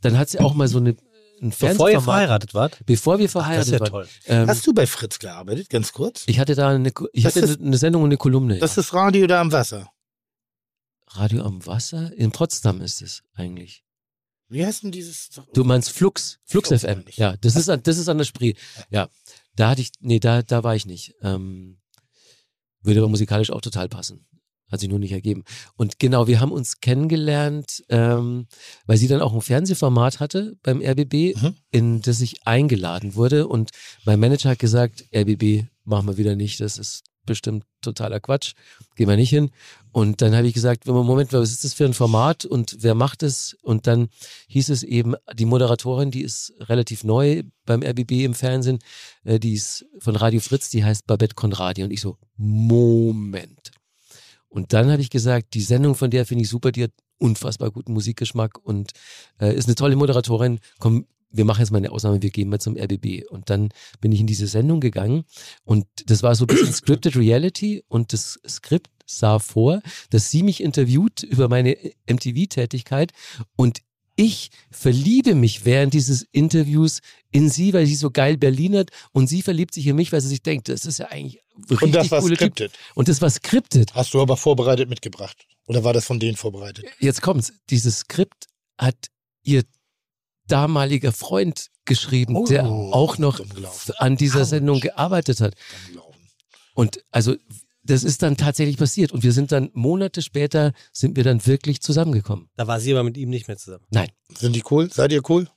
dann hat sie auch mal so eine, ein Bevor ihr verheiratet wart? Bevor wir Das ist verheiratet ja waren. toll. Ähm, Hast du bei Fritz gearbeitet, ganz kurz? ich hatte da eine, ich Das hatte ist- eine Sendung und eine Kolumne. Das ja. ist Radio da am Wasser. Radio am Wasser? In Potsdam ist es eigentlich. Wie heißt denn dieses? Du meinst Flux, Flux Flux FM. Ja, das ist, an- das ist an der Spree. Ja, da hatte ich, nee, da, da war ich nicht. Ähm, würde aber musikalisch auch total passen. Hat sich nur nicht ergeben. Und genau, wir haben uns kennengelernt, ähm, weil sie dann auch ein Fernsehformat hatte beim RBB, Mhm. in das ich eingeladen wurde. Und mein Manager hat gesagt, RBB machen wir wieder nicht, das ist bestimmt totaler Quatsch, gehen wir nicht hin. Und dann habe ich gesagt, Moment, was ist das für ein Format und wer macht es? Und dann hieß es eben, die Moderatorin, die ist relativ neu beim RBB im Fernsehen, äh, die ist von Radio Fritz, die heißt Babette Conradi. Und ich so, Moment. Und dann habe ich gesagt, die Sendung von der finde ich super, die hat unfassbar guten Musikgeschmack und äh, ist eine tolle Moderatorin. Komm, wir machen jetzt mal eine Ausnahme, wir gehen mal zum RBB. Und dann bin ich in diese Sendung gegangen und das war so ein bisschen Scripted Reality und das Skript sah vor, dass sie mich interviewt über meine MTV-Tätigkeit und ich verliebe mich während dieses Interviews in sie, weil sie so geil Berlinert und sie verliebt sich in mich, weil sie sich denkt, das ist ja eigentlich richtig Und das war scripted. Und das war skriptet. Hast du aber vorbereitet mitgebracht? Oder war das von denen vorbereitet? Jetzt kommt's. Dieses Skript hat ihr damaliger Freund geschrieben, Oh, der auch noch an dieser. Sendung gearbeitet hat. Und also das ist dann tatsächlich passiert. Und wir sind dann Monate später sind wir dann wirklich zusammengekommen. Da war sie aber mit ihm nicht mehr zusammen. Sind die cool? Seid ihr cool?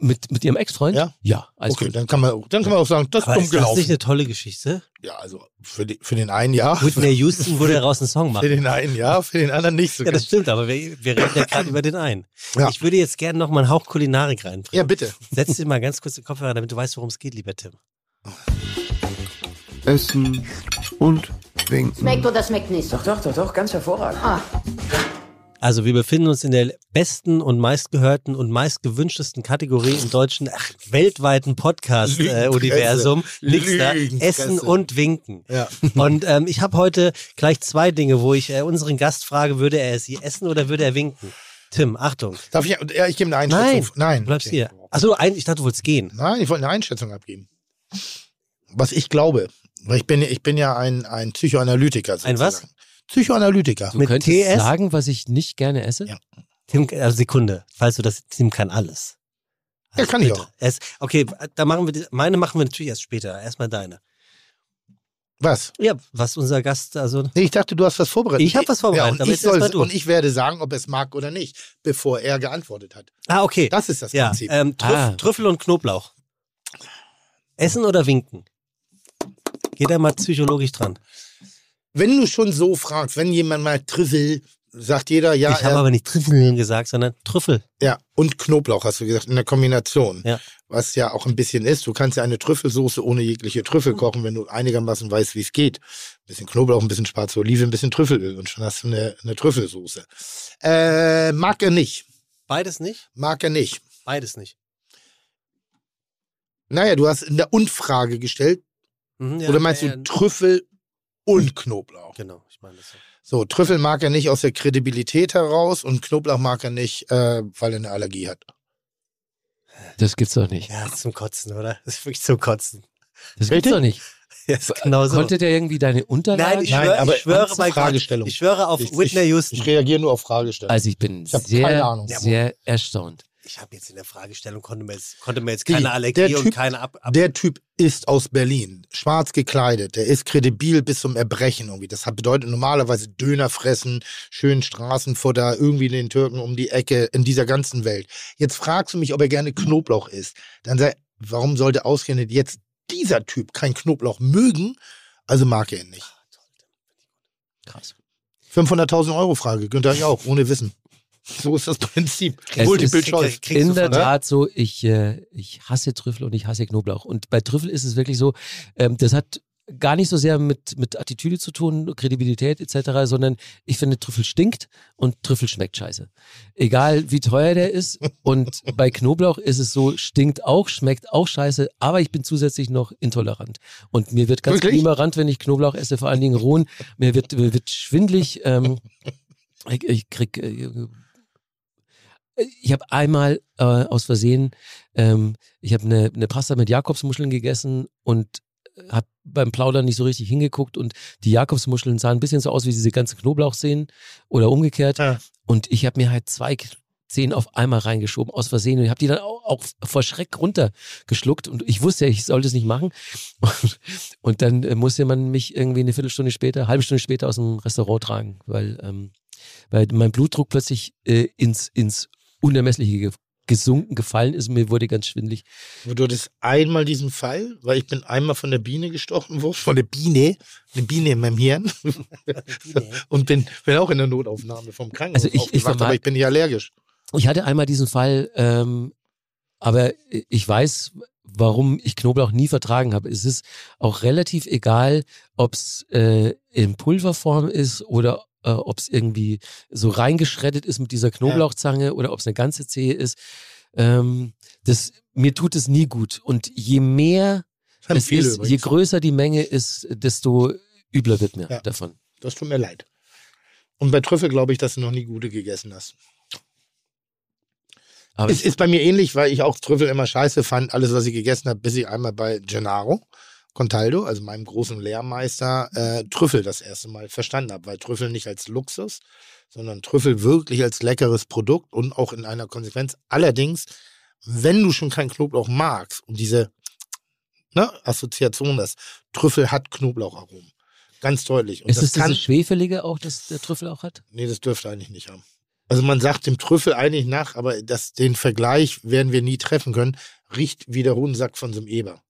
Mit, mit ihrem Ex-Freund? Ja? Ja, alles okay, gut. dann kann man, dann kann man auch sagen, das ist Aber dumm ist das gelaufen. nicht eine tolle Geschichte? ja, also für, die, für den einen ja, für Whitney Houston würde daraus einen Song machen. den einen ja, für den anderen nicht so. Ja, das stimmt, aber wir, wir reden ja gerade über den einen. Ja. Ich würde jetzt gerne noch mal einen Hauch Kulinarik reinbringen. ja, bitte. Setz dir mal ganz kurz den Kopfhörer, damit du weißt, worum es geht, lieber Tim. Essen und winken. Schmeckt oder schmeckt nicht? Doch, doch, doch, doch, ganz hervorragend. Ah, Also wir befinden uns in der besten und meistgehörten und meistgewünschtesten Kategorie im deutschen, ach, weltweiten Podcast-Universum. Nix da. Essen und Winken. Ja. Und ähm, ich habe heute gleich zwei Dinge, wo ich äh, unseren Gast frage, würde er sie essen oder würde er winken? Tim, Achtung. Darf ich, ja, ich gebe eine Einschätzung. Nein, Nein. Du bleibst Okay. hier. Achso, ein, ich dachte, du wolltest gehen. Nein, ich wollte eine Einschätzung abgeben. Was ich glaube, weil ich bin, ich bin ja ein, ein Psychoanalytiker. Ein was? sozusagen. Psychoanalytiker. Du mit könntest TS? sagen, was ich nicht gerne esse? Ja. Tim, also Sekunde, falls du das, Tim kann alles. Ja, kann ich bitte. auch. Es, okay, da machen wir, die- meine machen wir natürlich erst später. Erstmal deine. Was? Ja, was unser Gast, also Nee, ich dachte, du hast was vorbereitet. Ich hab was vorbereitet, Ja, und, ich soll, du. und ich werde sagen, ob er es mag oder nicht, bevor er geantwortet hat. Ah, okay. Das ist das ja, Prinzip. ähm, Trüff, Ah. Trüffel und Knoblauch. Essen oder winken? Geht da mal psychologisch dran. Wenn du schon so fragst, wenn jemand mal Trüffel, sagt jeder, ja, ich habe er- aber nicht Trüffel gesagt, sondern Trüffel. ja, und Knoblauch hast du gesagt, in der Kombination. Ja. Was ja auch ein bisschen ist, du kannst ja eine Trüffelsoße ohne jegliche Trüffel kochen, wenn du einigermaßen weißt, wie es geht. Ein bisschen Knoblauch, ein bisschen schwarze Olive, ein bisschen Trüffelöl und schon hast du eine, eine Trüffelsoße. Äh, mag er nicht. Beides nicht? Mag er nicht. Beides nicht. Naja, du hast in der Und-Frage gestellt, Mhm, ja, oder meinst ja, du Trüffel und Knoblauch? Genau, ich meine das so. So, Trüffel mag er nicht aus der Kredibilität heraus und Knoblauch mag er nicht, äh, weil er eine Allergie hat. Das gibt's doch nicht. Ja, zum Kotzen, oder? Das ist wirklich zum Kotzen. Das gibt's doch nicht. Ja, genau so. Konnte der irgendwie deine Unterlagen? Nein, ich, Nein, schwör, aber ich schwöre bei Gott, Fragestellung. ich schwöre auf Ich- Whitney ich, Houston. Ich reagiere nur auf Fragestellungen. Also ich bin Ich sehr, keine Ahnung. sehr erstaunt. Ich habe jetzt in der Fragestellung, konnte mir jetzt, konnte mir jetzt keine Allergie und Typ- keine Ab... Ab Der Typ ist aus Berlin, schwarz gekleidet, der ist kredibil bis zum Erbrechen irgendwie. Das bedeutet normalerweise Döner fressen, schön Straßenfutter, irgendwie den Türken um die Ecke in dieser ganzen Welt. Jetzt fragst du mich, ob er gerne Knoblauch isst. Dann sei, warum sollte ausgerechnet jetzt dieser Typ kein Knoblauch mögen? Also mag er ihn nicht. Krass. 500.000 Euro Frage, Günther ich auch, ohne Wissen. So ist das Prinzip. Es Multiple ist- Choice. In der ne? Tat so, ich, äh, ich hasse Trüffel und ich hasse Knoblauch. Und bei Trüffel ist es wirklich so, ähm, das hat gar nicht so sehr mit, mit Attitüde zu tun, Kredibilität etc., sondern ich finde, Trüffel stinkt und Trüffel schmeckt scheiße. Egal wie teuer der ist. Und bei Knoblauch ist es so, stinkt auch, schmeckt auch scheiße, aber ich bin zusätzlich noch intolerant. Und mir wird ganz Wirklich? klimarant, wenn ich Knoblauch esse, vor allen Dingen rohen. Mir wird, mir wird schwindlig. Ähm, ich, ich krieg äh, ich habe einmal äh, aus Versehen, ähm, ich habe eine, eine Pasta mit Jakobsmuscheln gegessen und habe beim Plaudern nicht so richtig hingeguckt und die Jakobsmuscheln sahen ein bisschen so aus wie diese ganzen Knoblauchzehen oder umgekehrt. Ja. Und ich habe mir halt zwei Zehen auf einmal reingeschoben aus Versehen und ich habe die dann auch, auch vor Schreck runtergeschluckt und ich wusste ja, ich sollte es nicht machen. Und, und dann äh, musste man mich irgendwie eine Viertelstunde später, halbe Stunde später aus dem Restaurant tragen, weil, ähm, weil mein Blutdruck plötzlich äh, ins, ins Unermessliche ge gesunken, gefallen ist und mir wurde ganz schwindelig. Du hattest einmal diesen Fall, weil ich bin einmal von der Biene gestochen worden, von der Biene, eine Biene in meinem Hirn und bin, bin auch in der Notaufnahme vom Krankenhaus Also ich- ich aufgewacht, vermag- aber ich bin nicht allergisch. Ich hatte einmal diesen Fall, ähm, aber ich weiß, warum ich Knoblauch nie vertragen habe. Es ist auch relativ egal, ob es äh, in Pulverform ist oder äh, ob es irgendwie so reingeschreddet ist mit dieser Knoblauchzange oder ob es eine ganze Zehe ist. Ähm, das, mir tut es nie gut. Und je mehr es ist, je übrigens. größer die Menge ist, desto übler wird mir Ja. davon. Das tut mir leid. Und bei Trüffel glaube ich, dass du noch nie gute gegessen hast. Aber Es ist bei mir ähnlich, weil ich auch Trüffel immer scheiße fand, alles, was ich gegessen habe, bis ich einmal bei Gennaro Contaldo, also meinem großen Lehrmeister, äh, Trüffel das erste Mal verstanden habe, weil Trüffel nicht als Luxus, sondern Trüffel wirklich als leckeres Produkt und auch in einer Konsequenz. Allerdings, wenn du schon keinen Knoblauch magst und diese ne, Assoziation, das Trüffel hat Knoblaucharomen. Ganz deutlich. Und ist das es kann, dieses Schwefelige auch, das der Trüffel auch hat? Nee, das dürfte eigentlich nicht haben. Also man sagt dem Trüffel eigentlich nach, aber das, den Vergleich werden wir nie treffen können. Riecht wie der Hodensack von so einem Eber.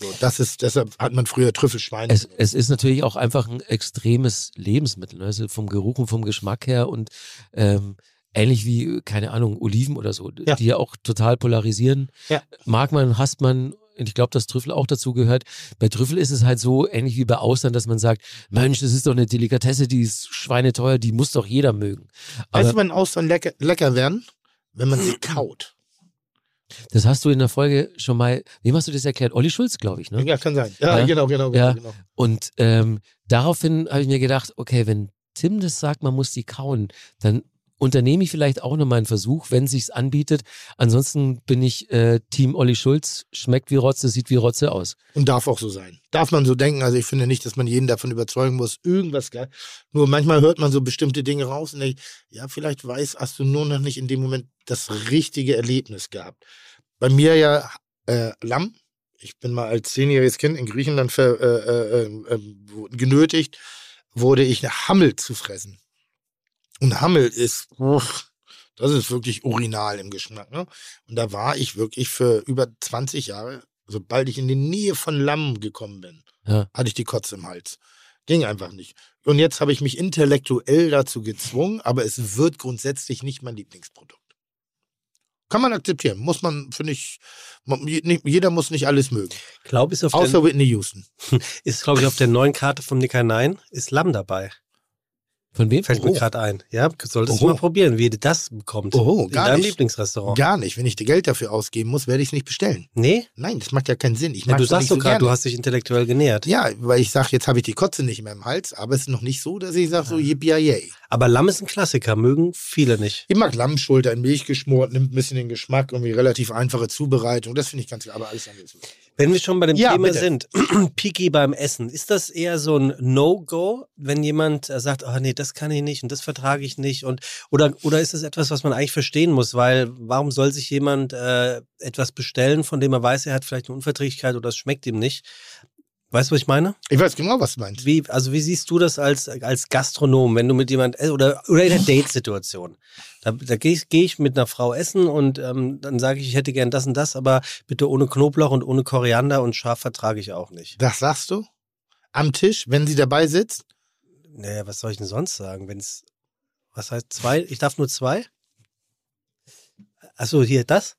So, das ist, deshalb hat man früher Trüffelschweine. Es, es ist natürlich auch einfach ein extremes Lebensmittel, ne? also vom Geruch und vom Geschmack her und ähm, ähnlich wie, keine Ahnung, Oliven oder so, Ja. die ja auch total polarisieren. Ja. Mag man, hasst man. Und ich glaube, dass Trüffel auch dazu gehört. Bei Trüffel ist es halt so ähnlich wie bei Austern, dass man sagt, Mensch, das ist doch eine Delikatesse, die ist schweineteuer, die muss doch jeder mögen. Aber weißt du, wann Austern lecker, lecker werden? Wenn man sie kaut. Das hast du in der Folge schon mal, wem hast du das erklärt? Olli Schulz, glaube ich, ne? Ja, kann sein. Ja, Ja. genau, genau, genau. Ja. genau. Und ähm, daraufhin habe ich mir gedacht, okay, wenn Tim das sagt, man muss die kauen, dann unternehme ich vielleicht auch nochmal einen Versuch, wenn sich's anbietet. Ansonsten bin ich äh, Team Olli Schulz, schmeckt wie Rotze, sieht wie Rotze aus. Und darf auch so sein. Darf man so denken. Also ich finde nicht, dass man jeden davon überzeugen muss, irgendwas geil. Nur manchmal hört man so bestimmte Dinge raus und denkt, ja, vielleicht weiß, hast du nur noch nicht in dem Moment das richtige Erlebnis gehabt. Bei mir ja äh, Lamm. Ich bin mal als zehnjähriges Kind in Griechenland ver, äh, äh, äh, äh, genötigt, wurde ich Hammel zu fressen. Und Hammel ist, uff, das ist wirklich urinal im Geschmack. Ne? Und da war ich wirklich für über 20 Jahre, sobald ich in die Nähe von Lamm gekommen bin, Ja. hatte ich die Kotze im Hals. Ging einfach nicht. Und jetzt habe ich mich intellektuell dazu gezwungen, aber es wird grundsätzlich nicht mein Lieblingsprodukt. Kann man akzeptieren. Muss man, finde ich, jeder muss nicht alles mögen. Glaube ist auf Außer der, Whitney Houston. ist glaube ich auf der neuen Karte vom Nicker Nein ist Lamm dabei. Von wem? Fällt mir gerade ein. Ja, solltest Oh. du mal probieren, wie du das bekommst. Oh, in gar deinem nicht. Lieblingsrestaurant. Gar nicht. Wenn ich dir Geld dafür ausgeben muss, werde ich es nicht bestellen. nee? Nein, das macht ja keinen Sinn. Ich Ja, du sagst doch so gerade, du hast dich intellektuell genährt. Ja, weil ich sage, jetzt habe ich die Kotze nicht mehr im Hals, aber es ist noch nicht so, dass ich sage, so yippie yay. Aber Lamm ist ein Klassiker, mögen viele nicht. Ich mag Lammschulter in Milch geschmort, nimmt ein bisschen den Geschmack, irgendwie relativ einfache Zubereitung. Das finde ich ganz, aber alles andere ist gut. Wenn wir schon bei dem Ja, Thema bitte. sind, Picky beim Essen, ist das eher so ein No-Go, wenn jemand äh, sagt, oh nee, das kann ich nicht und das vertrage ich nicht und oder oder ist das etwas, was man eigentlich verstehen muss, weil warum soll sich jemand äh, etwas bestellen, von dem er weiß, er hat vielleicht eine Unverträglichkeit oder es schmeckt ihm nicht? Weißt du, was ich meine? Ich weiß genau, was du meinst. Wie, also wie siehst du das als, als Gastronom, wenn du mit jemand oder, oder in einer Date-Situation? Da, da gehe ich, geh ich mit einer Frau essen und ähm, dann sage ich, ich hätte gern das und das, aber bitte ohne Knoblauch und ohne Koriander und scharf vertrage ich auch nicht. Das sagst du? Am Tisch, wenn sie dabei sitzt? Naja, was soll ich denn sonst sagen? Wenn es, was heißt zwei? Ich darf nur zwei? Achso, hier das?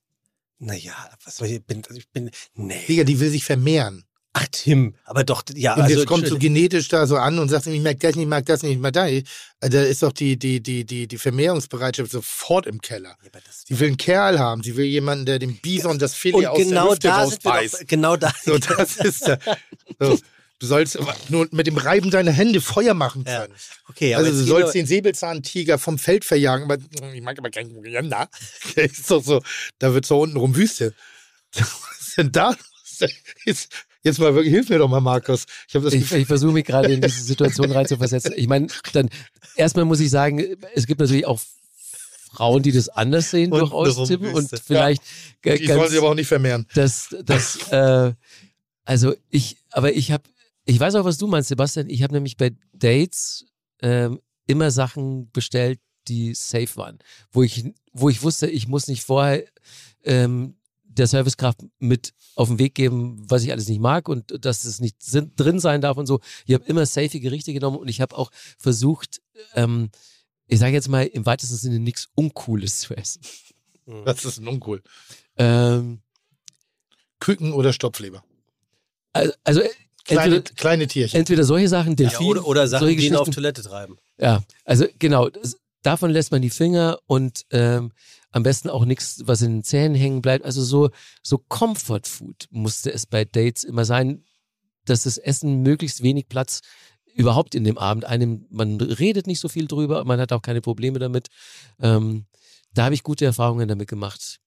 Naja, was soll ich, ich bin, ich bin, nee. Digga, die will sich vermehren. Ach, Tim, aber doch, ja, Und also. jetzt kommt so genetisch da so an und sagt, ich mag das nicht, ich mag das nicht, ich mag das nicht. Äh, Da ist doch die, die, die, die, die Vermehrungsbereitschaft sofort im Keller. Ja, Sie will einen Kerl haben, sie will jemanden, der dem Bison das Filet aus genau der Hüfte da rausbeißt. doch, genau da. So, das ist da. So, du sollst nur mit dem Reiben deiner Hände Feuer machen Ja. können. Okay, aber also du sollst den Säbelzahntiger vom Feld verjagen, aber ich mag aber keinen Uganda. Ist doch so, da wird so unten rum Wüste. Was ist denn da? Jetzt, jetzt mal wirklich, hilf mir doch mal, Markus. Ich das Ich, ich versuche mich gerade in diese Situation reinzuversetzen. Ich meine, dann erstmal muss ich sagen, es gibt natürlich auch Frauen, die das anders sehen, Und durchaus, Tim. Und vielleicht äh, die sollen sich aber auch nicht vermehren. das, das, äh, also ich, aber ich habe, ich weiß auch, was du meinst, Sebastian. Ich habe nämlich bei Dates ähm, immer Sachen bestellt, die safe waren, wo ich, wo ich wusste, ich muss nicht vorher ähm, der Servicekraft mit auf den Weg geben, was ich alles nicht mag und dass es nicht drin sein darf und so. Ich habe immer safe Gerichte genommen und ich habe auch versucht, ähm, ich sage jetzt mal im weitesten Sinne nichts Uncooles zu essen. Das ist ein uncool. Ähm, Küken oder Stopfleber. also, also Kleine, entweder, kleine Tierchen. entweder solche Sachen, Ja, Delfin, oder, oder Sachen, die ihn auf. Toilette treiben. Ja, also genau, das, davon lässt man die Finger und ähm, am besten auch nichts, was in den Zähnen hängen bleibt. Also so, so Comfort Food musste es bei Dates immer sein, dass das Essen möglichst wenig Platz überhaupt in dem Abend einnimmt. Man redet nicht so viel drüber, man hat auch keine Probleme damit. Ähm, da habe ich gute Erfahrungen damit gemacht.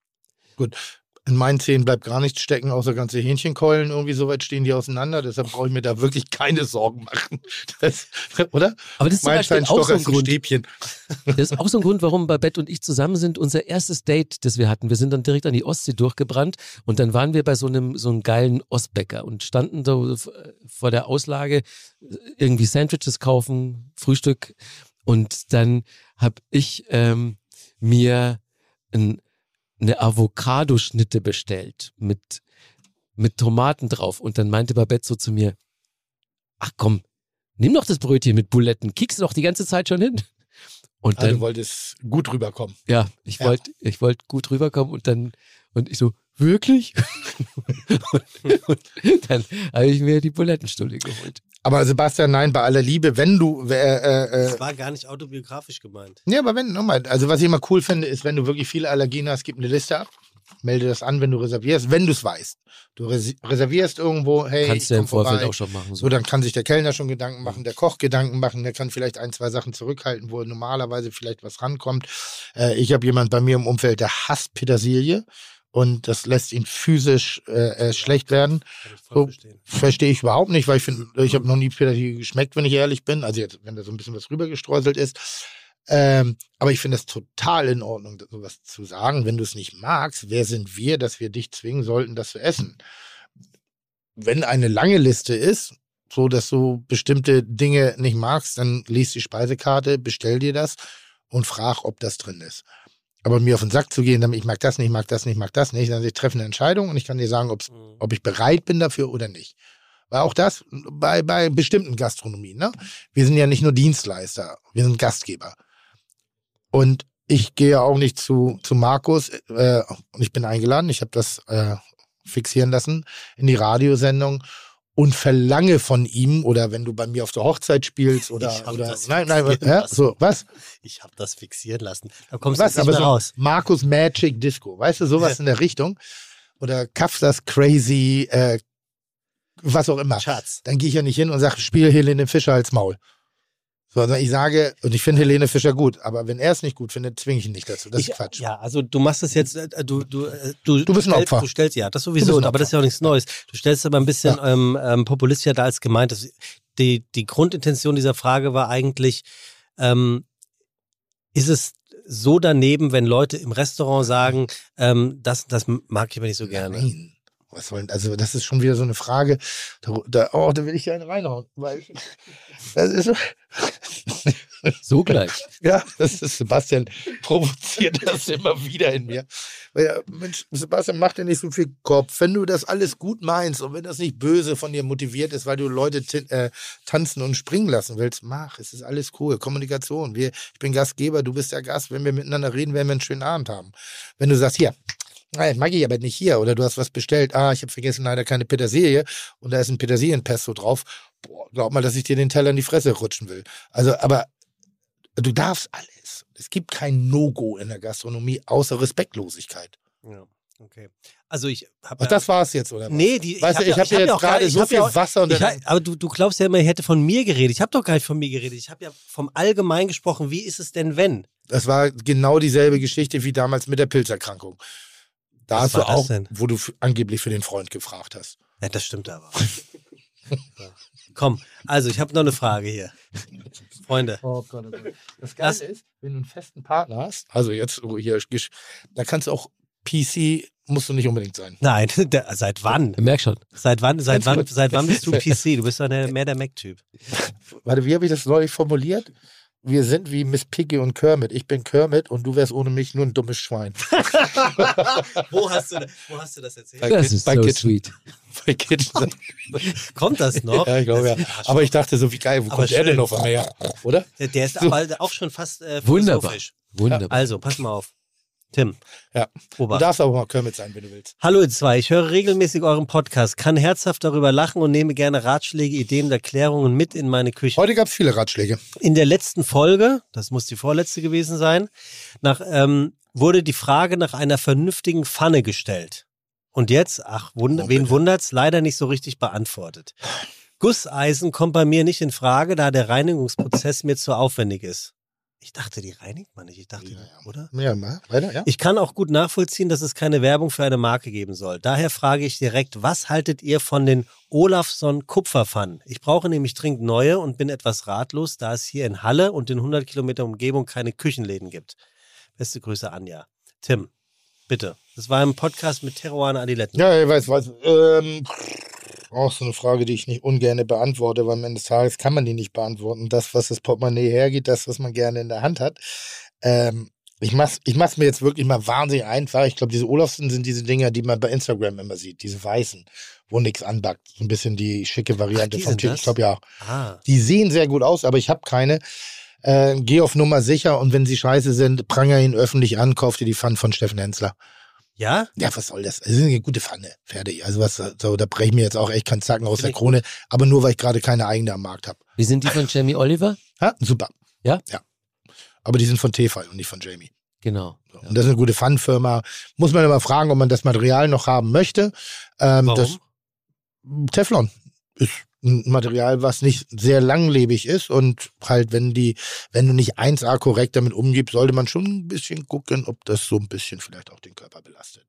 In meinen Zähnen bleibt gar nichts stecken, außer ganze Hähnchenkeulen. Irgendwie so weit stehen die auseinander. Deshalb brauche ich mir da wirklich keine Sorgen machen. Das, oder? Aber das ist zum Beispiel auch so ein Grund, Stäbchen. Das ist auch so ein Grund, warum Babette und ich zusammen sind. Unser erstes Date, das wir hatten, wir sind dann direkt an die Ostsee durchgebrannt und dann waren wir bei so einem so einem geilen Ostbäcker und standen so vor der Auslage irgendwie Sandwiches kaufen, Frühstück und dann habe ich ähm, mir ein, eine Avocado-Schnitte bestellt mit mit Tomaten drauf und dann meinte Babette so zu mir, ach komm, nimm doch das Brötchen mit Buletten, kickst du doch die ganze Zeit schon hin. Und Ah, dann du wolltest gut rüberkommen. ja, ich Ja. wollte ich wollte gut rüberkommen und dann und ich so wirklich und, und dann habe ich mir die Bulettenstulle geholt. Aber Sebastian, nein, bei aller Liebe, wenn du, äh, äh, Das war gar nicht autobiografisch gemeint. ja, aber wenn, nochmal, also was ich immer cool finde, ist, wenn du wirklich viele Allergien hast, gib eine Liste ab, melde das an, wenn du reservierst, wenn du es weißt. Du res reservierst irgendwo, hey, Kannst ich du ja im komm vorbei. Vorfeld auch schon machen. So, dann kann sich der Kellner schon Gedanken machen, der Koch Gedanken machen, der kann vielleicht ein, zwei Sachen zurückhalten, wo normalerweise vielleicht was rankommt. Äh, ich habe jemand bei mir im Umfeld, der hasst Petersilie und das lässt ihn physisch äh, äh, schlecht werden. So. Verstehe ich überhaupt nicht, weil ich finde, ich habe noch nie Petersilie geschmeckt, wenn ich ehrlich bin. Also jetzt, wenn da so ein bisschen was rübergestreuselt ist. Ähm, aber ich finde es total in Ordnung, sowas zu sagen. Wenn du es nicht magst, wer sind wir, dass wir dich zwingen sollten, das zu essen? Wenn eine lange Liste ist, so dass du bestimmte Dinge nicht magst, dann lies die Speisekarte, bestell dir das und frag, ob das drin ist. Aber mir auf den Sack zu gehen, ich mag das nicht, mag das nicht, mag das nicht, dann ich treffe eine Entscheidung und ich kann dir sagen, ob's, Mhm. ob ich bereit bin dafür oder nicht. Weil auch das bei, bei bestimmten Gastronomien, ne? Wir sind ja nicht nur Dienstleister, wir sind Gastgeber. Und ich gehe auch nicht zu, zu Markus, äh, und ich bin eingeladen, ich habe das äh, fixieren lassen in die Radiosendung und verlange von ihm, oder wenn du bei mir auf der Hochzeit spielst, oder, oder nein, nein, ja, so, was? Ich habe das fixieren lassen. Da kommst du Was? jetzt nicht Aber mehr so raus. Markus Magic Disco, weißt du, sowas in der Richtung. Oder Kafsas Crazy, äh, was auch immer. Schatz. Dann gehe ich ja nicht hin und sage, spiel Helene Fischer als Maul. Sondern ich sage, und ich finde Helene Fischer gut, aber wenn er es nicht gut findet, zwinge ich ihn nicht dazu. Das ich, ist Quatsch. Ja, also du machst es jetzt, äh, du, du, äh, du, Du bist ein stellst, Opfer. Du stellst, ja, das sowieso, aber das ist ja auch nichts Neues. Du stellst aber ein bisschen ähm, ähm, populistischer da als gemeint. Das, die, die Grundintention dieser Frage war eigentlich, ähm, ist es so daneben, wenn Leute im Restaurant sagen, ähm, das, das mag ich aber nicht so gerne. Nein. Was soll, also das ist schon wieder so eine Frage. Da, da, oh, da will ich ja einen reinhauen. Weil, das ist, so- gleich. ja, das ist Sebastian provoziert das immer wieder in mir. Weil, ja, Mensch, Sebastian, mach dir nicht so viel Kopf. Wenn du das alles gut meinst und wenn das nicht böse von dir motiviert ist, weil du Leute äh, tanzen und springen lassen willst, mach. Es ist alles cool. Kommunikation. Wir, ich bin Gastgeber, du bist der Gast. Wenn wir miteinander reden, werden wir einen schönen Abend haben. Wenn du sagst, hier, Nein, mag ich aber nicht hier. Oder du hast was bestellt. Ah, ich habe vergessen, leider keine Petersilie. Und da ist ein Petersilienpesto drauf. Boah, glaub mal, dass ich dir den Teller in die Fresse rutschen will. Also, aber du darfst alles. Es gibt kein No-Go in der Gastronomie außer Respektlosigkeit. Ja, okay. Also ich habe Ach, das war's jetzt, oder was? Nee, die, Weißt du, ich habe dir ja jetzt gerade so hab ja viel auch- Wasser und Ich, hab- aber du, du glaubst ja immer, ich hätte von mir geredet. Ich habe doch gar nicht von mir geredet. Ich habe ja vom Allgemein gesprochen. Wie ist es denn, wenn? das war genau dieselbe Geschichte wie damals mit der Pilzerkrankung. Da hast du das auch, denn? wo du angeblich für den Freund gefragt hast. Ja, das stimmt aber. Komm, also ich habe noch eine Frage hier. Freunde. Oh Gott, oh Gott. Das Geile Geile ist, wenn du einen festen Partner hast, also jetzt hier, da kannst du auch PC, musst du nicht unbedingt sein. Nein, der, seit wann? Merk schon. Seit wann, seit wann, seit wann bist du PC? Du bist doch mehr der Mac-Typ. Warte, wie habe ich das neulich formuliert? Wir sind wie Miss Piggy und Kermit. Ich bin Kermit und du wärst ohne mich nur ein dummes Schwein. wo, hast du, wo hast du das erzählt? Bei Das Kit- ist bei so Kitchen. sweet. Bei Kitchen. Kommt das noch? ja, ich glaube ja. Aber ich dachte so, wie geil, wo Aber kommt er schön. denn auf einmal her? Oder? Der, der ist So. aber auch schon fast äh, Wunderbar. Wunderbar. Also, pass mal auf. Tim. Ja. Du Ober. darfst aber mal Kermit sein, wenn du willst. Hallo ihr zwei, ich höre regelmäßig euren Podcast, kann herzhaft darüber lachen und nehme gerne Ratschläge, Ideen und Erklärungen mit in meine Küche. Heute gab es viele Ratschläge. In der letzten Folge, das muss die vorletzte gewesen sein, nach, ähm, wurde die Frage nach einer vernünftigen Pfanne gestellt. Und jetzt, ach, wund Oh, wen wundert's, leider nicht so richtig beantwortet. Gusseisen kommt bei mir nicht in Frage, da der Reinigungsprozess mir zu aufwendig ist. Ich dachte, die reinigt man nicht. Ich dachte, Ja, ja. oder? Ja, mal weiter, ja? Ich kann auch gut nachvollziehen, dass es keine Werbung für eine Marke geben soll. Daher frage ich direkt, was haltet ihr von den Olafson Kupferpfannen? Ich brauche nämlich dringend neue und bin etwas ratlos, da es hier in Halle und in 100 Kilometer Umgebung keine Küchenläden gibt. Beste Grüße, Anja. Tim, bitte. Das war im Podcast mit Teruan Adiletten. Ja, ich weiß, weiß. Ähm, auch so eine Frage, die ich nicht ungern beantworte, weil am Ende des Tages kann man die nicht beantworten. Das, was das Portemonnaie hergeht, das, was man gerne in der Hand hat. Ähm, ich mach's, ich mach's mir jetzt wirklich mal wahnsinnig einfach. Ich glaube, diese Olafsen sind diese Dinger, die man bei Instagram immer sieht, diese weißen, wo nichts anbackt. So ein bisschen die schicke Variante die vom das? Ich glaube ja. Ah, Die sehen sehr gut aus, aber ich habe keine. Äh, geh auf Nummer sicher und wenn sie scheiße sind, pranger ihn öffentlich an, kauf dir die Pfanne von Steffen Hensler. Ja? Ja, was soll das? Es ist eine gute Pfanne. Fertig. Also was, so, da breche ich mir jetzt auch echt keinen Zacken aus der Krone, aber nur weil ich gerade keine eigene am Markt habe. Wie sind die von Jamie Oliver? Ha? Super. Ja? Ja. Aber die sind von Tefal und nicht von Jamie. Genau. So. Und das ist eine gute Pfannenfirma. Muss man immer fragen, ob man das Material noch haben möchte. Ähm, Warum? Das, Teflon ist ein Material, was nicht sehr langlebig ist und halt, wenn die, wenn du nicht 1A korrekt damit umgibst, sollte man schon ein bisschen gucken, ob das so ein bisschen vielleicht auch den Körper belastet.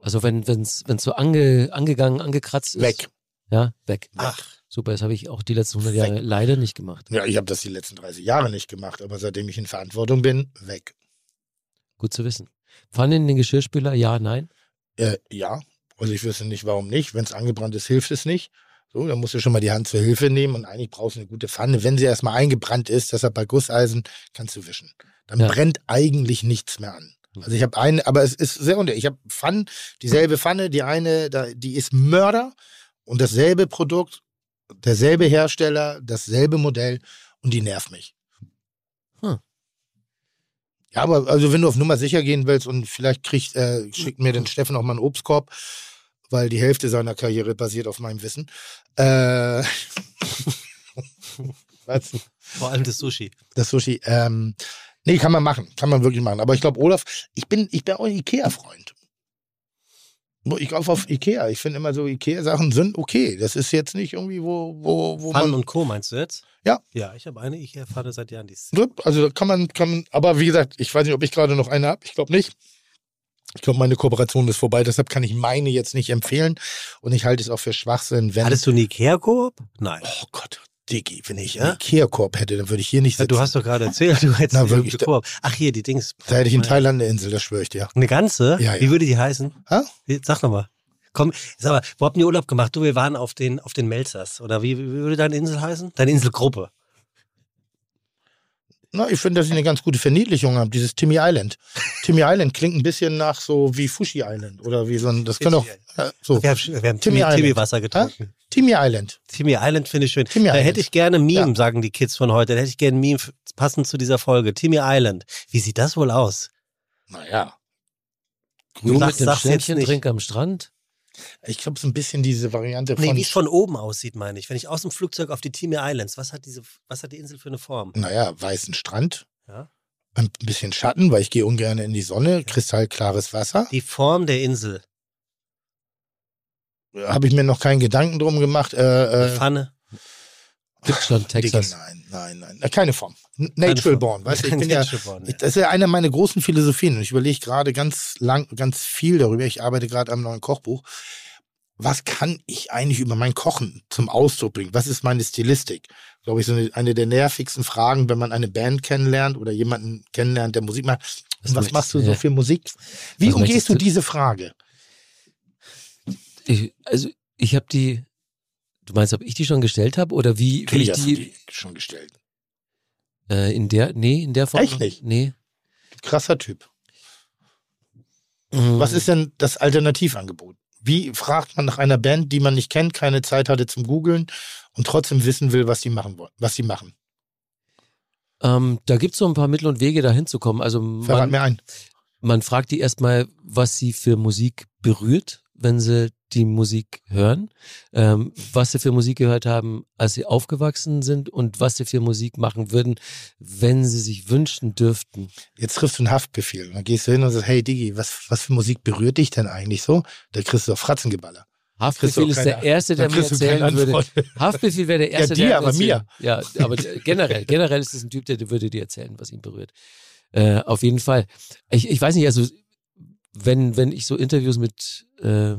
Also wenn es wenn's so ange, angegangen, angekratzt ist. Weg. Ja, weg. Ach, Super, das habe ich auch die letzten 100 Weg. Jahre leider nicht gemacht. Ja, ich habe das die letzten 30 Jahre nicht gemacht, aber seitdem ich in Verantwortung bin, weg. Gut zu wissen. Pfanne in den Geschirrspüler? Ja, nein. Äh, ja, also ich wüsste nicht, warum nicht. Wenn es angebrannt ist, hilft es nicht. So, dann musst du schon mal die Hand zur Hilfe nehmen und eigentlich brauchst du eine gute Pfanne. Wenn sie erstmal eingebrannt ist, deshalb bei Gusseisen, kannst du wischen. Dann Ja. brennt eigentlich nichts mehr an. Also ich habe eine, aber es ist sehr unter. Ich habe Pfannen, dieselbe Pfanne, die eine, die ist Mörder und dasselbe Produkt, derselbe Hersteller, dasselbe Modell und die nervt mich. Hm. Ja, aber also wenn du auf Nummer sicher gehen willst und vielleicht kriegt, äh, schickt mir den Steffen auch mal einen Obstkorb, weil die Hälfte seiner Karriere basiert auf meinem Wissen. Äh, was? vor allem das Sushi. Das Sushi. Ähm, nee, kann man machen. Kann man wirklich machen. Aber ich glaube, Olaf, ich bin, ich bin auch ein Ikea-Freund. Ich kaufe auf Ikea. Ich finde immer so, Ikea-Sachen sind okay. Das ist jetzt nicht irgendwie, wo, wo, wo Pfannen man. und Co. meinst du jetzt? Ja. Ja, ich habe eine Ikea-Pfanne seit Jahren. Die ist Also kann man, kann man, aber wie gesagt, ich weiß nicht, ob ich gerade noch eine habe. Ich glaube nicht. Ich glaube, meine Kooperation ist vorbei, deshalb kann ich meine jetzt nicht empfehlen. Und ich halte es auch für Schwachsinn, wenn. Hattest du einen Ikea-Koop? Nein. oh Gott, Diggi, wenn ich einen Ikea-Korb hätte, dann würde ich hier nicht Ja, sitzen. du hast doch gerade erzählt, du hättest Na, eine wirklich, da- Koop. Ach hier, die Dings. da hätte ich in. Thailand eine Insel, das schwöre ich dir. Eine ganze? Ja, ja. Wie würde die heißen? Ha? Sag nochmal. Komm, sag mal, wo habt ihr Urlaub gemacht? Du, wir waren auf den, auf den Melzers. Oder wie, wie würde deine Insel heißen? Deine Inselgruppe. Na, ich finde, dass ich eine ganz gute Verniedlichung habe. Dieses Timmy Island. Timmy Island klingt ein bisschen nach so wie Fushi Island oder wie so ein. Das kann doch. Ja, so. Wir haben, wir haben Timmy Timmy, Island. Timmy Wasser getrunken. Timmy Island. Timmy Island finde ich schön. Timmy da Island. hätte ich gerne ein Meme, Ja. sagen die Kids von heute. Da hätte ich gerne ein Meme passend zu dieser Folge. Timmy Island. Wie sieht das wohl aus? Naja. Du Sag- mit jetzt nicht. Ständchen-Trink am Strand? Ich glaube, so ein bisschen diese Variante Nee, von. wie es von oben aussieht, meine ich. Wenn ich aus dem Flugzeug auf die Timmy Islands, was hat diese, was hat die Insel für eine Form? naja, weißen Strand. Ja. Ein bisschen Schatten, weil ich gehe ungern in die Sonne. Kristallklares Wasser. Die Form der Insel. Habe ich mir noch keinen Gedanken drum gemacht. Äh, Eine äh, Pfanne. Gibt's schon Texas. nein, nein, nein. Äh, Keine Form. Natural born. Weißt du, ich bin ja. Ich, das ist ja eine meiner großen Philosophien und ich überlege gerade ganz lang, ganz viel darüber. Ich arbeite gerade am neuen Kochbuch. Was kann ich eigentlich über mein Kochen zum Ausdruck bringen? Was ist meine Stilistik? Glaube ich, so eine, eine der nervigsten Fragen, wenn man eine Band kennenlernt oder jemanden kennenlernt, der Musik macht. Was was machst du du? so Ja. für Musik? Wie Was umgehst du diese Frage? Ich, also ich habe die. Du meinst, ob ich die schon gestellt habe oder wie, wie ich die, die schon gestellt. Äh, in der? Nee, in der Form. Echt nicht? Nee. Krasser Typ. Mhm. Was ist denn das Alternativangebot? Wie fragt man nach einer Band, die man nicht kennt, keine Zeit hatte zum Googeln und trotzdem wissen will, was die machen wollen, was sie machen? Ähm, da gibt's so ein paar Mittel und Wege, da hinzukommen. Also Verrat man, mir ein. man fragt die erstmal, was sie für Musik berührt, wenn sie die Musik hören, ähm, was sie für Musik gehört haben, als sie aufgewachsen sind und was sie für Musik machen würden, wenn sie sich wünschen dürften. Jetzt triffst du einen Haftbefehl. Dann gehst du hin und sagst, hey Digi, was, was für Musik berührt dich denn eigentlich so? Da kriegst du doch Fratzengeballer. Haftbefehl ist der Erste, der mir erzählen würde. Haftbefehl wäre der Ja, Erste, dir, der aber erzählen- Ja, aber generell, generell ist es ein Typ, der der würde dir erzählen, was ihn berührt. Äh, auf jeden Fall. Ich, ich weiß nicht, also wenn, wenn ich so Interviews mit äh,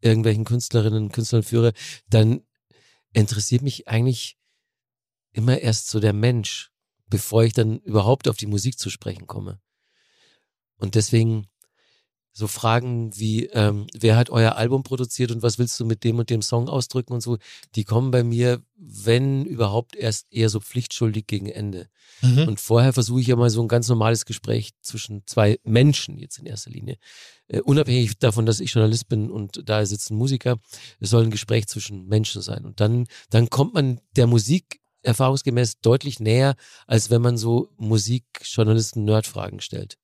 irgendwelchen Künstlerinnen und Künstlern führe, dann interessiert mich eigentlich immer erst so der Mensch, bevor ich dann überhaupt auf die Musik zu sprechen komme. Und deswegen so Fragen wie, ähm, wer hat euer Album produziert und was willst du mit dem und dem Song ausdrücken und so, die kommen bei mir, wenn überhaupt, erst eher so pflichtschuldig gegen Ende. Mhm. Und vorher versuche ich ja mal so ein ganz normales Gespräch zwischen zwei Menschen jetzt in erster Linie. Äh, unabhängig davon, dass ich Journalist bin und da sitzen Musiker, es soll ein Gespräch zwischen Menschen sein. Und dann, dann kommt man der Musik erfahrungsgemäß deutlich näher, als wenn man so Musikjournalisten-Nerdfragen stellt.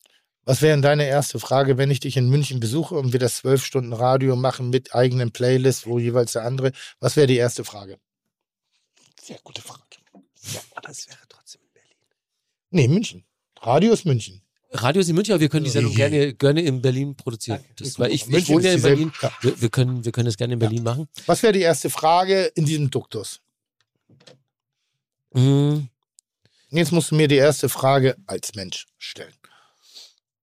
Was wäre denn deine erste Frage, wenn ich dich in München besuche und wir das zwölf Stunden Radio machen mit eigenen Playlists, wo jeweils der andere? Was wäre die erste Frage? Sehr gute Frage. Aber es wäre trotzdem in Berlin. Nee, München. Radio ist München. Radio ist in München, aber wir können die Sendung Ja. gerne, gerne in Berlin produzieren. Das, weil ich, ich wohne ja in Berlin. Ja. Wir, wir, können, wir können das gerne in Berlin machen. Was wäre die erste Frage in diesem Duktus? Mm, Jetzt musst du mir die erste Frage als Mensch stellen,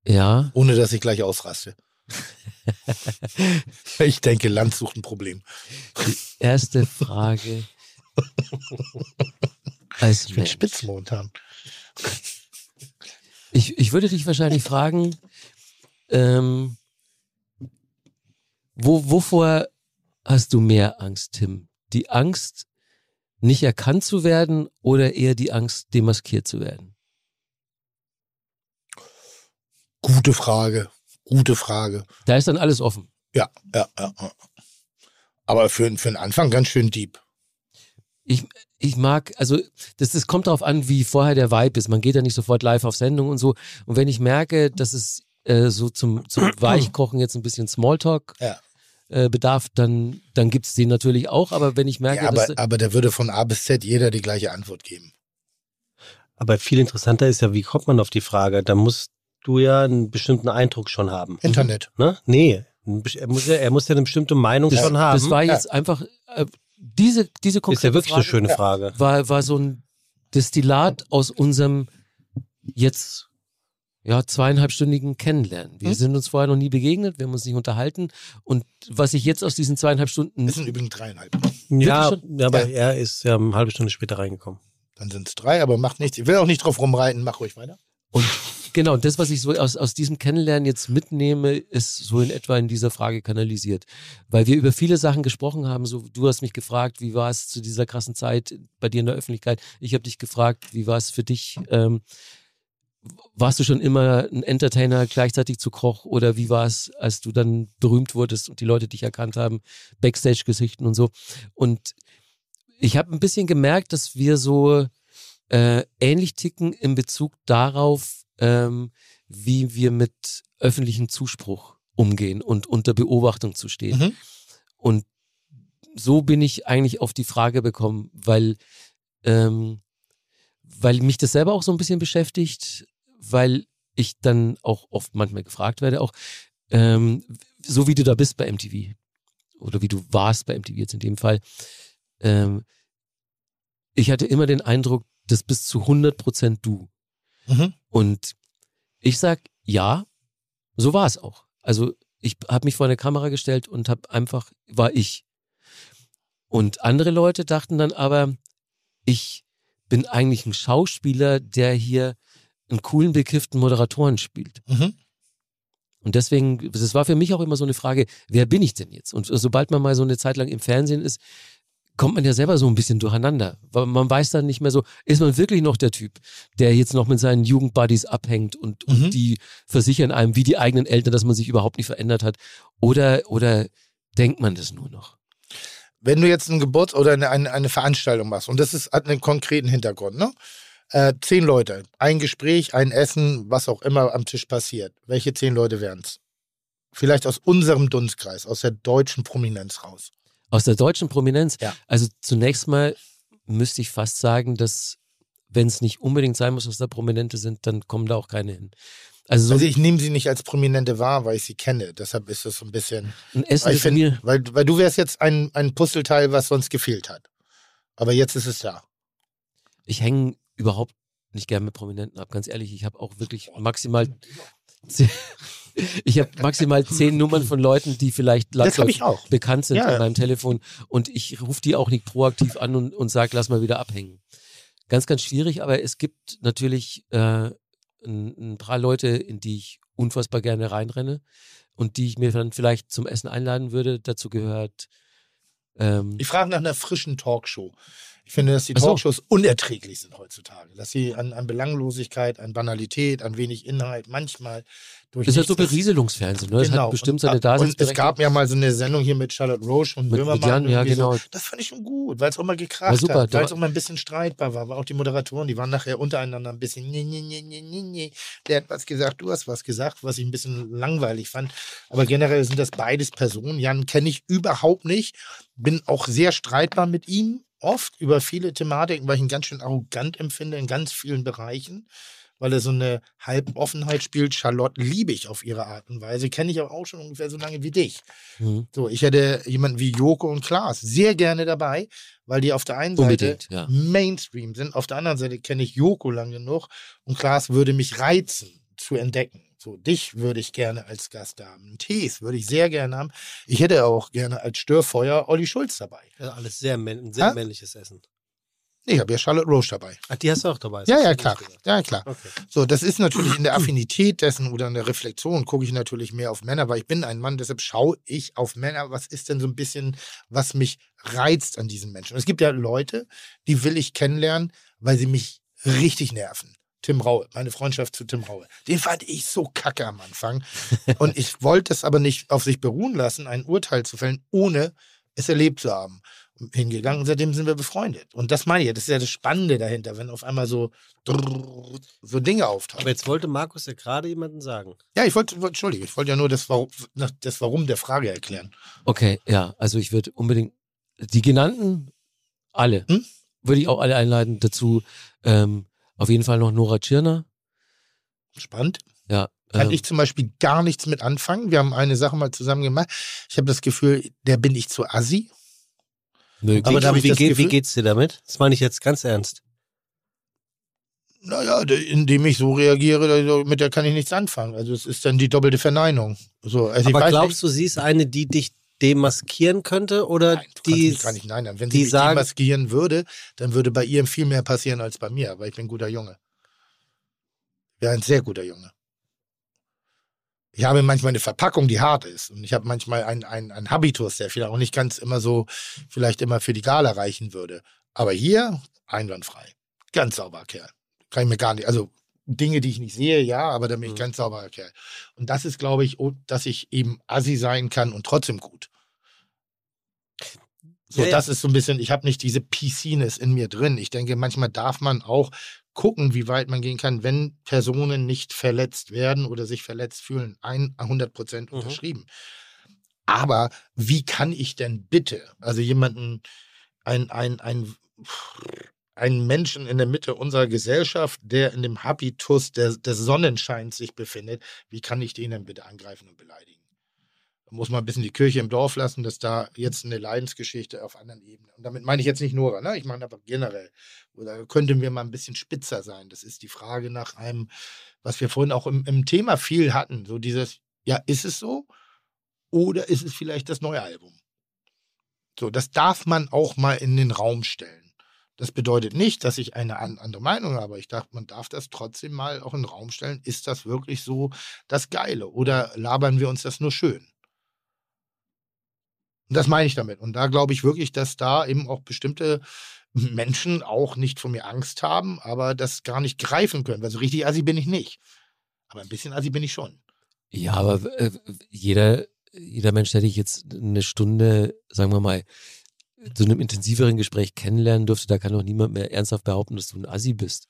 ja. ohne dass ich gleich ausraste. ich denke, Land sucht ein Problem. Erste Frage. Als Ich bin Mensch. spitz momentan. Ich, ich würde dich wahrscheinlich fragen, ähm, wo, wovor hast du mehr Angst, Tim? Die Angst, nicht erkannt zu werden oder eher die Angst, demaskiert zu werden? Gute Frage. Gute Frage. Da ist dann alles offen. Ja, ja, ja. Aber für, für den Anfang ganz schön deep. Ich, ich mag, also das, das kommt darauf an, wie vorher der Vibe ist. Man geht ja nicht sofort live auf Sendung und so. Und wenn ich merke, dass es äh, so zum, zum Weichkochen jetzt ein bisschen Smalltalk Ja. äh, bedarf, dann, dann gibt es den natürlich auch. Aber wenn ich merke, Ja, aber, dass, aber da würde von A bis Z jeder die gleiche Antwort geben. Aber viel interessanter ist ja, wie kommt man auf die Frage? Da musst du ja einen bestimmten Eindruck schon haben. Internet. Ne? Nee. Er muss, ja, er muss ja eine bestimmte Meinung das, schon haben. das war jetzt einfach, äh, diese, diese ist konkrete ja wirklich Frage eine schöne Ja. Frage. war, war so ein Destillat aus unserem jetzt ja, zweieinhalbstündigen Kennenlernen. Wir Hm? sind uns vorher noch nie begegnet, wir haben uns nicht unterhalten. Und was ich jetzt aus diesen zweieinhalb Stunden Das sind übrigens dreieinhalb. Ja, ja, aber Ja. er ist ja eine halbe Stunde später reingekommen. Dann sind es drei, aber macht nichts. Ich will auch nicht drauf rumreiten. Mach ruhig weiter. Und Genau, und das, was ich so aus, aus diesem Kennenlernen jetzt mitnehme, ist so in etwa in dieser Frage kanalisiert. Weil wir über viele Sachen gesprochen haben. So, du hast mich gefragt, wie war es zu dieser krassen Zeit bei dir in der Öffentlichkeit? Ich habe dich gefragt, wie war es für dich? Ähm, warst du schon immer ein Entertainer gleichzeitig zu Koch oder wie war es, als du dann berühmt wurdest und die Leute dich erkannt haben, Backstage-Geschichten und so. Und ich habe ein bisschen gemerkt, dass wir so äh, ähnlich ticken in Bezug darauf, ähm, wie wir mit öffentlichem Zuspruch umgehen und unter Beobachtung zu stehen. Mhm. Und so bin ich eigentlich auf die Frage bekommen, weil, ähm, weil mich das selber auch so ein bisschen beschäftigt, weil ich dann auch oft manchmal gefragt werde, auch ähm, so wie du da bist bei MTV oder wie du warst bei MTV jetzt in dem Fall. Ähm, ich hatte immer den Eindruck, das bist zu 100 Prozent du. Mhm. Und ich sag, ja, so war es auch. Also ich habe mich vor eine Kamera gestellt und habe einfach, war ich. Und andere Leute dachten dann aber, ich bin eigentlich ein Schauspieler, der hier einen coolen, bekifften Moderatoren spielt. Mhm. Und deswegen, das war für mich auch immer so eine Frage, wer bin ich denn jetzt? Und sobald man mal so eine Zeit lang im Fernsehen ist, kommt man ja selber so ein bisschen durcheinander. Weil man weiß dann nicht mehr so, ist man wirklich noch der Typ, der jetzt noch mit seinen Jugendbuddies abhängt und, und Mhm. die versichern einem wie die eigenen Eltern, dass man sich überhaupt nicht verändert hat. Oder, oder denkt man das nur noch? wenn du jetzt ein Geburts- oder eine, eine, eine Veranstaltung machst, und das ist, hat einen konkreten Hintergrund, ne? Äh, zehn Leute, ein Gespräch, ein Essen, was auch immer am Tisch passiert. Welche zehn Leute wären es? Vielleicht aus unserem Dunstkreis, aus der deutschen Prominenz raus. Aus der deutschen Prominenz? Ja. Also zunächst mal müsste ich fast sagen, dass wenn es nicht unbedingt sein muss, dass da Prominente sind, dann kommen da auch keine hin. Also so Also ich nehme sie nicht als Prominente wahr, weil ich sie kenne. Deshalb ist es so ein bisschen. ein Essen Weil, find, mir, weil, weil du wärst jetzt ein, ein Puzzleteil, was sonst gefehlt hat. Aber jetzt ist es da. ich hänge überhaupt nicht gern mit Prominenten ab. Ganz ehrlich, ich habe auch wirklich maximal ich habe maximal zehn Nummern von Leuten, die vielleicht landläufig bekannt sind Ja, an meinem Telefon und ich rufe die auch nicht proaktiv an und, und sage, lass mal wieder abhängen. Ganz, ganz schwierig, aber es gibt natürlich äh, ein, ein paar Leute, in die ich unfassbar gerne reinrenne und die ich mir dann vielleicht zum Essen einladen würde. Dazu gehört ähm, Ich frage nach einer frischen Talkshow. Ich finde, dass die so. Talkshows unerträglich sind heutzutage. Dass sie an, an Belanglosigkeit, an Banalität, an wenig Inhalt manchmal durch. ist ja so Berieselungsfernsehen, ne? Das Genau. hat bestimmt und, seine Und es Daseinsberechtigung. gab ja mal so eine Sendung hier mit Charlotte Roche und Mit- mit Böhmermann. Jan, ja, genau. So. Das fand ich schon gut, weil es auch mal gekracht War super, hat, weil es auch mal ein bisschen streitbar war. Aber auch die Moderatoren, die waren nachher untereinander ein bisschen, nee, nee, nee, nee, nee, nee. Der hat was gesagt, du hast was gesagt, was ich ein bisschen langweilig fand. Aber generell sind das beides Personen. Jan kenne ich überhaupt nicht. Bin auch sehr streitbar mit ihm, oft über viele Thematiken, weil ich ihn ganz schön arrogant empfinde in ganz vielen Bereichen weil er so eine Halboffenheit spielt. Charlotte liebe ich auf ihre Art und Weise. Kenne ich aber auch schon ungefähr so lange wie dich. Mhm. So, ich hätte jemanden wie Joko und Klaas sehr gerne dabei, weil die auf der einen Seite ja. Mainstream sind. Auf der anderen Seite kenne ich Joko lang genug und Klaas würde mich reizen zu entdecken. So, dich würde ich gerne als Gast haben. Tees würde ich sehr gerne haben. Ich hätte auch gerne als Störfeuer Olli Schulz dabei. Ja, alles sehr, männ ein sehr männliches Essen. Nee, ich habe ja Charlotte Roche dabei. Ach, die hast du auch dabei. Ja, ja, klar. Ja, klar. Okay. So, das ist natürlich in der Affinität dessen oder in der Reflexion gucke ich natürlich mehr auf Männer, weil ich bin ein Mann, deshalb schaue ich auf Männer. Was ist denn so ein bisschen, was mich reizt an diesen Menschen? Und es gibt ja Leute, die will ich kennenlernen, weil sie mich richtig nerven. Tim Raue, meine Freundschaft zu Tim Raue. Den fand ich so kacke am Anfang. Und ich wollte es aber nicht auf sich beruhen lassen, ein Urteil zu fällen, ohne es erlebt zu haben. Hingegangen und seitdem sind wir befreundet. Und das meine ich das ist ja das Spannende dahinter, wenn auf einmal so, so Dinge auftauchen. Aber jetzt wollte Markus ja gerade jemanden sagen. Ja, ich wollte, Entschuldige, ich wollte ja nur das Warum, das Warum der Frage erklären. Okay, ja, also ich würde unbedingt die genannten alle Hm? würde ich auch alle einladen dazu. Ähm, auf jeden Fall noch Nora Tschirner. Spannend. Ja, Kann ähm, ich zum Beispiel gar nichts mit anfangen. Wir haben eine Sache mal zusammen gemacht. Ich habe das Gefühl, der bin ich zu assi. möglich. Aber da wie, das geht, wie Gefühl- geht's dir damit? Das meine ich jetzt ganz ernst. Naja, de- indem ich so reagiere, mit der kann ich nichts anfangen. Also es ist dann die doppelte Verneinung. So, also ich Aber glaubst du, sie ist eine, die dich demaskieren könnte oder Nein, die gar nicht nein, Wenn die sie sagen- demaskieren würde, dann würde bei ihr viel mehr passieren als bei mir, weil ich bin ein guter Junge. wäre ein sehr guter Junge. Ich habe manchmal eine Verpackung, die hart ist. Und ich habe manchmal einen, einen Habitus, der vielleicht auch nicht ganz immer so, vielleicht immer für die Gala reichen würde. Aber hier einwandfrei. Ganz sauberer Kerl. Kann ich mir gar nicht, also Dinge, die ich nicht sehe, ja, aber da bin ich Mhm. ganz sauberer Kerl. Und das ist, glaube ich, dass ich eben assi sein kann und trotzdem gut. So, Ja, ja. das ist so ein bisschen, ich habe nicht diese PC-ness in mir drin. Ich denke, manchmal darf man auch gucken, wie weit man gehen kann, wenn Personen nicht verletzt werden oder sich verletzt fühlen. Ein 100 Prozent Mhm. unterschrieben. Aber wie kann ich denn bitte, also jemanden, ein, ein, ein, einen Menschen in der Mitte unserer Gesellschaft, der in dem Habitus des Sonnenscheins sich befindet, wie kann ich den denn bitte angreifen und beleidigen? Muss man ein bisschen die Kirche im Dorf lassen, dass da jetzt eine Leidensgeschichte auf anderen Ebenen. Und damit meine ich jetzt nicht Nora, ne? ich meine aber generell. Oder könnten wir mal ein bisschen spitzer sein? Das ist die Frage nach einem, was wir vorhin auch im, im Thema viel hatten. So dieses, ja, ist es so? Oder ist es vielleicht das neue Album? So, das darf man auch mal in den Raum stellen. Das bedeutet nicht, dass ich eine an- andere Meinung habe. Ich dachte, man darf das trotzdem mal auch in den Raum stellen. Ist das wirklich so das Geile? Oder labern wir uns das nur schön? Und das meine ich damit. Und da glaube ich wirklich, dass da eben auch bestimmte Menschen auch nicht von mir Angst haben, aber das gar nicht greifen können. Weil so richtig assi bin ich nicht. Aber ein bisschen assi bin ich schon. Ja, aber äh, jeder, jeder Mensch, der dich jetzt eine Stunde, sagen wir mal, zu einem intensiveren Gespräch kennenlernen durfte, da kann doch niemand mehr ernsthaft behaupten, dass du ein Assi bist.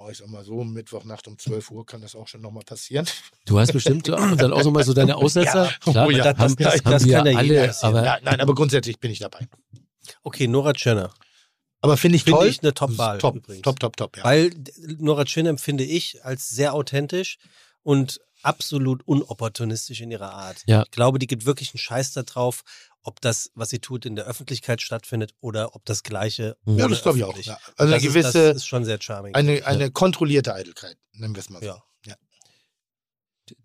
Oh, ich sag mal so, Mittwochnacht um 12 Uhr kann das auch schon nochmal passieren. Du hast bestimmt dann auch so mal so deine Aussetzer. Ja. Klar, Oh ja, haben, das- haben das wir kann ja jeder alle, aber Ja, nein, aber grundsätzlich bin ich dabei. Okay, Nora Tschirner. Aber finde ich toll. ich eine Top-Wahl Top, top, top, top, ja. Weil Nora Tschirner empfinde ich als sehr authentisch und absolut unopportunistisch in ihrer Art. Ja. Ich glaube, die gibt wirklich einen Scheiß darauf, ob das, was sie tut, in der Öffentlichkeit stattfindet oder ob das Gleiche. Ja, ja, ohne das glaube ich auch. Ja. Also eine das gewisse, ist, das ist schon sehr charming. eine, eine kontrollierte Eitelkeit, nennen wir es mal so. Ja. Ja.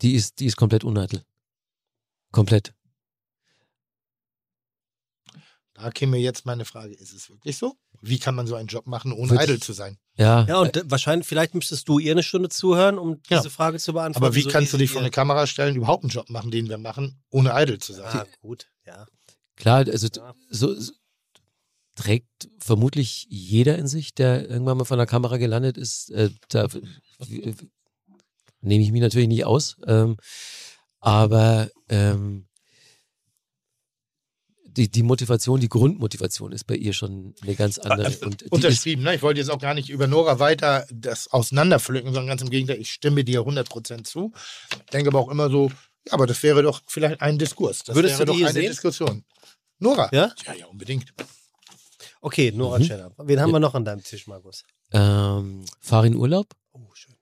die ist, die ist komplett uneitel. Komplett. Da käme jetzt meine Frage, ist es wirklich so? Wie kann man so einen Job machen, ohne Wird- eitel zu sein? Ja, ja, und äh, wahrscheinlich, vielleicht müsstest du ihr eine Stunde zuhören, um Ja. diese Frage zu beantworten. Aber wie so kannst du dich vor eine Kamera stellen, überhaupt einen Job machen, den wir machen, ohne eitel zu sein? Ah, gut, ja. klar, also Ja. so, so trägt vermutlich jeder in sich, der irgendwann mal von der Kamera gelandet ist. Äh, da nehme ich mich natürlich nicht aus. Ähm, aber ähm, die, die Motivation, die Grundmotivation ist bei ihr schon eine ganz andere. Also, Und Unterschrieben, ne? Ich wollte jetzt auch gar nicht über Nora weiter das auseinanderpflücken, sondern ganz im Gegenteil, ich stimme dir 100% zu. Denke aber auch immer so, ja, aber das wäre doch vielleicht ein Diskurs. Das Würdest wäre du doch eine sehen? Diskussion. Nora? Ja? Ja, ja, unbedingt. Okay, Nora Mhm. Tschirner. Wen haben wir noch an deinem Tisch, Markus? ähm, fahr in Urlaub? Oh, schön.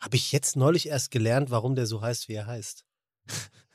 Habe ich jetzt neulich erst gelernt, warum der so heißt, wie er heißt.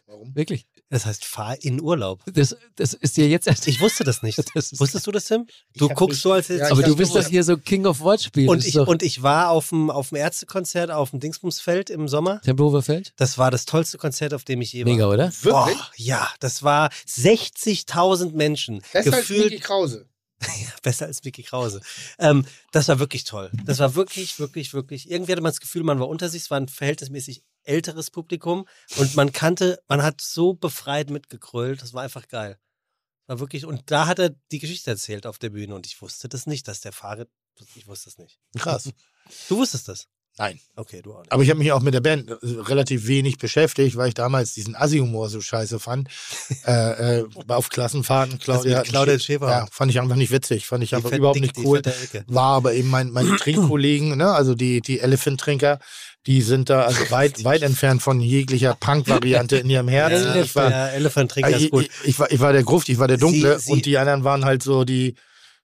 Warum? Wirklich? Das heißt, fahr in Urlaub. Das, das ist dir jetzt erst. Ich wusste das nicht. Das Wusstest du das, Tim? Du guckst mich- so, als jetzt. Ja, aber du bist doch hier so King of Wortspiel. und, Das ist ich, und ich war auf dem, auf dem Ärztekonzert auf dem Dingsbumsfeld im Sommer. Tempelhofer Feld? Das war das tollste Konzert, auf dem ich je Mega, war. oder? Wirklich? Oh, ja, das war 60.000 Menschen. Besser als Gefühlt Niki Krause. besser als Mickey Krause. Ähm, das war wirklich toll. Das war wirklich, wirklich, wirklich. Irgendwie hatte man das Gefühl, man war unter sich. Es war ein verhältnismäßig älteres Publikum und man kannte, man hat so befreit mitgekrölt. Das war einfach geil. War wirklich. Und da hat er die Geschichte erzählt auf der Bühne und ich wusste das nicht, dass der Fahrer. Ich wusste das nicht. Krass. Du wusstest das? Nein. Okay, du auch nicht. Aber ich habe mich auch mit der Band äh, relativ wenig beschäftigt, weil ich damals diesen Assi-Humor so scheiße fand. äh, äh, auf Klassenfahrten, Claudia, einen Claudia Schä- Schäfer. Ja, fand ich einfach nicht witzig. Fand ich Die einfach überhaupt nicht cool. War aber eben mein, meine Trinkkollegen, ne, also die, die Elephant-Trinker, die sind da also weit, weit entfernt von jeglicher Punk-Variante in ihrem Herzen. ich war, der Elephant-Trinker ich, ist gut. ich, ich, war, ich war der Gruft, ich war der Dunkle Sie- sie- und die anderen waren halt so die,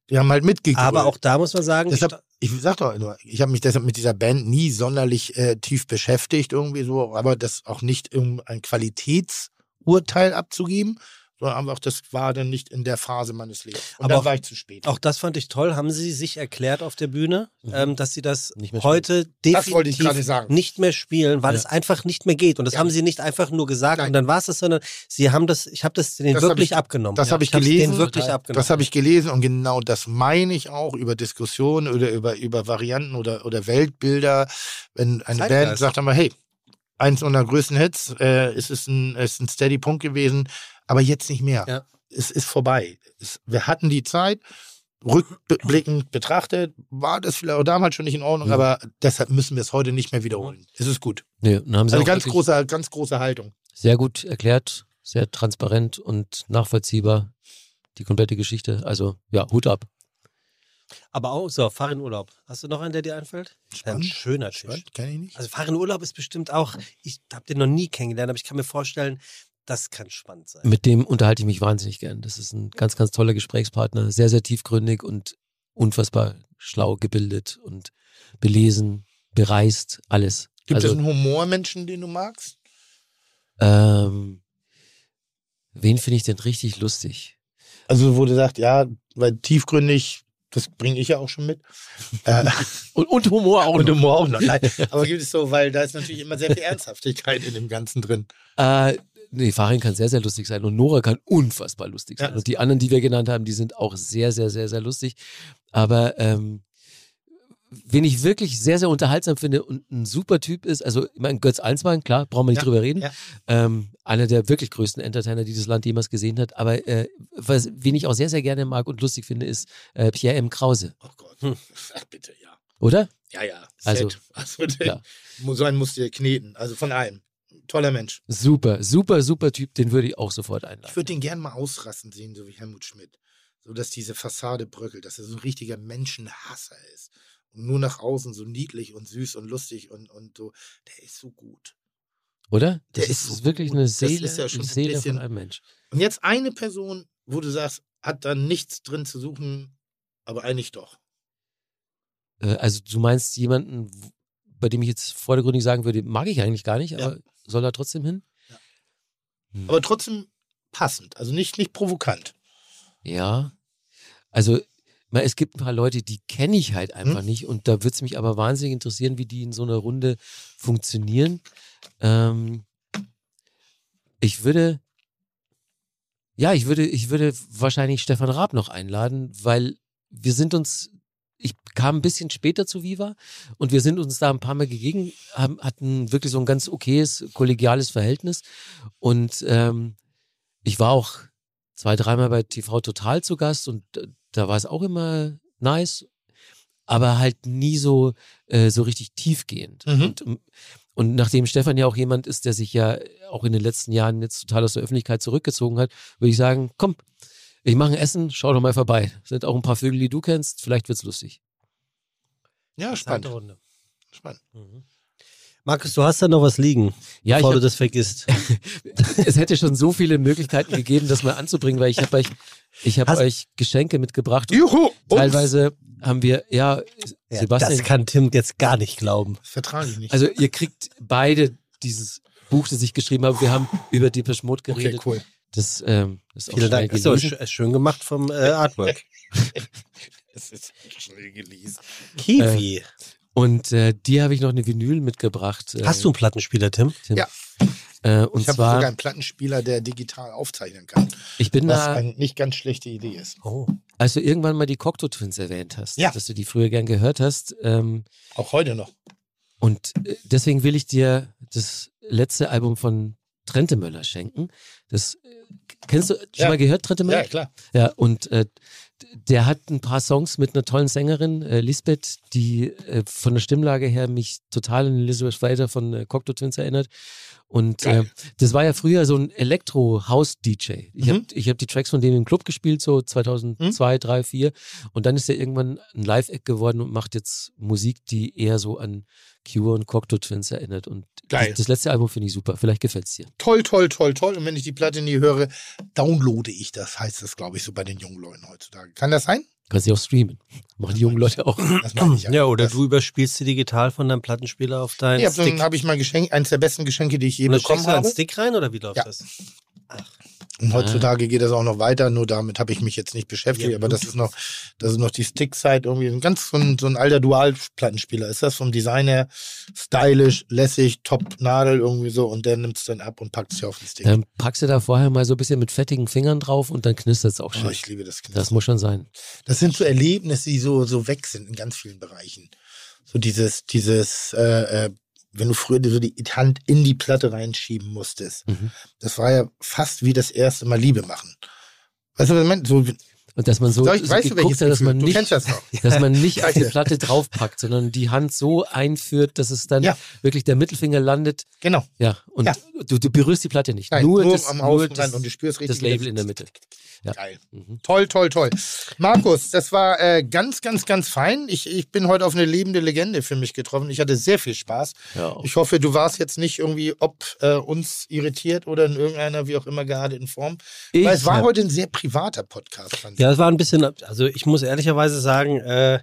die haben halt mitgegeben. Aber auch da muss man sagen, Deshalb, ich sag doch nur, ich habe mich deshalb mit dieser Band nie sonderlich äh, tief beschäftigt, irgendwie so, aber das auch nicht um ein Qualitätsurteil abzugeben, sondern einfach, das war dann nicht in der Phase meines Lebens. Und Aber auch- war ich zu spät. Auch das fand ich toll. Haben Sie sich erklärt auf der Bühne, ähm, dass Sie das Nicht mehr heute Das ich definitiv sagen. nicht mehr spielen, weil Ja. es einfach nicht mehr geht. Und das Ja. haben Sie nicht einfach nur gesagt Nein. und dann war es das, sondern Sie haben das, ich habe das denen Das wirklich ich- abgenommen. das hab ich hab's gelesen. Wirklich abgenommen. Das habe ich gelesen und genau das meine ich auch über Diskussionen oder über, über Varianten oder, oder Weltbilder. Wenn eine Zeitgeist. Band sagt einmal, hey, eins unserer größten Hits, äh, es ist ein, es ist ein steady Punkt gewesen, aber jetzt nicht mehr. Ja. Es ist vorbei. Es, wir hatten die Zeit, rückblickend betrachtet, war das vielleicht auch damals schon nicht in Ordnung, Mhm. aber deshalb müssen wir es heute nicht mehr wiederholen. Es ist gut. Nee, und haben sie Also ganz große, ganz große Haltung. sehr gut erklärt, sehr transparent und nachvollziehbar, die komplette Geschichte. Also ja, Hut ab. Aber auch so, fahr in Urlaub. Hast du noch einen, der dir einfällt? Ein Spannend. schöner Tisch. Spannend, kenn ich nicht. Also fahr in Urlaub ist bestimmt auch, ich habe den noch nie kennengelernt, aber ich kann mir vorstellen, das kann spannend sein. Mit dem unterhalte ich mich wahnsinnig gern. Das ist ein ganz, ganz toller Gesprächspartner, sehr, sehr tiefgründig und unfassbar schlau gebildet und belesen, bereist, alles. Gibt also, es einen Humormenschen, den du magst? ähm, wen finde ich denn richtig lustig? Also, wo du sagst, ja, weil tiefgründig, das bringe ich ja auch schon mit. Äh, Und, und Humor auch und noch. Humor auch noch. Nein, aber gibt es so, weil da ist natürlich immer sehr viel Ernsthaftigkeit in dem Ganzen drin. Äh, nee, Farin kann sehr, sehr lustig sein und Nora kann unfassbar lustig sein. Ja. Und die anderen, die wir genannt haben, die sind auch sehr, sehr, sehr, sehr lustig. Aber ähm, wen ich wirklich sehr, sehr unterhaltsam finde und ein super Typ ist, also ich meine, Götz Alsmann, klar, brauchen wir nicht Ja, drüber reden. ja. Ähm, einer der wirklich größten Entertainer, die das Land jemals gesehen hat. Aber äh, was, wen ich auch sehr, sehr gerne mag und lustig finde, ist äh, Pierre M. Krause, Oh Gott. Hm. Ach, bitte, ja. oder? Ja, ja. Also, Set. Also, der, ja. so einen musst du dir kneten. Also von allem. Toller Mensch. Super, super, super Typ, den würde ich auch sofort Ich einladen. würde den gern mal ausrasten sehen, so wie Helmut Schmidt. So, dass diese Fassade bröckelt, dass er so ein richtiger Menschenhasser ist. Und nur nach außen so niedlich und süß und lustig und, und so. Der ist so gut. Oder? Das Der ist, ist so wirklich gut. eine Das Seele, ist ja schon ein Seele bisschen- von einem Mensch. Und jetzt eine Person, wo du sagst, hat da nichts drin zu suchen, aber eigentlich doch. Äh, Also du meinst jemanden, bei dem ich jetzt vordergründig sagen würde, mag ich eigentlich gar nicht, Ja. aber soll er trotzdem hin? Aber trotzdem passend. Also nicht, nicht provokant. Ja. Also es gibt ein paar Leute, die kenne ich halt einfach Hm? nicht und da würde es mich aber wahnsinnig interessieren, wie die in so einer Runde funktionieren. Ähm, ich würde, ja, ich würde, ich würde wahrscheinlich Stefan Raab noch einladen, weil wir sind uns, ich kam ein bisschen später zu Viva und wir sind uns da ein paar Mal gegeben, haben, hatten wirklich so ein ganz okayes, kollegiales Verhältnis und ähm, ich war auch zwei, dreimal bei TV Total zu Gast und da war es auch immer nice, aber halt nie so, äh, so richtig tiefgehend. Mhm. Und, ähm, und nachdem Stefan ja auch jemand ist, der sich ja auch in den letzten Jahren jetzt total aus der Öffentlichkeit zurückgezogen hat, würde ich sagen, komm, ich mache ein Essen, schau doch mal vorbei. Sind auch ein paar Vögel, die du kennst, vielleicht wird's lustig. Ja, spannend. Runde. spannend. Mhm. Markus, du hast da noch was liegen, Ja, ich bevor du hab, das vergisst. es hätte schon so viele Möglichkeiten gegeben, das mal anzubringen, weil ich habe euch, ich habe Hast- euch Geschenke mitgebracht. Juhu! Teilweise haben wir, ja, Ja, Sebastian, das kann Tim jetzt gar nicht glauben. Vertrage ich nicht. also ihr kriegt beide dieses Buch, das ich geschrieben habe. Wir haben über Depeche Mode okay, geredet. cool. Das ähm, ist auch Vielen schnell Dank. Ist sch schön gemacht vom äh, Artwork. Es ist schnell gelesen. Kiwi. Und äh, dir habe ich noch eine Vinyl mitgebracht. Äh, Hast du einen Plattenspieler, Tim? Tim? Ja. Äh, und Ich habe zwar, sogar einen Plattenspieler, der digital aufzeichnen kann. ich bin Was da, eine nicht ganz schlechte Idee ist. Oh. als du irgendwann mal die Cocteau Twins erwähnt hast, Ja. dass du die früher gern gehört hast, ähm, Auch heute noch. Und äh, deswegen will ich dir das letzte Album von Trente Möller schenken. Das äh, kennst du schon Ja. mal gehört, Trente Möller? Ja, klar. Ja, und äh, der hat ein paar Songs mit einer tollen Sängerin, äh, Lisbeth, die äh, von der Stimmlage her mich total an Elizabeth Slater von äh, Cocteau Twins erinnert. Und äh, das war ja früher so ein Elektro-House-DJ. Ich Mhm. habe ich hab die Tracks von denen im Club gespielt, so 2002, 3, 4. Und dann ist er irgendwann ein Live-Act geworden und macht jetzt Musik, die eher so an Cure und Cocteau Twins erinnert. Und Geil. Das, das letzte Album finde ich super. Vielleicht gefällt es dir. Toll, toll, toll, toll. Und wenn ich die Platte nie höre, downloade ich das, heißt das, glaube ich, so bei den jungen Leuten heutzutage. Kann das sein? Kannst du auch streamen. Machen die jungen Leute auch. Das meine ich ja. Ja, oder das, du überspielst sie digital von deinem Plattenspieler auf deinen Ja, Stick. dann habe ich mal Geschenk, eines der besten Geschenke, die ich je Und dann bekommen du da einen habe. Stick rein oder wie läuft Ja. das? Und heutzutage geht das auch noch weiter, nur damit habe ich mich jetzt nicht beschäftigt, Ja, aber das ist noch, das ist noch die Stick-Side irgendwie. Ein ganz so ein, so ein alter Dual-Plattenspieler ist das vom Design her. Stylisch, lässig, Top-Nadel irgendwie so und der nimmt es dann ab und packt es auf den Stick. Dann packst du da vorher mal so ein bisschen mit fettigen Fingern drauf und dann knistert es auch Oh, schön. ich liebe das Knistern. das muss schon sein. Das sind so Erlebnisse, die so, so weg sind in ganz vielen Bereichen. So dieses, dieses, äh, äh, wenn du früher so die Hand in die Platte reinschieben musstest. Mhm. Das war ja fast wie das erste Mal Liebe machen. Weißt du, was ich meine? So, Und dass man so, ich- so weißt du, geguckt hat, dass Gefühl? man nicht, das dass man nicht auf die. Platte draufpackt, sondern die Hand so einführt, dass es dann Ja. wirklich der Mittelfinger landet. genau. Ja, und Ja. Du, du berührst die Platte nicht. Nein, nur, nur, das, am nur das, und du spürst richtig. das Label in der Mitte. Ja. Geil. Mhm. Toll, toll, toll. Markus, das war äh, ganz, ganz, ganz fein. Ich, ich bin heute auf eine lebende Legende für mich getroffen. Ich hatte sehr viel Spaß. Ja. Ich hoffe, du warst jetzt nicht irgendwie, ob äh, uns irritiert oder in irgendeiner, wie auch immer, gearteten Form. Ich Weil es war heute ein sehr privater Podcast. fand ich. Ja, es war ein bisschen, also ich muss ehrlicherweise sagen, äh,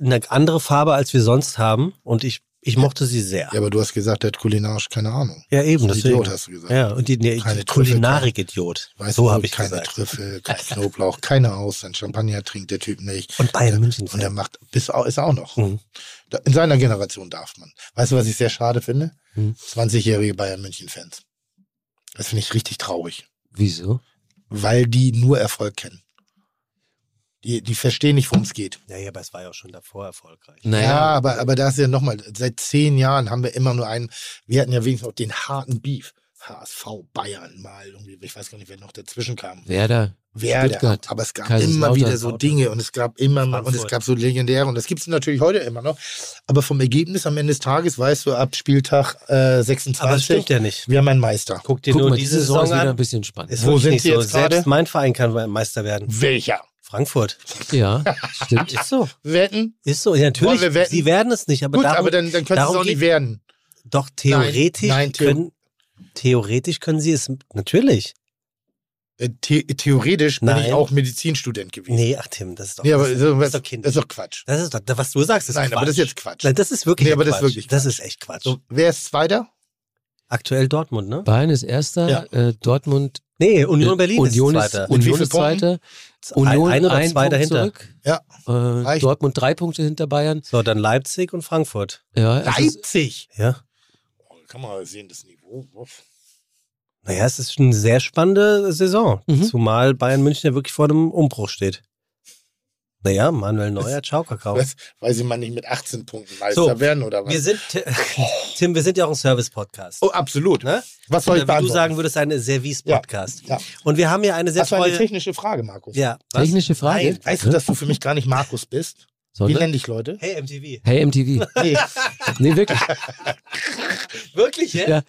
eine andere Farbe, als wir sonst haben. Und ich, ich mochte sie sehr. Ja, aber du hast gesagt, der hat kulinarisch keine Ahnung. Ja, eben. Das ein. Idiot, hast du gesagt. Ja, und die, nee, Keine Kulinarik-Idiot. So habe ich keine gesagt. Trüffel, kein Knoblauch, keine Austern, Champagner trinkt der Typ nicht. Und Bayern München. Und er macht, bis, ist auch noch. Mhm. In seiner Generation darf man. Weißt du, was ich sehr schade finde? Hm. 20-jährige Bayern München-Fans. Das finde ich richtig traurig. Wieso? Weil die nur Erfolg kennen. Die, die verstehen nicht, worum es geht. Ja, ja, aber es war ja auch schon davor erfolgreich. Naja, Ja, aber, aber da ist ja nochmal, seit zehn Jahren haben wir immer nur einen, wir hatten ja wenigstens auch den harten Beef. HSV, Bayern mal irgendwie, ich weiß gar nicht, wer noch dazwischen kam. Werder. Werder, Stuttgart, aber es gab immer wieder so. Dinge und es gab immer mal, und es gab so legendäre und das gibt es natürlich heute immer noch. Aber vom Ergebnis am Ende des Tages weißt du, ab Spieltag äh, 26, Aber es stimmt ja nicht. wir haben einen Meister. Guck dir Guck nur mal, diese Saison Saison ist wieder ein an. bisschen spannend. Ist Wo sind sie so. jetzt gerade? Selbst mein Verein kann Meister werden. Welcher? Frankfurt. Ja, stimmt. Ist so. Wetten? Ist so. Ja, natürlich. wir wetten? Sie werden es nicht, aber Gut, darum, aber dann, dann können sie es auch nicht werden. doch theoretisch nein, Theo- können theoretisch können sie es natürlich. Äh, The theoretisch bin ich Nein. auch Medizinstudent gewesen. Nee, ach Tim, das ist doch Nee, aber das, das, ist das, doch Kind. das ist doch Quatsch. Das ist doch, was du sagst, ist Nein, Quatsch. aber das ist jetzt Quatsch. Nein, das ist wirklich Nee, aber das Quatsch. ist wirklich Das Quatsch. ist echt Quatsch. So, wer ist Zweiter? Aktuell Dortmund, ne? Bayern ist Erster, Ja. äh, Dortmund, Nee, Union äh, Berlin Union ist ist, Zweiter. Wie Union ist Zweiter, Ein- Union ein oder ein zwei Punkt dahinter. zurück, Ja. äh. Dortmund drei Punkte hinter Bayern. So, dann Leipzig und Frankfurt. Ja, ist, Leipzig. Ja. Oh, kann man sehen, das Niveau. Naja, es ist eine sehr spannende Saison. Mhm. Zumal Bayern München ja wirklich vor dem Umbruch steht. Naja, Manuel Neuer, ciao, Kakao. Weiß, weiß ich mal nicht mit 18 Punkten Meister So, werden oder was? Wir sind, Tim, wir sind ja auch ein Service-Podcast. oh, absolut. Ne? Was soll Oder ich wie du beantworten? sagen würdest, ein Service-Podcast. Ja. Und wir haben ja eine sehr Das war eine technische Frage, Markus. Ja. was? technische Frage. Nein. Weißt du, dass du für mich gar nicht Markus bist? Wie Sondern? nenne dich Leute? Hey, MTV. Hey MTV. Nee. Nee, wirklich. Wirklich, ja? Ja.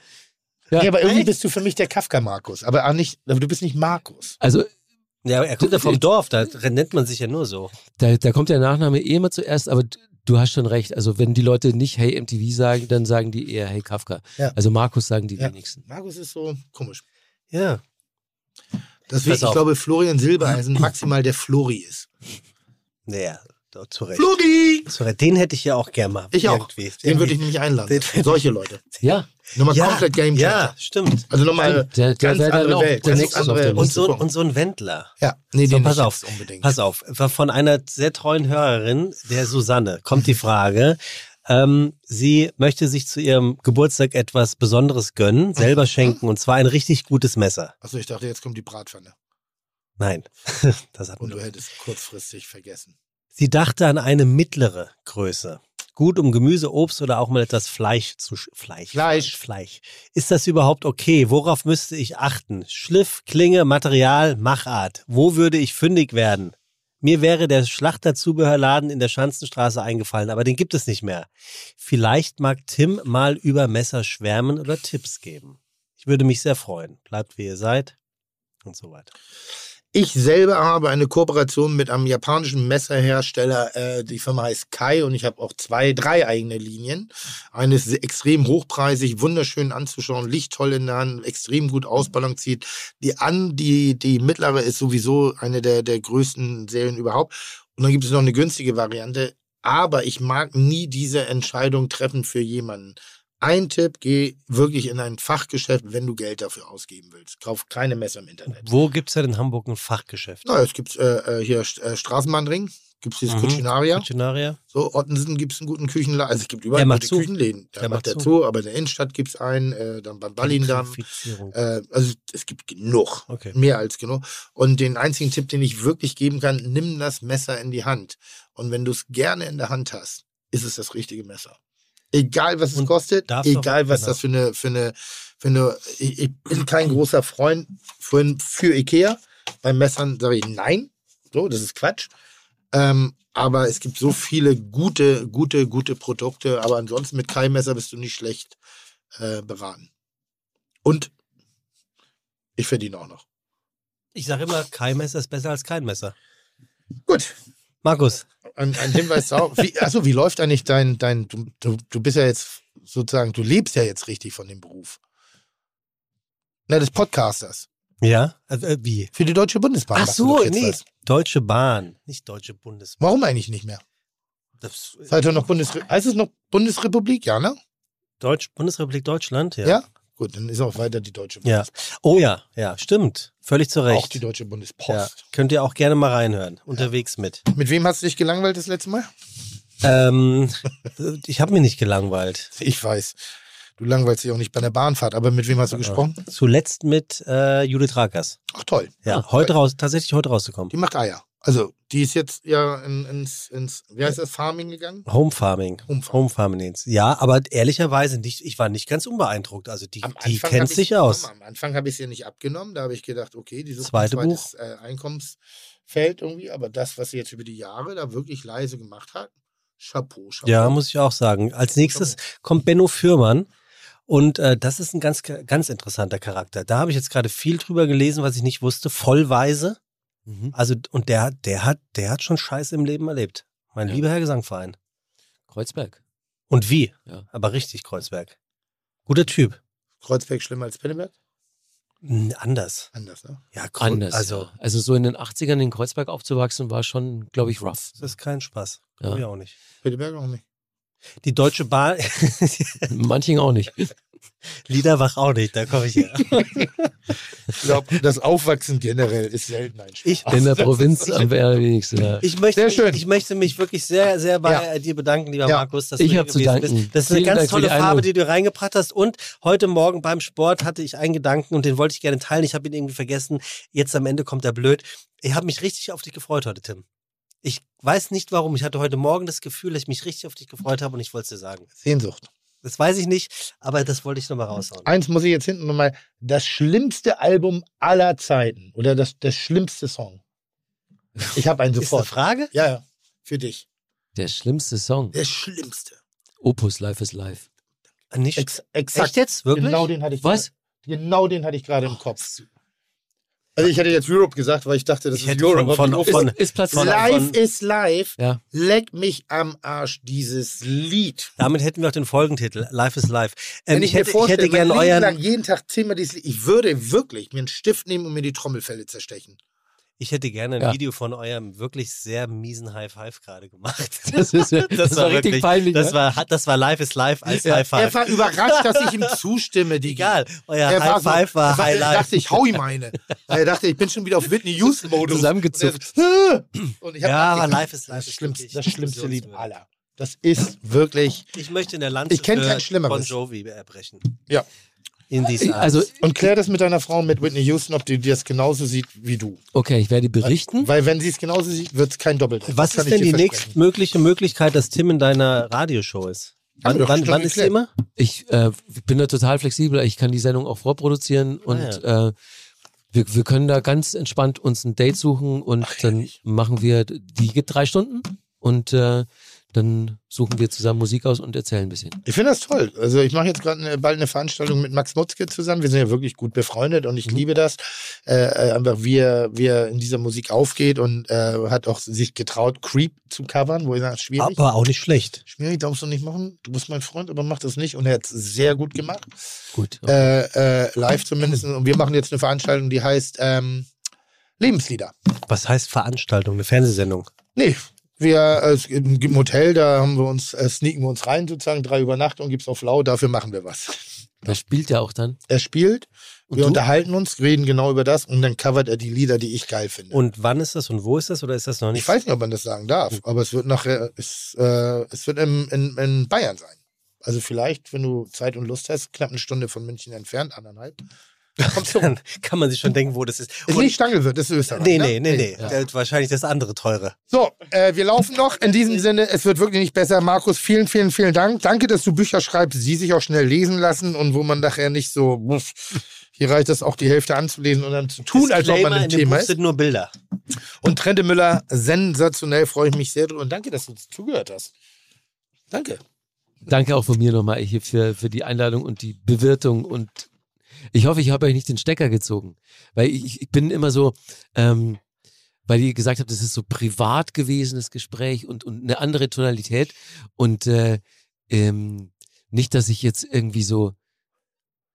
Ja. nee, aber irgendwie Echt? bist du für mich der Kafka-Markus. Aber auch nicht, aber du bist nicht Markus. Also Ja, er kommt ja vom Dorf, da nennt man sich ja nur so. da, da kommt der Nachname eh immer zuerst, aber du hast schon recht. Also wenn die Leute nicht Hey MTV sagen, dann sagen die eher Hey Kafka. Ja. Also Markus sagen die Ja. wenigsten. Markus ist so komisch. Ja. Deswegen, ich glaube, Florian Silbereisen maximal der Flori ist. Naja, zu Recht. Flori! Zu Recht. Den hätte ich ja auch gern mal. Ich auch. Irgendwie. Den würde ich nämlich einladen. Den- Solche Leute. Ja, Nochmal ja, komplett Game Changer. Ja, stimmt. Also nochmal der, der ganz andere Welt. der Ganz andere- der Und so, und so ein Wendler. Ja, nee, So, den pass nicht auf, unbedingt. Pass auf, von einer sehr treuen Hörerin, der Susanne, kommt die Frage. Ähm, sie möchte sich zu ihrem Geburtstag etwas Besonderes gönnen, selber schenken, und zwar ein richtig gutes Messer. Achso, ich dachte, jetzt kommt die Bratpfanne. Nein, das hat Und du hättest kurzfristig vergessen. Sie dachte an eine mittlere Größe. Gut, um Gemüse, Obst oder auch mal etwas Fleisch zu sch Fleisch. Fleisch. Fleisch. Ist das überhaupt okay? Worauf müsste ich achten? Schliff, Klinge, Material, Machart. Wo würde ich fündig werden? Mir wäre der Schlachterzubehörladen in der Schanzenstraße eingefallen, aber den gibt es nicht mehr. Vielleicht mag Tim mal über Messer schwärmen oder Tipps geben. Ich würde mich sehr freuen. Bleibt wie ihr seid und so weiter. Ich selber habe eine Kooperation mit einem japanischen Messerhersteller. Äh, die Firma heißt Kai und ich habe auch zwei, drei eigene Linien. Eine ist extrem hochpreisig, wunderschön anzuschauen, Licht toll in der Hand, extrem gut ausbalanciert. Die an, die, die mittlere ist sowieso eine der, der größten Serien überhaupt. Und dann gibt es noch eine günstige Variante. Aber ich mag nie diese Entscheidung treffen für jemanden. Ein Tipp, geh wirklich in ein Fachgeschäft, wenn du Geld dafür ausgeben willst. Kauf keine Messer im Internet. Wo gibt es denn in Hamburg ein Fachgeschäft? Na, es gibt äh, äh, hier äh, Straßenbahnring, gibt es dieses Mhm. Kuchinaria? So, Ottensen gibt es einen guten Küchenladen. Also es gibt überall gute zu. Küchenläden. Der, Der macht der zu. aber in der Innenstadt gibt es einen, äh, dann beim Ballindamm. Äh, also es gibt genug. Okay. Mehr als genug. Und den einzigen Tipp, den ich wirklich geben kann, nimm das Messer in die Hand. Und wenn du es gerne in der Hand hast, ist es das richtige Messer. Egal was es kostet, egal was das für eine, für eine, für eine, ich, ich bin kein großer Freund für, für Ikea. Bei Messern sage ich nein. So, das ist Quatsch. Ähm, aber es gibt so viele gute, gute, gute Produkte. Aber ansonsten mit keinem Messer bist du nicht schlecht äh, beraten. Und ich verdiene auch noch. Ich sage immer, kein Messer ist besser als kein Messer. Gut, Markus, ein, ein Hinweis auch. Wie, achso, wie läuft eigentlich dein, dein du, du, bist ja jetzt sozusagen, du lebst ja jetzt richtig von dem Beruf. Na, des Podcasters. ja? Also, äh, wie? Für die Deutsche Bundesbahn. Ach so, nee. was. Deutsche Bahn, nicht Deutsche Bundesbahn. Warum eigentlich nicht mehr? Das, Seid ihr noch Bundesre heißt es noch Bundesrepublik? Ja, ne? Deutsch, Bundesrepublik Deutschland, ja. Ja? Gut, dann ist auch weiter die Deutsche Ja. Bundesbahn. Oh ja, ja, stimmt. Völlig zu Recht. Auch die Deutsche Bundespost. ja. Könnt ihr auch gerne mal reinhören. Unterwegs mit. Mit wem hast du dich gelangweilt das letzte Mal? Ähm, ich habe mich nicht gelangweilt. Ich weiß. Du langweilst dich auch nicht bei der Bahnfahrt, aber mit wem hast du gesprochen? Zuletzt mit äh, Judith Rakers. Ach toll. Ja, heute raus, tatsächlich heute rauszukommen. Die macht Eier. Also, die ist jetzt ja in, ins, ins, wie heißt das, Farming gegangen? Home Farming. Home Farming. Home Farming. Ja, aber ehrlicherweise nicht, ich war nicht ganz unbeeindruckt. Also die, die kennt sich aus. Am Anfang habe ich es ihr nicht abgenommen. Da habe ich gedacht, okay, die sucht Zweite zweites äh, Einkommensfeld irgendwie. Aber das, was sie jetzt über die Jahre da wirklich leise gemacht hat, Chapeau, Chapeau. Ja, muss ich auch sagen. Als nächstes kommt Benno Fürmann. Und äh, das ist ein ganz, ganz interessanter Charakter. Da habe ich jetzt gerade viel drüber gelesen, was ich nicht wusste. Vollweise. Mhm. Also, und der, der hat, der hat schon Scheiße im Leben erlebt. Mein Ja. lieber Herr Gesangverein. Kreuzberg. Und wie? Ja. Aber richtig, Kreuzberg. Guter Typ. Kreuzberg schlimmer als Pinneberg? Anders. Anders, ne? Ja, Kreu- Anders. Also, ja. also so in den 80ern in Kreuzberg aufzuwachsen, war schon, glaube ich, rough. das ist kein Spaß. Ja. Ich auch nicht. Pinneberg auch nicht. Die Deutsche Bahn, Manchen auch nicht. Liederbach auch nicht, da komme ich her. Ich glaube, das Aufwachsen generell ist selten ein Spaß. Ich, In der Provinz am wenigsten. Ja. Ich möchte, Sehr mich, schön. ich möchte mich wirklich sehr, sehr bei Ja. dir bedanken, lieber Ja. Markus, dass Ich du hier zu gewesen danken. bist. Das ist eine Vielen ganz Dank tolle die Farbe, die du reingebracht hast. Und heute Morgen beim Sport hatte ich einen Gedanken und den wollte ich gerne teilen. Ich habe ihn irgendwie vergessen. Jetzt am Ende kommt er blöd. Ich habe mich richtig auf dich gefreut heute, Tim. Ich weiß nicht warum. Ich hatte heute Morgen das Gefühl, dass ich mich richtig auf dich gefreut habe und ich wollte es dir sagen. Sehnsucht. Das weiß ich nicht, aber das wollte ich nochmal raushauen. Eins muss ich jetzt hinten nochmal. Das schlimmste Album aller Zeiten. Oder das, das schlimmste Song. Ich habe einen Ist eine sofort. Frage? Ja, ja. Für dich. Der schlimmste Song. Der schlimmste. Opus Life is Life. Nicht. Ex exakt. Echt jetzt? Wirklich? Genau den hatte ich Was? Genau den hatte ich gerade im Kopf. Also ich hätte jetzt Europe gesagt, weil ich dachte, das Ich ist Europe. von- aber von- ist, Ist Platz von- live is live. Ja. Leck mich am Arsch, dieses Lied. Damit hätten wir auch den Folgentitel. Life is Life. Ähm, Wenn ich, ich, mir hätte, ich vorstelle, hätte gerne euren. lang jeden Tag zehnmal dieses Lied, ich würde wirklich mir einen Stift nehmen und mir die Trommelfälle zerstechen. Ich hätte gerne ein Ja. Video von eurem wirklich sehr miesen High Five gerade gemacht. Das, ist, ja- das, war richtig wirklich- peinlich. Das ne? war, das war Live is Live als Ja, High Five. Er war überrascht, dass ich ihm zustimme, die Egal, euer Er High so- Five war er war- High Er Life. dachte, ich hau ihm eine. Er dachte, ich bin schon wieder auf Whitney Houston-Modus. Zusammengezupft. Und, ich Ja, aber. Life is Life Das ist schlimmste, das schlimmste Lied aller. Das ist wirklich. Ich möchte in der Lanze Ich kenn für kein Schlimmeres. Bon Jovi erbrechen. Ja. In dieser Also, Und klär das mit deiner Frau, mit Whitney Houston, ob die das genauso sieht wie du. okay, ich werde berichten. Weil wenn sie es genauso sieht, wird es kein Doppelt. Was ist denn die nächstmögliche Möglichkeit, dass Tim in deiner Radioshow ist? Wann, wann, wann ist sie immer? Ich äh, bin da total flexibel. Ich kann die Sendung auch vorproduzieren und äh, wir, wir können da ganz entspannt uns ein Date suchen und dann machen wir, die geht drei Stunden und äh, dann suchen wir zusammen Musik aus und erzählen ein bisschen. Ich finde das toll. Also ich mache jetzt gerade bald eine Veranstaltung mit Max Mutzke zusammen. Wir sind ja wirklich gut befreundet und ich Mhm. liebe das. Äh, äh, einfach wie er, wie er in dieser Musik aufgeht und äh, hat auch sich getraut, Creep zu covern, wo ich sage, schwierig. Aber auch nicht schlecht. Schwierig, darfst du nicht machen. Du bist mein Freund, aber mach das nicht. Und er hat es sehr gut gemacht. Gut. Äh, äh, live zumindest. Und wir machen jetzt eine Veranstaltung, die heißt ähm, Lebenslieder. Was heißt Veranstaltung? Eine Fernsehsendung? Nee, Wir, äh, es gibt ein Hotel, da haben wir uns, äh, sneaken wir uns rein, sozusagen, drei Übernachtungen gibt's auf Lau, dafür machen wir was. Da spielt er auch dann. Er spielt, Und wir du? unterhalten uns, reden genau über das und dann covert er die Lieder, die ich geil finde. Und wann ist das und wo ist das oder ist das noch nicht? ich weiß nicht, ob man das sagen darf, aber es wird nachher, es, äh, es wird in, in, in Bayern sein. Also vielleicht, wenn du Zeit und Lust hast, knapp eine Stunde von München entfernt, anderthalb. Dann kann man sich schon denken, wo das ist. Ist Und- nicht Stangelwirt, ist Österreich. nee, ne? nee, nee, nee. Hat wahrscheinlich das andere teure. So, äh, wir laufen noch. In diesem Sinne, es wird wirklich nicht besser. Markus, vielen, vielen, vielen Dank. Danke, dass du Bücher schreibst, die sich auch schnell lesen lassen und wo man nachher nicht so, uff, hier reicht es auch die Hälfte anzulesen und dann zu tun, als ob man Disclaimer, im in dem Thema Buch ist. sind nur Bilder. Und Trente Müller, sensationell, freue ich mich sehr drüber. Und danke, dass du uns zugehört hast. Danke. Danke auch von mir nochmal hier für, für die Einladung und die Bewirtung und ich hoffe, ich habe euch nicht den Stecker gezogen, weil ich, ich bin immer so, ähm, weil ihr gesagt habt, das ist so privat gewesen, das Gespräch und, und eine andere Tonalität und äh, ähm, nicht, dass ich jetzt irgendwie so,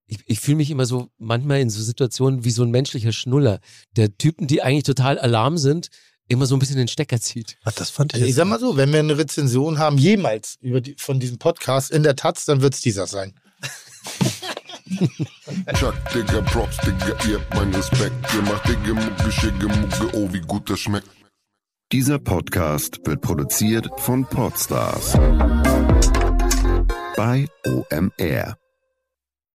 ich, ich fühle mich immer so manchmal in so Situationen wie so ein menschlicher Schnuller, der Typen, die eigentlich total Alarm sind, immer so ein bisschen den Stecker zieht. Ach, das fand ich Also ich sag mal so, wenn wir eine Rezension haben, jemals über die, von diesem Podcast in der Taz, dann wird es dieser sein. Chuck, Digga, Props, Digga, ihr habt meinen Respekt. Ihr macht Digga, Mucke, Schicke, Mucke, oh, wie gut das schmeckt. Dieser Podcast wird produziert von Podstars bei OMR.